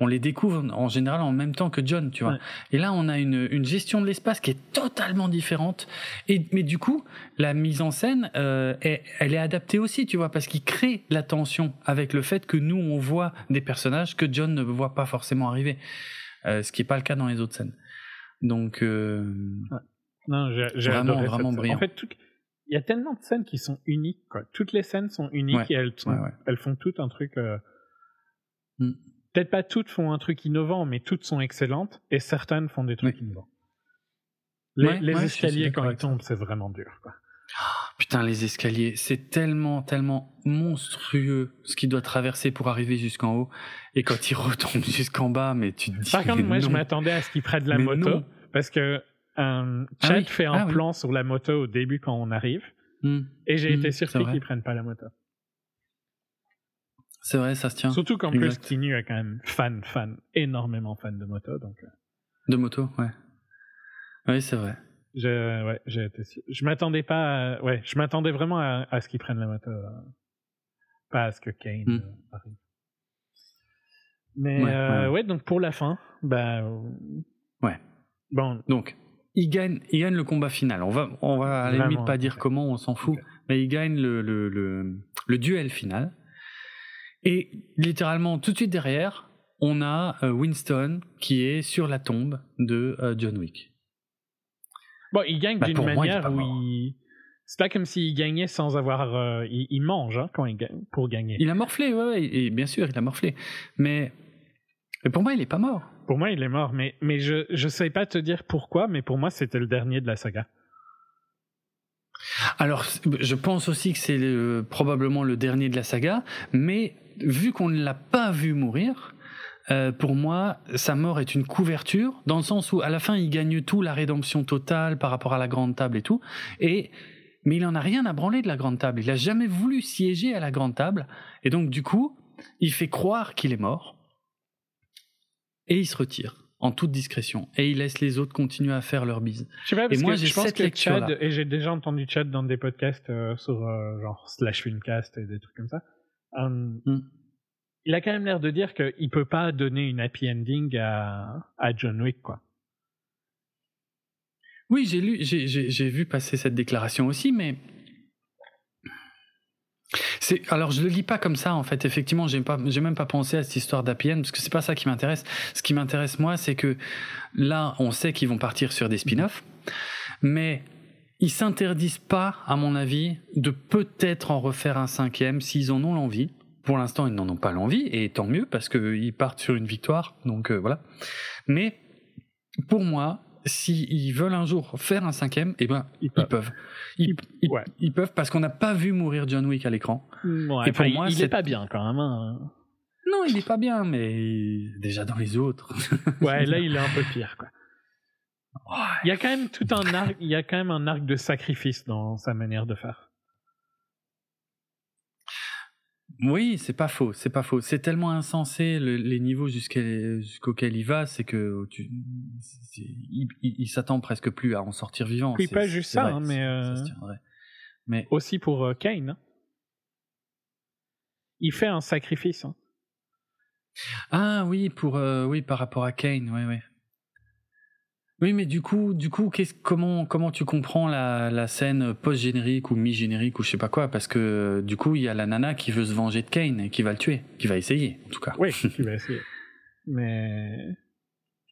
on les découvre en général en même temps que John, tu vois. Et là, on a une, une gestion de l'espace qui est totalement différente. Et mais du coup, la mise en scène, euh, elle est adaptée aussi, tu vois, parce qu'il crée la tension avec le fait que nous, on voit des personnages que John ne voit pas forcément arriver, euh, ce qui est pas le cas dans les autres scènes. Donc, euh, non, j'ai vraiment, vraiment brillant. En fait, il y a tellement de scènes qui sont uniques, quoi. Toutes les scènes sont uniques et elles, elles font tout un truc. Euh, mm peut-être pas toutes font un truc innovant, mais toutes sont excellentes et certaines font des trucs innovants. Les, escaliers quand ils tombent, c'est vraiment dur. Quoi. putain, les escaliers, c'est tellement, tellement monstrueux ce qu'il doit traverser pour arriver jusqu'en haut. Et quand il retombe jusqu'en bas, mais tu te dis. Par contre, moi, je m'attendais à ce qu'il prenne la moto parce que euh, Chad fait un ah plan sur la moto au début quand on arrive. Hmm. Et j'ai été hmm, surpris qu'il prenne pas la moto. C'est vrai, ça se tient. Surtout qu'en plus, Tinu est quand même fan, fan, énormément fan de moto. Donc... Euh. De moto, ouais. Oui, c'est vrai. Je, ouais, j'ai été, je m'attendais pas, à, ouais, je m'attendais vraiment à, à ce qu'ils prennent la moto, euh, pas à ce que Kane hmm. euh, arrive. Mais ouais, ouais. donc pour la fin, bah ouais. Bon, donc il gagne, il gagne le combat final. On va, on va à la limite pas dire comment, on s'en fout, mais il gagne le, le, le, le duel final. Et littéralement, tout de suite derrière, on a euh, Winston qui est sur la tombe de euh, John Wick. Bon, il gagne bah, d'une manière où il. C'est pas comme s'il gagnait sans avoir. Euh, il, mange hein, quand il gagne, pour gagner. Il a morflé, ouais, et bien sûr, il a morflé. Mais, mais pour moi, il est pas mort. Pour moi, il est mort, mais, mais je ne sais pas te dire pourquoi, mais pour moi, c'était le dernier de la saga. Alors, je pense aussi que c'est probablement le dernier de la saga, mais vu qu'on ne l'a pas vu mourir, euh, pour moi, sa mort est une couverture, dans le sens où à la fin, il gagne tout, la rédemption totale par rapport à la grande table et tout, et mais il en a rien à branler de la grande table. Il a jamais voulu siéger à la grande table, et donc du coup, il fait croire qu'il est mort, et il se retire en toute discrétion et il laisse les autres continuer à faire leur bise. Je sais pas, parce et moi j'ai cette que Chad, et j'ai déjà entendu Chad dans des podcasts euh, sur euh, genre slash filmcast et des trucs comme ça. Hum, hmm. Il a quand même l'air de dire qu'il peut pas donner une happy ending à, à John Wick quoi. Oui, j'ai lu, j'ai vu passer cette déclaration aussi, mais alors je le lis pas comme ça en fait. Effectivement, j'ai pas, j'ai même pas pensé à cette histoire d'APN parce que c'est pas ça qui m'intéresse. Ce qui m'intéresse moi, c'est que là, on sait qu'ils vont partir sur des spin-offs, mais ils s'interdisent pas, à mon avis, de peut-être en refaire un cinquième s'ils en ont l'envie. Pour l'instant, ils n'en ont pas l'envie et tant mieux parce qu'ils partent sur une victoire. Donc euh, voilà. Mais pour moi, s'ils veulent un jour faire un cinquième, eh ben, ils peuvent. Ils, peuvent parce qu'on n'a pas vu mourir John Wick à l'écran. et pour moi, il est pas bien quand même. Hein. Non, il est pas bien, mais déjà dans les autres. ouais, là, il est un peu pire, quoi. Il y a quand même tout un arc, il y a quand même un arc de sacrifice dans sa manière de faire. Oui, c'est pas faux, c'est pas faux. C'est tellement insensé les niveaux jusqu'auxquels il va, c'est que tu, il, s'attend presque plus à en sortir vivant. Oui, pas juste ça, hein, mais, euh, mais aussi pour euh, Kane. Hein. Il fait un sacrifice. Hein. Ah oui, pour euh, oui par rapport à Kane, oui, oui. Oui, mais du coup, du coup, comment comment tu comprends la, la scène post générique ou mi générique ou je sais pas quoi? Parce que du coup, il y a la nana qui veut se venger de Kane et qui va le tuer, qui va essayer, en tout cas. Oui, qui va essayer. Mais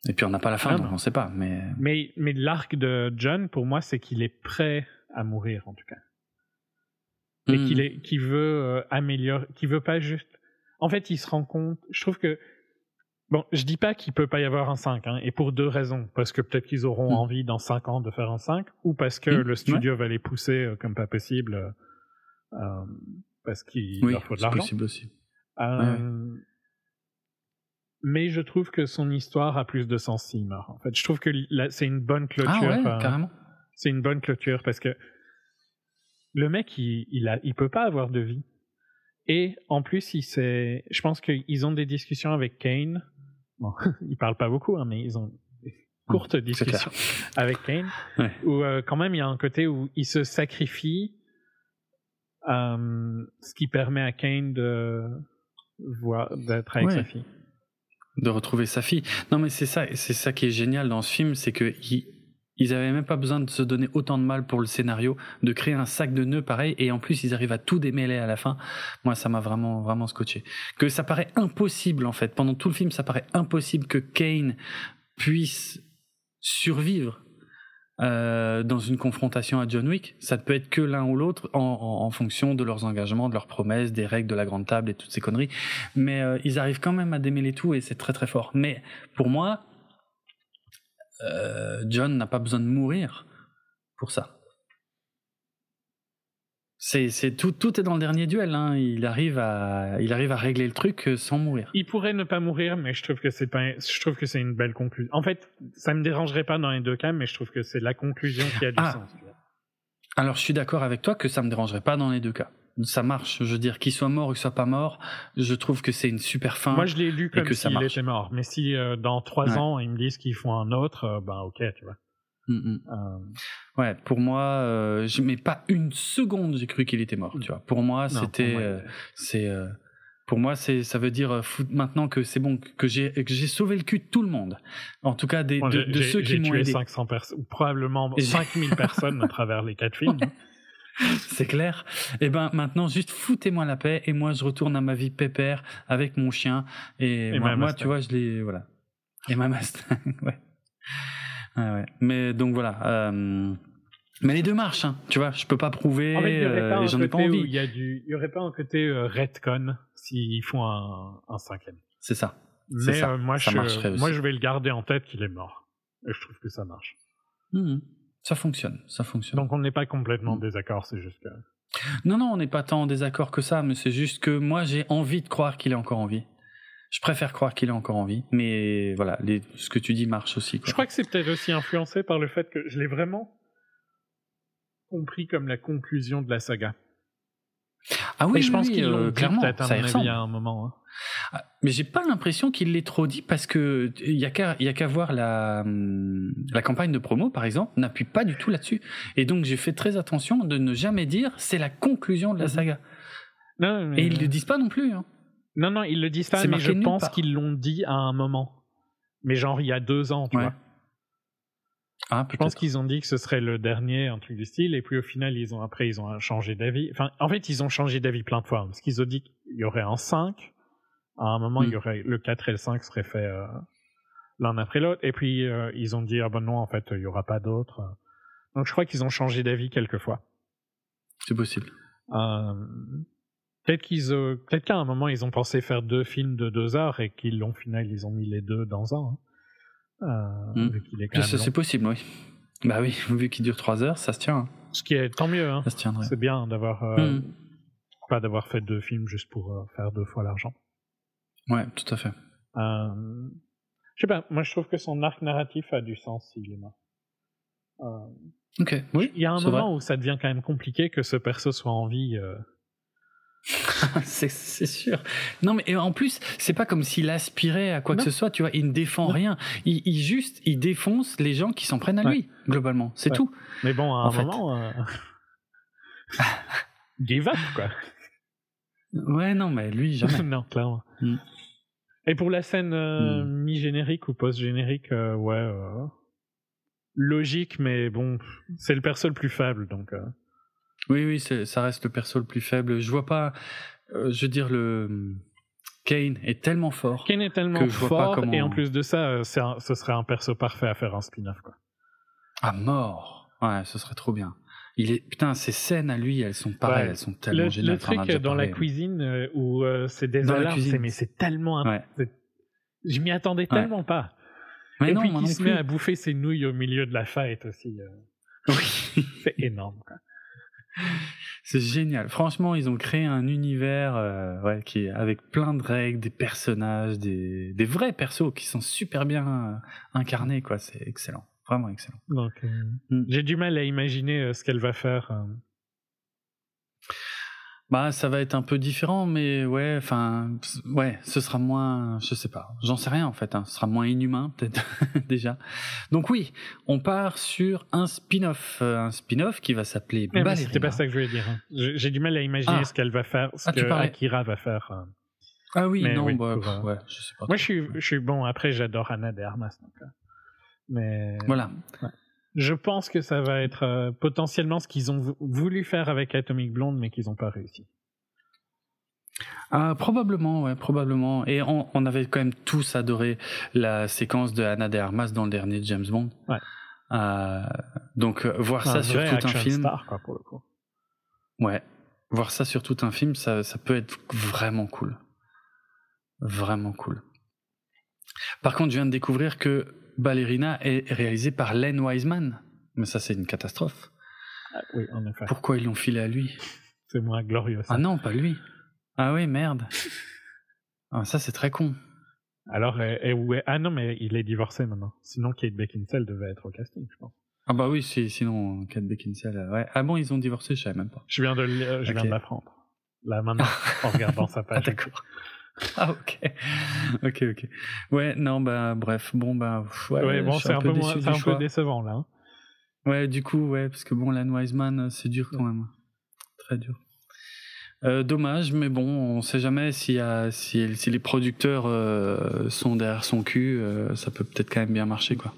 et puis on n'a pas la fin, ah, on ne sait pas. Mais mais mais l'arc de John, pour moi, c'est qu'il est prêt à mourir, en tout cas, et hmm. qu'il est veut euh, améliorer, qu'il veut pas juste. En fait, il se rend compte. Je trouve que Bon, je dis pas qu'il peut pas y avoir un 5, hein, et pour deux raisons. Parce que peut-être qu'ils auront hmm. envie dans 5 ans de faire un 5, ou parce que hmm. le studio va les pousser euh, comme pas possible, euh, euh parce qu'il leur faut de l'argent. possible aussi. Euh, mais je trouve que son histoire a plus de sens s'il meurt. En fait, je trouve que c'est une bonne clôture. Ah ouais, carrément. C'est une bonne clôture parce que le mec, il, il, a, il peut pas avoir de vie. Et en plus, il je pense qu'ils ont des discussions avec Kane Bon, ils parlent pas beaucoup, hein, mais ils ont des courtes discussions avec Kane, où euh, quand même il y a un côté où il se sacrifie, euh, ce qui permet à Kane de voir d'être avec sa fille. De retrouver sa fille. Non, mais c'est ça, c'est ça qui est génial dans ce film, c'est que ils avaient même pas besoin de se donner autant de mal pour le scénario, de créer un sac de nœuds pareil, et en plus ils arrivent à tout démêler à la fin. Moi, ça m'a vraiment, vraiment scotché. Que ça paraît impossible en fait. Pendant tout le film, ça paraît impossible que Kane puisse survivre euh, dans une confrontation à John Wick. Ça ne peut être que l'un ou l'autre en, fonction de leurs engagements, de leurs promesses, des règles de la grande table et toutes ces conneries. Mais euh, ils arrivent quand même à démêler tout et c'est très très fort. Mais pour moi, euh, John n'a pas besoin de mourir pour ça. C'est, c'est tout, tout est dans le dernier duel. Hein. Il arrive à, il arrive à régler le truc euh, sans mourir. Il pourrait ne pas mourir, mais je trouve que c'est pas, je trouve que c'est une belle conclusion. En fait, ça me dérangerait pas dans les deux cas, mais je trouve que c'est la conclusion qui a du ah. sens. Alors, je suis d'accord avec toi que ça me dérangerait pas dans les deux cas ça marche. Je veux dire, qu'il soit mort ou qu'il soit pas mort, je trouve que c'est une super fin. Moi, je l'ai lu comme s'il était mort. Mais si euh, dans trois ans, ils me disent qu'ils font un autre, euh, ben ok, tu vois. Mm, mm. Euh... Ouais, pour moi, je mets pas une seconde, j'ai cru qu'il était mort. Tu vois, pour moi, c'était, c'est, pour moi, c'est, ça veut dire maintenant que c'est bon, que j'ai, que j'ai sauvé le cul de tout le monde. En tout cas, des, de, ceux qui m'ont aidé. 500 personnes, ou probablement 5000 personnes à travers les quatre films. c'est clair. Et eh ben maintenant, juste foutez-moi la paix et moi je retourne à ma vie pépère avec mon chien et, moi, tu vois, je l'ai voilà. Et ma Mustang, ouais. ouais. Mais donc voilà. Euh, mais les deux marchent, hein, tu vois. Je peux pas prouver. Euh, j'en ai pas envie. Il y a du, il y aurait pas un côté euh, redcon s'ils font un, un cinquième. C'est ça. Mais ça. moi, ça je, moi, je vais le garder en tête qu'il est mort. Et je trouve que ça marche. Mmh. Ça fonctionne, ça fonctionne. Donc on n'est pas complètement en désaccord, c'est juste que... Non, non, on n'est pas tant en désaccord que ça, mais c'est juste que moi j'ai envie de croire qu'il est encore en vie. Je préfère croire qu'il est encore en vie, mais voilà, les, ce que tu dis marche aussi. Je crois que c'est peut-être aussi influencé par le fait que je l'ai vraiment compris comme la conclusion de la saga. Ah oui, je pense l'ont euh, clairement, peut-être à mon avis à un moment. Hein. Ah, mais j'ai pas l'impression qu'il l'ait trop dit parce que il y a qu'à voir la hum, la campagne de promo par exemple n'appuie pas du tout là-dessus et donc j'ai fait très attention de ne jamais dire c'est la conclusion de la mhm. saga. Non, et ils le disent pas non plus. Hein. Non non ils le disent pas mais je pense qu'ils l'ont dit à un moment. Mais genre il y a deux ans tu vois. Ah, je pense qu'ils ont dit que ce serait le dernier, un truc du style, et puis au final, ils ont après, ils ont changé d'avis. Enfin, en fait, ils ont changé d'avis plein de fois, parce qu'ils ont dit qu'il y aurait un 5, à un moment, il y hmm. aurait le 4 et le 5 seraient faits euh, l'un après l'autre, et puis euh, ils ont dit, ah ben non, en fait, il y aura pas d'autres. Donc je crois qu'ils ont changé d'avis quelques fois. C'est possible. Euh, peut-être qu'ils, peut-être qu'à un moment, ils ont pensé faire deux films de deux heures, et qu'ils l'ont final, ils ont mis les deux dans un. Hein. Hmm. C'est possible, oui. Bah oui, vu qu'il dure 3 heures, ça se tient. Hein. Ce qui est tant mieux. Hein. Ça se tiendrait. C'est bien d'avoir hmm. pas d'avoir fait deux films juste pour faire deux fois l'argent. Ouais, tout à fait. Euh, je sais pas, moi je trouve que son arc narratif a du sens s'il est mort. ok, oui. Il y a un moment où ça devient quand même compliqué que ce perso soit en vie. c'est c'est sûr. Non, mais en plus, c'est pas comme s'il aspirait à quoi que ce soit, tu vois. Il ne défend Non. rien. Il, il juste, il défonce les gens qui s'en prennent à Ouais. lui, globalement. C'est Ouais. tout. Mais bon, à En un fait. moment. euh, Give up, quoi. Ouais, non, mais lui, jamais. non, clairement. Mm. Et pour la scène euh, Mm. mi-générique ou post-générique, euh, ouais. euh, logique, mais bon, c'est le perso le plus faible, donc. oui, oui, ça reste le perso le plus faible. Je vois pas. je veux dire, le. Kane est tellement fort. Kane est tellement Que je vois pas fort, comment- et en plus de ça, un- ce serait un perso parfait à faire un spin-off, quoi. À mort. Ouais, ce serait trop bien. Il est putain, ces scènes à lui, elles sont pareilles, Ouais. elles sont tellement Le, géniales. le truc dans la parlé. cuisine euh, où euh, c'est des Dans la alarmes, c'est- mais c'est tellement. Ouais. Je m'y attendais Ouais. tellement pas. Mais et non, puis non se met à bouffer ses nouilles au milieu de la fête aussi. euh, Oui. c'est énorme. C'est génial. Franchement, ils ont créé un univers euh, ouais, qui est avec plein de règles, des personnages, des, des vrais persos qui sont super bien euh, incarnés. quoi. C'est excellent. Vraiment excellent. Donc, euh, Mm. j'ai du mal à imaginer euh, ce qu'elle va faire. euh. Bah, ça va être un peu différent, mais ouais, enfin, ouais, ce sera moins, je sais pas, j'en sais rien en fait, hein, ce sera moins inhumain peut-être déjà. Donc oui, on part sur un spin-off, un spin-off qui va s'appeler Mais, mais Ballerina. c'était pas ça que je voulais dire. hein. J'ai du mal à imaginer Ah. ce qu'elle va faire, ce Ah, que. Akira va faire. Ah oui, Mais non, oui, bah, pour, pff, ouais, je sais pas. Moi, je suis, je suis bon. Après, j'adore Anna de Armas. Donc, mais Voilà. je pense que ça va être euh, potentiellement ce qu'ils ont vou- voulu faire avec Atomic Blonde, mais qu'ils n'ont pas réussi. Ah, probablement, ouais, probablement. Et on, on avait quand même tous adoré la séquence de Anna de Armas dans le dernier James Bond. Ouais. Euh, donc euh, voir Un ça sur tout un film, star, quoi, pour le coup. ouais, voir ça sur tout un film, ça, ça peut être vraiment cool, vraiment cool. Par contre, je viens de découvrir que Ballerina est réalisé par Len Wiseman, mais ça c'est une catastrophe. Ah, oui, en effet. Pourquoi ils l'ont filé à lui? C'est moins glorieux. ça. Ah non, pas lui. Ah oui, merde. Ah, ça c'est très con. Alors, et, et où est- ah non, mais il est divorcé maintenant. Sinon, Kate Beckinsale devait être au casting, je pense. Ah bah oui, si- sinon Kate Beckinsale. euh, Ouais. Ah bon, ils ont divorcé, je savais même pas. Je viens de, le- euh, je viens Ok. de l'apprendre. Là, maintenant, en regardant sa Ah page. d'accord. Ah ok, ok, ok. Ouais, non, bah bref, bon bah ouais, Ouais, bon, c'est un peu, moins, un décevant, là. hein. Ouais, du coup, ouais, parce que bon, Len Wiseman, euh, c'est dur quand même, très dur. Euh, dommage, mais bon, on sait jamais a, si, si les producteurs euh, sont derrière son cul, euh, ça peut peut-être quand même bien marcher quoi.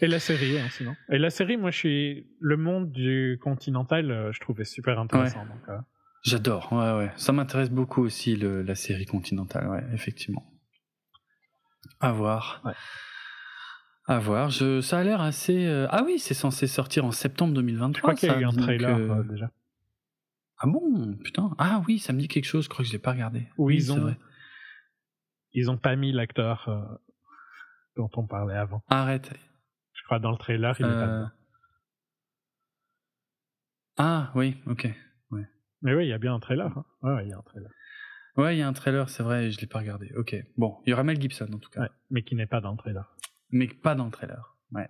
Et la série, hein, sinon. Et la série, moi, je suis. Le monde du Continental, je trouvais super intéressant. Donc, euh, J'adore, ouais, ouais. Ça m'intéresse beaucoup aussi le, la série continentale, ouais, effectivement. À voir. Ouais. À voir. Je, ça a l'air assez. euh, Ah oui, c'est censé sortir en septembre 2023. je crois qu'il y a eu un trailer euh, euh, déjà. Ah bon, putain. Ah oui, ça me dit quelque chose. Je crois que je l'ai pas regardé. Oui, ils ont- vrai. Ils ont pas mis l'acteur euh, dont on parlait avant. Arrête. Je crois dans le trailer, il est pas. Ah oui, ok. Mais oui, il y a bien un trailer. hein. Ouais, ouais, il y a un trailer. Ouais, il y a un trailer, c'est vrai, je l'ai pas regardé. Ok. Bon, il y aura Mel Gibson en tout cas, Ouais, mais qui n'est pas dans le trailer. mais pas dans le trailer. Ouais.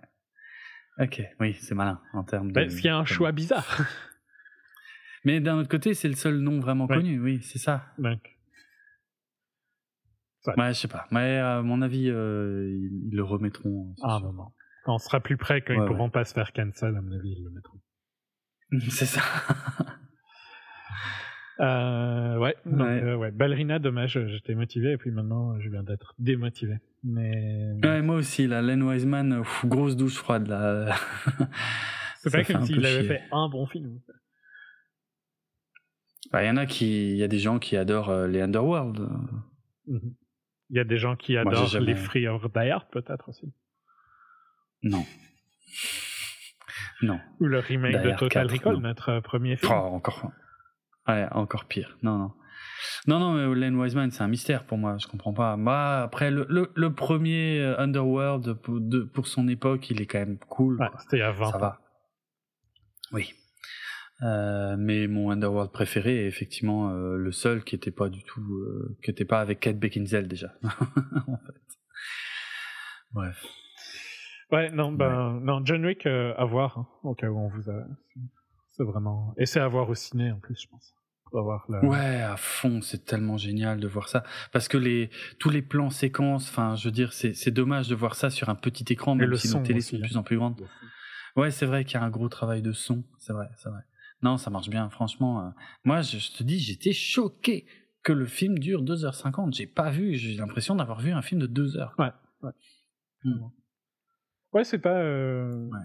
Ok, oui, c'est malin en termes de. Bah, ce qui est un choix bizarre. Mais d'un autre côté, c'est le seul nom vraiment Ouais. connu, oui, c'est ça. Donc, Ouais, je sais pas. Mais à mon avis, euh, ils, ils le remettront. à un moment. Quand on sera plus près, quand ils Ouais, pourront pas se faire cancel, à mon avis, ils le mettront. c'est ça. Euh, ouais, donc, Ouais. euh, ouais. Ballerina, dommage, j'étais motivé et puis maintenant je viens d'être démotivé. Mais ouais, moi aussi, là, Len Wiseman, pff, grosse douche froide, là. c'est pas comme s'il avait chier. fait un bon film. Bah, Il y en a qui, il y a des gens qui adorent euh, les Underworld. Mhm. Il y a des gens qui Moi, adorent jamais- les Free of Die peut-être aussi. Non. Non. Ou le remake Die de Total 4, Recall, non. notre euh, premier film. Oh, encore. Ouais, encore pire. Non, non. Non, non, mais Len Wiseman, c'est un mystère pour moi. Je comprends pas. Moi, après, le, le, le premier euh, Underworld, pour, de- pour son époque, il est quand même cool. Ouais, c'était il y a 20 Ça ans. va. Oui. Euh, mais mon Underworld préféré est effectivement euh, le seul qui était pas du tout, euh, qui était pas avec Kate Beckinsale déjà. en fait. Bref. Ouais, non, ben, non, John Wick, à voir, hein, au cas où on vous a. C'est vraiment. Et c'est à voir au ciné en plus, je pense. la... Ouais, à fond, c'est tellement génial de voir ça. Parce que les, tous les plans séquences, enfin, je veux dire, c'est dommage de voir ça sur un petit écran, même si nos télés sont de hein. plus en plus grandes. Ouais, c'est vrai qu'il y a un gros travail de son, c'est vrai, c'est vrai. Non, ça marche bien, franchement. Euh, moi, je, te dis, j'étais choqué que le film dure 2h50. J'ai pas vu, j'ai l'impression d'avoir vu un film de 2 heures. Ouais, ouais. Hmm. Ouais, c'est pas. Euh, ouais.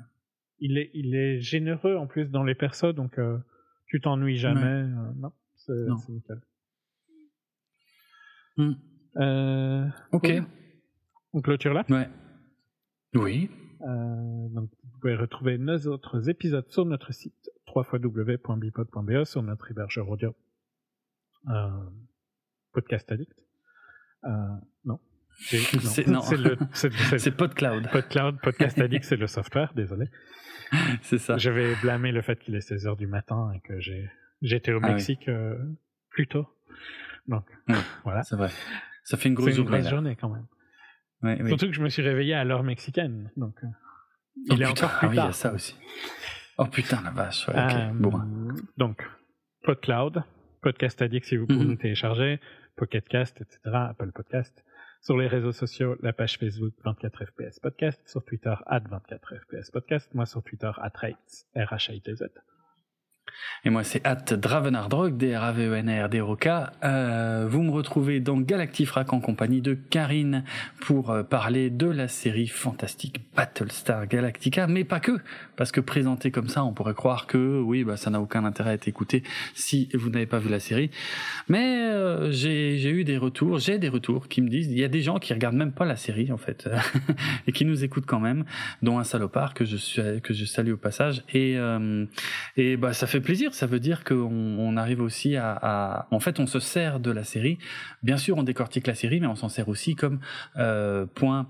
Il, est, il est généreux en plus dans les persos, donc euh, tu t'ennuies jamais. non, c'est nickel. Hmm. ok. On clôture là? Ouais. Oui. donc, vous pouvez retrouver nos autres épisodes sur notre site www.bipod.be sur notre hébergeur audio euh, Podcast Addict. Non. C'est PodCloud. PodCloud, Podcast Addict, c'est le software, désolé. C'est ça. J'avais blâmé le fait qu'il est 16h du matin et que j'étais au ah Mexique euh, plus tôt. Donc, voilà. C'est vrai. Ça fait une grosse journée. journée quand même. Surtout que je me suis réveillé à l'heure mexicaine. Donc, euh, il oh, est encore plus ah, oui, il y a ça aussi. Oh putain, la vache. Euh, bon. Donc, PodCloud, Podcast Addict si vous pouvez mhm. nous télécharger, Pocketcast, etc., Apple Podcast. Sur les réseaux sociaux, la page Facebook 24FPS Podcast, sur Twitter, at 24FPS Podcast, moi sur Twitter, at Rates, r et moi, c'est at Dravenardrog, D-R-A-V-E-N-R-D-R-O-K. Euh, vous me retrouvez dans Galactifrac en compagnie de Karine pour euh, parler de la série fantastique Battlestar Galactica, mais pas que, parce que présenté comme ça, on pourrait croire que oui, bah, ça n'a aucun intérêt à être écouté si vous n'avez pas vu la série. Mais euh, j'ai eu des retours, j'ai des retours qui me disent, il y a des gens qui regardent même pas la série en fait, et qui nous écoutent quand même, dont un salopard que je, que je salue au passage. Et, euh, et bah, ça fait plaisir. Ça veut dire qu'on arrive aussi à, en fait, on se sert de la série. Bien sûr, on décortique la série, mais on s'en sert aussi comme euh, point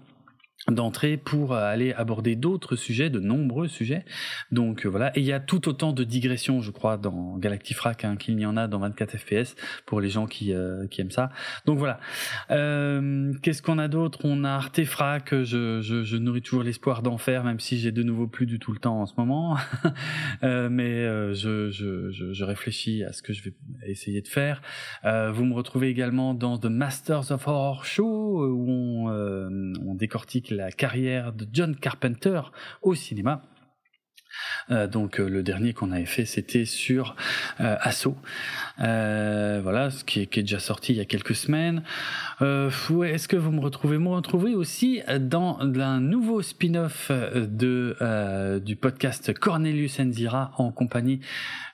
d'entrée pour aller aborder d'autres sujets, de nombreux sujets. Donc euh, voilà, et il y a tout autant de digressions, je crois, dans Galactifrac hein, qu'il y en a dans 24 FPS pour les gens qui, euh, qui aiment ça. Donc voilà. Euh, Qu'est-ce qu'on a d'autre? On a Artefrac. Je, je, nourris toujours l'espoir d'en faire, même si j'ai de nouveau plus du tout le temps en ce moment. euh, mais euh, je, réfléchis à ce que je vais essayer de faire. vous me retrouvez également dans The Masters of Horror Show où on, on décortique la carrière de John Carpenter au cinéma. Euh, donc euh, le dernier qu'on avait fait, c'était sur euh, Assaut. Euh, voilà, ce qui est, déjà sorti il y a quelques semaines. Est-ce que vous me retrouvez Moi, retrouvez aussi dans un nouveau spin-off de du podcast Cornelius Enzira en compagnie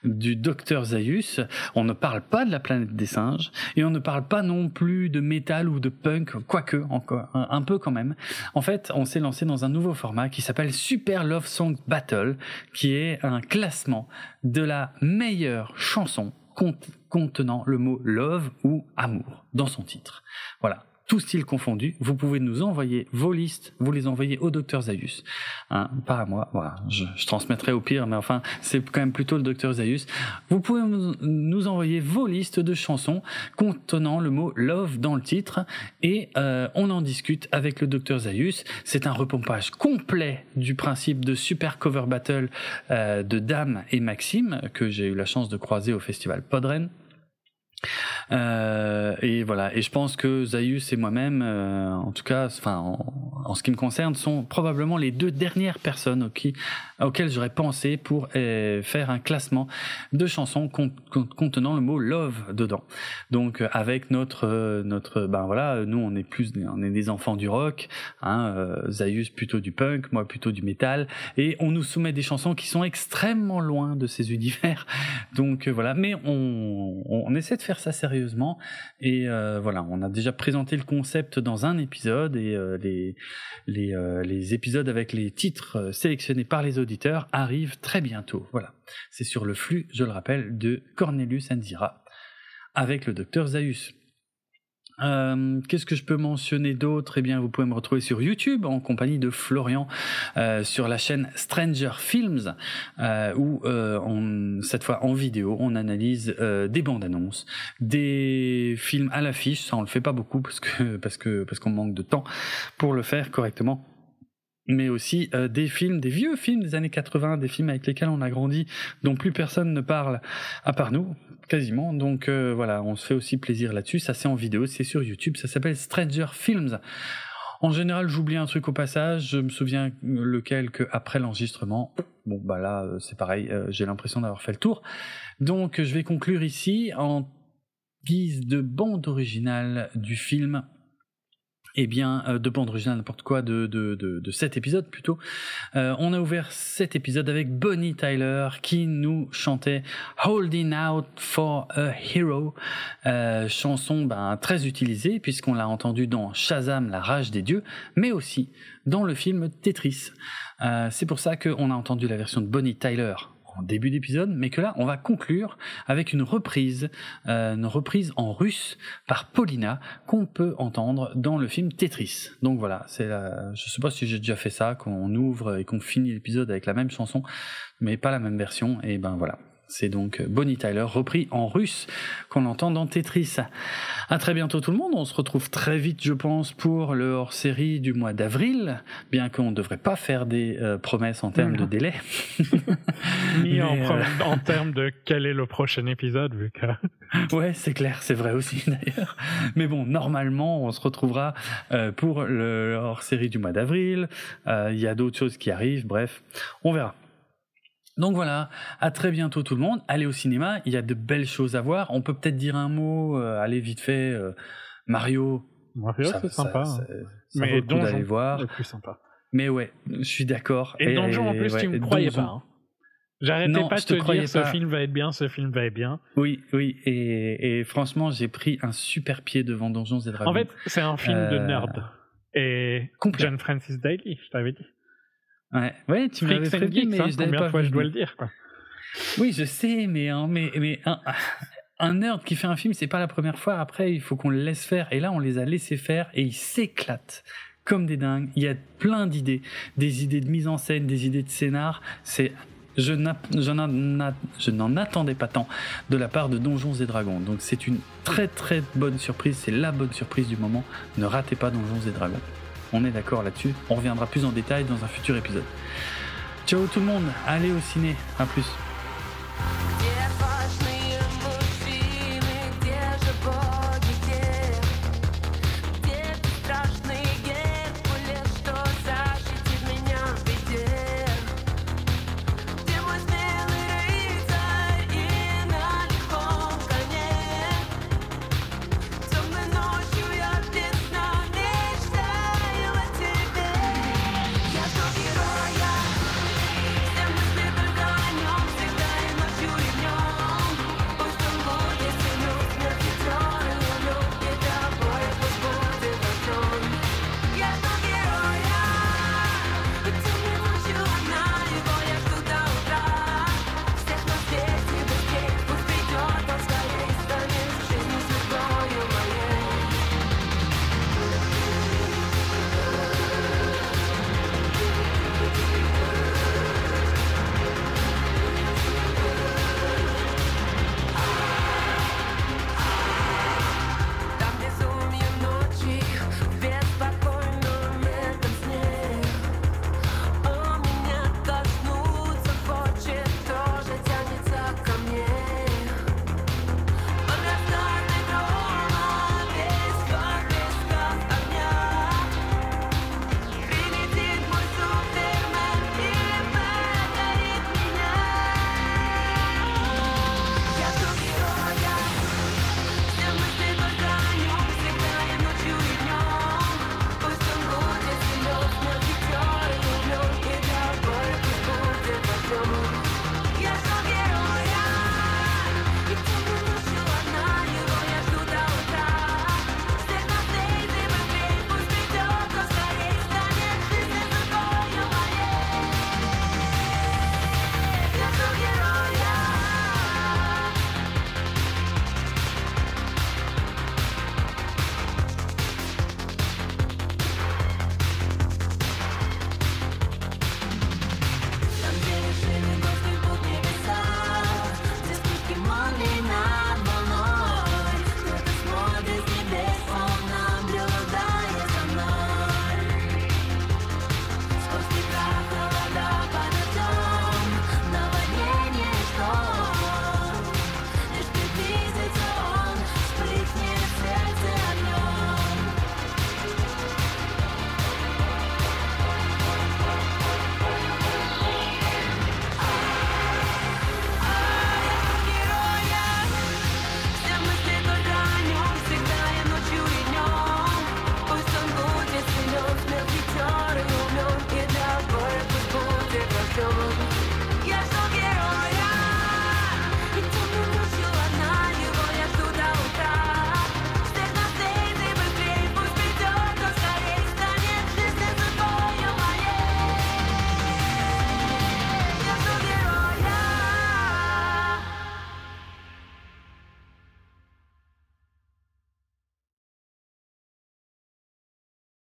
du docteur Zaius. On ne parle pas de la planète des singes et on ne parle pas non plus de métal ou de punk, quoique encore un, peu quand même. En fait, on s'est lancé dans un nouveau format qui s'appelle Super Love Song Battle, qui est un classement de la meilleure chanson contenant le mot love ou amour dans son titre. Voilà tout style confondu, vous pouvez nous envoyer vos listes, vous les envoyez au docteur Zaius, hein, pas à moi, voilà, je, je, transmettrai au pire, mais enfin, c'est quand même plutôt le docteur Zaius. Vous pouvez nous envoyer vos listes de chansons contenant le mot love dans le titre, et euh, on en discute avec le docteur Zaius. C'est un repompage complet du principe de Super Cover Battle euh, de Dame et Maxime, que j'ai eu la chance de croiser au festival Podren euh, et voilà. Et je pense que Zaius et moi-même, euh, en tout cas, en, ce qui me concerne, sont probablement les deux dernières personnes auxquelles j'aurais pensé pour euh, faire un classement de chansons contenant le mot love dedans. Donc, avec notre notre, ben voilà, nous on est plus, on est des enfants du rock, hein, Zaius plutôt du punk, moi plutôt du métal, et on nous soumet des chansons qui sont extrêmement loin de ces univers. Donc voilà. Mais on essaie de faire ça sérieusement. Et euh, voilà, on a déjà présenté le concept dans un épisode et euh, les, euh, les, épisodes avec les titres sélectionnés par les auditeurs arrivent très bientôt. Voilà, c'est sur le flux, je le rappelle, de Cornelius Anzira avec le docteur Zaius. Euh, Qu'est-ce que je peux mentionner d'autre? Eh bien, vous pouvez me retrouver sur YouTube en compagnie de Florian euh, sur la chaîne Stranger Films, euh, où euh, on, cette fois en vidéo, on analyse euh, des bandes annonces, des films à l'affiche. Ça, on le fait pas beaucoup parce que parce que parce qu'on manque de temps pour le faire correctement. Mais aussi euh, des films, des vieux films des années 80, des films avec lesquels on a grandi, dont plus personne ne parle à part nous, quasiment. Donc euh, voilà, on se fait aussi plaisir là-dessus. Ça c'est en vidéo, c'est sur YouTube, ça s'appelle Stranger Films. En général, j'oublie un truc au passage, je me souviens lequel que après l'enregistrement. Bon bah là euh, c'est pareil, j'ai l'impression d'avoir fait le tour. Donc je vais conclure ici en guise de bande originale du film eh bien, euh, de bande originale, n'importe quoi, de, de, de, de cet épisode plutôt. Euh, on a ouvert cet épisode avec Bonnie Tyler qui nous chantait Holding Out for a Hero, euh, chanson ben, très utilisée puisqu'on l'a entendu dans Shazam, la rage des dieux, mais aussi dans le film Tetris. Euh, c'est pour ça qu'on a entendu la version de Bonnie Tyler en début d'épisode, mais que là, on va conclure avec une reprise, euh, une reprise en russe par Paulina qu'on peut entendre dans le film Tetris. Donc voilà, c'est la... je sais pas si j'ai déjà fait ça, qu'on ouvre et qu'on finit l'épisode avec la même chanson, mais pas la même version. Et ben voilà, c'est donc Bonnie Tyler repris en russe qu'on entend dans Tetris. À très bientôt tout le monde. On se retrouve très vite, je pense, pour le hors-série du mois d'avril, bien qu'on ne devrait pas faire des euh, promesses en termes de délai. Ni en, euh, en, termes de quel est le prochain épisode, vu que. ouais, c'est clair, c'est vrai aussi d'ailleurs. Mais bon, normalement, on se retrouvera euh, pour le hors-série du mois d'avril. Il y a d'autres choses qui arrivent. Bref, on verra. Donc voilà, à très bientôt tout le monde. Allez au cinéma, il y a de belles choses à voir. On peut peut-être dire un mot, euh, allez vite fait, euh, Mario. Mario, c'est sympa. Ça, hein. mais d'aller voir. Plus sympa. Mais ouais, je suis d'accord. Et, Donjon en plus, tu me croyais pas. Hein. J'arrêtais pas de te, dire ce film va être bien, ce film va être bien. Oui, oui, et, et franchement, j'ai pris un super pied devant Donjons et Dragons. En fait, c'est un film de euh, nerd. Et John Francis Daly, je t'avais dit. Ouais, ouais tu m'avais prévenu, mais hein, je combien fois je dois le dire quoi. Oui, je sais, mais hein, mais mais un, un nerd qui fait un film, c'est pas la première fois. Après, il faut qu'on le laisse faire. Et là, on les a laissés faire et ils s'éclatent comme des dingues. Il y a plein d'idées, des idées de mise en scène, des idées de scénar. C'est je n'en attendais pas tant de la part de Donjons et Dragons. Donc c'est une très très bonne surprise, c'est la bonne surprise du moment. Ne ratez pas Donjons et Dragons. On est d'accord là-dessus. On reviendra plus en détail dans un futur épisode. Ciao tout le monde, allez au ciné, à plus.